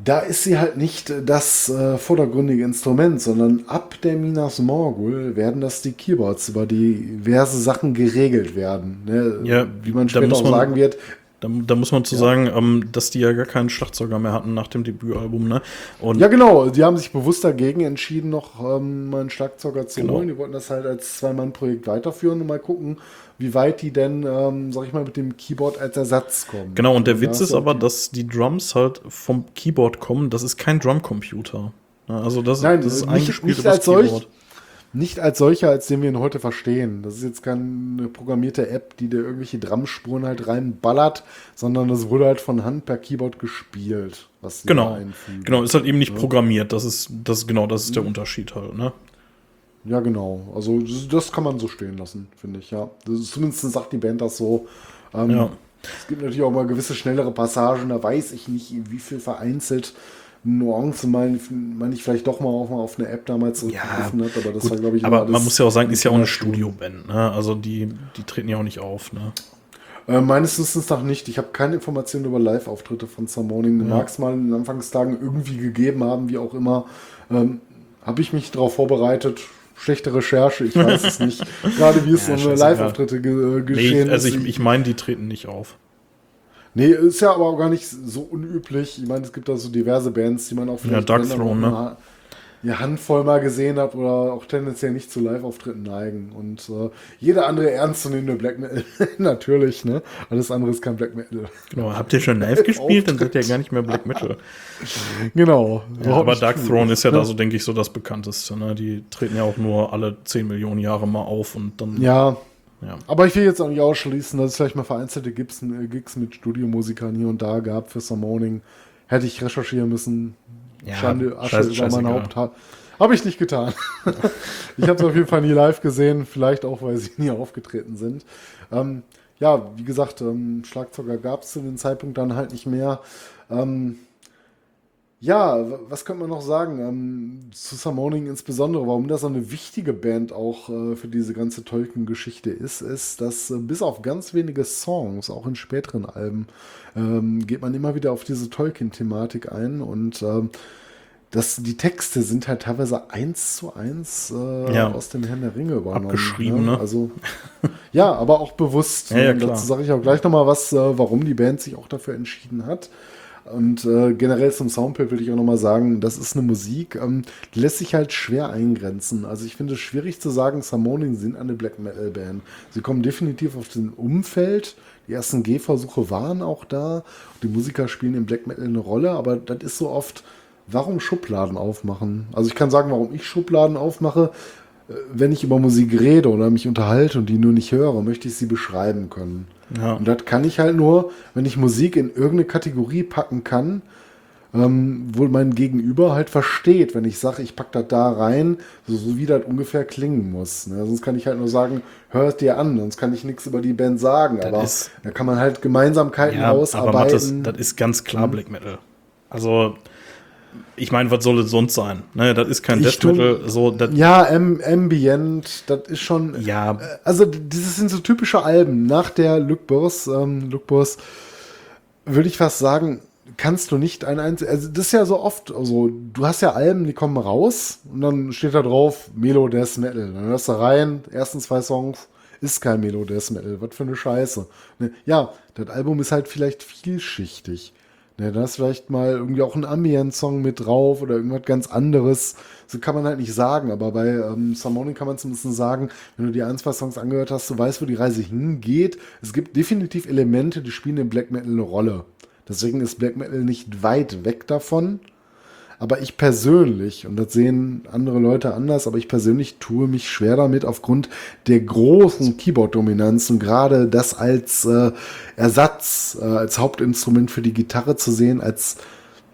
da ist sie halt nicht das äh, vordergründige Instrument, sondern ab der Minas Morgul werden das die Keyboards, über die diverse Sachen geregelt werden. Ne? Ja, Wie man später muss auch man- sagen wird, Da, da muss man zu sagen, ähm, dass die ja gar keinen Schlagzeuger mehr hatten nach dem Debütalbum, ne? Und Ja, genau. Die haben sich bewusst dagegen entschieden, noch ähm, mal einen Schlagzeuger zu Genau. holen. Die wollten das halt als Zwei-Mann-Projekt weiterführen und mal gucken, wie weit die denn, ähm, sag ich mal, mit dem Keyboard als Ersatz kommen. genau, und der Ja, Witz ist so aber, dass die Drums halt vom Keyboard kommen. Das ist kein Drumcomputer. Ja, also das, Nein, das ist nicht- eingespielt nicht als solch. Keyboard. Nicht als solcher, als den wir ihn heute verstehen. Das ist jetzt keine programmierte App, die dir irgendwelche Drumspuren halt reinballert, sondern das wurde halt von Hand per Keyboard gespielt, was Genau, genau, ist halt eben nicht programmiert. Das ist, das, genau, das ist der Unterschied halt, ne? Ja, genau. Also das, das kann man so stehen lassen, finde ich, ja. Ist, zumindest sagt die Band das so. Ähm, Ja. Es gibt natürlich auch mal gewisse schnellere Passagen, da weiß ich nicht, wie viel vereinzelt Nuancen man, man ich vielleicht doch mal auch mal auf eine App damals zurückgegriffen hat, aber das Gut, war, glaube ich, aber man muss ja auch sagen, ist ja auch eine. Studioband, ne? Also die, die treten ja auch nicht auf, ne? Äh, meines Wissens nach nicht. Ich habe keine Informationen über Live-Auftritte von Summoning. Mag es mal in den Anfangstagen irgendwie gegeben haben, wie auch immer. Ähm, habe ich mich darauf vorbereitet? Schlechte Recherche, ich weiß es nicht. Gerade wie es Ja, so eine. Live-Auftritte ge äh, Nee, geschehen ich, also ich, ich meine, die treten nicht auf. Nee, ist ja aber auch gar nicht so unüblich. Ich meine, es gibt da so diverse Bands, die man auch vielleicht Dark wenn dann Throne, ne? Eine Handvoll mal gesehen hat oder auch tendenziell nicht zu Live-Auftritten neigen. Und äh, jede andere ernstzunehmende Black Metal, natürlich, ne? Alles andere ist kein Black Metal. Genau, habt ihr schon live gespielt? Dann seid ihr ja gar nicht mehr Black Metal. Genau. Ja, aber Dark cool. Throne ist ja da so, denke ich, so das bekannteste. Ne? Die treten ja auch nur alle 10 Millionen Jahre mal auf und dann. Ja, ja. aber ich will jetzt auch nicht ausschließen, dass es vielleicht mal vereinzelte Gigs, äh, Gigs mit Studiomusikern hier und da gab für Summoning. Hätte ich recherchieren müssen. Ja, Schande, Asche scheiß- über mein. Haupt. Ha- Habe ich nicht getan. ich habe es auf jeden Fall nie live gesehen, vielleicht auch, weil sie nie aufgetreten sind. Ähm, ja, wie gesagt, ähm, Schlagzeuger gab es zu dem Zeitpunkt dann halt nicht mehr. Ähm, ja, was könnte man noch sagen ähm, zu Summoning insbesondere, warum das so eine wichtige Band auch äh, für diese ganze Tolkien-Geschichte ist, ist, dass äh, bis auf ganz wenige Songs, auch in späteren Alben, ähm, geht man immer wieder auf diese Tolkien-Thematik ein und ähm, das, die Texte sind halt teilweise eins zu eins äh, Ja. aus dem Herrn der Ringe übernommen. Abgeschrieben, ne? Also, ja, aber auch bewusst. Ja, ja, dazu sage ich auch gleich nochmal was, äh, warum die Band sich auch dafür entschieden hat. Und äh, generell zum Soundbild will ich auch nochmal sagen, das ist eine Musik, ähm, die lässt sich halt schwer eingrenzen. Also ich finde es schwierig zu sagen, Summoning sind eine Black Metal Band. Sie kommen definitiv auf den Umfeld. Die ersten Gehversuche waren auch da. Die Musiker spielen im Black Metal eine Rolle, aber das ist so oft, warum Schubladen aufmachen? Also ich kann sagen, warum ich Schubladen aufmache. Äh, Wenn ich über Musik rede oder mich unterhalte und die nur nicht höre, möchte ich sie beschreiben können. Ja. Und das kann ich halt nur, wenn ich Musik in irgendeine Kategorie packen kann, ähm, wo mein Gegenüber halt versteht, wenn ich sage, ich packe das da rein, so, so wie das ungefähr klingen muss. Ne? Sonst kann ich halt nur sagen, hör es dir an, sonst kann ich nichts über die Band sagen. aber ist- da kann man halt Gemeinsamkeiten Ja, aber ausarbeiten. Mathis, das ist ganz klar Black Metal. Also, ich meine, was soll es sonst sein? Ne, das ist kein Death Metal. So, ja, Am Ambient, das ist schon. ja, Äh, Also, das sind so typische Alben. Nach der Luke Boss, ähm, Luke Boss, würde ich fast sagen, kannst du nicht ein einziges. Also, das ist ja so oft. Also, du hast ja Alben, die kommen raus und dann steht da drauf Melo Death Metal. Dann hörst du rein, ersten zwei Songs. Ist kein Melo Death Metal, was für eine Scheiße. Ne? Ja, das Album ist halt vielleicht vielschichtig. Ne, da ist vielleicht mal irgendwie auch ein Ambient-Song mit drauf oder irgendwas ganz anderes. So kann man halt nicht sagen, aber bei ähm, Summoning kann man zumindest sagen, wenn du die ein, zwei Songs angehört hast, du weißt, wo die Reise hingeht. Es gibt definitiv Elemente, die spielen in Black Metal eine Rolle. Deswegen ist Black Metal nicht weit weg davon. Aber ich persönlich, und das sehen andere Leute anders, aber ich persönlich tue mich schwer damit aufgrund der großen Keyboard-Dominanz und gerade das als äh, Ersatz, äh, als Hauptinstrument für die Gitarre zu sehen, als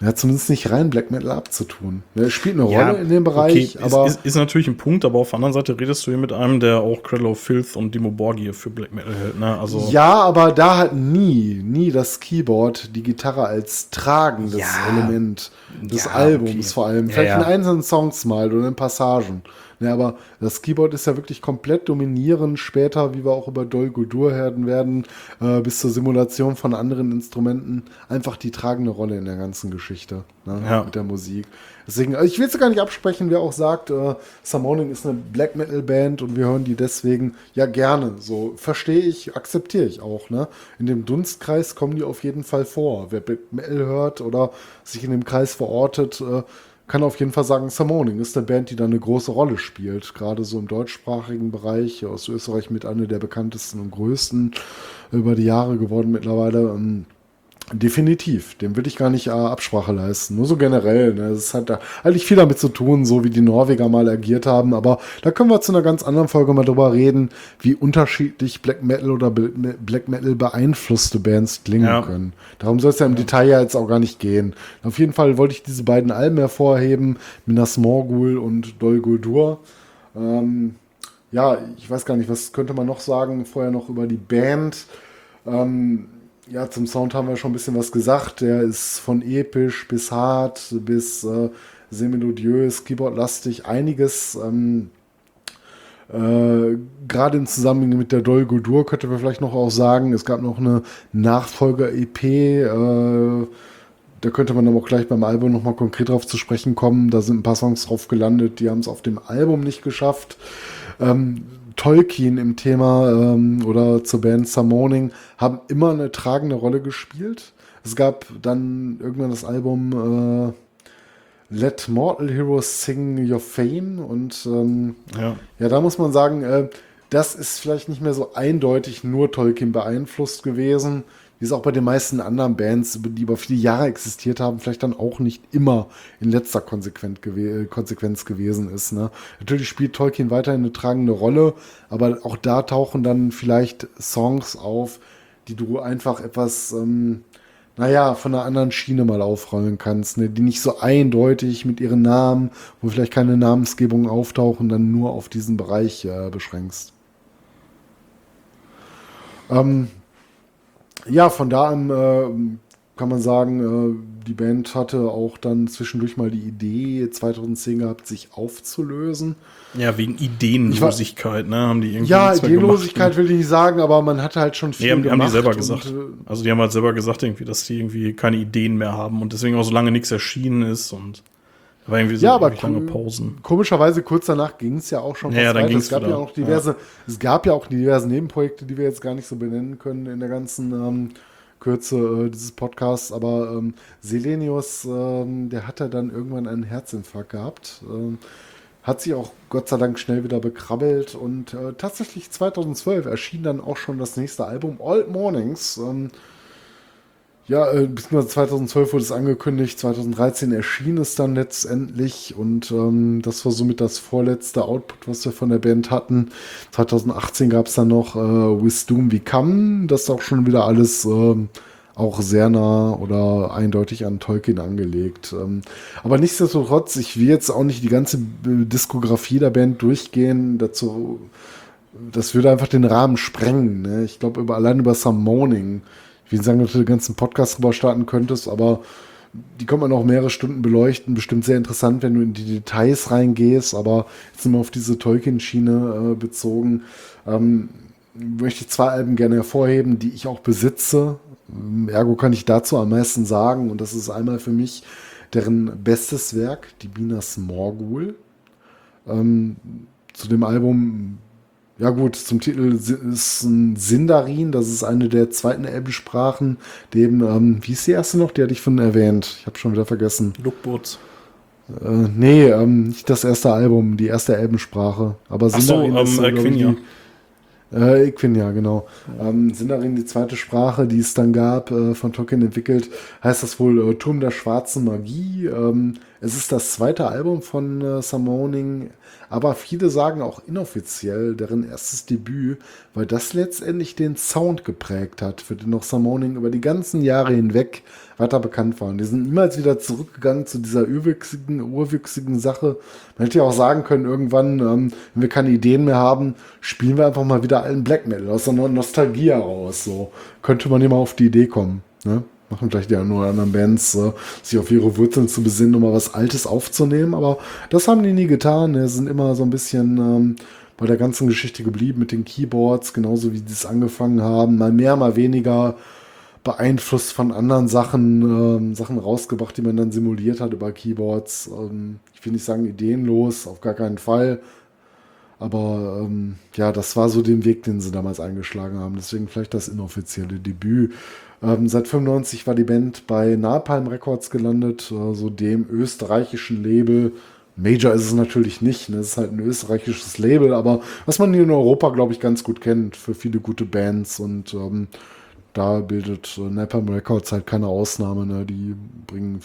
ja, zumindest nicht rein Black Metal abzutun. Ja, es spielt eine Rolle in dem Bereich, okay, aber ist, ist, ist natürlich ein Punkt, aber auf der anderen Seite redest du hier mit einem, der auch Cradle of Filth und Dimo Borgir für Black Metal hält. Ne? Also, ja, aber da hat nie, nie das Keyboard die Gitarre als tragendes Ja. Element des Ja, Albums okay. vor allem. Ja, Vielleicht in ja. einzelnen Songs mal oder in Passagen. Ja, aber das Keyboard ist ja wirklich komplett dominierend. Später, wie wir auch über Dol Guldur hören werden, äh, bis zur Simulation von anderen Instrumenten, einfach die tragende Rolle in der ganzen Geschichte ne, Ja. mit der Musik. Deswegen, also ich will es gar nicht absprechen, wer auch sagt, äh, Summoning ist eine Black Metal Band und wir hören die deswegen ja gerne. So verstehe ich, akzeptiere ich auch. Ne? In dem Dunstkreis kommen die auf jeden Fall vor. Wer Black Metal hört oder sich in dem Kreis verortet, äh, kann auf jeden Fall sagen, Summoning ist eine Band, die da eine große Rolle spielt. Gerade so im deutschsprachigen Bereich, aus Österreich mit einer der bekanntesten und größten über die Jahre geworden mittlerweile. Ähm, Definitiv, dem würde ich gar nicht äh, Absprache leisten. Nur so generell. Ne? Das hat da eigentlich viel damit zu tun, so wie die Norweger mal agiert haben. Aber da können wir zu einer ganz anderen Folge mal drüber reden, wie unterschiedlich Black Metal oder Black Metal beeinflusste Bands klingen Ja. können. Darum soll es ja im Detail ja jetzt auch gar nicht gehen. Auf jeden Fall wollte ich diese beiden Alben hervorheben, Minas Morgul und Dol Guldur. Ähm, ja, ich weiß gar nicht, was könnte man noch sagen, vorher noch über die Band. Ähm, ja, zum Sound haben wir schon ein bisschen was gesagt. Der ist von episch bis hart bis äh, semelodiös, keyboardlastig, einiges. Ähm, äh, Gerade im Zusammenhang mit der Dol Guldur könnte man vielleicht noch auch sagen, es gab noch eine Nachfolger-EP. Äh, da könnte man aber auch gleich beim Album nochmal konkret drauf zu sprechen kommen. Da sind ein paar Songs drauf gelandet, die haben es auf dem Album nicht geschafft. Ähm, Tolkien im Thema ähm, oder zur Band Summoning haben immer eine tragende Rolle gespielt. Es gab dann irgendwann das Album äh, Let Mortal Heroes Sing Your Fame und ähm, Ja. ja, da muss man sagen, äh, das ist vielleicht nicht mehr so eindeutig nur Tolkien beeinflusst gewesen, wie es auch bei den meisten anderen Bands, die über viele Jahre existiert haben, vielleicht dann auch nicht immer in letzter gewe äh, Konsequenz gewesen ist. Ne? Natürlich spielt Tolkien weiterhin eine tragende Rolle, aber auch da tauchen dann vielleicht Songs auf, die du einfach etwas, ähm, naja, von einer anderen Schiene mal aufrollen kannst, ne? die nicht so eindeutig mit ihren Namen, wo vielleicht keine Namensgebung auftauchen, dann nur auf diesen Bereich äh, beschränkst. Ähm, ja, von da an äh, kann man sagen, äh, die Band hatte auch dann zwischendurch mal die Idee, 2010 gehabt, sich aufzulösen. Ja, wegen Ideenlosigkeit, ne? Haben die irgendwie Ja, Ideenlosigkeit gemacht, will ich nicht sagen, aber man hatte halt schon ne? viel Nee, haben, haben die gemacht selber gesagt. äh, Also die haben halt selber gesagt, irgendwie, dass die irgendwie keine Ideen mehr haben und deswegen auch so lange nichts erschienen ist und war irgendwie so Ja, aber lange. Pausen. Komischerweise kurz danach ging es ja auch schon Ja, ja, dann ging's Es gab wieder. ja auch diverse, es gab ja auch diverse Nebenprojekte, die wir jetzt gar nicht so benennen können in der ganzen ähm, Kürze äh, dieses Podcasts. Aber ähm, Selenius, ähm, der hat ja dann irgendwann einen Herzinfarkt gehabt. Ähm, hat sich auch Gott sei Dank schnell wieder bekrabbelt und äh, tatsächlich 2012 erschien dann auch schon das nächste Album, Old Mornings. Ja, äh, beziehungsweise 2012 wurde es angekündigt, 2013 erschien es dann letztendlich und ähm, das war somit das vorletzte Output, was wir von der Band hatten. 2018 gab es dann noch äh, With Doom We Come, das ist auch schon wieder alles ähm, auch sehr nah oder eindeutig an Tolkien angelegt. Ähm, aber nichtsdestotrotz, ich will jetzt auch nicht die ganze äh, Diskografie der Band durchgehen, dazu das würde einfach den Rahmen sprengen. Ne? Ich glaube, über, allein über Summoning, ich will nicht sagen, dass du den ganzen Podcast drüber starten könntest, aber die kann man auch mehrere Stunden beleuchten. Bestimmt sehr interessant, wenn du in die Details reingehst, aber jetzt sind wir auf diese Tolkien-Schiene äh, bezogen. Ähm, möchte ich zwei Alben gerne hervorheben, die ich auch besitze. Ähm, Ergo kann ich dazu am meisten sagen. Und das ist einmal für mich deren bestes Werk, die Minas Morgul. Ähm, zu dem Album ja gut, zum Titel ist ein Sindarin, das ist eine der zweiten Elbensprachen, dem, ähm, wie ist die erste noch? Die hatte ich von erwähnt. Ich habe schon wieder vergessen. Lookboots. Äh, nee, ähm, nicht das erste Album, die erste Elbensprache. Aber Ach so, Sindarin ähm, ist, äh, die, äh, Equinja, genau. Ähm, Sindarin, die zweite Sprache, die es dann gab, äh, von Tolkien entwickelt, heißt das wohl äh, Turm der schwarzen Magie. Ähm, es ist das zweite Album von äh, Summoning, aber viele sagen auch inoffiziell deren erstes Debüt, weil das letztendlich den Sound geprägt hat, für den noch Summoning über die ganzen Jahre hinweg weiter bekannt war. Und die sind niemals wieder zurückgegangen zu dieser urwüchsigen, urwüchsigen Sache. Man hätte ja auch sagen können, irgendwann, ähm, wenn wir keine Ideen mehr haben, spielen wir einfach mal wieder allen Black Metal aus einer Nostalgie heraus. So könnte man immer auf die Idee kommen. Ne? Machen vielleicht die oder anderen Bands, äh, sich auf ihre Wurzeln zu besinnen, um mal was Altes aufzunehmen. Aber das haben die nie getan. Ne? sind immer so ein bisschen ähm, bei der ganzen Geschichte geblieben mit den Keyboards, genauso wie die es angefangen haben. Mal mehr, mal weniger beeinflusst von anderen Sachen, ähm, Sachen rausgebracht, die man dann simuliert hat über Keyboards. Ähm, ich will nicht sagen ideenlos, auf gar keinen Fall. Aber ähm, ja, das war so den Weg, den sie damals eingeschlagen haben. Deswegen vielleicht das inoffizielle Debüt. Ähm, seit 95 war die Band bei Napalm Records gelandet, also dem österreichischen Label. Major ist es natürlich nicht, ne? es ist halt ein österreichisches Label, aber was man hier in Europa, glaube ich, ganz gut kennt für viele gute Bands und ähm, da bildet äh, Napalm Records halt keine Ausnahme. Ne? Die bringen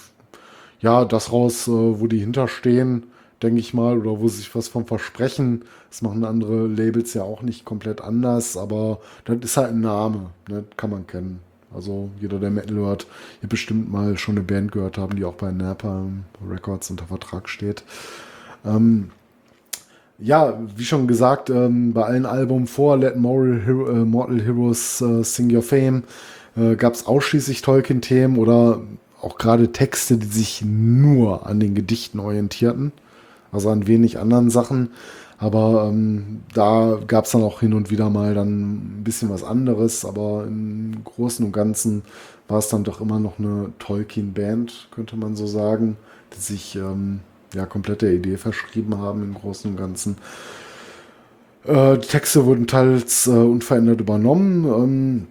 ja das raus, äh, wo die hinterstehen denke ich mal, oder wo sie sich was vom versprechen. Das machen andere Labels ja auch nicht komplett anders, aber das ist halt ein Name, ne? kann man kennen. Also jeder, der Metal hört, ihr bestimmt mal schon eine Band gehört haben, die auch bei Napalm Records unter Vertrag steht. Ähm, ja, wie schon gesagt, ähm, bei allen Alben vor Let Mortal, Hero, äh, Mortal Heroes äh, Sing Your Fame äh, gab es ausschließlich Tolkien-Themen oder auch gerade Texte, die sich nur an den Gedichten orientierten also an wenig anderen Sachen. Aber ähm, da gab es dann auch hin und wieder mal dann ein bisschen was anderes. Aber im Großen und Ganzen war es dann doch immer noch eine Tolkien-Band, könnte man so sagen, die sich ähm, ja komplett der Idee verschrieben haben im Großen und Ganzen. Äh, die Texte wurden teils äh, unverändert übernommen. Ähm,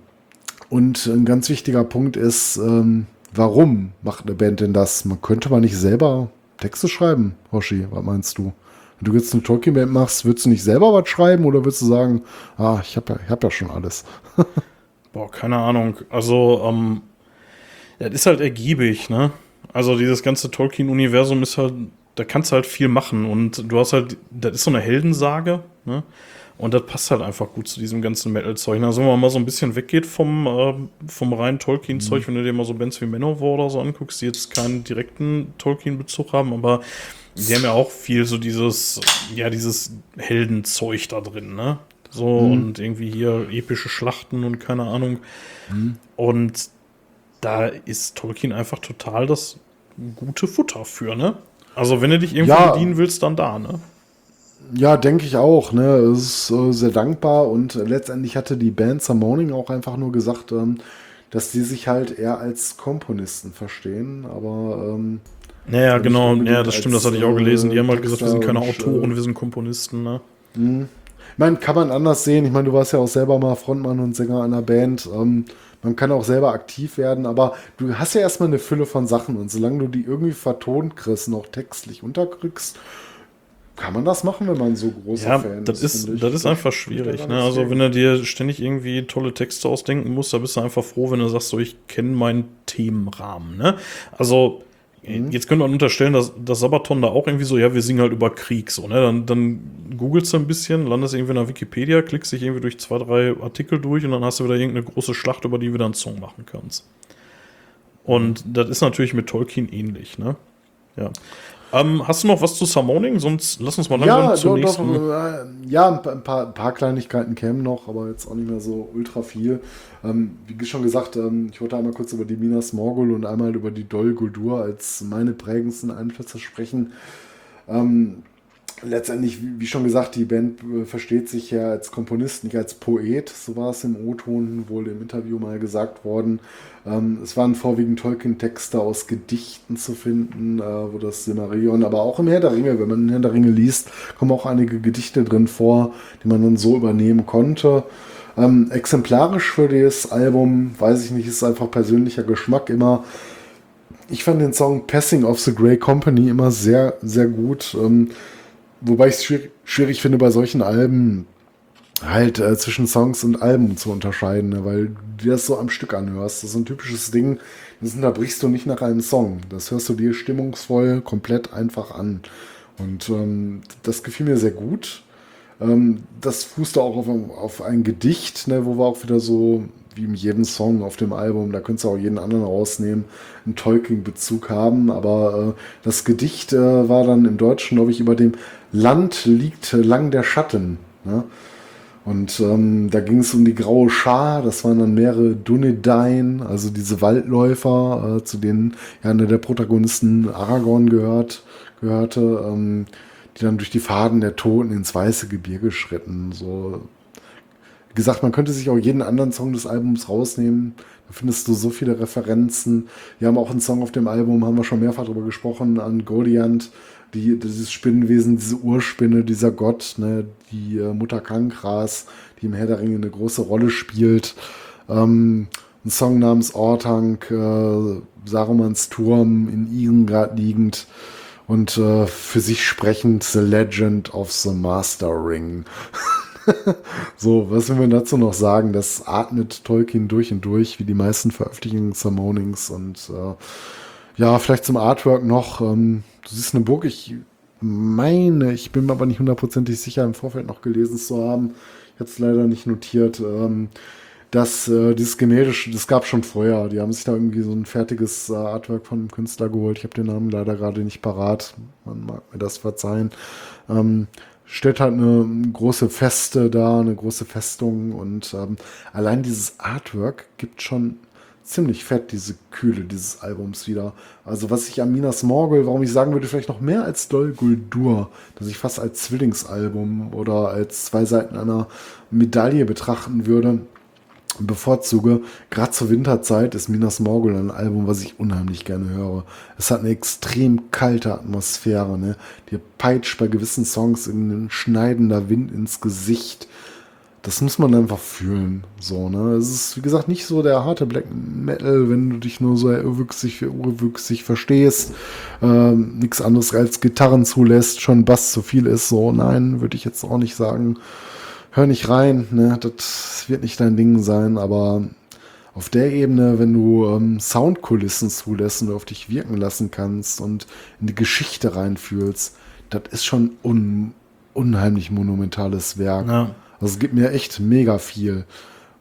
und ein ganz wichtiger Punkt ist, ähm, warum macht eine Band denn das? Man könnte man nicht selber Texte schreiben, Hoshi? Was meinst du? Wenn du jetzt eine Tolkien-Band machst, würdest du nicht selber was schreiben oder würdest du sagen, ah, ich habe ja, hab ja schon alles? Boah, keine Ahnung. Also, ähm, das ist halt ergiebig, ne? Also, dieses ganze Tolkien-Universum ist halt, da kannst du halt viel machen und du hast halt, das ist so eine Heldensage, ne? Und das passt halt einfach gut zu diesem ganzen Metal-Zeug. Also, wenn man mal so ein bisschen weggeht vom, äh, vom reinen Tolkien-Zeug, mhm. wenn du dir mal so Bands wie Manowar oder so anguckst, die jetzt keinen direkten Tolkien-Bezug haben, aber die haben ja auch viel so dieses, ja, dieses Heldenzeug da drin, ne? So, mhm. und irgendwie hier epische Schlachten und keine Ahnung. Mhm. Und da ist Tolkien einfach total das gute Futter für, ne? Also, wenn du dich irgendwie ja. bedienen willst, dann da, ne? Ja, denke ich auch. Ne? Es ist äh, sehr dankbar und letztendlich hatte die Band Some Morning auch einfach nur gesagt, ähm, dass die sich halt eher als Komponisten verstehen, aber ähm, naja, genau, ja, das stimmt, das hatte ich auch gelesen. Die haben halt gesagt, wir sind keine Autoren, äh, wir sind Komponisten, ne? Mh. Ich meine, kann man anders sehen. Ich meine, du warst ja auch selber mal Frontmann und Sänger einer Band. Ähm, man kann auch selber aktiv werden, aber du hast ja erstmal eine Fülle von Sachen und solange du die irgendwie vertont kriegst, noch textlich unterkriegst, kann man das machen, wenn man so großer ja, Fan das ist? ist das ist einfach schwierig. Ne? Also, wenn du dir ständig irgendwie tolle Texte ausdenken musst, da bist du einfach froh, wenn du sagst, so, ich kenne meinen Themenrahmen. Ne? Also, mhm. jetzt könnte man unterstellen, dass, dass Sabaton da auch irgendwie so, ja, wir singen halt über Krieg. So, ne? Dann, dann googelst du ein bisschen, landest irgendwie in der Wikipedia, klickst dich irgendwie durch zwei, drei Artikel durch und dann hast du wieder irgendeine große Schlacht, über die du wieder einen Song machen kannst. Und das ist natürlich mit Tolkien ähnlich. Ne? Ja. Ähm, hast du noch was zu Summoning? Sonst lass uns mal langsam ja, zum doch, nächsten. Doch, äh, ja, ein paar, ein paar, Kleinigkeiten kämen noch, aber jetzt auch nicht mehr so ultra viel. Ähm, wie schon gesagt, ähm, ich wollte einmal kurz über die Minas Morgul und einmal über die Dol Guldur als meine prägendsten Einflüsse sprechen. Ähm, letztendlich, wie schon gesagt, die Band äh, versteht sich ja als Komponist, nicht als Poet. So war es im O-Ton wohl im Interview mal gesagt worden. Ähm, es waren vorwiegend Tolkien-Texte aus Gedichten zu finden, äh, wo das Silmarillion, aber auch im Herr der Ringe, wenn man Herr der Ringe liest, kommen auch einige Gedichte drin vor, die man dann so übernehmen konnte. Ähm, exemplarisch für das Album, weiß ich nicht, ist einfach persönlicher Geschmack immer. Ich fand den Song Passing of the Grey Company immer sehr, sehr gut. Ähm, Wobei ich es schwierig, schwierig, finde, bei solchen Alben halt äh, zwischen Songs und Alben zu unterscheiden, ne? weil du das so am Stück anhörst. Das ist ein typisches Ding, das unterbrichst du nicht nach einem Song. Das hörst du dir stimmungsvoll komplett einfach an. Und ähm, das gefiel mir sehr gut. Ähm, das fußte auch auf, auf ein Gedicht, ne, wo wir auch wieder so wie in jedem Song auf dem Album, da könntest du auch jeden anderen rausnehmen, einen Tolkien-Bezug haben. Aber äh, das Gedicht äh, war dann im Deutschen, glaube ich, über dem Land liegt lang der Schatten. Ne? Und ähm, da ging es um die graue Schar, das waren dann mehrere Dunedain, also diese Waldläufer, äh, zu denen ja einer der Protagonisten Aragorn gehört, gehörte, ähm, die dann durch die Faden der Toten ins weiße Gebirge schritten. So gesagt, man könnte sich auch jeden anderen Song des Albums rausnehmen. Da findest du so viele Referenzen. Wir haben auch einen Song auf dem Album, haben wir schon mehrfach darüber gesprochen, an Goliant, die, dieses Spinnenwesen, diese Urspinne, dieser Gott, ne, die äh, Mutter Kankras, die im Herr der Ringe eine große Rolle spielt. Ähm, ein Song namens Ortank, äh, Sarumans Turm in Irengrad liegend und äh, für sich sprechend The Legend of the Master Ring. so, was will man dazu noch sagen? Das atmet Tolkien durch und durch, wie die meisten Veröffentlichungen Summonings und äh, ja, vielleicht zum Artwork noch. Ähm, du siehst eine Burg, ich meine, ich bin mir aber nicht hundertprozentig sicher, im Vorfeld noch gelesen zu haben. Es leider nicht notiert. Ähm, dass äh, dieses Gemälde, das gab schon vorher. Die haben sich da irgendwie so ein fertiges äh, Artwork von einem Künstler geholt. Ich habe den Namen leider gerade nicht parat. Man mag mir das verzeihen. Ähm, stellt halt eine große Feste da, eine große Festung und ähm, allein dieses Artwork gibt schon ziemlich fett diese Kühle dieses Albums wieder. Also was ich an Minas Morgul, warum ich sagen würde, vielleicht noch mehr als Dol Guldur, das ich fast als Zwillingsalbum oder als zwei Seiten einer Medaille betrachten würde, bevorzuge. Gerade zur Winterzeit ist Minas Morgul ein Album, was ich unheimlich gerne höre. Es hat eine extrem kalte Atmosphäre. Ne? Die peitscht bei gewissen Songs in ein schneidender Wind ins Gesicht. Das muss man einfach fühlen. So, ne? Es ist, wie gesagt, nicht so der harte Black Metal, wenn du dich nur so urwüchsig, urwüchsig verstehst. Ähm, Nichts anderes als Gitarren zulässt, schon Bass zu viel ist. So, nein, würde ich jetzt auch nicht sagen hör nicht rein, ne? das wird nicht dein Ding sein, aber auf der Ebene, wenn du ähm, Soundkulissen zulässt und auf dich wirken lassen kannst und in die Geschichte reinfühlst, das ist schon un unheimlich monumentales Werk. Ja. Also es gibt mir echt mega viel.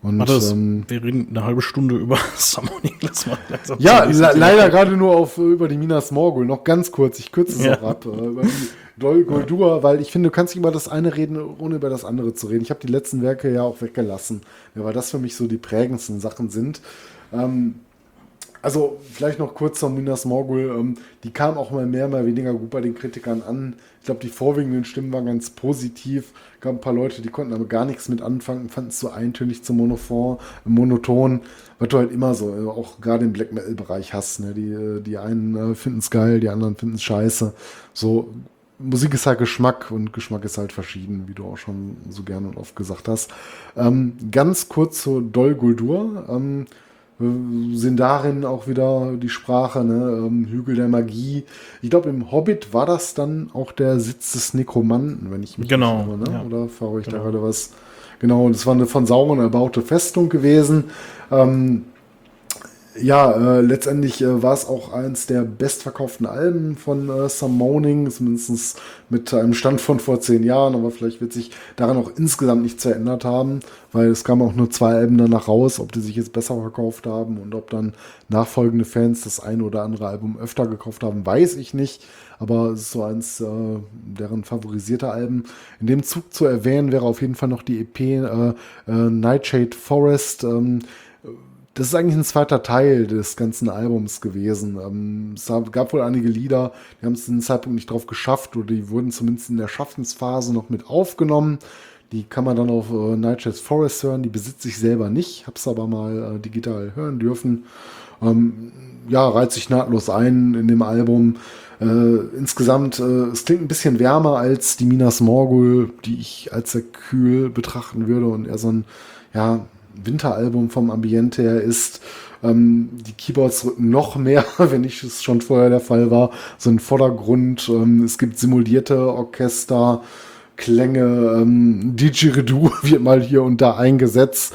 Und, das, ähm, wir reden eine halbe Stunde über Summoning. ja, leider gerade nur auf über die Minas Morgul. Noch ganz kurz, ich kürze es ja. auch ab. Äh, Dol Guldur, weil ich finde, du kannst nicht über das eine reden, ohne über das andere zu reden. Ich habe die letzten Werke ja auch weggelassen, weil das für mich so die prägendsten Sachen sind. Ähm, also vielleicht noch kurz zur Minas Morgul. Ähm, die kam auch mal mehr, mal weniger gut bei den Kritikern an. Ich glaube, die vorwiegenden Stimmen waren ganz positiv. Gab ein paar Leute, die konnten aber gar nichts mit anfangen, fanden es so eintönig zu monophon, monoton, was du halt immer so, äh, auch gerade im Black Metal-Bereich hast. Ne? Die, äh, die einen äh, finden es geil, die anderen finden es scheiße. So Musik ist halt Geschmack und Geschmack ist halt verschieden, wie du auch schon so gerne und oft gesagt hast. Ähm, ganz kurz zu Dol Guldur. Ähm, sind darin auch wieder die Sprache, ne? Ähm, Hügel der Magie. Ich glaube, im Hobbit war das dann auch der Sitz des Nekromanten, wenn ich mich genau, erinnere, ne? Ja. Oder fahre ich genau. da gerade was? Genau, und es war eine von Sauron erbaute Festung gewesen. Ähm, ja, äh, letztendlich äh, war es auch eins der bestverkauften Alben von äh, Some Moaning, zumindest mit einem Stand von vor zehn Jahren, aber vielleicht wird sich daran auch insgesamt nichts verändert haben, weil es kamen auch nur zwei Alben danach raus, ob die sich jetzt besser verkauft haben und ob dann nachfolgende Fans das eine oder andere Album öfter gekauft haben, weiß ich nicht, aber es ist so eins äh, deren favorisierte Alben. In dem Zug zu erwähnen wäre auf jeden Fall noch die EP äh, äh, Nightshade Forest, ähm, das ist eigentlich ein zweiter Teil des ganzen Albums gewesen. Ähm, es gab wohl einige Lieder, die haben es zu dem Zeitpunkt nicht drauf geschafft oder die wurden zumindest in der Schaffensphase noch mit aufgenommen. Die kann man dann auf äh, Nightshades Forest hören, die besitze ich selber nicht, habe es aber mal äh, digital hören dürfen. Ähm, ja, reiht sich nahtlos ein in dem Album. Äh, insgesamt, äh, es klingt ein bisschen wärmer als die Minas Morgul, die ich als sehr kühl betrachten würde und eher so ein, ja, Winteralbum vom Ambiente her ist. Ähm, die Keyboards rücken noch mehr, wenn nicht es schon vorher der Fall war, so ein Vordergrund. Ähm, es gibt simulierte Orchester, Klänge, ähm, Didgeridoo wird mal hier und da eingesetzt.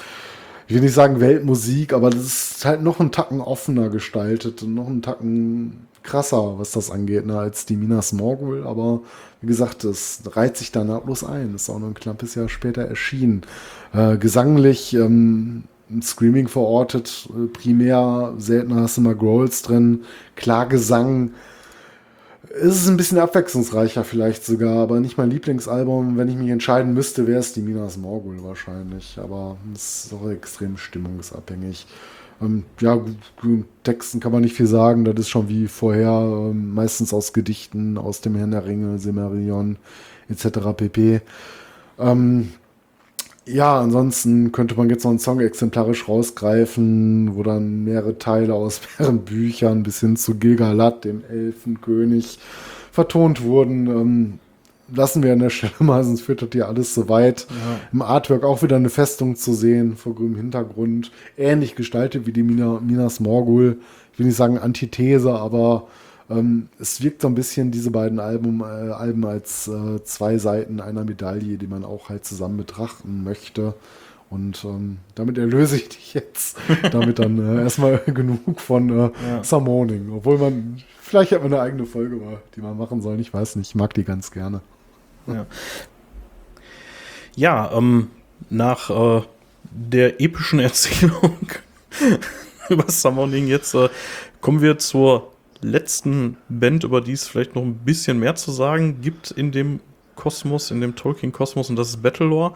Ich will nicht sagen Weltmusik, aber das ist halt noch einen Tacken offener gestaltet und noch einen Tacken krasser, was das angeht, ne, als die Minas Morgul. Aber wie gesagt, das reiht sich da nahtlos ein. Ist auch nur ein knappes Jahr später erschienen. Äh, gesanglich ähm, Screaming verortet, äh, primär, seltener hast du mal Growls drin, Klagesang. Ist es ein bisschen abwechslungsreicher vielleicht sogar, aber nicht mein Lieblingsalbum. Wenn ich mich entscheiden müsste, wäre es die Minas Morgul wahrscheinlich. Aber es ist auch extrem stimmungsabhängig. Ähm, ja, Texten kann man nicht viel sagen. Das ist schon wie vorher, ähm, meistens aus Gedichten, aus dem Herrn der Ringe, Silmarillion etc. pp. Ähm, ja, ansonsten könnte man jetzt noch einen Song exemplarisch rausgreifen, wo dann mehrere Teile aus mehreren Büchern bis hin zu Gilgalad, dem Elfenkönig, vertont wurden. Lassen wir an der Stelle mal, sonst führt das hier alles so weit. Ja. Im Artwork auch wieder eine Festung zu sehen, vor grünem Hintergrund. Ähnlich gestaltet wie die Mina, Minas Morgul. Ich will nicht sagen Antithese, aber ähm, es wirkt so ein bisschen, diese beiden Alben, äh, Alben als äh, zwei Seiten einer Medaille, die man auch halt zusammen betrachten möchte. Und ähm, damit erlöse ich dich jetzt. damit dann äh, erstmal genug von äh, ja. Summoning. Obwohl man, vielleicht hat man eine eigene Folge, die man machen soll. Ich weiß nicht, ich mag die ganz gerne. Ja, ja ähm, nach äh, der epischen Erzählung über Summoning jetzt äh, kommen wir zur letzten Band, über die es vielleicht noch ein bisschen mehr zu sagen gibt in dem Kosmos, in dem Tolkien-Kosmos, und das ist Battlelore.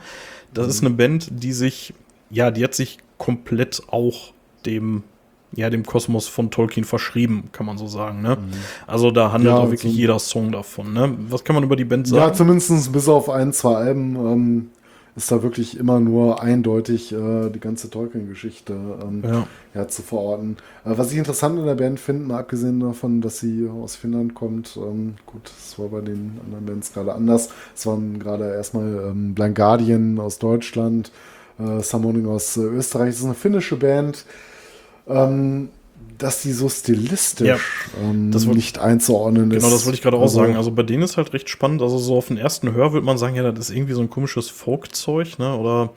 Das mhm. ist eine Band, die sich, ja, die hat sich komplett auch dem ja, dem Kosmos von Tolkien verschrieben, kann man so sagen. Ne? Mhm. Also da handelt ja, auch wirklich so jeder Song davon. Ne? Was kann man über die Band sagen? Ja, zumindest bis auf ein, zwei Alben ähm, ist da wirklich immer nur eindeutig äh, die ganze Tolkien-Geschichte ähm, ja. ja. zu verorten. Äh, was ich interessant in der Band finde, mal abgesehen davon, dass sie aus Finnland kommt, ähm, gut, das war bei den anderen Bands gerade anders. Es waren gerade erstmal ähm, Blind Guardian aus Deutschland, äh, Summoning aus äh, Österreich. Das ist eine finnische Band. Ähm, dass die so stilistisch ja, ähm, das nicht einzuordnen genau, ist. Genau, das wollte ich gerade auch also, sagen. Also bei denen ist halt recht spannend. Also so auf den ersten Hör würde man sagen, ja, das ist irgendwie so ein komisches Folkzeug, ne? Oder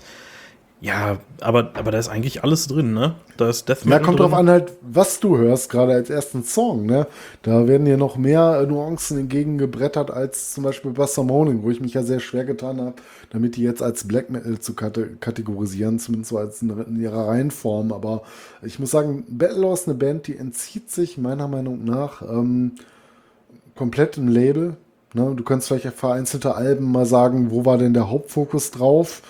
ja, aber, aber da ist eigentlich alles drin, ne? Da ist Death Metal. Ja, kommt drin. drauf an, halt, was du hörst, gerade als ersten Song, ne? Da werden dir noch mehr Nuancen entgegengebrettert als zum Beispiel bei Summoning, wo ich mich ja sehr schwer getan habe, damit die jetzt als Black Metal zu kategorisieren, zumindest so als in, in ihrer Reihenform. Aber ich muss sagen, Battle ist eine Band, die entzieht sich meiner Meinung nach ähm, komplett im Label. Ne? Du kannst vielleicht vereinzelte Alben mal sagen, wo war denn der Hauptfokus drauf?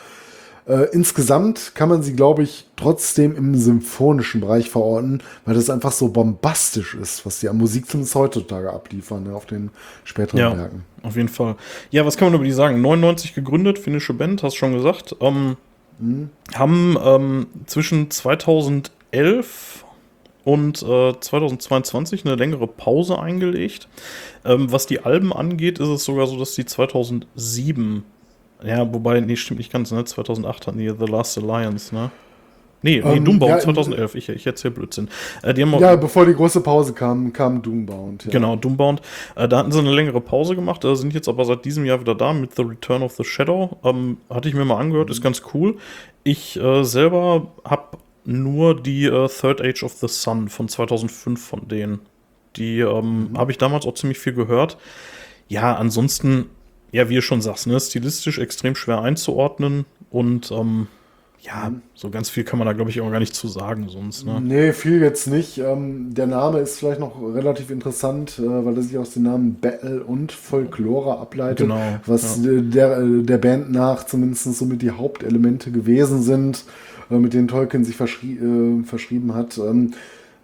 Äh, insgesamt kann man sie, glaube ich, trotzdem im symphonischen Bereich verorten, weil das einfach so bombastisch ist, was die an Musik zumindest heutzutage abliefern, ne, auf den späteren ja, Werken. Auf jeden Fall. Ja, was kann man über die sagen? 99 gegründet, finnische Band, hast du schon gesagt. Ähm, mhm. Haben ähm, zwischen 2011 und äh, 2022 eine längere Pause eingelegt. Ähm, was die Alben angeht, ist es sogar so, dass die 2007 ja, wobei, nee, stimmt nicht ganz, ne? 2008 hatten die The Last Alliance, ne? Nee, nee, ähm, Doombound ja, 2011, ich, ich erzähle Blödsinn. Äh, ja, bevor die große Pause kam, kam Doombound. Ja. Genau, Doombound. Äh, da hatten sie eine längere Pause gemacht, äh, sind jetzt aber seit diesem Jahr wieder da mit The Return of the Shadow. Ähm, hatte ich mir mal angehört, mhm. ist ganz cool. Ich äh, selber habe nur die äh, Third Age of the Sun von 2005 von denen. Die ähm, mhm. habe ich damals auch ziemlich viel gehört. Ja, ansonsten ja, wie du schon sagst, ne, stilistisch extrem schwer einzuordnen und ähm, ja, so ganz viel kann man da, glaube ich, auch gar nicht zu sagen sonst. Ne? Nee, viel jetzt nicht. Ähm, der Name ist vielleicht noch relativ interessant, äh, weil er sich aus den Namen Battle und Folklore ableitet, genau, was ja. der, der Band nach zumindest somit die Hauptelemente gewesen sind, äh, mit denen Tolkien sich verschrie äh, verschrieben hat. Ähm,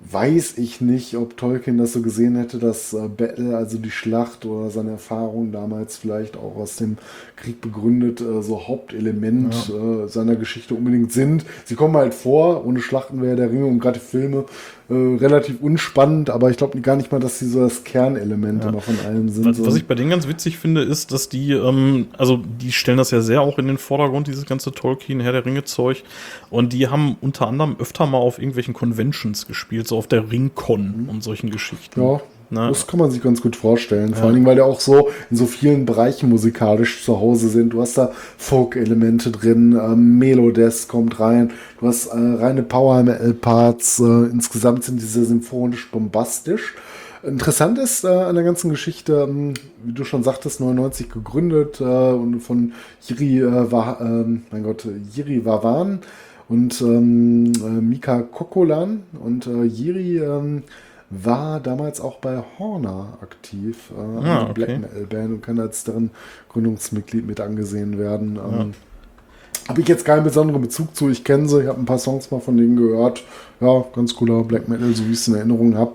weiß ich nicht, ob Tolkien das so gesehen hätte, dass äh, Battle, also die Schlacht oder seine Erfahrungen damals vielleicht auch aus dem Krieg begründet, äh, so Hauptelement ja. äh, seiner Geschichte unbedingt sind. Sie kommen halt vor, ohne Schlachten wäre der Ringe und gerade Filme äh, relativ unspannend, aber ich glaube gar nicht mal, dass sie so das Kernelement ja. immer von allem sind. Was, was, ich bei denen ganz witzig finde, ist, dass die, ähm, also die stellen das ja sehr auch in den Vordergrund, dieses ganze Tolkien, Herr der Ringe-Zeug. Und die haben unter anderem öfter mal auf irgendwelchen Conventions gespielt, so auf der Ringcon mhm. und solchen Geschichten. Ja, na, das kann man sich ganz gut vorstellen. Vor ja. allen Dingen, weil der auch so in so vielen Bereichen musikalisch zu Hause sind. Du hast da Folk-Elemente drin, ähm, Melodesk kommt rein, du hast äh, reine Power-Metal-Parts. Äh, insgesamt sind diese symphonisch bombastisch. Interessant ist äh, an der ganzen Geschichte, ähm, wie du schon sagtest, 99 gegründet äh, und von Jiri, äh, war, ähm, mein Gott, Jiri Wawan und ähm, äh, Mika Kokolan und äh, Jiri ähm, war damals auch bei Horner aktiv, äh, ah, okay. Black Metal Band und kann als deren Gründungsmitglied mit angesehen werden. Ähm, ja. Habe ich jetzt keinen besonderen Bezug zu. Ich kenne sie, ich habe ein paar Songs mal von denen gehört. Ja, ganz cooler Black Metal, so wie ich es in Erinnerung habe.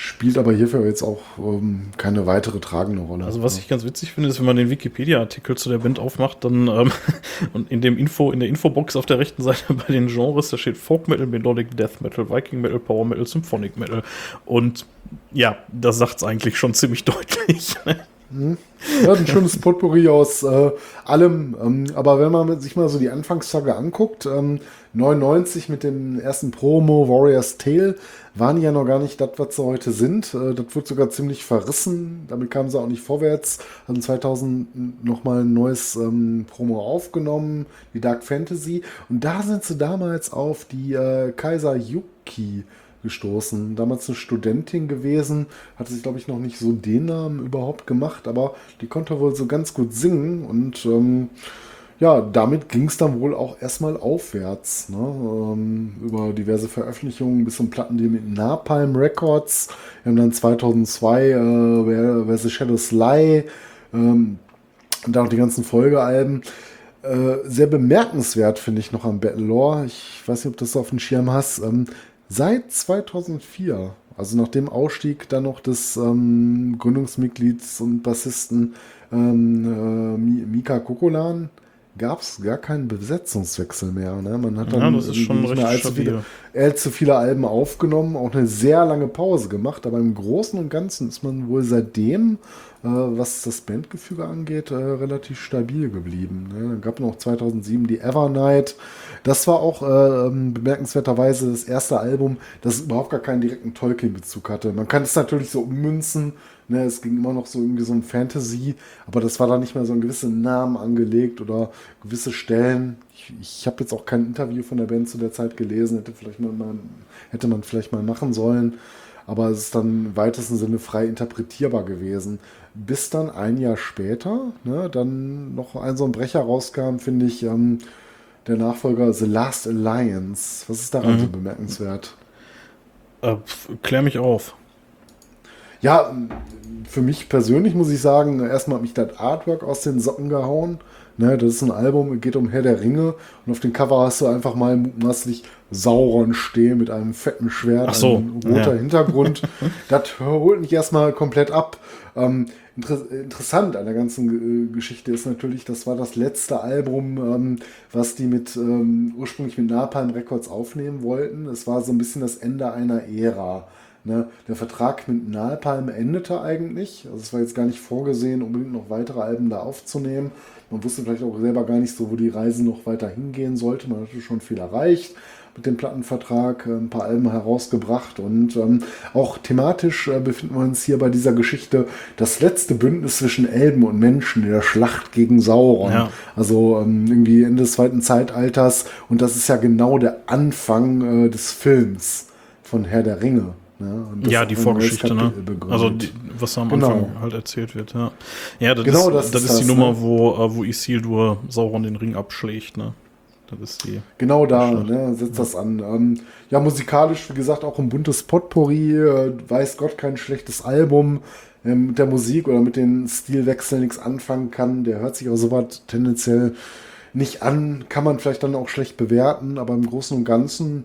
Spielt aber hierfür jetzt auch ähm, keine weitere tragende Rolle. Also was ich ganz witzig finde, ist, wenn man den Wikipedia-Artikel zu der Band aufmacht, dann ähm, und in dem Info, in der Infobox auf der rechten Seite bei den Genres, da steht Folk Metal, Melodic Death Metal, Viking Metal, Power Metal, Symphonic Metal. Und ja, das sagt es eigentlich schon ziemlich deutlich. Ja, ein schönes Potpourri aus äh, allem. Ähm, aber wenn man sich mal so die Anfangstage anguckt, ähm, 99 mit dem ersten Promo Warriors Tale waren die ja noch gar nicht das, was sie heute sind. Äh, das wurde sogar ziemlich verrissen. Damit kamen sie auch nicht vorwärts. Haben 2000 nochmal ein neues ähm, Promo aufgenommen, die Dark Fantasy. Und da sind sie damals auf die äh, Kaiser Yuki gestoßen. Damals eine Studentin gewesen, hatte sich, glaube ich, noch nicht so den Namen überhaupt gemacht, aber die konnte wohl so ganz gut singen und ähm, ja, damit ging es dann wohl auch erstmal aufwärts. Ne? Ähm, über diverse Veröffentlichungen bis zum Plattendeal mit Napalm Records. Wir haben dann 2002 äh, Where, Where the Shadows Lie ähm, und auch die ganzen Folgealben. Äh, sehr bemerkenswert finde ich noch am Battle Lore. Ich weiß nicht, ob du das auf dem Schirm hast. Ähm, Seit 2004, also nach dem Ausstieg dann noch des ähm, Gründungsmitglieds und Bassisten ähm, äh, Mika Kokolan, gab es gar keinen Besetzungswechsel mehr. Ne? Man hat dann ja, das ist schon nicht mehr allzu viele, allzu viele Alben aufgenommen, auch eine sehr lange Pause gemacht, aber im Großen und Ganzen ist man wohl seitdem, was das Bandgefüge angeht, äh, relativ stabil geblieben. Ne? Dann gab noch 2007 die Evernight. Das war auch äh, bemerkenswerterweise das erste Album, das überhaupt gar keinen direkten Tolkien-Bezug hatte. Man kann es natürlich so ummünzen, Ne, es ging immer noch so irgendwie so um Fantasy, aber das war da nicht mehr so ein gewisser Namen angelegt oder gewisse Stellen. Ich, ich habe jetzt auch kein Interview von der Band zu der Zeit gelesen, hätte, vielleicht mal, mal, hätte man vielleicht mal machen sollen, aber es ist dann im weitesten Sinne frei interpretierbar gewesen. Bis dann ein Jahr später, ne, dann noch ein so ein Brecher rauskam, finde ich, ähm, der Nachfolger The Last Alliance. Was ist daran mhm. so bemerkenswert? Äh, klär mich auf. Ja, für mich persönlich muss ich sagen, erstmal hat mich das Artwork aus den Socken gehauen. Ne, das ist ein Album, geht um Herr der Ringe und auf dem Cover hast du einfach mal mutmaßlich Sauron stehen mit einem fetten Schwert, Ach so, ein roter ja. Hintergrund. das holt mich erstmal komplett ab. Ähm, inter interessant an der ganzen äh, Geschichte ist natürlich, das war das letzte Album, ähm, was die mit ähm, ursprünglich mit Napalm Records aufnehmen wollten. Es war so ein bisschen das Ende einer Ära. Ne, der Vertrag mit Nalpalm endete eigentlich. Also es war jetzt gar nicht vorgesehen, unbedingt noch weitere Alben da aufzunehmen. Man wusste vielleicht auch selber gar nicht so, wo die Reise noch weiter hingehen sollte. Man hatte schon viel erreicht mit dem Plattenvertrag, äh, ein paar Alben herausgebracht und ähm, auch thematisch äh, befinden wir uns hier bei dieser Geschichte das letzte Bündnis zwischen Elben und Menschen in der Schlacht gegen Sauron. Ja. Also ähm, irgendwie Ende des zweiten Zeitalters und das ist ja genau der Anfang äh, des Films von Herr der Ringe. Ja, ja die Vorgeschichte, ne? Also die, was da am genau. Anfang halt erzählt wird, ja. Ja, das, genau, ist, das, das ist, das, die Nummer, ne? wo, äh, wo Isildur Sauron den Ring abschlägt, ne? Das ist die. Genau da, ne, setzt ja. das an. Ähm, ja, musikalisch, wie gesagt, auch ein buntes Potpourri, äh, weiß Gott kein schlechtes Album. Ähm, mit der Musik oder mit den Stilwechseln nichts anfangen kann. Der hört sich auch so was tendenziell nicht an, kann man vielleicht dann auch schlecht bewerten, aber im Großen und Ganzen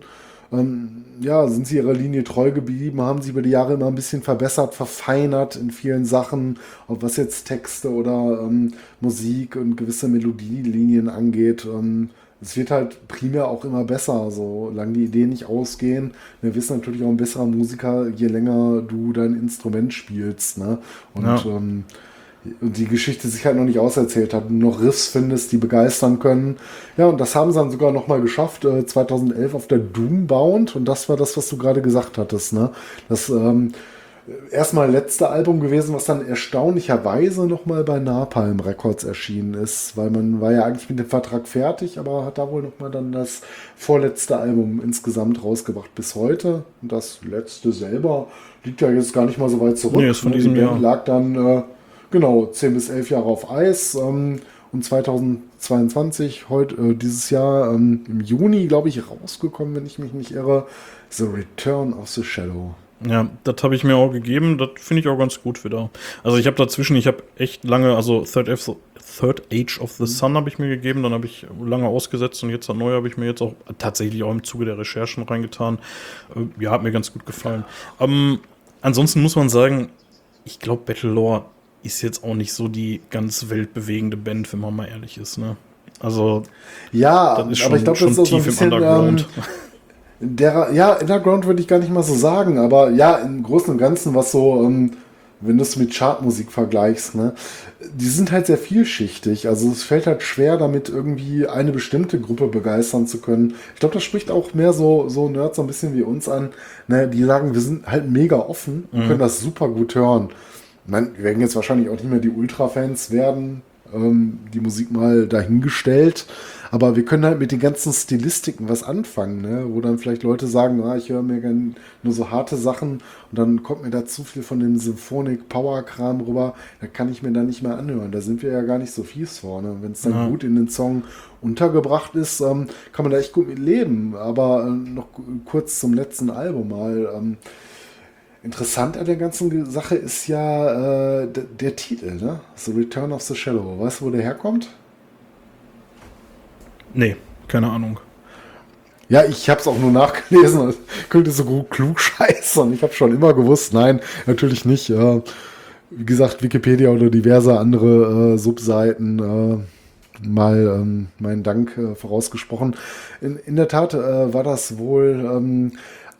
ähm, ja, sind sie ihrer Linie treu geblieben, haben sie über die Jahre immer ein bisschen verbessert, verfeinert in vielen Sachen, ob was jetzt Texte oder ähm, Musik und gewisse Melodielinien angeht. Ähm, es wird halt primär auch immer besser, solange die Ideen nicht ausgehen. Wir wissen natürlich auch ein besserer Musiker, je länger du dein Instrument spielst. Ne? Und ja. ähm, und die Geschichte sich halt noch nicht auserzählt hat und noch Riffs findest, die begeistern können. Ja, und das haben sie dann sogar noch mal geschafft, äh, 2011 auf der Doombound. Und das war das, was du gerade gesagt hattest. Ne? Das ähm, erstmal letzte Album gewesen, was dann erstaunlicherweise noch mal bei Napalm Records erschienen ist, weil man war ja eigentlich mit dem Vertrag fertig, aber hat da wohl noch mal dann das vorletzte Album insgesamt rausgebracht bis heute. Und das letzte selber liegt ja jetzt gar nicht mal so weit zurück. Nee, ist von diesem Jahr. lag dann äh, Genau, 10 bis 11 Jahre auf Eis. Ähm, und 2022, heute, äh, dieses Jahr ähm, im Juni, glaube ich, rausgekommen, wenn ich mich nicht irre. The Return of the Shadow. Ja, das habe ich mir auch gegeben. Das finde ich auch ganz gut wieder. Also ich habe dazwischen, ich habe echt lange, also Third, F Third Age of the. Sun habe ich mir gegeben, dann habe ich lange ausgesetzt und jetzt neu habe ich mir jetzt auch tatsächlich auch im Zuge der Recherchen reingetan. Äh, ja, hat mir ganz gut gefallen. Ähm, ansonsten muss man sagen, ich glaube, Battlelore ist jetzt auch nicht so die ganz weltbewegende Band, wenn man mal ehrlich ist. Ne? Also, Ja, das ist schon, aber ich glaube, schon das ist auch so ein tief im bisschen. Underground. Ähm, der, ja, Underground würde ich gar nicht mal so sagen, aber ja, im Großen und Ganzen, was so, ähm, wenn du es mit Chartmusik vergleichst, ne, die sind halt sehr vielschichtig. Also es fällt halt schwer, damit irgendwie eine bestimmte Gruppe begeistern zu können. Ich glaube, das spricht auch mehr so, so Nerds so ein bisschen wie uns an, ne, die sagen, wir sind halt mega offen und können das super gut hören. Ich meine, wir werden jetzt wahrscheinlich auch nicht mehr die Ultra-Fans werden, ähm, die Musik mal dahingestellt. Aber wir können halt mit den ganzen Stilistiken was anfangen, ne? wo dann vielleicht Leute sagen, ah, ich höre mir gern nur so harte Sachen und dann kommt mir da zu viel von dem Symphonic-Power-Kram rüber, da kann ich mir dann nicht mehr anhören. Da sind wir ja gar nicht so fies vorne. Wenn es dann Ja. gut in den Song untergebracht ist, ähm, kann man da echt gut mit leben. Aber äh, noch ku- kurz zum letzten Album mal. Ähm, Interessant an der ganzen Sache ist ja äh, der Titel, ne? The Return of the Shadow. Weißt du, wo der herkommt? nee, keine Ahnung. Ja, ich habe es auch nur nachgelesen. Das könnte so gut klug scheißen. Ich habe schon immer gewusst, nein, natürlich nicht. Äh, wie gesagt, Wikipedia oder diverse andere äh, Subseiten äh, mal ähm, meinen Dank äh, vorausgesprochen. In, in der Tat äh, war das wohl ähm,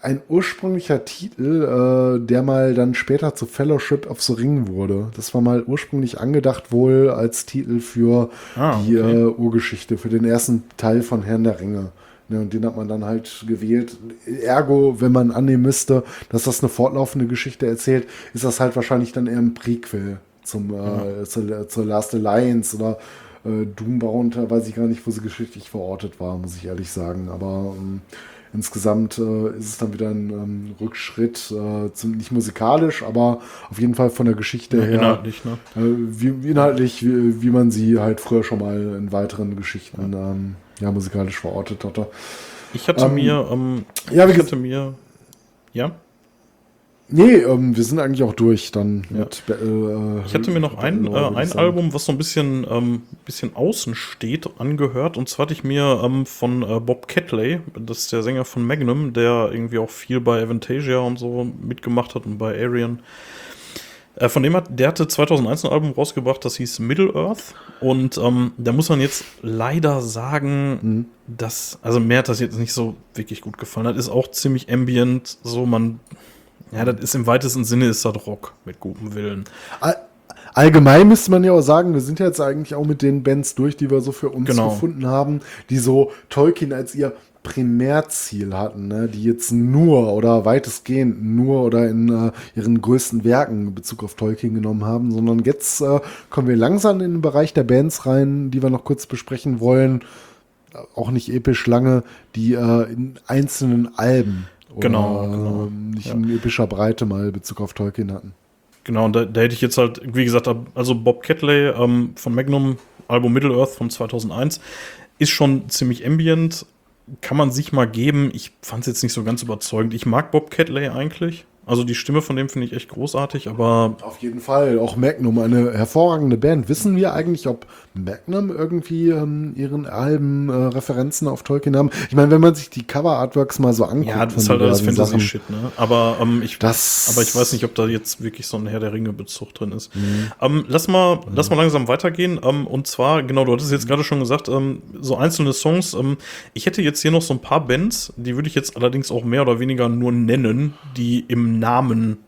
ein ursprünglicher Titel, äh, der mal dann später zu Fellowship of the Ring wurde. Das war mal ursprünglich angedacht wohl als Titel für Ah, die okay. äh, Urgeschichte, für den ersten Teil von Herrn der Ringe. Ne, und den hat man dann halt gewählt. Ergo, wenn man annehmen müsste, dass das eine fortlaufende Geschichte erzählt, ist das halt wahrscheinlich dann eher ein Prequel zum, äh, zur, zur Last Alliance oder äh, Doombound, da weiß ich gar nicht, wo sie geschichtlich verortet war, muss ich ehrlich sagen. Aber ähm, insgesamt äh, ist es dann wieder ein ähm, Rückschritt, äh, zum, nicht musikalisch, aber auf jeden Fall von der Geschichte her. Inhaltlich, ne? Äh, wie, inhaltlich, wie, wie man sie halt früher schon mal in weiteren Geschichten ähm, ja, musikalisch verortet hatte. Ich hatte Ähm, mir, ähm, ja, ich hatte mir, ja, Nee, ähm, wir sind eigentlich auch durch dann Ja. mit äh, ich hatte mir noch ein, äh, ein ich sagen. Album, was so ein bisschen, ähm, bisschen außen steht, angehört. Und zwar hatte ich mir ähm, von äh, Bob Catley, das ist der Sänger von Magnum, der irgendwie auch viel bei Avantasia und so mitgemacht hat und bei Arian. Äh, von dem hat, der hatte 2001 ein Album rausgebracht, das hieß Middle Earth. Und ähm, da muss man jetzt leider sagen, Mhm. dass, also mir hat das jetzt nicht so wirklich gut gefallen. Das ist auch ziemlich ambient, so man, ja, das ist im weitesten Sinne ist das Rock mit gutem Willen. All- Allgemein müsste man ja auch sagen, wir sind ja jetzt eigentlich auch mit den Bands durch, die wir so für uns Genau. gefunden haben, die so Tolkien als ihr Primärziel hatten, ne? die jetzt nur oder weitestgehend nur oder in äh, ihren größten Werken in Bezug auf Tolkien genommen haben, sondern jetzt äh, kommen wir langsam in den Bereich der Bands rein, die wir noch kurz besprechen wollen. Auch nicht episch lange, die äh, in einzelnen Alben Genau, oder, genau. ähm, nicht Ja. in epischer Breite mal Bezug auf Tolkien hatten. Genau, und da, da hätte ich jetzt halt, wie gesagt, also Bob Catley ähm, von Magnum, Album Middle Earth von 2001, ist schon ziemlich ambient, kann man sich mal geben. Ich fand es jetzt nicht so ganz überzeugend. Ich mag Bob Catley eigentlich. Also die Stimme von dem finde ich echt großartig, aber Auf jeden Fall, auch Magnum, eine hervorragende Band. Wissen wir eigentlich, ob Magnum irgendwie ähm, ihren Alben äh, Referenzen auf Tolkien haben? Ich meine, wenn man sich die Cover-Artworks mal so anguckt, ja, das ist halt alles Fantasy-Shit, ne? Aber, ähm, ich, Das- aber ich weiß nicht, ob da jetzt wirklich so ein Herr der Ringe-Bezug drin ist. Mhm. Ähm, lass, mal, lass mal langsam weitergehen. Ähm, und zwar, genau, du hattest jetzt gerade schon gesagt, ähm, so einzelne Songs. Ähm, ich hätte jetzt hier noch so ein paar Bands, die würde ich jetzt allerdings auch mehr oder weniger nur nennen, die im Namen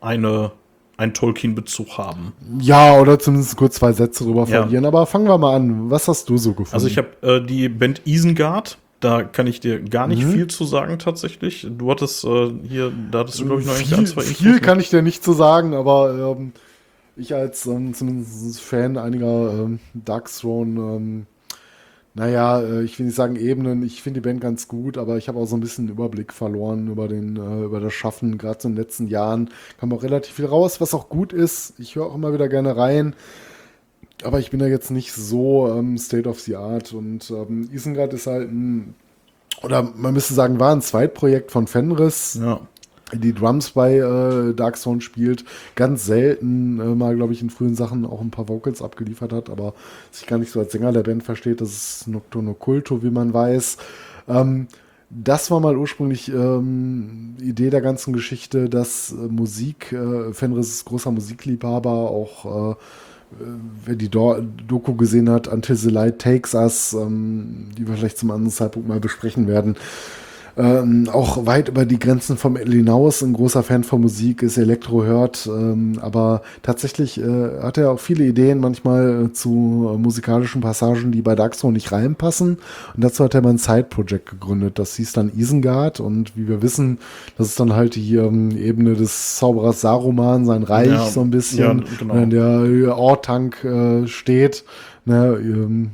eine, einen Tolkien-Bezug haben. Ja, oder zumindest kurz zwei Sätze drüber Ja. verlieren. Aber fangen wir mal an. Was hast du so gefunden? Also ich habe äh, die Band Isengard. Da kann ich dir gar Mhm. nicht viel zu sagen tatsächlich. Du hattest äh, hier, da hattest du glaube ich noch eigentlich viel, ein, zwei Infos. viel ne? kann ich dir nicht zu sagen, aber ähm, ich als ähm, zumindest Fan einiger ähm, Darkthrone, ähm, naja, äh, ich will nicht sagen Ebenen, ich finde die Band ganz gut, aber ich habe auch so ein bisschen Überblick verloren über, den, äh, über das Schaffen. Gerade so in den letzten Jahren kam auch relativ viel raus, was auch gut ist. Ich höre auch immer wieder gerne rein. Aber ich bin da jetzt nicht so ähm, State of the Art. Und ähm, Isengard ist halt ein, oder man müsste sagen, war ein Zweitprojekt von Fenris Ja. Die Drums bei äh, Dark Zone spielt, ganz selten äh, mal, glaube ich, in frühen Sachen auch ein paar Vocals abgeliefert hat, aber sich gar nicht so als Sänger der Band versteht. Das ist Nocturno Culto, wie man weiß. Ähm, das war mal ursprünglich ähm, Idee der ganzen Geschichte, dass äh, Musik, äh, Fenris ist großer Musikliebhaber, auch äh, wer die Do Doku gesehen hat, Until the Light Takes Us, ähm, die wir vielleicht zum anderen Zeitpunkt mal besprechen werden, ähm, auch weit über die Grenzen vom hinaus ein großer Fan von Musik, ist Elektro hört, ähm, aber tatsächlich äh, hat er auch viele Ideen manchmal äh, zu äh, musikalischen Passagen, die bei Daxo nicht reinpassen und dazu hat er mal ein Side-Project gegründet, das hieß dann Isengard und wie wir wissen, das ist dann halt die ähm, Ebene des Zauberers Saruman, sein Reich Ja, so ein bisschen, ja, genau. wenn der Ortank äh, steht, ne, ähm,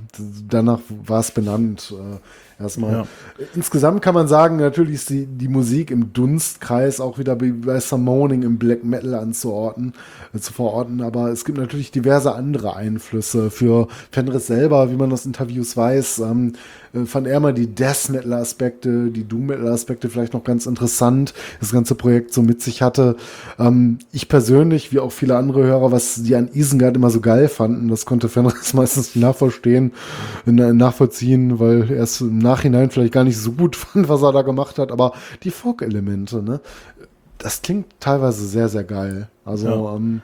danach war es benannt. Äh, Erstmal. Ja. Insgesamt kann man sagen, natürlich ist die, die Musik im Dunstkreis auch wieder wie bei Summoning im Black Metal anzuordnen, äh, zu verorten, aber es gibt natürlich diverse andere Einflüsse. Für Fenris selber, wie man aus Interviews weiß, ähm, äh, fand er mal die Death Metal Aspekte, die Doom Metal Aspekte vielleicht noch ganz interessant, das ganze Projekt so mit sich hatte. Ähm, ich persönlich, wie auch viele andere Hörer, was die an Isengard immer so geil fanden, das konnte Fenris meistens nicht nachverstehen, äh, nachvollziehen, weil er es im Nachhinein vielleicht gar nicht so gut fand, was er da gemacht hat, aber die Folk-Elemente, ne? Das klingt teilweise sehr, sehr geil. Also, Ja. ähm,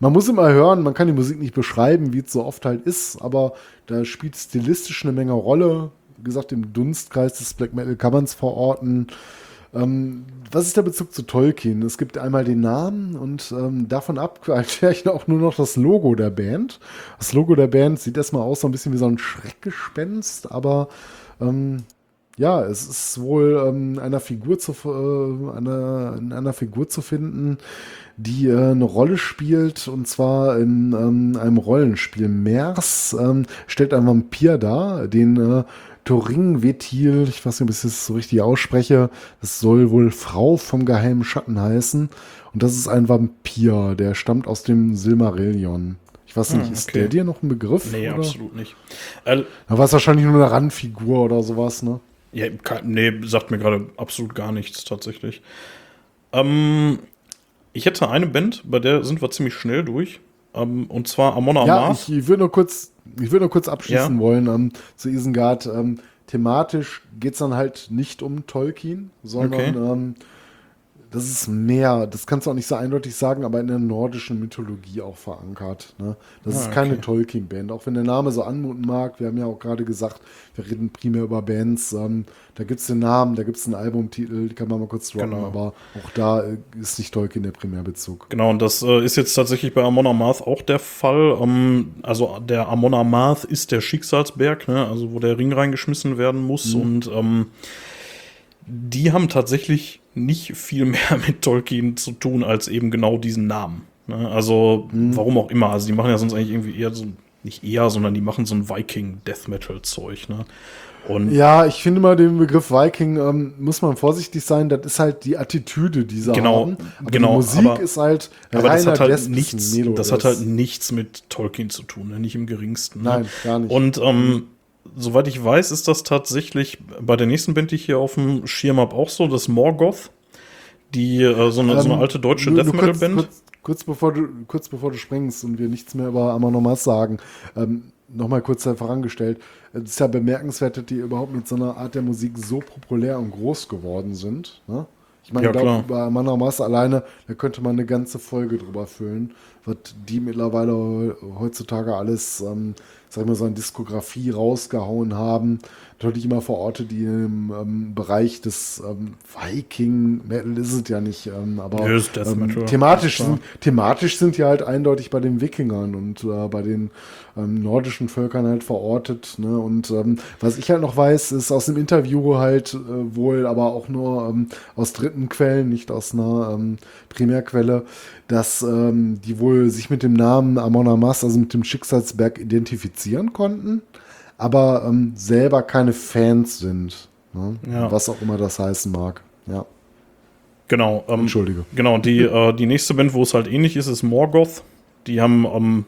man muss immer hören, man kann die Musik nicht beschreiben, wie es so oft halt ist, aber da spielt stilistisch eine Menge Rolle. Wie gesagt, im Dunstkreis des Black Metal kann man es verorten. Ähm, was ist der Bezug zu Tolkien? Es gibt einmal den Namen und ähm, davon ab erkläre ich auch nur noch das Logo der Band. Das Logo der Band sieht erstmal aus so ein bisschen wie so ein Schreckgespenst, aber ähm, ja, es ist wohl ähm, einer Figur zu, äh, einer, in einer Figur zu finden, die äh, eine Rolle spielt, und zwar in ähm, einem Rollenspiel. Mers ähm, stellt einen Vampir dar, den äh, Thorin Vetil, ich weiß nicht, ob ich das so richtig ausspreche, das soll wohl Frau vom geheimen Schatten heißen. Und das ist ein Vampir, der stammt aus dem Silmarillion. Ich weiß nicht, ist okay. der dir noch ein Begriff? Nee, oder? absolut nicht. Äh, Da war es wahrscheinlich nur eine Randfigur oder sowas, ne? Ja, nee, sagt mir gerade absolut gar nichts tatsächlich. Ähm, ich hätte eine Band, bei der sind wir ziemlich schnell durch. Ähm, und zwar Amon Ja, Amarth. ich, ich würde nur kurz, ich würde nur kurz abschließen Ja. wollen ähm, zu Isengard. Ähm, thematisch geht es dann halt nicht um Tolkien, sondern Okay. Das ist mehr, das kannst du auch nicht so eindeutig sagen, aber in der nordischen Mythologie auch verankert. Ne? Das Ah, ist keine okay. Tolkien-Band, auch wenn der Name so anmuten mag. Wir haben ja auch gerade gesagt, wir reden primär über Bands. Ähm, da gibt es den Namen, da gibt es einen Albumtitel, die kann man mal kurz droppen, Genau. aber auch da äh, ist nicht Tolkien der Primärbezug. Genau, und das äh, ist jetzt tatsächlich bei Amon Amarth auch der Fall. Ähm, also der Amon Amarth ist der Schicksalsberg, ne? also wo der Ring reingeschmissen werden muss. Und ähm, die haben tatsächlich nicht viel mehr mit Tolkien zu tun als eben genau diesen Namen. Ne? Also warum auch immer. Also die machen ja sonst eigentlich irgendwie eher so, nicht eher, sondern die machen so ein Viking-Death-Metal-Zeug. Ne? Und Ja, ich finde mal den Begriff Viking ähm, muss man vorsichtig sein. Das ist halt die Attitüde dieser Genau, haben. Aber genau, die Musik aber- ist halt aber das hat halt nichts, Metal. das hat halt nichts mit Tolkien zu tun, ne? nicht im geringsten. Ne? Nein, gar nicht. Und ähm, soweit ich weiß, ist das tatsächlich bei der nächsten Band, die ich hier auf dem Schirm habe, auch so, das Morgoth, die äh, so, eine, so eine Ähm, alte deutsche nur- Death Metal kurz, Band. Kurz, kurz, bevor du, kurz bevor du springst und wir nichts mehr über Amanomas sagen, ähm, nochmal kurz vorangestellt. Es ist ja bemerkenswert, dass die überhaupt mit so einer Art der Musik so populär und groß geworden sind. Ne? Ich meine, Ja, klar. über Amanomas alleine, da könnte man eine ganze Folge drüber füllen, was die mittlerweile heu- heutzutage alles, ähm, sag ich mal, so eine Diskografie rausgehauen haben. Natürlich immer Verorte, die im ähm, Bereich des ähm, Viking-Metal ist es ja nicht, ähm, aber Death ähm, Metal, thematisch, sind, thematisch sind die halt eindeutig bei den Wikingern und äh, bei den ähm, nordischen Völkern halt verortet. Ne? Und ähm, was ich halt noch weiß, ist aus dem Interview halt äh, wohl, aber auch nur ähm, aus dritten Quellen, nicht aus einer ähm, Primärquelle, dass ähm, die wohl sich mit dem Namen Amon Amas, also mit dem Schicksalsberg, identifizieren konnten, aber ähm, selber keine Fans sind. Ne? Ja. Was auch immer das heißen mag. Ja, Genau. Ähm, Entschuldige. Genau, die, äh, die nächste Band, wo es halt ähnlich ist, ist Morgoth. Die haben, ähm,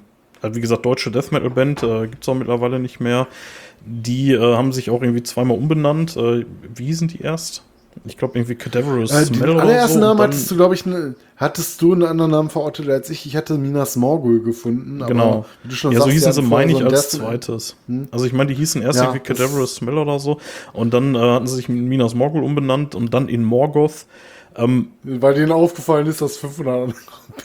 wie gesagt, deutsche Death Metal Band, äh, gibt es auch mittlerweile nicht mehr. Die äh, haben sich auch irgendwie zweimal umbenannt. Äh, wie hießen die erst? Ich glaube irgendwie Cadaverous Äh, den Smell oder allerersten so. Namen hattest du, glaube ich, ne, hattest du einen anderen Namen verortet als ich. Ich hatte Minas Morgul gefunden. Genau. ja, so sagst, die hießen sie, meine ich, so als Death- zweites. Also ich meine, die hießen erst Ja, irgendwie Cadaverous Smell oder so. Und dann äh, hatten sie sich in Minas Morgul umbenannt und dann in Morgoth. Ähm, Weil denen aufgefallen ist, dass 500 andere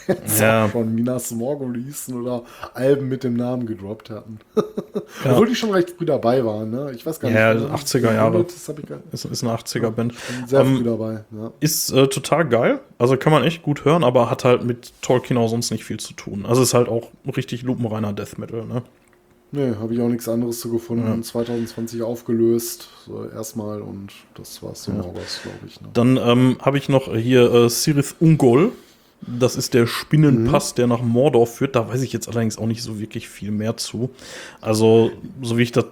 Bands Ja. schon Minas Morgul hießen oder Alben mit dem Namen gedroppt hatten. Obwohl die schon recht früh dabei waren. Ne? Ich weiß gar Ja, nicht. ne? 80er Jahre. Das ich gar ist, ist eine 80er-Band. Sehr Ähm, früh dabei. Ja. Ist äh, total geil. Also kann man echt gut hören, aber hat halt mit Tolkien auch sonst nicht viel zu tun. Also ist halt auch richtig lupenreiner Death Metal, ne? Nee, habe ich auch nichts anderes zu gefunden. 2020 aufgelöst. So erstmal und das war's so Morgos, glaube ich. Ne? Dann ähm, habe ich noch hier äh, Sirith Ungol. Das ist der Spinnenpass, der nach Mordor führt. Da weiß ich jetzt allerdings auch nicht so wirklich viel mehr zu. Also, so wie ich das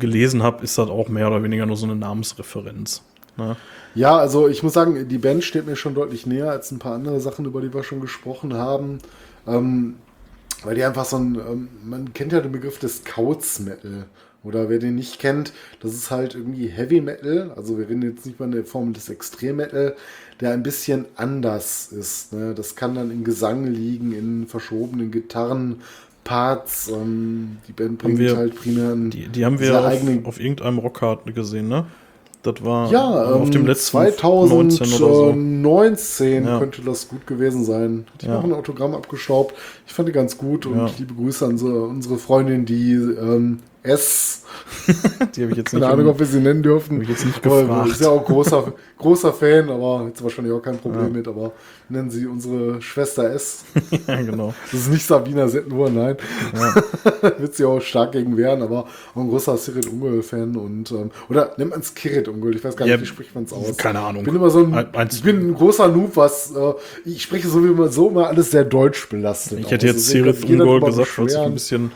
gelesen habe, ist das auch mehr oder weniger nur so eine Namensreferenz. Ne? Ja, also ich muss sagen, die Band steht mir schon deutlich näher als ein paar andere Sachen, über die wir schon gesprochen haben. Ähm, weil die einfach so ein, ähm, man kennt ja den Begriff des Couts Metal. Oder wer den nicht kennt, das ist halt irgendwie Heavy Metal. Also wir reden jetzt nicht mal in der Form des Extrem Metal, der ein bisschen anders ist. Ne? Das kann dann in Gesang liegen, in verschobenen Gitarrenparts. Ähm, die Band bringt wir- halt primär einen Die, die haben wir auf, auf irgendeinem Rockhard gesehen, ne? Das war Ja, auf ähm, dem letzten 19 oder so. 2019 Ja. könnte das gut gewesen sein. Ich Ja. habe ein Autogramm abgestaubt. Ich fand die ganz gut und Ja. liebe Grüße an so, unsere Freundin, die ähm, S, Die habe ich jetzt nicht. keine Ahnung, ob wir sie nennen dürfen. Ich jetzt nicht Aber gefragt. Ist ja auch großer, großer Fan, aber jetzt wahrscheinlich auch kein Problem mit. Aber nennen sie unsere Schwester S. ja, genau. Das ist nicht Sabina Settenur, nein. Wird sie auch stark gegen wehren, aber auch ein großer Sirit Ungol-Fan und ähm, oder nennt man es Kirit Ungol, ich weiß gar nicht, Ja, wie spricht man es aus. keine Ahnung. Ich bin immer so ein, ich bin ein großer Noob, was äh, ich spreche so wie immer so immer alles sehr deutsch belastet. Ich hätte jetzt Also, Ungol drüber gesagt, weil es ein bisschen,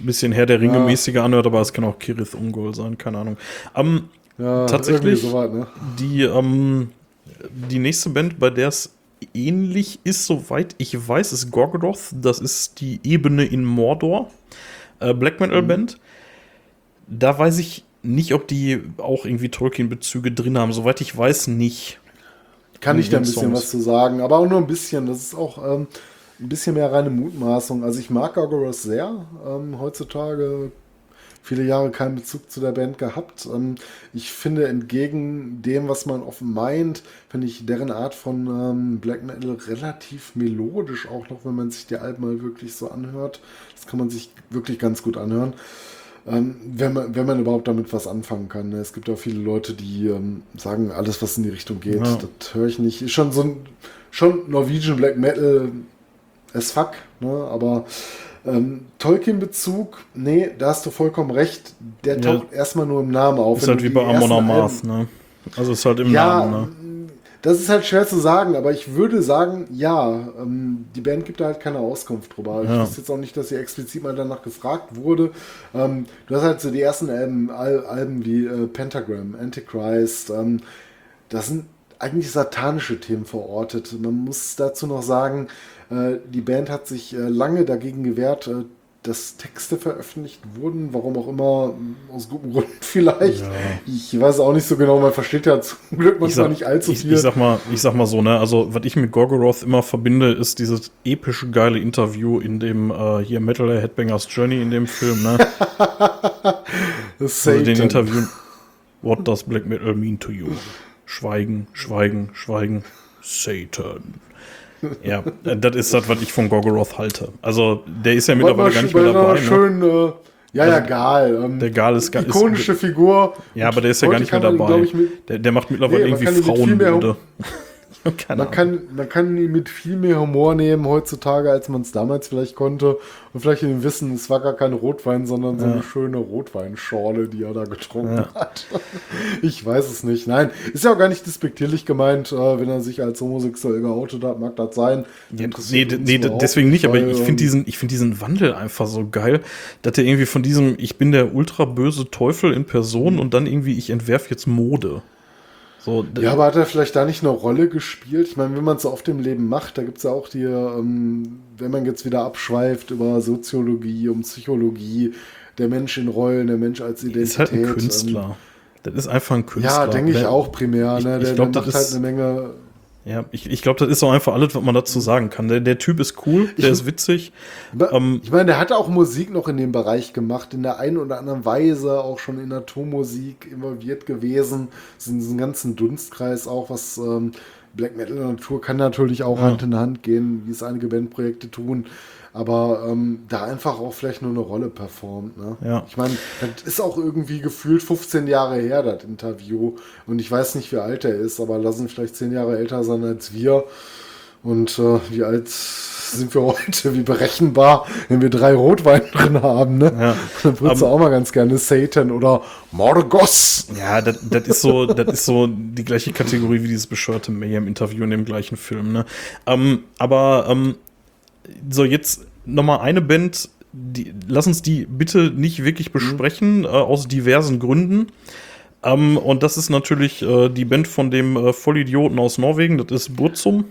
ein bisschen Herr der Ringe mäßiger anhört, aber es kann auch Kirith Ungol sein, keine Ahnung. Ähm, ja, tatsächlich- so weit, ne? die, ähm, die nächste Band, bei der es ähnlich ist, soweit ich weiß, ist Gorgoroth. Das ist die Ebene in Mordor. Äh, Black Metal Mhm. Band. Da weiß ich nicht, ob die auch irgendwie Tolkien-Bezüge drin haben. Soweit ich weiß, nicht. Kann ich da ein in bisschen Songs. was zu sagen, aber auch nur ein bisschen. Das ist auch ähm, ein bisschen mehr reine Mutmaßung. Also ich mag Gorgoroth sehr. Ähm, heutzutage viele Jahre keinen Bezug zu der Band gehabt. Ähm, ich finde entgegen dem, was man offen meint, finde ich deren Art von ähm, Black Metal relativ melodisch, auch noch wenn man sich die Alben mal wirklich so anhört. Das kann man sich wirklich ganz gut anhören. Ähm, wenn, man, wenn man überhaupt damit was anfangen kann. ne? Es gibt auch viele Leute, die ähm, sagen, alles, was in die Richtung geht, Ja. das höre ich nicht. Ist schon so ein schon Norwegian Black Metal as fuck, ne? aber ähm, Tolkien-Bezug, nee, da hast du vollkommen recht. Der Ja. taucht erstmal nur im Namen auf. Ist halt wie bei Amon Amarth, ne? Also ist halt im ja, Namen, ne? das ist halt schwer zu sagen, aber ich würde sagen, ja, ähm, die Band gibt da halt keine Auskunft drüber. Ich Ja. wüsste jetzt auch nicht, dass sie explizit mal danach gefragt wurde. Ähm, du hast halt so die ersten Alben, Al Alben wie äh, Pentagram, Antichrist, ähm, das sind eigentlich satanische Themen verortet. Man muss dazu noch sagen, die Band hat sich äh, lange dagegen gewehrt, äh, dass Texte veröffentlicht wurden, warum auch immer, aus guten Gründen vielleicht. Ich weiß auch nicht so genau, man versteht ja zum Glück Ich manchmal sag, nicht allzu ich, viel. ich sag mal, ich sag mal so, ne? Also, was ich mit Gorgoroth immer verbinde, ist dieses epische geile Interview in dem äh, hier Metal Headbangers Journey in dem Film, ne? Also den. Interview. What does Black Metal mean to you? Schweigen, Schweigen, Schweigen. Satan. Ja, äh, das ist das, was ich von Gorgoroth halte. Also, der ist ja mittlerweile gar nicht mehr dabei. Ne? schön, äh, ja, ja, geil. Ähm, Der Gal ist, ist ikonische Figur. Ja, aber der ist ja gar nicht mehr dabei. mit, der, der macht mittlerweile Nee, irgendwie Frauenmode. Keine man, Ahnung. kann, man kann ihn mit viel mehr Humor nehmen heutzutage, als man es damals vielleicht konnte. Und vielleicht in dem Wissen, es war gar kein Rotwein, sondern so eine schöne Rotweinschorle, die er da getrunken Ja. hat. Ich weiß es nicht. Nein, ist ja auch gar nicht despektierlich gemeint, äh, wenn er sich als homosexuell geoutet hat, mag das sein. Ja, nee, nee, deswegen nicht, aber ich ähm, finde diesen, ich find diesen Wandel einfach so geil, dass er irgendwie von diesem, ich bin der ultra böse Teufel in Person und dann irgendwie, ich entwerfe jetzt Mode. So, Ja, aber hat er vielleicht da nicht eine Rolle gespielt? Ich meine, wenn man es so oft im Leben macht, da gibt es ja auch die, ähm, wenn man jetzt wieder abschweift über Soziologie, um Psychologie, der Mensch in Rollen, der Mensch als Identität. ist halt ein Ähm, Künstler. Das ist einfach ein Künstler. Ja, denke ich Der- auch primär. Ich- ne? ich Der, glaub, der das macht halt eine Menge. Ja, ich, ich glaube, das ist auch einfach alles, was man dazu sagen kann. Der, der Typ ist cool, der ist witzig. Ähm, ich meine, der hat auch Musik noch in dem Bereich gemacht, in der einen oder anderen Weise auch schon in Naturmusik involviert gewesen. In diesem ganzen Dunstkreis auch, was ähm, Black Metal Natur kann natürlich auch Ja. Hand in Hand gehen, wie es einige Bandprojekte tun. Aber ähm, da einfach auch vielleicht nur eine Rolle performt. Ne? Ja. Ich meine, das ist auch irgendwie gefühlt 15 Jahre her, das Interview. Und ich weiß nicht, wie alt er ist, aber lassen vielleicht 10 Jahre älter sein als wir. Und äh, wie alt sind wir heute? Wie berechenbar, wenn wir drei Rotwein drin haben, ne? Ja. Dann würdest du Ähm, auch mal ganz gerne Satan oder Morgos. Ja, das, ist so, das ist so die gleiche Kategorie wie dieses bescheuerte Mayhem-Interview in dem gleichen Film. Ne? Ähm, aber ähm, so jetzt noch mal eine Band. Die, lass uns die bitte nicht wirklich besprechen äh, aus diversen Gründen. Ähm, und das ist natürlich äh, die Band von dem äh, Vollidioten aus Norwegen. Das ist Burzum.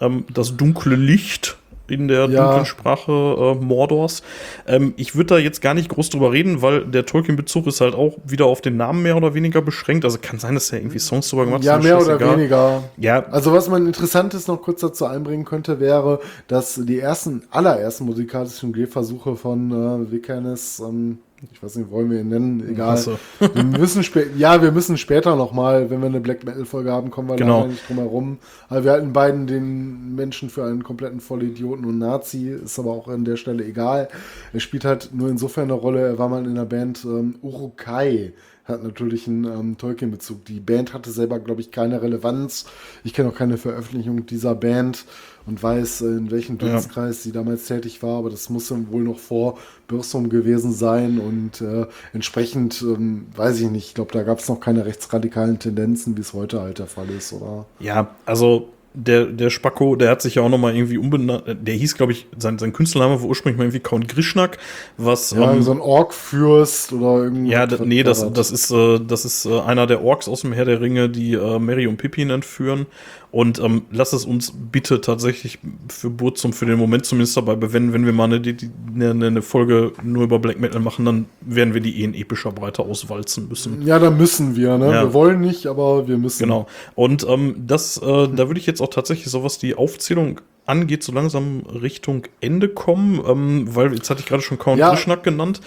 Ähm, das dunkle Licht in der Ja. dunklen Sprache äh, Mordors. Ähm, ich würde da jetzt gar nicht groß drüber reden, weil der Tolkien-Bezug ist halt auch wieder auf den Namen mehr oder weniger beschränkt. Also kann sein, dass er irgendwie Songs drüber gemacht Ja, hat. mehr oder weniger. Ja, Also was man Interessantes noch kurz dazu einbringen könnte, wäre, dass die ersten, allerersten musikalischen Gehversuche von äh, Vikernes, ähm, ich weiß nicht, wollen wir ihn nennen, egal. Hasse. Wir müssen ja, wir müssen später noch mal, wenn wir eine Black Metal Folge haben, kommen wir Genau. leider nicht drum herum. Aber wir halten beiden den Menschen für einen kompletten Vollidioten und Nazi, ist aber auch an der Stelle egal. Er spielt halt nur insofern eine Rolle, er war mal in der Band ähm, Urukai hat natürlich einen ähm, Tolkien-Bezug. Die Band hatte selber, glaube ich, keine Relevanz. Ich kenne auch keine Veröffentlichung dieser Band und weiß, äh, in welchem Ja. Dunstkreis sie damals tätig war, aber das muss wohl noch vor Bürsum gewesen sein und äh, entsprechend, ähm, weiß ich nicht, ich glaube, da gab es noch keine rechtsradikalen Tendenzen, wie es heute halt der Fall ist, oder? Ja, also der, der Spacko, der hat sich ja auch noch mal irgendwie umbenannt. Der hieß, glaube ich, sein, sein Künstlername war ursprünglich mal irgendwie Count Grishnak, was Ja, ähm, so ein Ork-Fürst oder irgendwie. Ja, nee, das, das ist, äh, das ist äh, einer der Orks aus dem Herr der Ringe, die äh, Mary und Pippin entführen. Und ähm, lass es uns bitte tatsächlich für Burzum für den Moment zumindest dabei bewenden, wenn wir mal eine, die- die- eine, eine Folge nur über Black Metal machen, dann werden wir die eh in epischer Breite auswalzen müssen. Ja, da müssen wir, ne? Ja. Wir wollen nicht, aber wir müssen. Genau. Und ähm, das, äh, da würde ich jetzt auch tatsächlich so was die Aufzählung angeht, so langsam Richtung Ende kommen, ähm, weil jetzt hatte ich gerade schon Count Ja. Grishnak genannt.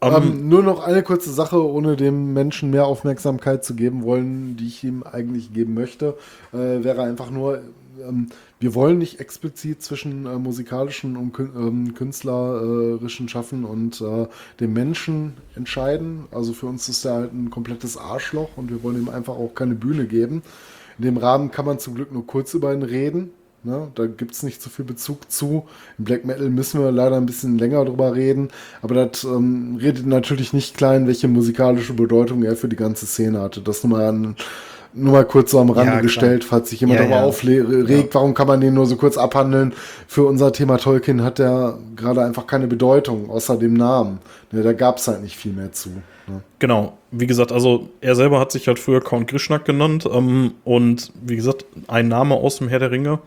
Ähm, Ähm, nur noch eine kurze Sache, ohne dem Menschen mehr Aufmerksamkeit zu geben wollen, die ich ihm eigentlich geben möchte, äh, wäre einfach nur, ähm, wir wollen nicht explizit zwischen äh, musikalischen und ähm, künstlerischen Schaffen und äh, dem Menschen entscheiden. Also für uns ist er halt ein komplettes Arschloch und wir wollen ihm einfach auch keine Bühne geben. In dem Rahmen kann man zum Glück nur kurz über ihn reden. Ne? Da gibt es nicht so viel Bezug zu. Im Black Metal müssen wir leider ein bisschen länger drüber reden. Aber das ähm, redet natürlich nicht klein, welche musikalische Bedeutung er für die ganze Szene hatte. Das nur mal, an, nur mal kurz so am Rande klar. gestellt, falls sich jemand Ja, darüber ja. aufregt, warum kann man den nur so kurz abhandeln? Für unser Thema Tolkien hat der gerade einfach keine Bedeutung, außer dem Namen. Ne, da gab es halt nicht viel mehr zu. Genau, wie gesagt, also er selber hat sich halt früher Count Grishnak genannt ähm, und wie gesagt, ein Name aus dem Herr der Ringe.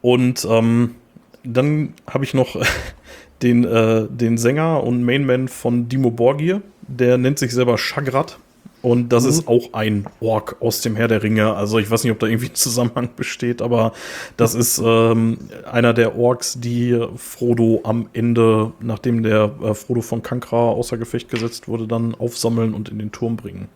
Und ähm, dann habe ich noch den, äh, den Sänger und Mainman von Dimo Borgir, der nennt sich selber Shagrat. Und das ist auch ein Ork aus dem Herr der Ringe. Also ich weiß nicht, ob da irgendwie ein Zusammenhang besteht, aber das ist ähm, einer der Orks, die Frodo am Ende, nachdem der äh, Frodo von Kankra außer Gefecht gesetzt wurde, dann aufsammeln und in den Turm bringen.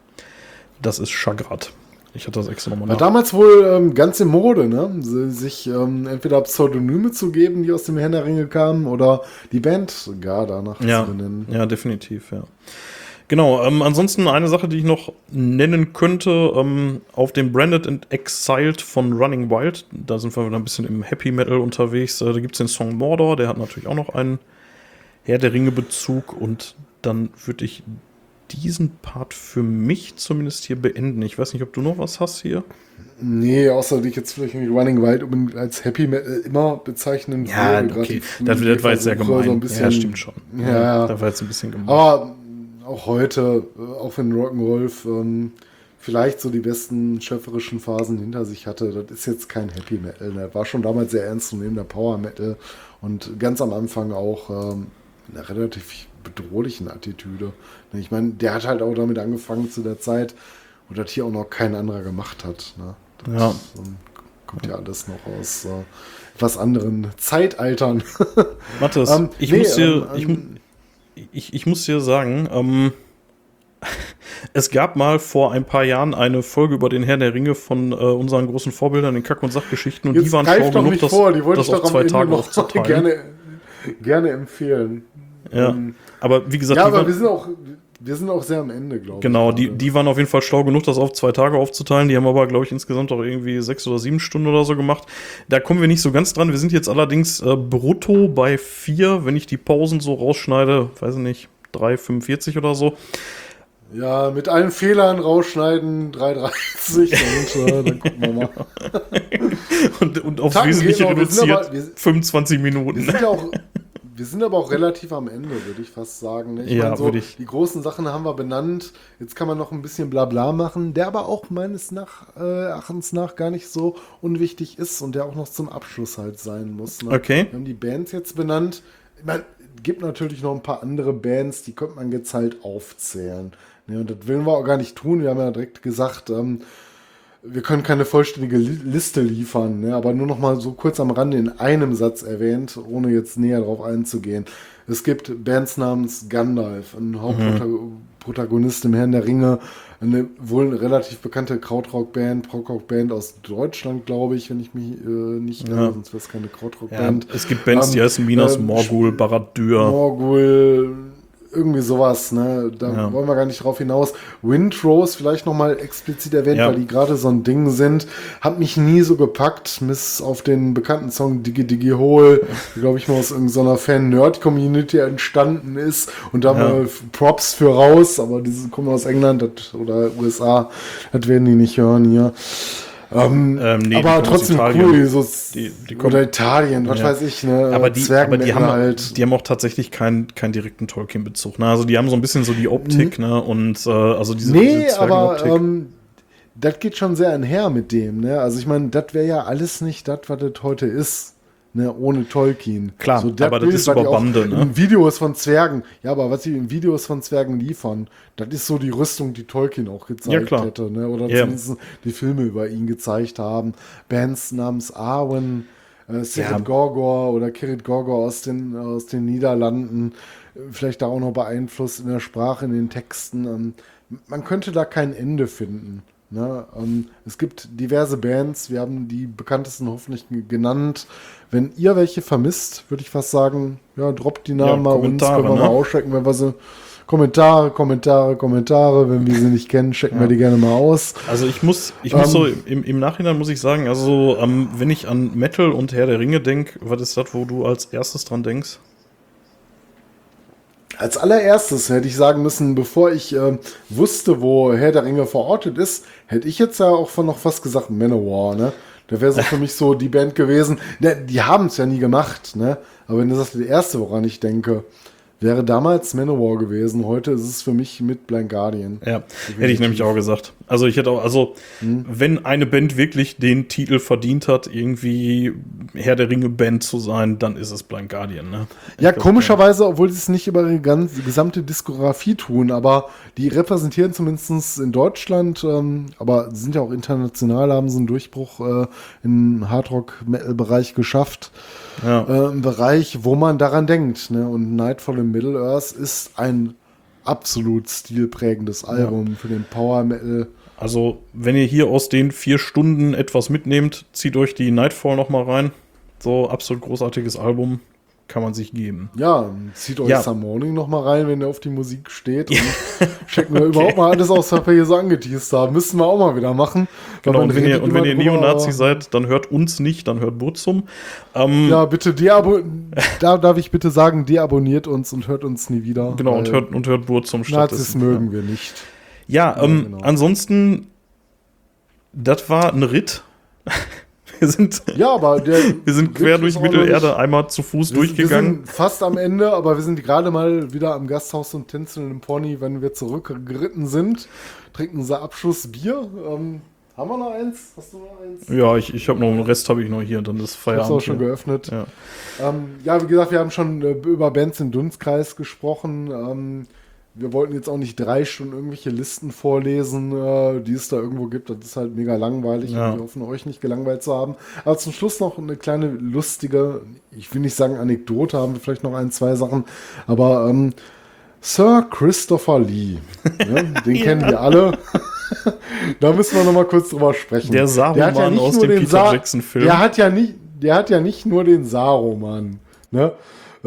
Das ist Shagrat. Ich hatte das extra nochmal War damals wohl ähm, ganz in Mode, ne? Si- Sich ähm, entweder Pseudonyme zu geben, die aus dem Herrn der Ringe kamen, oder die Band gar danach Ja, zu benennen. ja, definitiv, ja. Genau, ähm, ansonsten eine Sache, die ich noch nennen könnte, ähm, auf dem Branded and Exiled von Running Wild, da sind wir wieder ein bisschen im Happy Metal unterwegs, äh, da gibt es den Song Mordor, der hat natürlich auch noch einen Herr der Ringe-Bezug und dann würde ich diesen Part für mich zumindest hier beenden. Ich weiß nicht, ob du noch was hast hier. Nee, außer dass ich jetzt vielleicht Running Wild unbedingt als Happy Metal immer bezeichnen Ja, würde, gerade okay. Das, das war jetzt sehr gemein. So ja, stimmt schon. Ja, Das war jetzt ein bisschen gemein. Aber auch heute, äh, auch wenn Rock'n'Rolf ähm, vielleicht so die besten schöpferischen Phasen hinter sich hatte, das ist jetzt kein Happy Metal. Ne? War schon damals sehr ernst zu nehmen, der Power Metal. Und ganz am Anfang auch ähm, eine relativ bedrohlichen Attitüde. Ne, Ich meine, der hat halt auch damit angefangen zu der Zeit, wo das hier auch noch kein anderer gemacht hat. Ne? Das Ja. ähm, kommt ja alles noch aus äh, etwas anderen Zeitaltern. Mathis, Ähm, ich, nee, muss dir, ähm, ich, mu- ich, ich muss dir sagen, ähm, es gab mal vor ein paar Jahren eine Folge über den Herrn der Ringe von äh, unseren großen Vorbildern in Kack- und Sachgeschichten und die waren schlau genug, das, vor, die wollte das ich auf zwei Tage noch aufzuteilen. gerne, gerne empfehlen. Ja. Ähm, Aber wie gesagt, ja, aber waren, wir sind auch, wir sind auch sehr am Ende, glaube genau, ich. die, gerade. die waren auf jeden Fall schlau genug, das auf zwei Tage aufzuteilen. Die haben aber, glaube ich, insgesamt auch irgendwie sechs oder sieben Stunden oder so gemacht. Da kommen wir nicht so ganz dran. Wir sind jetzt allerdings äh, brutto bei vier, wenn ich die Pausen so rausschneide, weiß ich nicht, 3,45 oder so. Ja, mit allen Fehlern rausschneiden, 3,30 und äh, dann gucken wir mal. Und, und aufs Tacken Wesentliche. Wir reduziert aber- wir- 25 Wir Minuten. sind ja auch, wir sind aber auch relativ am Ende, würde ich fast sagen. ne? Ich Ja, meine, so, ich. Die großen Sachen haben wir benannt. Jetzt kann man noch ein bisschen Blabla machen, der aber auch meines nach, äh, Erachtens nach gar nicht so unwichtig ist und der auch noch zum Abschluss halt sein muss. Ne? Okay. Wir haben die Bands jetzt benannt. Ich meine, gibt natürlich noch ein paar andere Bands, die könnte man jetzt halt aufzählen. Ne? Und das will wir auch gar nicht tun. Wir haben ja direkt gesagt, ähm, wir können keine vollständige Li Liste liefern, ne? aber nur noch mal so kurz am Rande in einem Satz erwähnt, ohne jetzt näher darauf einzugehen. Es gibt Bands namens Gandalf, ein Hauptprotagonist im Herrn der Ringe, eine wohl relativ bekannte Krautrock-Band, Prog-Rock-Band aus Deutschland, glaube ich, wenn ich mich äh, nicht irre, Ja. sonst wäre es keine Ja, Krautrock-Band. es gibt Bands, die Ähm, heißen Minas ähm, Morgul, Barad-dür. Morgul, irgendwie sowas, ne? Da Ja. wollen wir gar nicht drauf hinaus. Windrose vielleicht nochmal explizit erwähnt, Ja. weil die gerade so ein Ding sind. Hat mich nie so gepackt, bis auf den bekannten Song Diggy Diggy Hole, glaube ich mal aus irgendeiner Fan-Nerd-Community entstanden ist. Und da Ja. mal Props für raus, aber diese kommen aus England das, oder USA, das werden die nicht hören hier. Ähm, Ähm, nee, aber trotzdem Italien. cool, so Die- die kommen- oder Italien, was Ja. weiß ich, ne? aber die, aber die, haben, halt. die haben auch tatsächlich keinen keinen direkten Tolkien-Bezug. Ne? Also die haben so ein bisschen so die Optik, ne? Und äh, also diese, Mhm. Nee, diese aber ähm, das geht schon sehr einher mit dem. Ne? Also ich meine, das wäre ja alles nicht das, was das heute ist. Ne? Ohne Tolkien. Klar, das aber das ist was die über auch Bande, ne? In Videos von Zwergen. Ja, aber was sie in Videos von Zwergen liefern, das ist so die Rüstung, die Tolkien auch gezeigt Ja, hätte. Ne? Oder Ja. zumindest die Filme über ihn gezeigt haben. Bands namens Arwen, äh, Sirit Ja. Gorgor oder Kirit Gorgor aus den, aus den Niederlanden. Äh, Vielleicht da auch noch beeinflusst in der Sprache, in den Texten. Ähm, man könnte da kein Ende finden. Ne? Ähm, es gibt diverse Bands, wir haben die bekanntesten hoffentlich genannt. Wenn ihr welche vermisst, würde ich fast sagen, ja, droppt die Namen Ja, mal uns, können wir ne? mal auschecken, wenn wir sie. Kommentare, Kommentare, Kommentare. Wenn wir sie nicht kennen, checken wir die gerne mal aus. Also ich muss, ich muss Ähm, so im, im Nachhinein muss ich sagen, also ähm, wenn ich an Metal und Herr der Ringe denke, was ist das, wo du als erstes dran denkst? Als allererstes hätte ich sagen müssen, bevor ich ähm, wusste, wo Herr der Ringe verortet ist, hätte ich jetzt ja auch von noch fast gesagt Manowar, ne? Da wäre so für mich so die Band gewesen. Ne, die haben es ja nie gemacht, ne? Aber wenn das ist das erste, woran ich denke, wäre damals Manowar gewesen. Heute ist es für mich mit Blind Guardian. Ja, hätte ich nämlich auch gesagt. Also ich hätte auch, also Hm. wenn eine Band wirklich den Titel verdient hat, irgendwie Herr der Ringe Band zu sein, dann ist es Blind Guardian, ne? Ja, glaub, komischerweise, obwohl sie es nicht über ihre ganze, gesamte Diskografie tun, aber die repräsentieren zumindest in Deutschland, ähm, aber sind ja auch international, haben sie einen Durchbruch äh, im Hardrock-Metal-Bereich geschafft. Ja. Äh, Im Bereich, wo man daran denkt. Ne? Und Nightfall in Middle-earth ist ein absolut stilprägendes Album für den Power-Metal. Also, wenn ihr hier aus den vier Stunden etwas mitnehmt, zieht euch die Nightfall noch mal rein. So, absolut großartiges Album. Kann man sich geben. Ja, zieht euch Ja. Some Morning noch mal rein, wenn ihr auf die Musik steht. Und checken wir überhaupt mal alles aus, was wir hier so angeteased haben. Müssen wir auch mal wieder machen. Genau, und wenn ihr, und wenn ihr Neonazi seid, dann hört uns nicht, dann hört Burzum. Ähm, Ja, bitte da darf ich bitte sagen, deabonniert uns und hört uns nie wieder. genau, und hört, und hört Burzum Nazis stattdessen. mögen wir nicht. Ja, ähm, genau. ansonsten, das war ein Ritt. Wir sind, Ja, aber der. wir sind quer durch Mittelerde einmal zu Fuß Wir, durchgegangen. wir sind fast am Ende, aber wir sind gerade mal wieder am Gasthaus und tänzeln im Pony, wenn wir zurückgeritten sind. Trinken unser Abschlussbier. Ähm, Haben wir noch eins? Hast du noch eins? Ja, ich, ich habe noch einen Rest, habe ich noch hier, dann ist Ich hab's Feierabend. auch schon hier. geöffnet. Ja. Ähm, ja, wie gesagt, wir haben schon äh, über Bands im Dunstkreis gesprochen. Ähm, wir wollten jetzt auch nicht drei Stunden irgendwelche Listen vorlesen, äh, die es da irgendwo gibt. Das ist halt mega langweilig. Ja. Und wir hoffen, euch nicht gelangweilt zu haben. Aber zum Schluss noch eine kleine lustige, ich will nicht sagen Anekdote, haben wir vielleicht noch ein, zwei Sachen. Aber ähm, Sir Christopher Lee, ne, den kennen wir alle. da müssen wir noch mal kurz drüber sprechen. Der Saruman aus dem Peter Jackson-Film. Der hat ja nicht, der hat ja nicht nur den Saruman ne,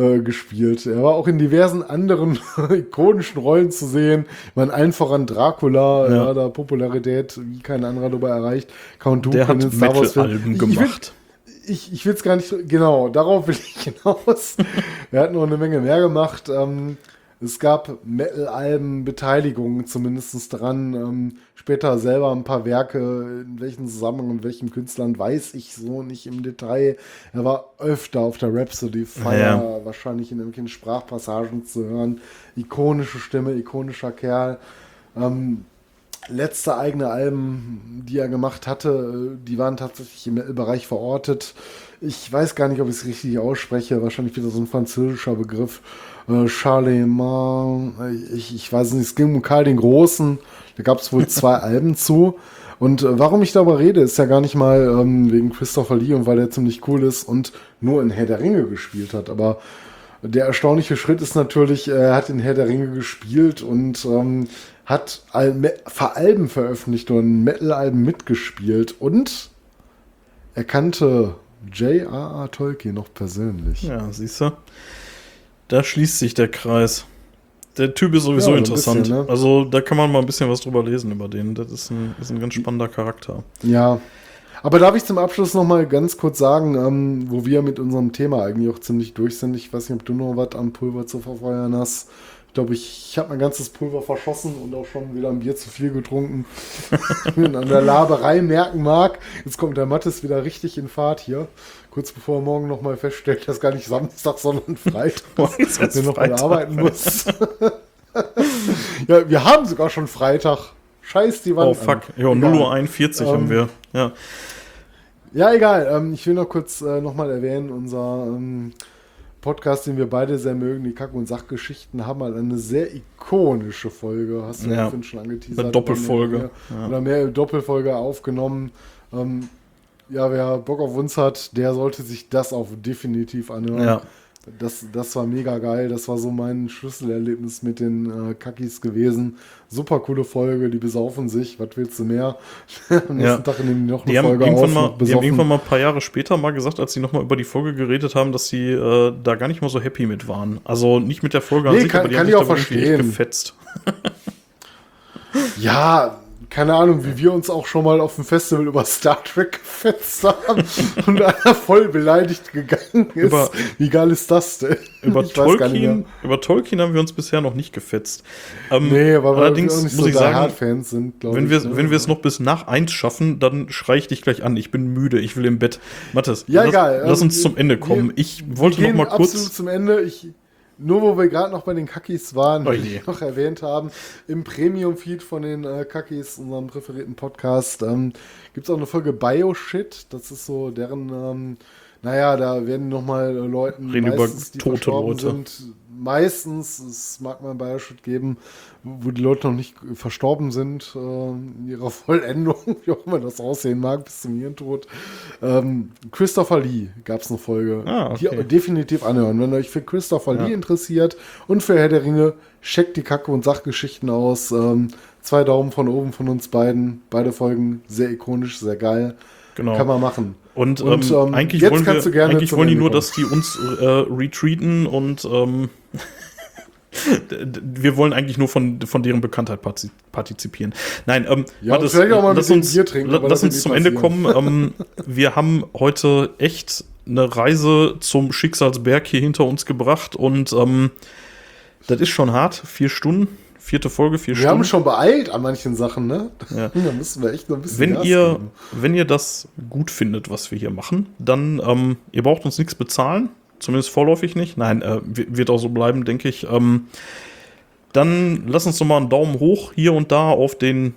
äh, gespielt. Er war auch in diversen anderen ikonischen Rollen zu sehen. Meine, allen voran Dracula, Ja. ja. da Popularität wie kein anderer dabei erreicht. Count Dooku Der hat in den Star Wars Filmen. Will- gemacht. ich, ich will es gar nicht genau, darauf will ich hinaus. er hat noch eine Menge mehr gemacht. Ähm, es gab Metal-Alben, Beteiligungen zumindest dran. Ähm, später selber ein paar Werke, in welchem Zusammenhang und welchen Künstlern weiß ich so nicht im Detail. Er war öfter auf der Rhapsody Fire, Ja. wahrscheinlich in irgendwelchen Sprachpassagen zu hören. Ikonische Stimme, ikonischer Kerl. Ähm, letzte eigene Alben, die er gemacht hatte, äh, die waren tatsächlich im Metal-Bereich verortet. Ich weiß gar nicht, ob ich es richtig ausspreche. Wahrscheinlich wieder so ein französischer Begriff. Äh, Charlemagne, äh, ich, ich weiß nicht, es ging um Karl den Großen. Da gab es wohl zwei Alben zu. Und äh, warum ich darüber rede, ist ja gar nicht mal ähm, wegen Christopher Lee und weil der ziemlich cool ist und nur in Herr der Ringe gespielt hat. Aber der erstaunliche Schritt ist natürlich, er hat in Herr der Ringe gespielt und ähm, hat Al Me- Ver- Alben veröffentlicht und Metal-Alben mitgespielt und er kannte J.R.R. Tolkien noch persönlich. Ja, siehst du? Da schließt sich der Kreis. Der Typ ist sowieso Ja, interessant. bisschen, ne? Also da kann man mal ein bisschen was drüber lesen über den. Das ist ein, ist ein ganz spannender Charakter. Ja. Aber darf ich zum Abschluss noch mal ganz kurz sagen, ähm, wo wir mit unserem Thema eigentlich auch ziemlich durch sind. Ich weiß nicht, ob du noch was am Pulver zu verfeuern hast. Ich glaube, ich, ich habe mein ganzes Pulver verschossen und auch schon wieder ein Bier zu viel getrunken. An der Laberei merken mag. Jetzt kommt der Mattes wieder richtig in Fahrt hier. Kurz bevor er morgen noch mal feststellt, dass gar nicht Samstag, sondern Freitag ist, dass er noch mal Freitag. arbeiten muss. ja, wir haben sogar schon Freitag. Scheiß die Wand. Oh fuck. an. Ja, Egal. 0 Uhr 41 haben Ähm, wir. Ja. Ja, egal. Ähm, ich will noch kurz äh, nochmal erwähnen, unser ähm, Podcast, den wir beide sehr mögen, die Kack- und Sachgeschichten, haben halt eine sehr ikonische Folge, hast du Ja. schon angeteasert. Eine Doppelfolge. Oder mehr, Ja. oder mehr Doppelfolge aufgenommen. Ähm, ja, wer Bock auf uns hat, der sollte sich das auch definitiv anhören. Ja. Das, das war mega geil. Das war so mein Schlüsselerlebnis mit den äh, Kackis gewesen. Super coole Folge, die besaufen sich. Was willst du mehr? Am nächsten Ja. Tag nehmen die noch eine Die haben, Folge irgendwann auf. mal, die haben irgendwann mal ein paar Jahre später mal gesagt, als sie nochmal über die Folge geredet haben, dass sie äh, da gar nicht mal so happy mit waren. Also nicht mit der Folge an Nee, sich, kann- aber die kann haben ich sich auch verstehen. gefetzt. Ja, keine Ahnung, wie wir uns auch schon mal auf dem Festival über Star Trek gefetzt haben und einer voll beleidigt gegangen ist. Über- wie geil ist das denn? Über Tolkien, über Tolkien haben wir uns bisher noch nicht gefetzt. Ähm, Nee, aber allerdings wir muss so ich sagen, Hard-Fans sind, wenn ich. wir, ne? wenn wir es noch bis nach eins schaffen, dann schrei ich dich gleich an. Ich bin müde, ich will im Bett. Mathis, Ja, lass, egal. lass Ähm, uns zum Ende kommen. wir- ich wollte noch mal kurz. absolut zum Ende. Ich, nur wo wir gerade noch bei den Kackis waren, Oh die noch erwähnt haben, im Premium-Feed von den äh, Kackis, unserem präferierten Podcast, ähm, gibt es auch eine Folge Bioshit. Das ist so deren, ähm, naja, da werden nochmal äh, Leuten, Reden über die tote verstorben Leute. sind, meistens, es mag mal Bioshit geben, wo die Leute noch nicht verstorben sind, äh, in ihrer Vollendung, wie auch immer das aussehen mag, bis zum Hirntod. Ähm, Christopher Lee gab es eine Folge. Ah, okay. Die definitiv anhören. Wenn euch für Christopher Ja. Lee interessiert und für Herr der Ringe, checkt die Kacke- und Sachgeschichten aus. Ähm, zwei Daumen von oben von uns beiden. Beide Folgen sehr ikonisch, sehr geil. Genau. Kann man machen. Und, Und, ähm, ähm, eigentlich wollen wir, eigentlich wollen die nur, kommen. dass die uns äh, retreaten und ähm, wir wollen eigentlich nur von, von deren Bekanntheit parti- partizipieren. Nein, ähm, Ja, warte, lass uns, Bier trinken, lass uns zum Ende kommen. Ähm, wir haben heute echt eine Reise zum Schicksalsberg hier hinter uns gebracht und ähm, das ist schon hart. Vier Stunden, vierte Folge, vier Wir Stunden. haben schon beeilt an manchen Sachen, ne? Ja. Da müssen wir echt noch ein bisschen Wenn Gas ihr, geben. wenn ihr das gut findet, was wir hier machen, dann, ähm, ihr braucht uns nichts bezahlen, zumindest vorläufig nicht. Nein, äh, wi- wird auch so bleiben, denke ich. Ähm, dann lasst uns doch mal einen Daumen hoch hier und da auf den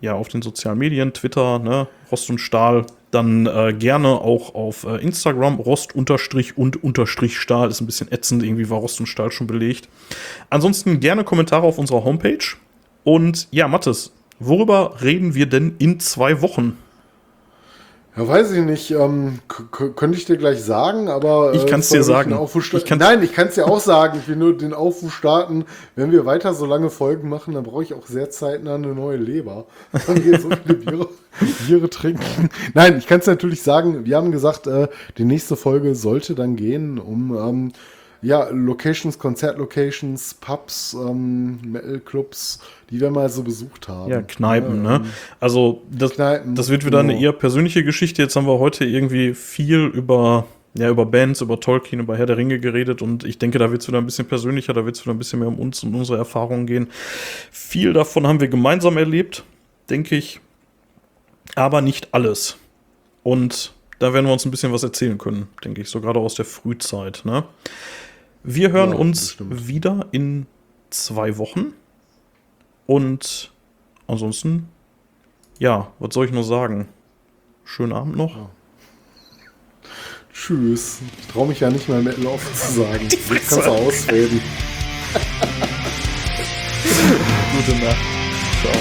ja, auf den sozialen Medien, Twitter, ne, Rost und Stahl. Dann äh, gerne auch auf äh, Instagram, Rost unterstrich und unterstrich Stahl. Ist ein bisschen ätzend, irgendwie war Rost und Stahl schon belegt. Ansonsten gerne Kommentare auf unserer Homepage. Und ja, Mathis, worüber reden wir denn in zwei Wochen? Ja, weiß ich nicht. Ähm, könnte ich dir gleich sagen, aber. Äh, ich kann es dir sagen. Ich kann's Nein, ich kann es dir auch sagen. Ich will nur den Aufruf starten. Wenn wir weiter so lange Folgen machen, dann brauche ich auch sehr zeitnah eine neue Leber. Dann geht so viele Biere, Biere trinken. Nein, ich kann es natürlich sagen. Wir haben gesagt, äh, die nächste Folge sollte dann gehen um. Ähm, ja, Locations, Konzertlocations, Pubs, ähm, Metal-Clubs, die wir mal so besucht haben. Ja, Kneipen, ja, ne? Also das, Kneipen, das wird wieder genau. eine eher persönliche Geschichte. Jetzt haben wir heute irgendwie viel über, ja, über Bands, über Tolkien, über Herr der Ringe geredet und ich denke, da wird es wieder ein bisschen persönlicher, da wird es wieder ein bisschen mehr um uns und unsere Erfahrungen gehen. Viel davon haben wir gemeinsam erlebt, denke ich, aber nicht alles. Und da werden wir uns ein bisschen was erzählen können, denke ich, so gerade aus der Frühzeit, ne? Wir hören ja, uns wieder in zwei Wochen. Und ansonsten, ja, was soll ich nur sagen? Schönen Abend noch. Ja. Tschüss. Ich traue mich ja nicht mal Metal offen zu sagen. Ich kann es ausreden. Gute Nacht. Ciao.